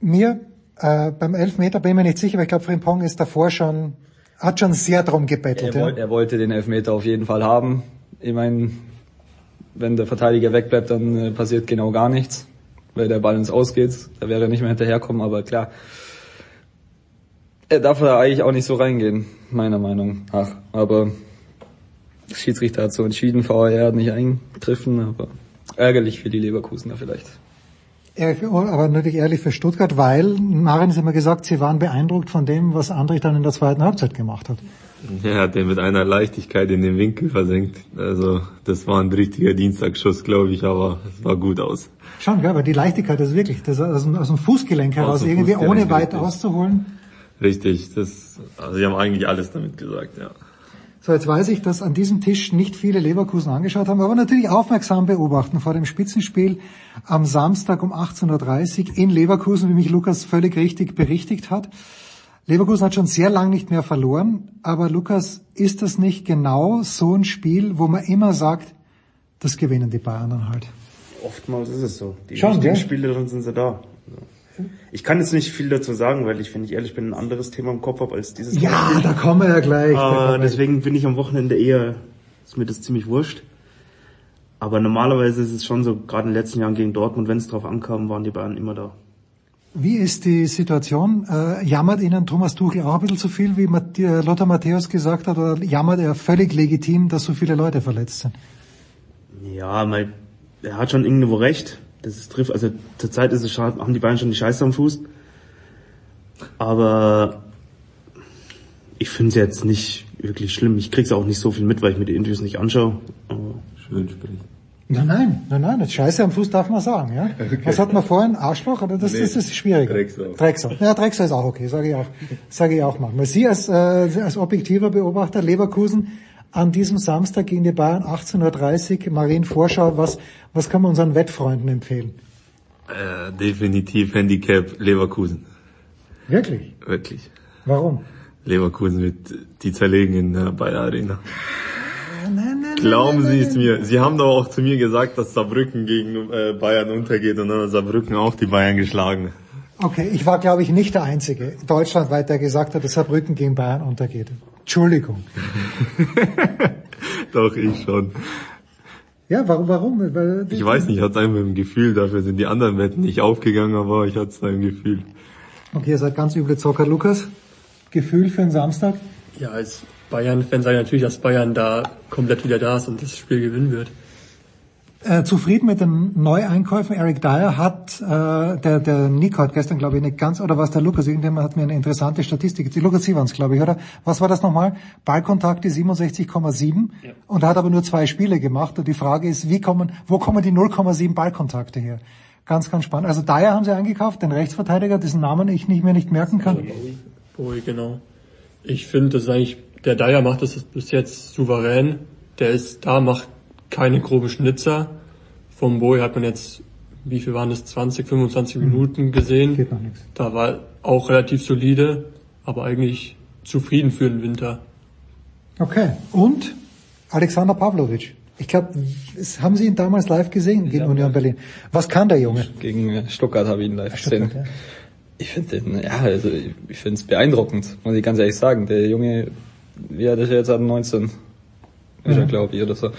Mir äh, beim Elfmeter bin ich mir nicht sicher, aber ich glaube, Frimpong ist davor schon, hat schon sehr drum gebettelt. Er, ja? wollte, er wollte den Elfmeter auf jeden Fall haben. Ich meine, wenn der Verteidiger wegbleibt, dann äh, passiert genau gar nichts, weil der Ball ins Ausgeht. Da wäre er nicht mehr hinterherkommen, aber klar, er darf da eigentlich auch nicht so reingehen, meiner Meinung nach. Aber der Schiedsrichter hat so entschieden, VR hat nicht eingegriffen, aber ärgerlich für die Leverkusener vielleicht. Aber natürlich ehrlich für Stuttgart, weil Marin ist immer gesagt, sie waren beeindruckt von dem, was Andrich dann in der zweiten Halbzeit gemacht hat. Ja, hat den mit einer Leichtigkeit in den Winkel versenkt. Also das war ein richtiger Dienstagsschuss, glaube ich, aber es war gut aus. Schon, aber die Leichtigkeit ist wirklich, das aus, dem, aus dem Fußgelenk heraus, irgendwie Fußgelenk ohne weit richtig. auszuholen. Richtig, das, also sie haben eigentlich alles damit gesagt, ja. So, jetzt weiß ich, dass an diesem Tisch nicht viele Leverkusen angeschaut haben, aber natürlich aufmerksam beobachten vor dem Spitzenspiel am Samstag um 18.30 Uhr in Leverkusen, wie mich Lukas völlig richtig berichtigt hat. Leverkusen hat schon sehr lange nicht mehr verloren, aber Lukas, ist das nicht genau so ein Spiel, wo man immer sagt, das gewinnen die Bayern dann halt? Oftmals ist es so. Die schon, richtigen ja? Spiele, dann sind sie da. Ich kann jetzt nicht viel dazu sagen, weil ich, wenn ich ehrlich bin, ein anderes Thema im Kopf habe als dieses. Ja, Spiel. da kommen wir ja gleich. Aber deswegen bin ich am Wochenende eher, ist mir das ziemlich wurscht. Aber normalerweise ist es schon so, gerade in den letzten Jahren gegen Dortmund, wenn es drauf ankam, waren die Bayern immer da. Wie ist die Situation? Äh, jammert Ihnen Thomas Tuchel auch ein bisschen zu viel, wie Matthias, Lothar Matthäus gesagt hat, oder jammert er völlig legitim, dass so viele Leute verletzt sind? Ja, mal, er hat schon irgendwo recht. Das ist trifft. Also zurzeit ist es schade, haben die beiden schon die Scheiße am Fuß. Aber ich finde es jetzt nicht wirklich schlimm. Ich krieg's auch nicht so viel mit, weil ich mir die Interviews nicht anschaue. Aber Schön sprechen. Nein, nein, nein, nein, das Scheiße am Fuß darf man sagen, ja. Okay. Was hat man vorhin? Arschloch? Oder das, Nee, das ist schwierig. Drecksau. Drecksau. Ja, Drecksau ist auch okay, sage ich auch. Sage ich auch manchmal. Sie als, äh, als objektiver Beobachter, Leverkusen, an diesem Samstag gegen die Bayern 18.30 Uhr, Marien Vorschau, was, was kann man unseren Wettfreunden empfehlen? Äh, definitiv Handicap Leverkusen. Wirklich? Wirklich. Warum? Leverkusen wird die zerlegen in der Bayer Arena. Glauben Sie es mir. Sie haben doch auch zu mir gesagt, dass Saarbrücken gegen äh, Bayern untergeht und dann hat Saarbrücken auch die Bayern geschlagen. Okay, ich war, glaube ich, nicht der Einzige deutschlandweit, der gesagt hat, dass Saarbrücken gegen Bayern untergeht. Entschuldigung. Doch, ich schon. Ja, warum, warum? Weil, Ich weiß nicht, ich hatte einfach im Gefühl, dafür sind die anderen Wetten nicht aufgegangen, aber ich hatte es da im Gefühl. Okay, ihr seid ganz üble Zocker. Lukas, Gefühl für den Samstag? Ja, als Bayern-Fan sage ich natürlich, dass Bayern da komplett wieder da ist und das Spiel gewinnen wird. Äh, zufrieden mit den Neueinkäufen. Eric Dyer hat, äh, der, der Nico hat gestern, glaube ich, eine ganz, oder was der Lukas, irgendjemand hat mir eine interessante Statistik, die Lukas Sievans, glaube ich, oder? Was war das nochmal? Ballkontakte 67,7 Ja. und er hat aber nur zwei Spiele gemacht und die Frage ist, wie kommen, wo kommen die 0,7 Ballkontakte her? Ganz, ganz spannend. Also Dyer haben sie eingekauft, den Rechtsverteidiger, dessen Namen ich nicht mehr nicht merken kann. Bowie, genau. Ich finde, das eigentlich, der Dyer macht das bis jetzt souverän. Der ist da, macht keine groben Schnitzer. Vom Bowie hat man jetzt, wie viel waren das, 20, 25 Minuten gesehen. Geht noch nichts. Da war auch relativ solide, aber eigentlich zufrieden für den Winter. Okay. Und Alexander Pavlovic. Ich glaube, haben Sie ihn damals live gesehen gegen Union Berlin? Was kann der Junge? Gegen Stuttgart habe ich ihn live gesehen. Stuttgart, ja. Ich finde den, ja, also ich, ich finde es beeindruckend, muss ich ganz ehrlich sagen. Der Junge, wie alt ist er jetzt? Hat 19. Ist er, Mhm. glaube ich, oder so.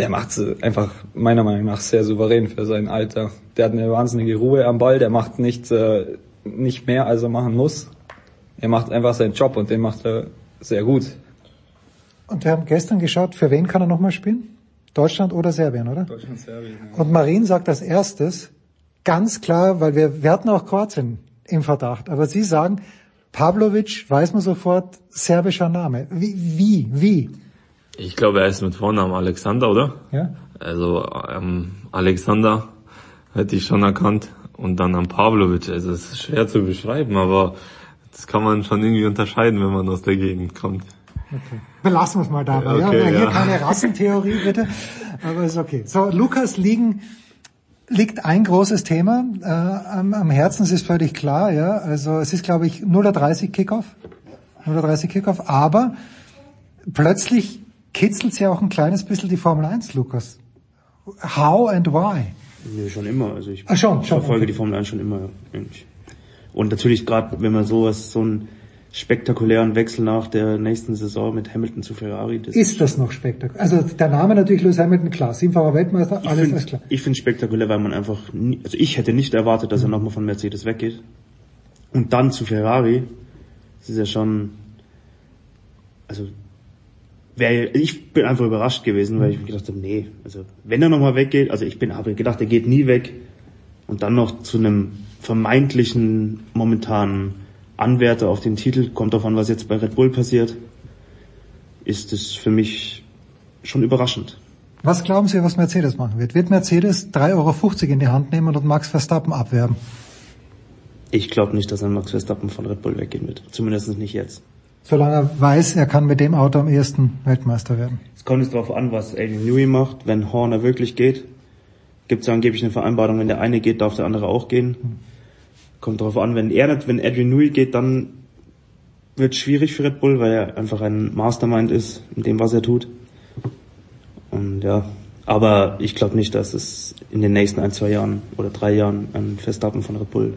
Der macht einfach meiner Meinung nach sehr souverän für sein Alter. Der hat eine wahnsinnige Ruhe am Ball, der macht nicht, äh, nicht mehr, als er machen muss. Er macht einfach seinen Job und den macht er sehr gut. Und wir haben gestern geschaut, für wen kann er nochmal spielen? Deutschland oder Serbien, oder? Deutschland, Serbien. Und Marin sagt als erstes, ganz klar, weil wir, wir hatten auch Kroatien im Verdacht, aber Sie sagen, Pavlovic, weiß man sofort, serbischer Name. Wie, wie, wie? Ich glaube, er ist mit Vornamen Alexander, oder? Ja? Also ähm, Alexander hätte ich schon erkannt und dann am Pavlovic. Also es ist schwer zu beschreiben, aber das kann man schon irgendwie unterscheiden, wenn man aus der Gegend kommt. Okay. Belassen wir es mal dabei. Okay, ja, hier ja. keine Rassentheorie bitte, aber ist okay. So, Lukas liegen liegt ein großes Thema äh, am, am Herzen, es ist völlig klar, ja. Also es ist, glaube ich, 0.30 Kickoff. 0.30 Kickoff, aber plötzlich kitzelt ja auch ein kleines bisschen die Formel 1, Lukas. How and why? Nee, schon immer. Also ich Ah, schon, schon, verfolge okay. die Formel 1 schon immer. eigentlich. Und natürlich gerade, wenn man sowas, so einen spektakulären Wechsel nach der nächsten Saison mit Hamilton zu Ferrari, das Ist das noch spektakulär? Also der Name natürlich Lewis Hamilton, klar, siebenfacher Weltmeister, alles, alles klar. Ich finde es spektakulär, weil man einfach, nie, also ich hätte nicht erwartet, dass er nochmal von Mercedes weggeht. Und dann zu Ferrari, das ist ja schon, also, wär, ich bin einfach überrascht gewesen, weil ich mir gedacht habe, nee, also wenn er nochmal weggeht, also ich bin, habe gedacht, er geht nie weg. Und dann noch zu einem vermeintlichen momentanen Anwärter auf den Titel, kommt davon, was jetzt bei Red Bull passiert, ist es für mich schon überraschend. Was glauben Sie, was Mercedes machen wird? Wird Mercedes 3,50 Euro in die Hand nehmen und Max Verstappen abwerben? Ich glaube nicht, dass ein Max Verstappen von Red Bull weggehen wird. Zumindest nicht jetzt. Solange er weiß, er kann mit dem Auto am ersten Weltmeister werden. Es kommt jetzt darauf an, was Adrian Newey macht. Wenn Horner wirklich geht, gibt es angeblich eine Vereinbarung, wenn der eine geht, darf der andere auch gehen. Kommt darauf an, wenn er nicht, wenn Adrian Newey geht, dann wird schwierig für Red Bull, weil er einfach ein Mastermind ist in dem, was er tut. Und ja, aber ich glaube nicht, dass es in den nächsten ein, zwei Jahren oder drei Jahren ein Verstappen von Red Bull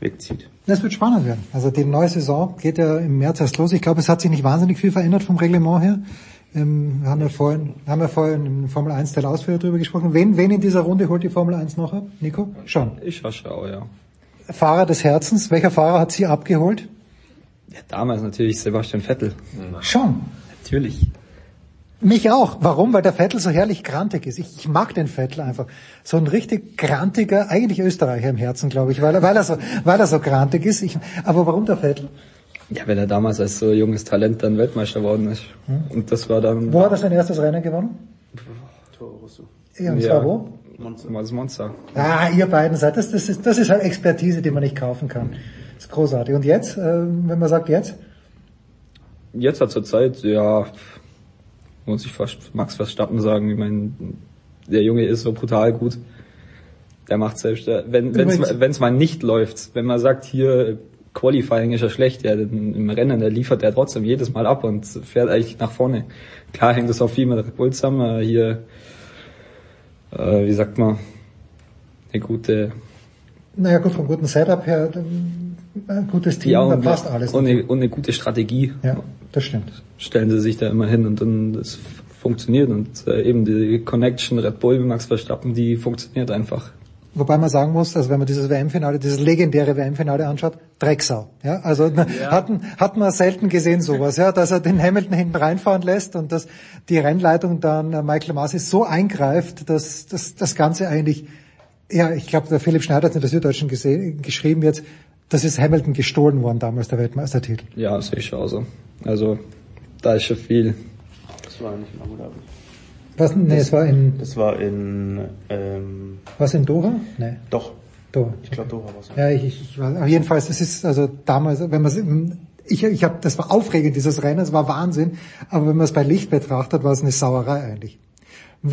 wegzieht. Das wird spannend werden. Also die neue Saison geht ja im März erst los. Ich glaube, es hat sich nicht wahnsinnig viel verändert vom Reglement her. Ähm, wir haben ja vorhin, haben ja vorhin im Formel 1 Teil ausführlich darüber gesprochen. Wen, wen in dieser Runde holt die Formel 1 noch ab? Nico? Schon. Ich schaue, ja. Fahrer des Herzens. Welcher Fahrer hat Sie abgeholt? ja. Damals natürlich Sebastian Vettel. Schon. Natürlich. Mich auch. Warum? Weil der Vettel so herrlich grantig ist. Ich, ich mag den Vettel einfach. So ein richtig grantiger, eigentlich Österreicher im Herzen, glaube ich, weil er, weil er so, weil er so grantig ist. Ich, aber warum der Vettel? Ja, wenn er damals als so junges Talent dann Weltmeister geworden ist. Hm. Und das war dann... Wo hat er sein erstes Rennen gewonnen? Toro Rosso. Ja, und zwar wo? Monza. Das Monza. Ah, ihr beiden seid, das, das, ist, das ist halt Expertise, die man nicht kaufen kann. Das ist großartig. Und jetzt, äh, wenn man sagt jetzt? Jetzt hat zur Zeit, ja, muss ich fast Max Verstappen sagen. Ich meine, der Junge ist so brutal gut. Der macht selbst, äh, wenn es mal nicht läuft, wenn man sagt, hier Qualifying ist ja schlecht, ja, dann im Rennen, der liefert er trotzdem jedes Mal ab und fährt eigentlich nach vorne. Klar hängt das auch viel mit Red Bull zusammen, hier, äh, wie sagt man, eine gute, Naja gut, vom guten Setup her, ein gutes Team, da und, passt alles. und, eine, und eine gute Strategie. Ja, das stimmt. Stellen sie sich da immer hin und dann das funktioniert und äh, eben die Connection Red Bull Max Verstappen, die funktioniert einfach. Wobei man sagen muss, also wenn man dieses WM-Finale, dieses legendäre WM-Finale anschaut, Drecksau. Ja, also na, hatten, hat man selten gesehen sowas, ja, dass er den Hamilton hinten reinfahren lässt und dass die Rennleitung dann äh, Michael Masi so eingreift, dass dass das Ganze eigentlich, ja, ich glaube, der Philipp Schneider hat in der Süddeutschen gesehen, geschrieben jetzt, das ist Hamilton gestohlen worden damals, der Weltmeistertitel. Ja, das sehe ich auch so. Also da ist schon viel. Das war nicht in Abu Dhabi. Was? Nee, das, es war in, Das war in, ähm, was in Doha? Nee. doch. Doha. Ich glaube Doha war es. Ja, ich, ich, ich weiß. Aber jedenfalls, es ist also damals, wenn man es, ich, ich habe, das war aufregend dieses Rennen, es war Wahnsinn. Aber wenn man es bei Licht betrachtet, war es eine Sauerei eigentlich.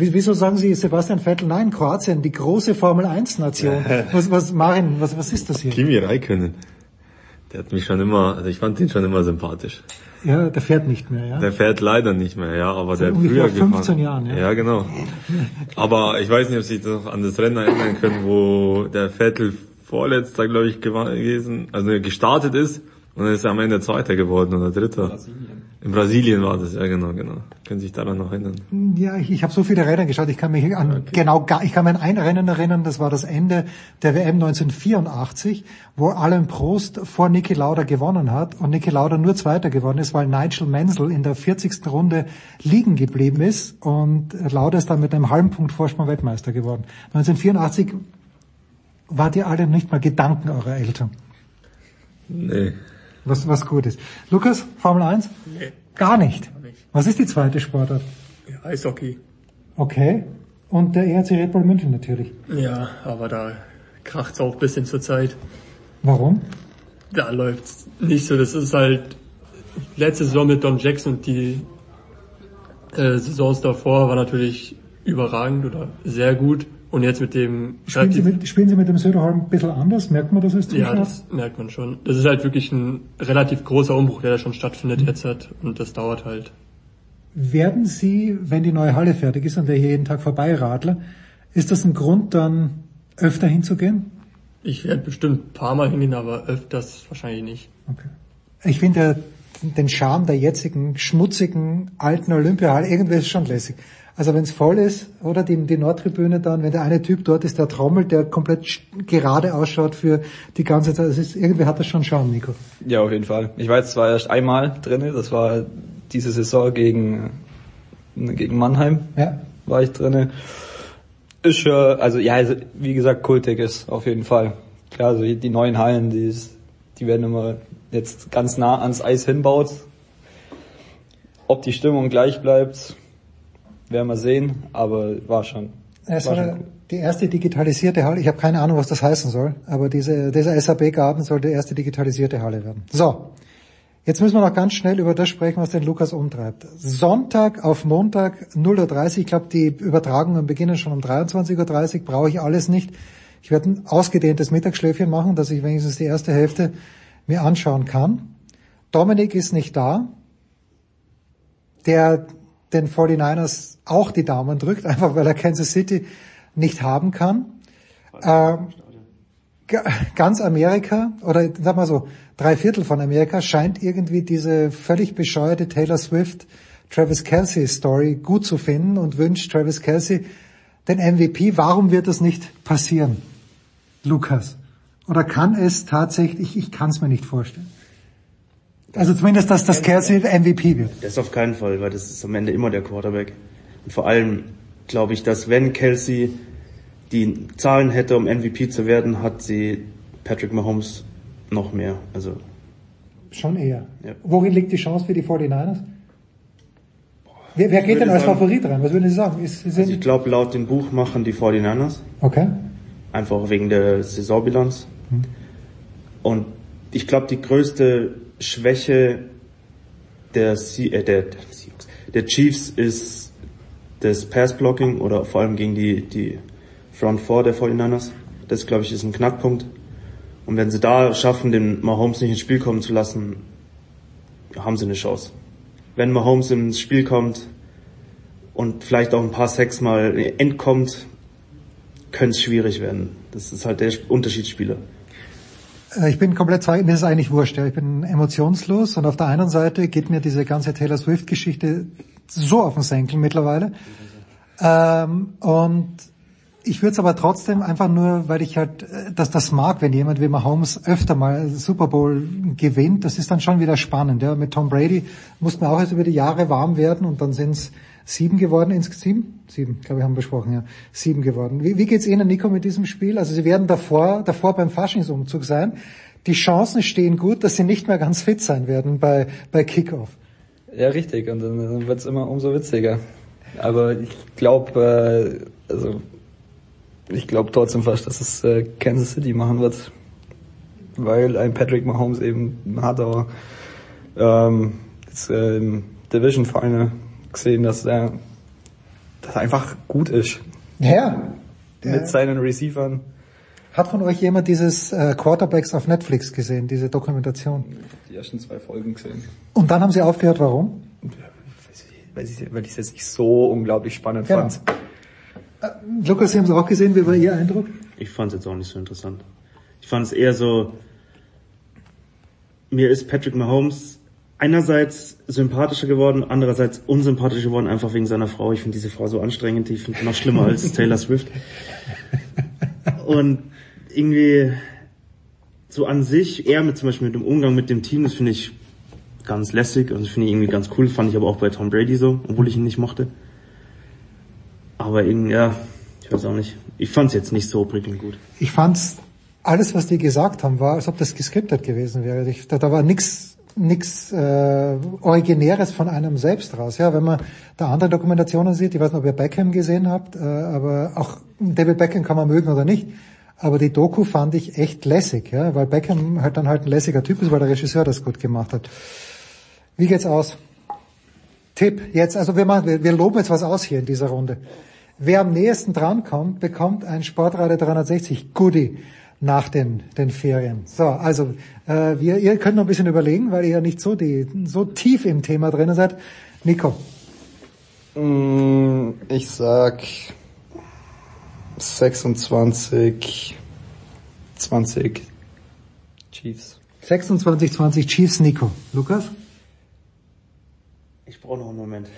Wie- Wieso sagen Sie Sebastian Vettel? Nein, Kroatien, die große Formel 1 Nation. Was, was, Marin, was, was ist das hier? Kimi Räikkönen. Der hat mich schon immer, also ich fand ihn schon immer sympathisch. Ja, der fährt nicht mehr, ja. Der fährt leider nicht mehr, ja, aber Seit der hat ungefähr früher 15 gefahren. Jahren, ja. Ja, genau. Aber ich weiß nicht, ob Sie sich noch an das Rennen erinnern können, wo der Vettel vorletzter, glaube ich, gewesen, also gestartet ist und dann ist er am Ende Zweiter geworden oder Dritter. In Brasilien war das, ja genau, genau. Können Sie sich daran noch erinnern? Ja, ich, ich habe so viele Rennen geschaut. Ich kann mich an genau gar, ich kann mich an ein Rennen erinnern. Das war das Ende der WM 1984, wo Alan Prost vor Niki Lauda gewonnen hat und Niki Lauda nur Zweiter geworden ist, weil Nigel Mansell in der 40. Runde liegen geblieben ist und Lauda ist dann mit einem halben Punkt Vorsprung Weltmeister geworden. 1984 wart ihr alle nicht mal Gedanken eurer Eltern, Nee. Was was gut ist. Lukas, Formel 1? Nee. Gar nicht. Was ist die zweite Sportart? Ja, Eishockey. Okay. Und der ERC Red Bull München natürlich. Ja, aber da kracht's auch ein bisschen zur Zeit. Warum? Da läuft's nicht so. Das ist halt letzte Saison mit Don Jackson und die äh, Saisons davor war natürlich überragend oder sehr gut. Und jetzt mit dem Spielen Sie mit, spielen Sie mit dem Söderholm ein bisschen anders? Merkt man das als Zuschauer? Ja, das merkt man schon. Das ist halt wirklich ein relativ großer Umbruch, der da schon stattfindet Mhm. jetzt hat. Und das dauert halt. Werden Sie, wenn die neue Halle fertig ist und wir hier jeden Tag vorbeiradler, ist das ein Grund, dann öfter hinzugehen? Ich werde bestimmt ein paar Mal hingehen, aber öfters wahrscheinlich nicht. Ich finde den Charme der jetzigen schmutzigen alten Olympiahalle irgendwie ist schon lässig. Also wenn es voll ist, oder die, die Nordtribüne dann, wenn der eine Typ dort ist, der trommelt, der komplett gerade ausschaut für die ganze Zeit, das ist, irgendwie hat das schon Charme, Nico. Ja, auf jeden Fall. Ich war jetzt zwar erst einmal drinne, das war diese Saison gegen, gegen Mannheim. Ja. War ich drinne. Ist schon, also ja, also, wie gesagt, kultig ist auf jeden Fall. Klar, also die neuen Hallen, die, ist, die werden immer jetzt ganz nah ans Eis hinbaut. Ob die Stimmung gleich bleibt, werden wir sehen, aber war schon. Es war war schon cool. die erste digitalisierte Halle. Ich habe keine Ahnung, was das heißen soll, aber diese, dieser SAP-Garten soll die erste digitalisierte Halle werden. So, jetzt müssen wir noch ganz schnell über das sprechen, was den Lukas umtreibt. Sonntag auf Montag 0.30 Uhr. Ich glaube, die Übertragungen beginnen schon um 23.30 Uhr. Brauche ich alles nicht. Ich werde ein ausgedehntes Mittagsschläfchen machen, dass ich wenigstens die erste Hälfte mir anschauen kann. Dominik ist nicht da, der den 49ers auch die Daumen drückt, einfach weil er Kansas City nicht haben kann. Ähm, ga- ganz Amerika, oder sag mal so, drei Viertel von Amerika scheint irgendwie diese völlig bescheuerte Taylor Swift Travis Kelsey Story gut zu finden und wünscht Travis Kelsey den MVP. Warum wird das nicht passieren, Lukas? Oder kann es tatsächlich, ich kann es mir nicht vorstellen. Also zumindest, dass das Kelsey MVP wird. Das auf keinen Fall, weil das ist am Ende immer der Quarterback. Und vor allem glaube ich, dass wenn Kelsey die Zahlen hätte, um MVP zu werden, hat sie Patrick Mahomes noch mehr. Also Schon eher. Ja. Worin liegt die Chance für die 49ers? Wer, wer geht denn als sagen- Favorit rein? Was würden Sie sagen? Ist, sind, Also ich glaube, laut dem Buch machen die 49ers. okay. Einfach wegen der Saisonbilanz. Und ich glaube, die größte Schwäche der, C äh, der, der, Chiefs ist das Pass-Blocking oder vor allem gegen die, die Front Four der 49ers. Das, glaube ich, ist ein Knackpunkt. Und wenn sie da schaffen, den Mahomes nicht ins Spiel kommen zu lassen, haben sie eine Chance. Wenn Mahomes ins Spiel kommt und vielleicht auch ein paar Sacks mal entkommt, könnte es schwierig werden. Das ist halt der Unterschiedsspieler. Äh, Ich bin komplett, mir ist es eigentlich wurscht. Ja. Ich bin emotionslos und auf der einen Seite geht mir diese ganze Taylor Swift-Geschichte so auf den Senkel mittlerweile. Ähm, und ich würde es aber trotzdem einfach nur, weil ich halt äh, dass das mag, wenn jemand wie Mahomes öfter mal Super Bowl gewinnt, das ist dann schon wieder spannend. Ja. Mit Tom Brady musste man auch erst über die Jahre warm werden und dann sind es sieben geworden insgesamt. Sieben? Sieben, glaube ich, haben wir besprochen, ja. Sieben geworden. Wie, wie geht's Ihnen, Nico, mit diesem Spiel? Also Sie werden davor, davor beim Faschingsumzug sein. Die Chancen stehen gut, dass Sie nicht mehr ganz fit sein werden bei, bei Kickoff. Ja, richtig. Und dann, wird's immer umso witziger. Aber ich glaube, äh, also ich glaube trotzdem fast, dass es äh, Kansas City machen wird, weil ein Patrick Mahomes eben hat auch ähm, jetzt, äh, im Division Final gesehen, dass er, dass er einfach gut ist Ja. mit seinen Receivern. Hat von euch jemand dieses äh, Quarterbacks auf Netflix gesehen, diese Dokumentation? Die ersten zwei Folgen gesehen. Und dann haben Sie aufgehört, warum? Weil ich weil ich es jetzt nicht so unglaublich spannend Genau. fand. Lukas, Sie haben es auch gesehen, wie war Ihr Eindruck? Ich fand es jetzt auch nicht so interessant. Ich fand es eher so, mir ist Patrick Mahomes einerseits sympathischer geworden, andererseits unsympathischer geworden, einfach wegen seiner Frau. Ich finde diese Frau so anstrengend, ich finde sie noch schlimmer als Taylor Swift. Und irgendwie so an sich, er mit zum Beispiel mit dem Umgang mit dem Team, das finde ich ganz lässig und das finde ich irgendwie ganz cool, fand ich aber auch bei Tom Brady so, obwohl ich ihn nicht mochte. Aber irgendwie, ja, ich weiß auch nicht. Ich fand es jetzt nicht so prickelnd gut. Ich fand's, alles, was die gesagt haben, war, als ob das geskriptet gewesen wäre. Ich, da, da war nix, nix äh, Originäres von einem selbst raus. Ja, wenn man da andere Dokumentationen sieht, ich weiß nicht, ob ihr Beckham gesehen habt, äh, aber auch David Beckham kann man mögen oder nicht. Aber die Doku fand ich echt lässig, ja, weil Beckham halt dann halt ein lässiger Typ ist, weil der Regisseur das gut gemacht hat. Wie geht's aus? Tipp jetzt, also wir, machen, wir, wir loben jetzt was aus hier in dieser Runde. Wer am nächsten drankommt, bekommt ein Sportradio 360 Goodie nach den, den Ferien. So, also äh, wir, ihr könnt noch ein bisschen überlegen, weil ihr ja nicht so, die, so tief im Thema drin seid. Nico, Mm, Ich sag 26, 20 Chiefs. 26, 20 Chiefs, Nico. Lukas? Ich brauche noch einen Moment.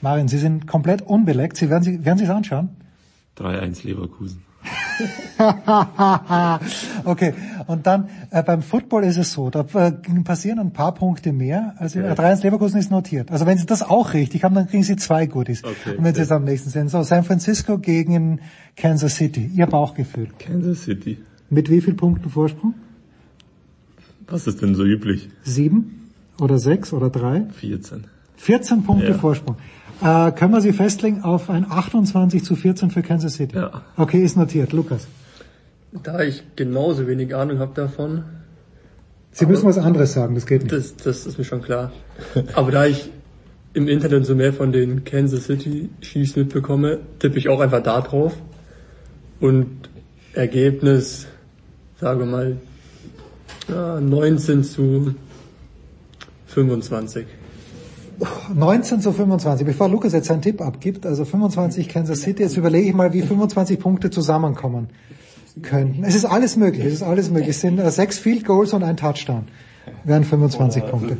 Marin, Sie sind komplett unbeleckt. Sie werden, Sie, werden Sie es anschauen? 3-1 Leverkusen. okay, und dann äh, beim Football ist es so, da äh, passieren ein paar Punkte mehr. Also Ja. äh, 3 Leverkusen ist notiert. Also wenn Sie das auch richtig haben, dann kriegen Sie zwei Goodies. Okay, und wenn Sie es am nächsten sehen. So, San Francisco gegen Kansas City. Ihr Bauchgefühl. Kansas City. Mit wie viel Punkten Vorsprung? Was ist denn so üblich? Sieben oder sechs oder drei? 14. 14 Punkte Ja. Vorsprung. Äh, können wir sie festlegen auf ein 28 zu 14 für Kansas City? Ja. Okay, ist notiert. Lukas. Da ich genauso wenig Ahnung habe davon. Sie müssen was anderes sagen, das geht nicht. Das, das ist mir schon klar. Aber da ich im Internet so mehr von den Kansas City Chiefs mitbekomme, tippe ich auch einfach da drauf. Und Ergebnis, sagen wir mal, ja, 19 zu 25. 19 zu 25. Bevor Lukas jetzt seinen Tipp abgibt, also 25 Kansas City, jetzt überlege ich mal, wie 25 Punkte zusammenkommen könnten. Es ist alles möglich, es ist alles möglich. Es sind äh, sechs Field Goals und ein Touchdown. Wären 25 Punkte.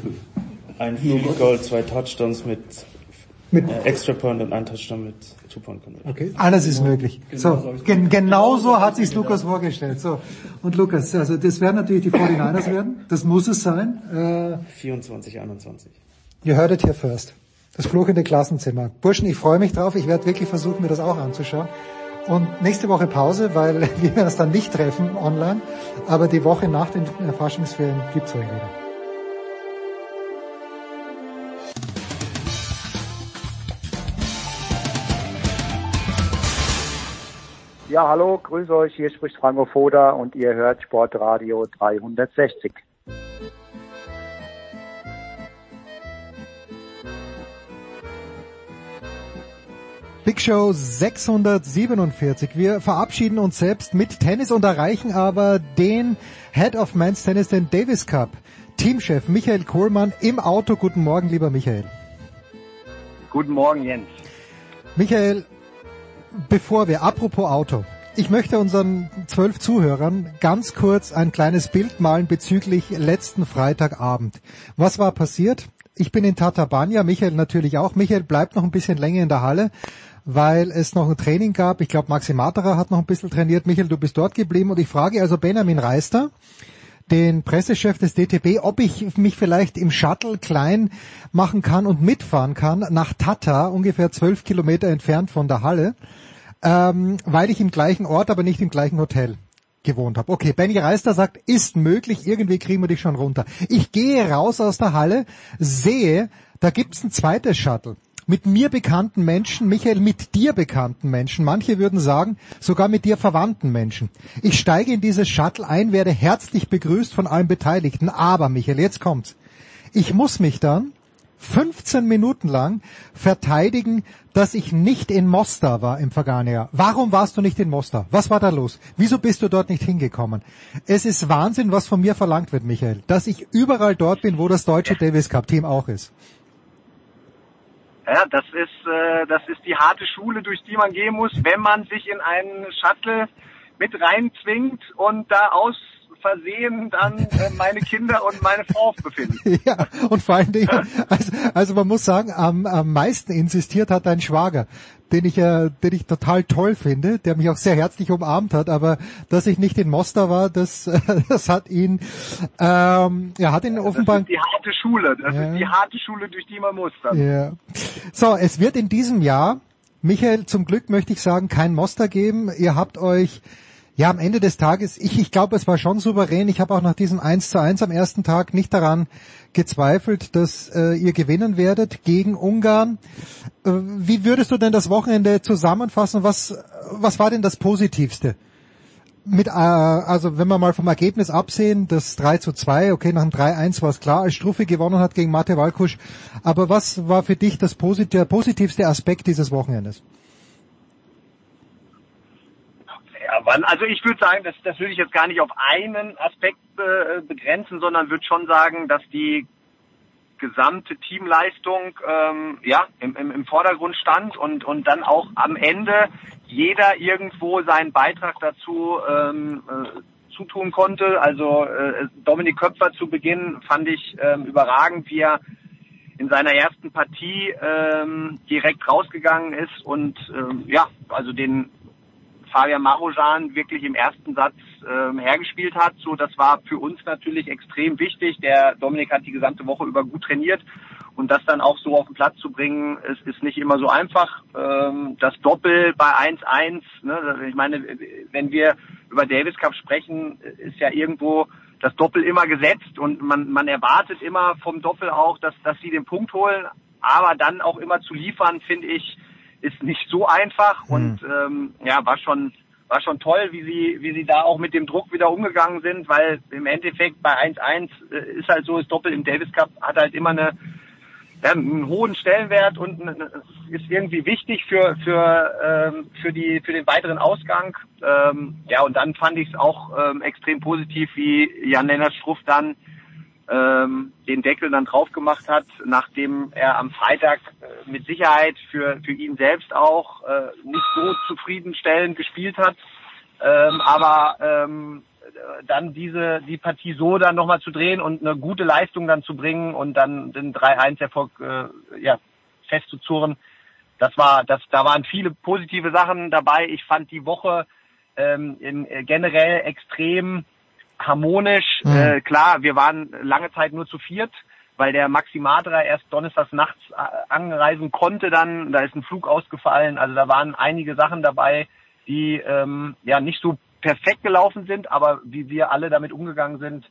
Ein Field Goal, zwei Touchdowns mit Mit äh, Extra Point und ein Touchdown mit Two Point Conversion. Okay, alles ist möglich. So, gen genau so hat sich Lukas vorgestellt. So, und Lukas, also das werden natürlich die 49ers werden. Das muss es sein. Äh, 24, 21. Ihr hört it here first. Das fluchende Klassenzimmer. Burschen, ich freue mich drauf. Ich werde wirklich versuchen, mir das auch anzuschauen. Und nächste Woche Pause, weil wir uns dann nicht treffen online. Aber die Woche nach den Faschingsferien gibt's euch wieder. Ja, hallo, grüße euch. Hier spricht Franco Foda und ihr hört Sportradio 360. Big Show 647. Wir verabschieden uns selbst mit Tennis und erreichen aber den Head of Men's Tennis, den Davis Cup. Teamchef Michael Kohlmann im Auto. Guten Morgen, lieber Michael. Guten Morgen, Jens. Michael, bevor wir, apropos Auto, ich möchte unseren zwölf Zuhörern ganz kurz ein kleines Bild malen bezüglich letzten Freitagabend. Was war passiert? Ich bin in Tatabania, Michael natürlich auch. Michael bleibt noch ein bisschen länger in der Halle weil es noch ein Training gab. Ich glaube, Maxi Materer hat noch ein bisschen trainiert. Michael, du bist dort geblieben und ich frage also Benjamin Reister, den Pressechef des DTB, ob ich mich vielleicht im Shuttle klein machen kann und mitfahren kann nach Tata, ungefähr zwölf Kilometer entfernt von der Halle, ähm, weil ich im gleichen Ort, aber nicht im gleichen Hotel gewohnt habe. Okay, Benny Reister sagt, ist möglich, irgendwie kriegen wir dich schon runter. Ich gehe raus aus der Halle, sehe, da gibt's ein zweites Shuttle mit mir bekannten Menschen, Michael, mit dir bekannten Menschen, manche würden sagen, sogar mit dir verwandten Menschen. Ich steige in dieses Shuttle ein, werde herzlich begrüßt von allen Beteiligten, aber Michael, jetzt kommt's. Ich muss mich dann 15 Minuten lang verteidigen, dass ich nicht in Mostar war im vergangenen Jahr. Warum warst du nicht in Mostar? Was war da los? Wieso bist du dort nicht hingekommen? Es ist Wahnsinn, was von mir verlangt wird, Michael, dass ich überall dort bin, wo das deutsche Davis Cup Team auch ist. Ja, das ist, äh, das ist die harte Schule, durch die man gehen muss, wenn man sich in einen Shuttle mit reinzwingt und da aus Versehen dann äh, meine Kinder und meine Frau befinden. Ja, und vor allen Dingen, also, also man muss sagen, am, am meisten insistiert hat dein Schwager, den ich, äh, den ich total toll finde, der mich auch sehr herzlich umarmt hat, aber dass ich nicht in Mostar war, das, das hat ihn, ähm, ja, hat ihn offenbar... Das ist die harte Schule, das ja. ist die harte Schule, durch die man muss dann. Ja. So, es wird in diesem Jahr, Michael, zum Glück möchte ich sagen, kein Moster geben. Ihr habt euch ja, am Ende des Tages, ich, ich glaube, es war schon souverän. Ich habe auch nach diesem 1 zu 1 am ersten Tag nicht daran gezweifelt, dass äh, ihr gewinnen werdet gegen Ungarn. Äh, wie würdest du denn das Wochenende zusammenfassen? Was, was war denn das Positivste? Mit, äh, also wenn wir mal vom Ergebnis absehen, das 3 zu 2, okay, nach dem 3-1 war es klar, als Struffi gewonnen hat gegen Mate Walkusch. Aber was war für dich das posit der positivste Aspekt dieses Wochenendes? Wann, also ich würde sagen, das, das würde ich jetzt gar nicht auf einen Aspekt äh, begrenzen, sondern würde schon sagen, dass die gesamte Teamleistung ähm, ja im, im, im Vordergrund stand und und dann auch am Ende jeder irgendwo seinen Beitrag dazu ähm, äh, zutun konnte. Also äh, Dominik Köpfer zu Beginn fand ich ähm, überragend, wie er in seiner ersten Partie ähm, direkt rausgegangen ist und ähm, ja, also den Fabian Marojan wirklich im ersten Satz ähm, hergespielt hat. So, das war für uns natürlich extrem wichtig. Der Dominik hat die gesamte Woche über gut trainiert und das dann auch so auf den Platz zu bringen, ist, ist nicht immer so einfach. Ähm, das Doppel bei 1-1, ne, ich meine, wenn wir über Davis Cup sprechen, ist ja irgendwo das Doppel immer gesetzt und man, man erwartet immer vom Doppel auch, dass, dass sie den Punkt holen, aber dann auch immer zu liefern, finde ich, ist nicht so einfach mhm. und ähm, ja, war schon war schon toll, wie sie wie sie da auch mit dem Druck wieder umgegangen sind, weil im Endeffekt bei 1-1 äh, ist halt so, das Doppel im Davis Cup hat halt immer eine ja, einen hohen Stellenwert und ist irgendwie wichtig für für ähm, für die für den weiteren Ausgang. Ähm, ja und dann fand ich es auch ähm, extrem positiv, wie Jan Lennart Struff dann ähm, den Deckel dann drauf gemacht hat, nachdem er am Freitag äh, mit Sicherheit für, für ihn selbst auch äh, nicht so zufriedenstellend gespielt hat. Ähm, aber ähm, dann diese die Partie so dann nochmal zu drehen und eine gute Leistung dann zu bringen und dann den 3-1-Erfolg äh, ja, festzuzurren. Das war, das, da waren viele positive Sachen dabei. Ich fand die Woche ähm, in, äh, generell extrem harmonisch. Mhm. Äh, klar, wir waren lange Zeit nur zu viert, weil der Maxi Madra erst donnerstags nachts äh, anreisen konnte dann. Da ist ein Flug ausgefallen. Also da waren einige Sachen dabei, die ähm, ja nicht so perfekt gelaufen sind, aber wie wir alle damit umgegangen sind,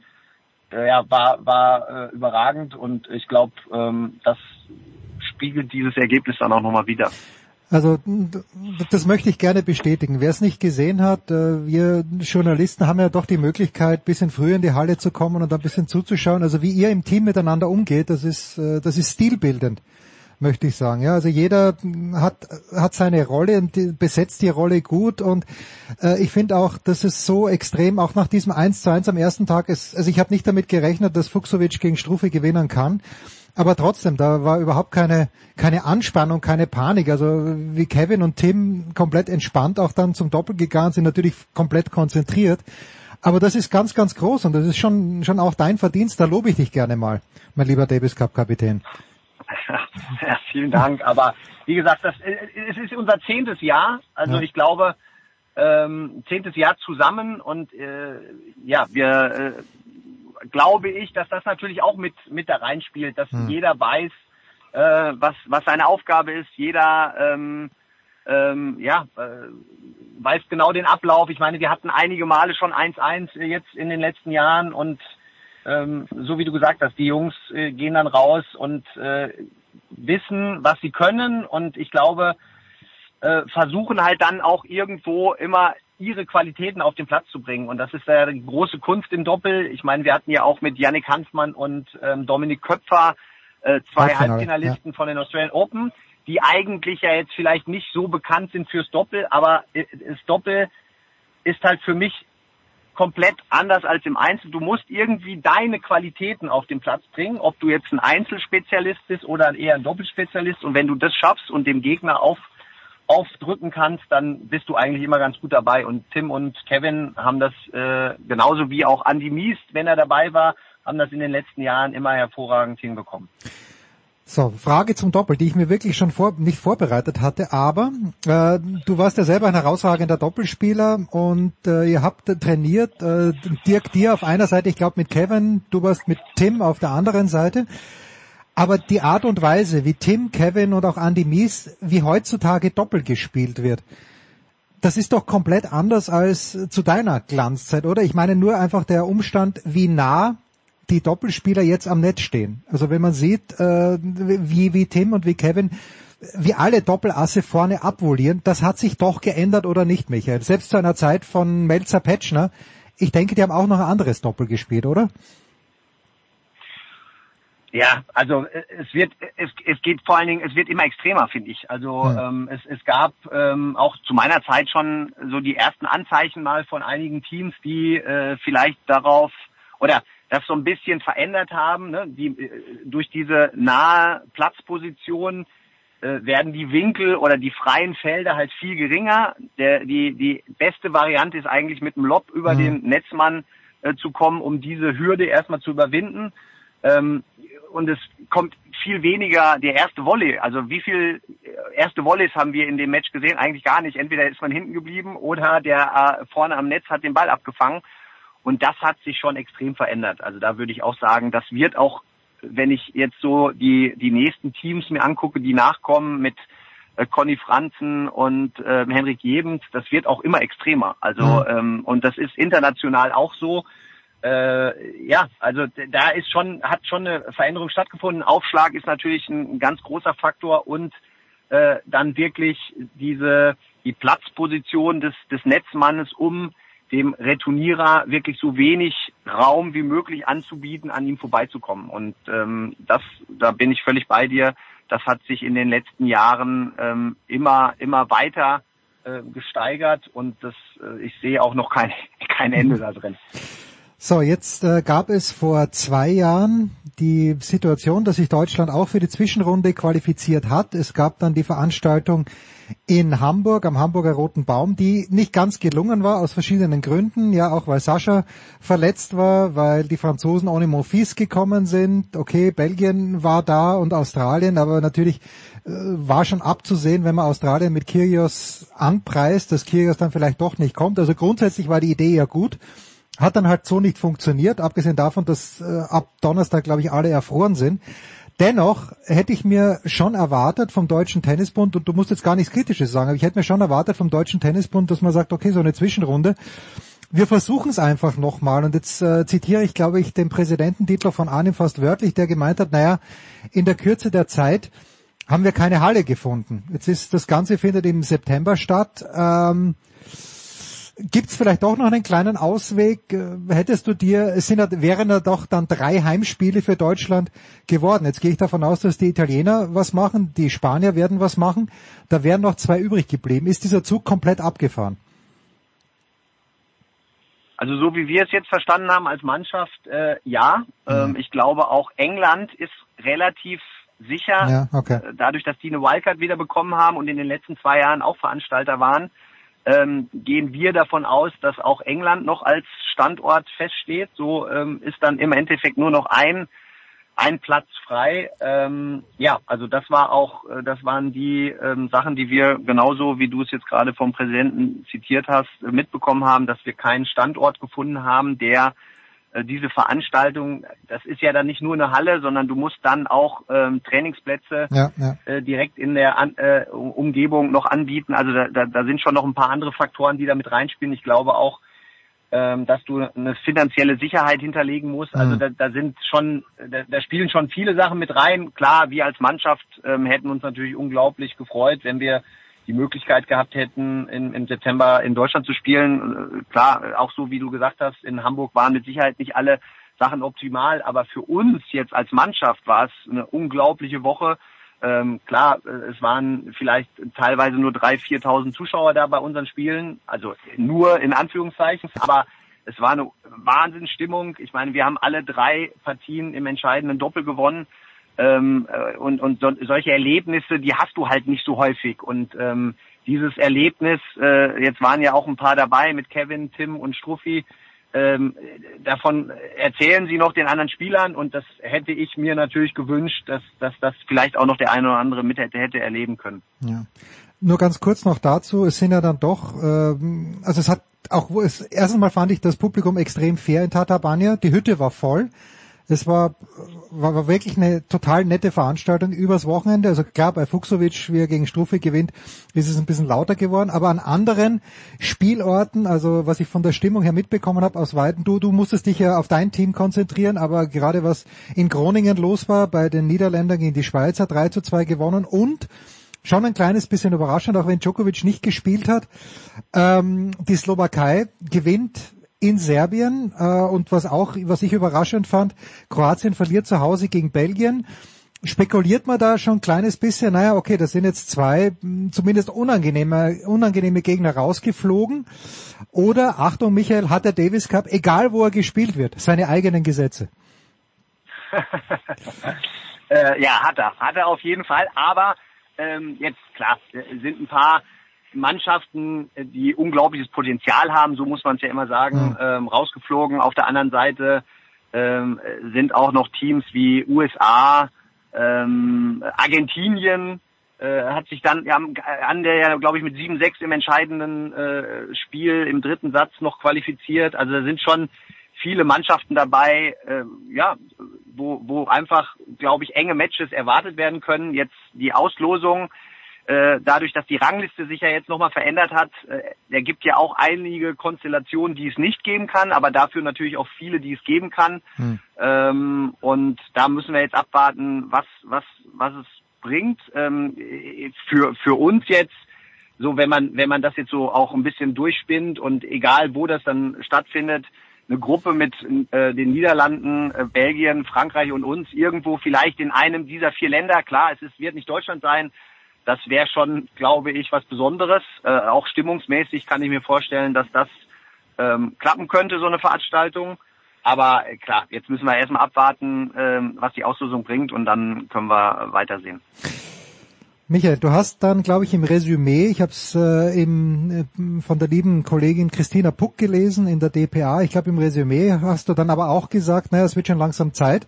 äh, ja, war, war äh, überragend und ich glaube, ähm, das spiegelt dieses Ergebnis dann auch nochmal wieder. Also das möchte ich gerne bestätigen. Wer es nicht gesehen hat, äh, wir Journalisten haben ja doch die Möglichkeit, bisschen früher in die Halle zu kommen und ein bisschen zuzuschauen. Also wie ihr im Team miteinander umgeht, das ist, äh, das ist stilbildend, möchte ich sagen. Ja, also jeder hat, hat seine Rolle und besetzt die Rolle gut und äh, ich finde auch, dass es so extrem, auch nach diesem 1 zu 1 am ersten Tag ist, also ich habe nicht damit gerechnet, dass Fuchsovic gegen Strufe gewinnen kann. Aber trotzdem, da war überhaupt keine, keine Anspannung, keine Panik. Also wie Kevin und Tim komplett entspannt auch dann zum Doppel gegangen sind, natürlich komplett konzentriert. Aber das ist ganz, ganz groß und das ist schon, schon auch dein Verdienst. Da lobe ich dich gerne mal, mein lieber Davis Cup Kapitän. Ja, vielen Dank. Aber wie gesagt, das, es ist unser zehntes Jahr. Also ja. ich glaube, ähm, zehntes Jahr zusammen und äh, ja, wir äh, glaube ich, dass das natürlich auch mit, mit da reinspielt, dass hm. jeder weiß, äh, was, was seine Aufgabe ist, jeder ähm, ähm, ja, äh, weiß genau den Ablauf. Ich meine, wir hatten einige Male schon 1-1 jetzt in den letzten Jahren und ähm, so wie du gesagt hast, die Jungs äh, gehen dann raus und äh, wissen, was sie können und ich glaube, äh, versuchen halt dann auch irgendwo immer ihre Qualitäten auf den Platz zu bringen. Und das ist ja die große Kunst im Doppel. Ich meine, wir hatten ja auch mit Yannick Hansmann und ähm, Dominik Köpfer äh, zwei Halbfinale, Halbfinalisten ja. von den Australian Open, die eigentlich ja jetzt vielleicht nicht so bekannt sind fürs Doppel, aber äh, das Doppel ist halt für mich komplett anders als im Einzel. Du musst irgendwie deine Qualitäten auf den Platz bringen, ob du jetzt ein Einzelspezialist bist oder eher ein Doppelspezialist. Und wenn du das schaffst und dem Gegner auf aufdrücken kannst, dann bist du eigentlich immer ganz gut dabei. Und Tim und Kevin haben das äh, genauso wie auch Andy Mies, wenn er dabei war, haben das in den letzten Jahren immer hervorragend hinbekommen. So, Frage zum Doppel, die ich mir wirklich schon vor, nicht vorbereitet hatte, aber äh, du warst ja selber ein herausragender Doppelspieler und äh, ihr habt trainiert, äh, Dirk dir auf einer Seite, ich glaube mit Kevin, du warst mit Tim auf der anderen Seite. Aber die Art und Weise, wie Tim, Kevin und auch Andy Mies, wie heutzutage Doppel gespielt wird, das ist doch komplett anders als zu deiner Glanzzeit, oder? Ich meine nur einfach der Umstand, wie nah die Doppelspieler jetzt am Netz stehen. Also wenn man sieht, äh, wie, wie Tim und wie Kevin, wie alle Doppelasse vorne abvolieren, das hat sich doch geändert oder nicht, Michael? Selbst zu einer Zeit von Melzer Petschner, ich denke, die haben auch noch ein anderes Doppel gespielt, oder? Ja, also äh, es wird, es, es geht vor allen Dingen, es wird immer extremer, finde ich. Also ja. ähm, es, es gab ähm, auch zu meiner Zeit schon so die ersten Anzeichen mal von einigen Teams, die äh, vielleicht darauf oder das so ein bisschen verändert haben. Ne? Die, äh, durch diese nahe Platzposition äh, werden die Winkel oder die freien Felder halt viel geringer. Der, die, die beste Variante ist eigentlich mit dem Lob über mhm. den Netzmann äh, zu kommen, um diese Hürde erstmal zu überwinden. Ähm, und es kommt viel weniger der erste Volley. Also wie viel äh, erste Volleys haben wir in dem Match gesehen? Eigentlich gar nicht. Entweder ist man hinten geblieben oder der äh, vorne am Netz hat den Ball abgefangen. Und das hat sich schon extrem verändert. Also da würde ich auch sagen, das wird auch, wenn ich jetzt so die, die nächsten Teams mir angucke, die nachkommen mit äh, Conny Franzen und äh, Henrik Jebens, das wird auch immer extremer. Also mhm. ähm, und das ist international auch so äh, ja, also da ist schon, hat schon eine Veränderung stattgefunden. Aufschlag ist natürlich ein, ganz großer Faktor und äh, dann wirklich diese die Platzposition des, des Netzmannes, um dem Returnierer wirklich so wenig Raum wie möglich anzubieten, an ihm vorbeizukommen. Und ähm, das, da bin ich völlig bei dir. Das hat sich in den letzten Jahren ähm, immer, immer weiter äh, gesteigert und das, äh, ich sehe auch noch kein, kein Ende da drin. So, jetzt äh, gab es vor zwei Jahren die Situation, dass sich Deutschland auch für die Zwischenrunde qualifiziert hat. Es gab dann die Veranstaltung in Hamburg am Hamburger Roten Baum, die nicht ganz gelungen war aus verschiedenen Gründen. Ja, auch weil Sascha verletzt war, weil die Franzosen ohne Monfils gekommen sind. Okay, Belgien war da und Australien, aber natürlich äh, war schon abzusehen, wenn man Australien mit Kyrgios anpreist, dass Kyrgios dann vielleicht doch nicht kommt. Also grundsätzlich war die Idee ja gut. Hat dann halt so nicht funktioniert, abgesehen davon, dass äh, ab Donnerstag, glaube ich, alle erfroren sind. Dennoch hätte ich mir schon erwartet vom Deutschen Tennisbund, und du musst jetzt gar nichts Kritisches sagen, aber ich hätte mir schon erwartet vom Deutschen Tennisbund, dass man sagt, okay, so eine Zwischenrunde, wir versuchen es einfach nochmal. Und jetzt äh, zitiere ich, glaube ich, den Präsidenten Dietler von Arnim fast wörtlich, der gemeint hat, naja, in der Kürze der Zeit haben wir keine Halle gefunden. Jetzt ist das Ganze findet im September statt. Ähm, Gibt es vielleicht doch noch einen kleinen Ausweg? Äh, hättest du dir, es sind, wären ja doch dann drei Heimspiele für Deutschland geworden. Jetzt gehe ich davon aus, dass die Italiener was machen, die Spanier werden was machen. Da wären noch zwei übrig geblieben. Ist dieser Zug komplett abgefahren? Also so wie wir es jetzt verstanden haben als Mannschaft, äh, ja. Mhm. Ähm, ich glaube auch England ist relativ sicher, ja, okay. Äh, dadurch, dass die eine Wildcard wieder bekommen haben und in den letzten zwei Jahren auch Veranstalter waren ähm, gehen wir davon aus, dass auch England noch als Standort feststeht. So ähm, ist dann im Endeffekt nur noch ein ein Platz frei. Ähm, ja, also das war auch, äh, das waren die ähm, Sachen, die wir genauso wie du es jetzt gerade vom Präsidenten zitiert hast, mitbekommen haben, dass wir keinen Standort gefunden haben, der diese Veranstaltung, das ist ja dann nicht nur eine Halle, sondern du musst dann auch ähm, Trainingsplätze ja, ja. Äh, direkt in der An äh, Umgebung noch anbieten. Also da, da, da sind schon noch ein paar andere Faktoren, die da mit reinspielen. Ich glaube auch, ähm, dass du eine finanzielle Sicherheit hinterlegen musst. Also mhm. da, da sind schon, da, da spielen schon viele Sachen mit rein. Klar, wir als Mannschaft ähm, hätten uns natürlich unglaublich gefreut, wenn wir die Möglichkeit gehabt hätten, im, im September in Deutschland zu spielen. Äh, klar, auch so wie du gesagt hast, in Hamburg waren mit Sicherheit nicht alle Sachen optimal, aber für uns jetzt als Mannschaft war es eine unglaubliche Woche. Ähm, klar, äh, es waren vielleicht teilweise nur drei, viertausend Zuschauer da bei unseren Spielen, also nur in Anführungszeichen, aber es war eine Wahnsinnsstimmung. Ich meine, wir haben alle drei Partien im entscheidenden Doppel gewonnen. Ähm, äh, und und so, solche Erlebnisse, die hast du halt nicht so häufig. Und ähm, dieses Erlebnis, äh, jetzt waren ja auch ein paar dabei mit Kevin, Tim und Struffi, ähm, davon erzählen sie noch den anderen Spielern und das hätte ich mir natürlich gewünscht, dass, dass das vielleicht auch noch der eine oder andere mit hätte, hätte erleben können. Ja. Nur ganz kurz noch dazu, es sind ja dann doch, ähm, also es hat auch, es, erstens mal fand ich das Publikum extrem fair in Tatabania, die Hütte war voll, es war, war, war wirklich eine total nette Veranstaltung übers Wochenende. Also klar, bei Fuchsovic, wie er gegen Strufe gewinnt, ist es ein bisschen lauter geworden. Aber an anderen Spielorten, also was ich von der Stimmung her mitbekommen habe aus Weiden, du, du musstest dich ja auf dein Team konzentrieren, aber gerade was in Groningen los war, bei den Niederländern gegen die Schweizer 3 zu 2 gewonnen und schon ein kleines bisschen überraschend, auch wenn Djokovic nicht gespielt hat. Ähm, die Slowakei gewinnt in Serbien äh, und was auch, was ich überraschend fand, Kroatien verliert zu Hause gegen Belgien. Spekuliert man da schon ein kleines bisschen, naja, okay, das sind jetzt zwei hm, zumindest unangenehme, unangenehme Gegner rausgeflogen. Oder, Achtung Michael, hat der Davis Cup, egal wo er gespielt wird, seine eigenen Gesetze? äh, ja, hat er. Hat er auf jeden Fall. Aber ähm, jetzt, klar, sind ein paar Mannschaften, die unglaubliches Potenzial haben, so muss man es ja immer sagen, mhm. ähm, rausgeflogen. Auf der anderen Seite ähm, sind auch noch Teams wie USA, ähm, Argentinien äh, hat sich dann ja, an der ja glaube ich mit 7-6 im entscheidenden äh, Spiel im dritten Satz noch qualifiziert. Also da sind schon viele Mannschaften dabei, äh, ja, wo, wo einfach, glaube ich, enge Matches erwartet werden können. Jetzt die Auslosung äh, dadurch, dass die Rangliste sich ja jetzt nochmal verändert hat, äh, er gibt ja auch einige Konstellationen, die es nicht geben kann, aber dafür natürlich auch viele, die es geben kann. Hm. Ähm, und da müssen wir jetzt abwarten, was, was, was es bringt. Ähm, für, für uns jetzt, so wenn man, wenn man das jetzt so auch ein bisschen durchspinnt und egal wo das dann stattfindet, eine Gruppe mit äh, den Niederlanden, äh, Belgien, Frankreich und uns irgendwo vielleicht in einem dieser vier Länder. Klar, es ist, wird nicht Deutschland sein, das wäre schon, glaube ich, was Besonderes. Äh, auch stimmungsmäßig kann ich mir vorstellen, dass das ähm, klappen könnte, so eine Veranstaltung. aber äh, klar, jetzt müssen wir erstmal abwarten, ähm, was die Auslosung bringt und dann können wir weitersehen. Michael, du hast dann, glaube ich, im Resümee, ich habe es äh, im, äh, von der lieben Kollegin Christina Puck gelesen in der DPA, ich glaube im Resümee hast du dann aber auch gesagt, naja, es wird schon langsam Zeit.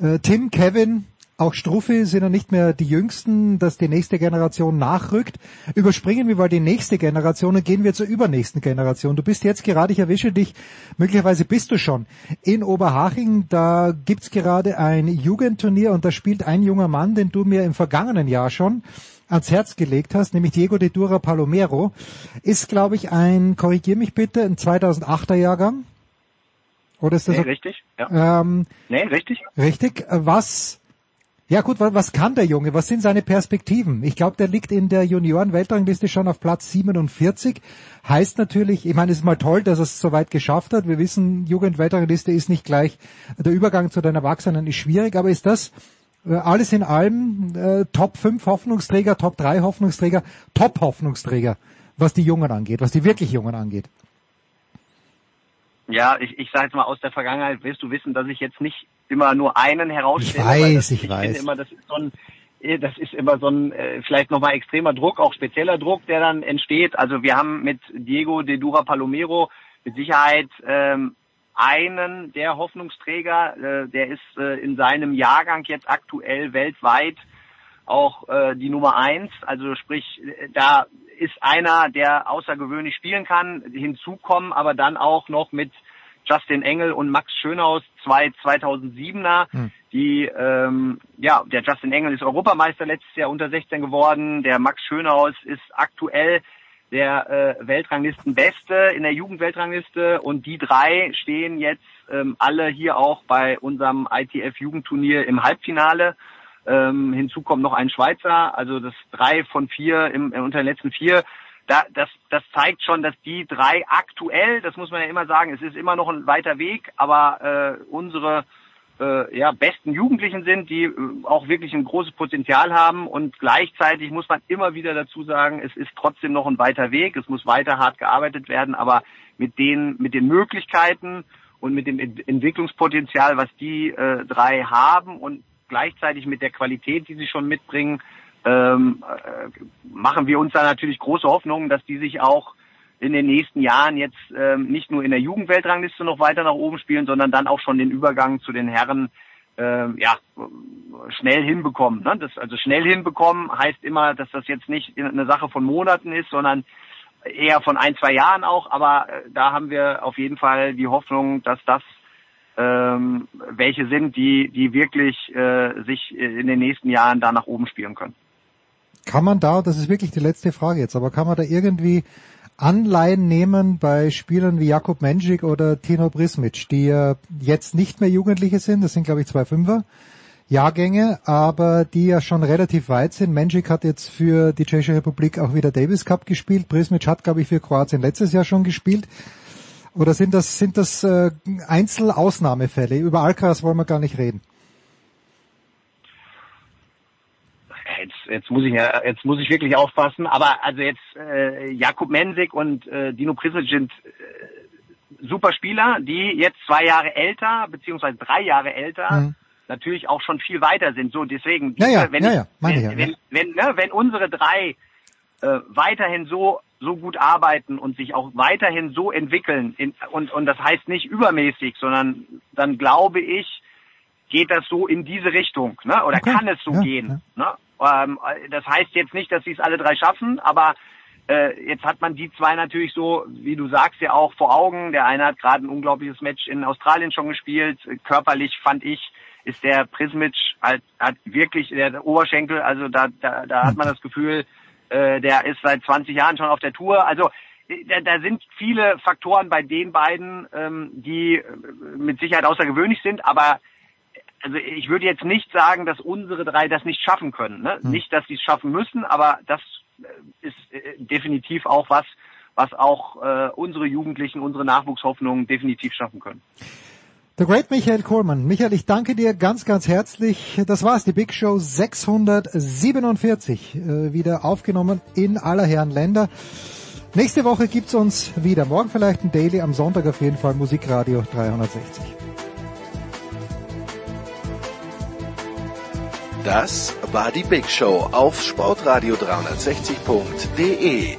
Äh, Tim, Kevin, auch Struffi sind ja nicht mehr die Jüngsten, dass die nächste Generation nachrückt. Überspringen wir mal die nächste Generation und gehen wir zur übernächsten Generation. Du bist jetzt gerade, ich erwische dich, möglicherweise bist du schon in Oberhaching. Da gibt's gerade ein Jugendturnier und da spielt ein junger Mann, den du mir im vergangenen Jahr schon ans Herz gelegt hast, nämlich Diego de Dura Palomero. Ist, glaube ich, ein, korrigier mich bitte, ein 2008er Jahrgang. Oder ist das nee, so? richtig? Ja. Ähm, nee, richtig? Richtig. Was ja gut, was kann der Junge? Was sind seine Perspektiven? Ich glaube, der liegt in der Junioren-Weltrangliste schon auf Platz 47. Heißt natürlich, ich meine, es ist mal toll, dass er es so weit geschafft hat. Wir wissen, Jugend-Weltrangliste ist nicht gleich, der Übergang zu den Erwachsenen ist schwierig, aber ist das äh, alles in allem äh, Top 5 Hoffnungsträger, Top 3 Hoffnungsträger, Top Hoffnungsträger, was die Jungen angeht, was die wirklich Jungen angeht? Ja, ich, ich sage jetzt mal aus der Vergangenheit, wirst du wissen, dass ich jetzt nicht immer nur einen herausstelle. Ich weiß, das, ich, ich weiß. Finde immer, das ist so ein, äh, das ist immer so ein äh, vielleicht nochmal extremer Druck, auch spezieller Druck, der dann entsteht. Also wir haben mit Diego de Dura Palomero mit Sicherheit ähm, einen der Hoffnungsträger, äh, der ist äh, in seinem Jahrgang jetzt aktuell weltweit auch äh, die Nummer eins. Also sprich, äh, da ist einer, der außergewöhnlich spielen kann, hinzukommen, aber dann auch noch mit Justin Engel und Max Schönhaus, zwei 2007er, Hm. die, ähm, ja, der Justin Engel ist Europameister letztes Jahr unter 16 geworden, der Max Schönhaus ist aktuell der äh, Weltranglistenbeste in der Jugendweltrangliste und die drei stehen jetzt ähm, alle hier auch bei unserem ITF-Jugendturnier im Halbfinale. Ähm, hinzu kommt noch ein Schweizer, also das drei von vier im, äh, unter den letzten vier. Da, das, das zeigt schon, dass die drei aktuell, das muss man ja immer sagen, es ist immer noch ein weiter Weg, aber äh, unsere äh, ja, besten Jugendlichen sind, die äh, auch wirklich ein großes Potenzial haben und gleichzeitig muss man immer wieder dazu sagen, es ist trotzdem noch ein weiter Weg, es muss weiter hart gearbeitet werden, aber mit den, mit den Möglichkeiten und mit dem Ent- Entwicklungspotenzial, was die äh, drei haben und gleichzeitig mit der Qualität, die sie schon mitbringen, ähm, äh, machen wir uns da natürlich große Hoffnungen, dass die sich auch in den nächsten Jahren jetzt ähm, nicht nur in der Jugendweltrangliste noch weiter nach oben spielen, sondern dann auch schon den Übergang zu den Herren ähm, ja schnell hinbekommen. Ne? Das, also schnell hinbekommen heißt immer, dass das jetzt nicht eine Sache von Monaten ist, sondern eher von ein, zwei Jahren auch. Aber äh, da haben wir auf jeden Fall die Hoffnung, dass das ähm, welche sind, die, die wirklich äh, sich in den nächsten Jahren da nach oben spielen können. Kann man da, das ist wirklich die letzte Frage jetzt, aber kann man da irgendwie Anleihen nehmen bei Spielern wie Jakub Menschik oder Tino Brismic, die ja jetzt nicht mehr Jugendliche sind, das sind glaube ich zwei Fünfer Jahrgänge, aber die ja schon relativ weit sind. Menschik hat jetzt für die Tschechische Republik auch wieder Davis Cup gespielt, Brismic hat glaube ich für Kroatien letztes Jahr schon gespielt. Oder sind das, sind das äh, Einzelausnahmefälle? Über Alcaraz wollen wir gar nicht reden. Jetzt, jetzt muss ich ja, jetzt muss ich wirklich aufpassen. Aber also jetzt äh, Jakub Mensik und äh, Dino Prisic sind äh, super Spieler, die jetzt zwei Jahre älter beziehungsweise drei Jahre älter Mhm. natürlich auch schon viel weiter sind. So deswegen, Ja, ja, wenn, ja, ich, wenn, wenn, ne, wenn unsere drei äh, weiterhin so so gut arbeiten und sich auch weiterhin so entwickeln in, und und das heißt nicht übermäßig, sondern dann glaube ich geht das so in diese Richtung, ne? Oder Okay, kann es so ja, gehen? Ne? Ähm, das heißt jetzt nicht, dass sie es alle drei schaffen, aber äh, jetzt hat man die zwei natürlich so, wie du sagst, ja auch vor Augen. Der eine hat gerade ein unglaubliches Match in Australien schon gespielt. Körperlich fand ich, ist der Prismic halt, hat wirklich der Oberschenkel, also da, da, da hat man das Gefühl, äh, der ist seit 20 Jahren schon auf der Tour. Also äh, da, da sind viele Faktoren bei den beiden, ähm, die äh, mit Sicherheit außergewöhnlich sind, aber also ich würde jetzt nicht sagen, dass unsere drei das nicht schaffen können. Ne? Hm. Nicht, dass sie es schaffen müssen, aber das ist definitiv auch was, was auch äh, unsere Jugendlichen, unsere Nachwuchshoffnungen definitiv schaffen können. The Great Michael Kohlmann. Michael, ich danke dir ganz, ganz herzlich. Das war's, die Big Show 647, äh, wieder aufgenommen in aller Herren Länder. Nächste Woche gibt's uns wieder. Morgen vielleicht ein Daily, am Sonntag auf jeden Fall Musikradio 360. Das war die Big Show auf sportradio360.de.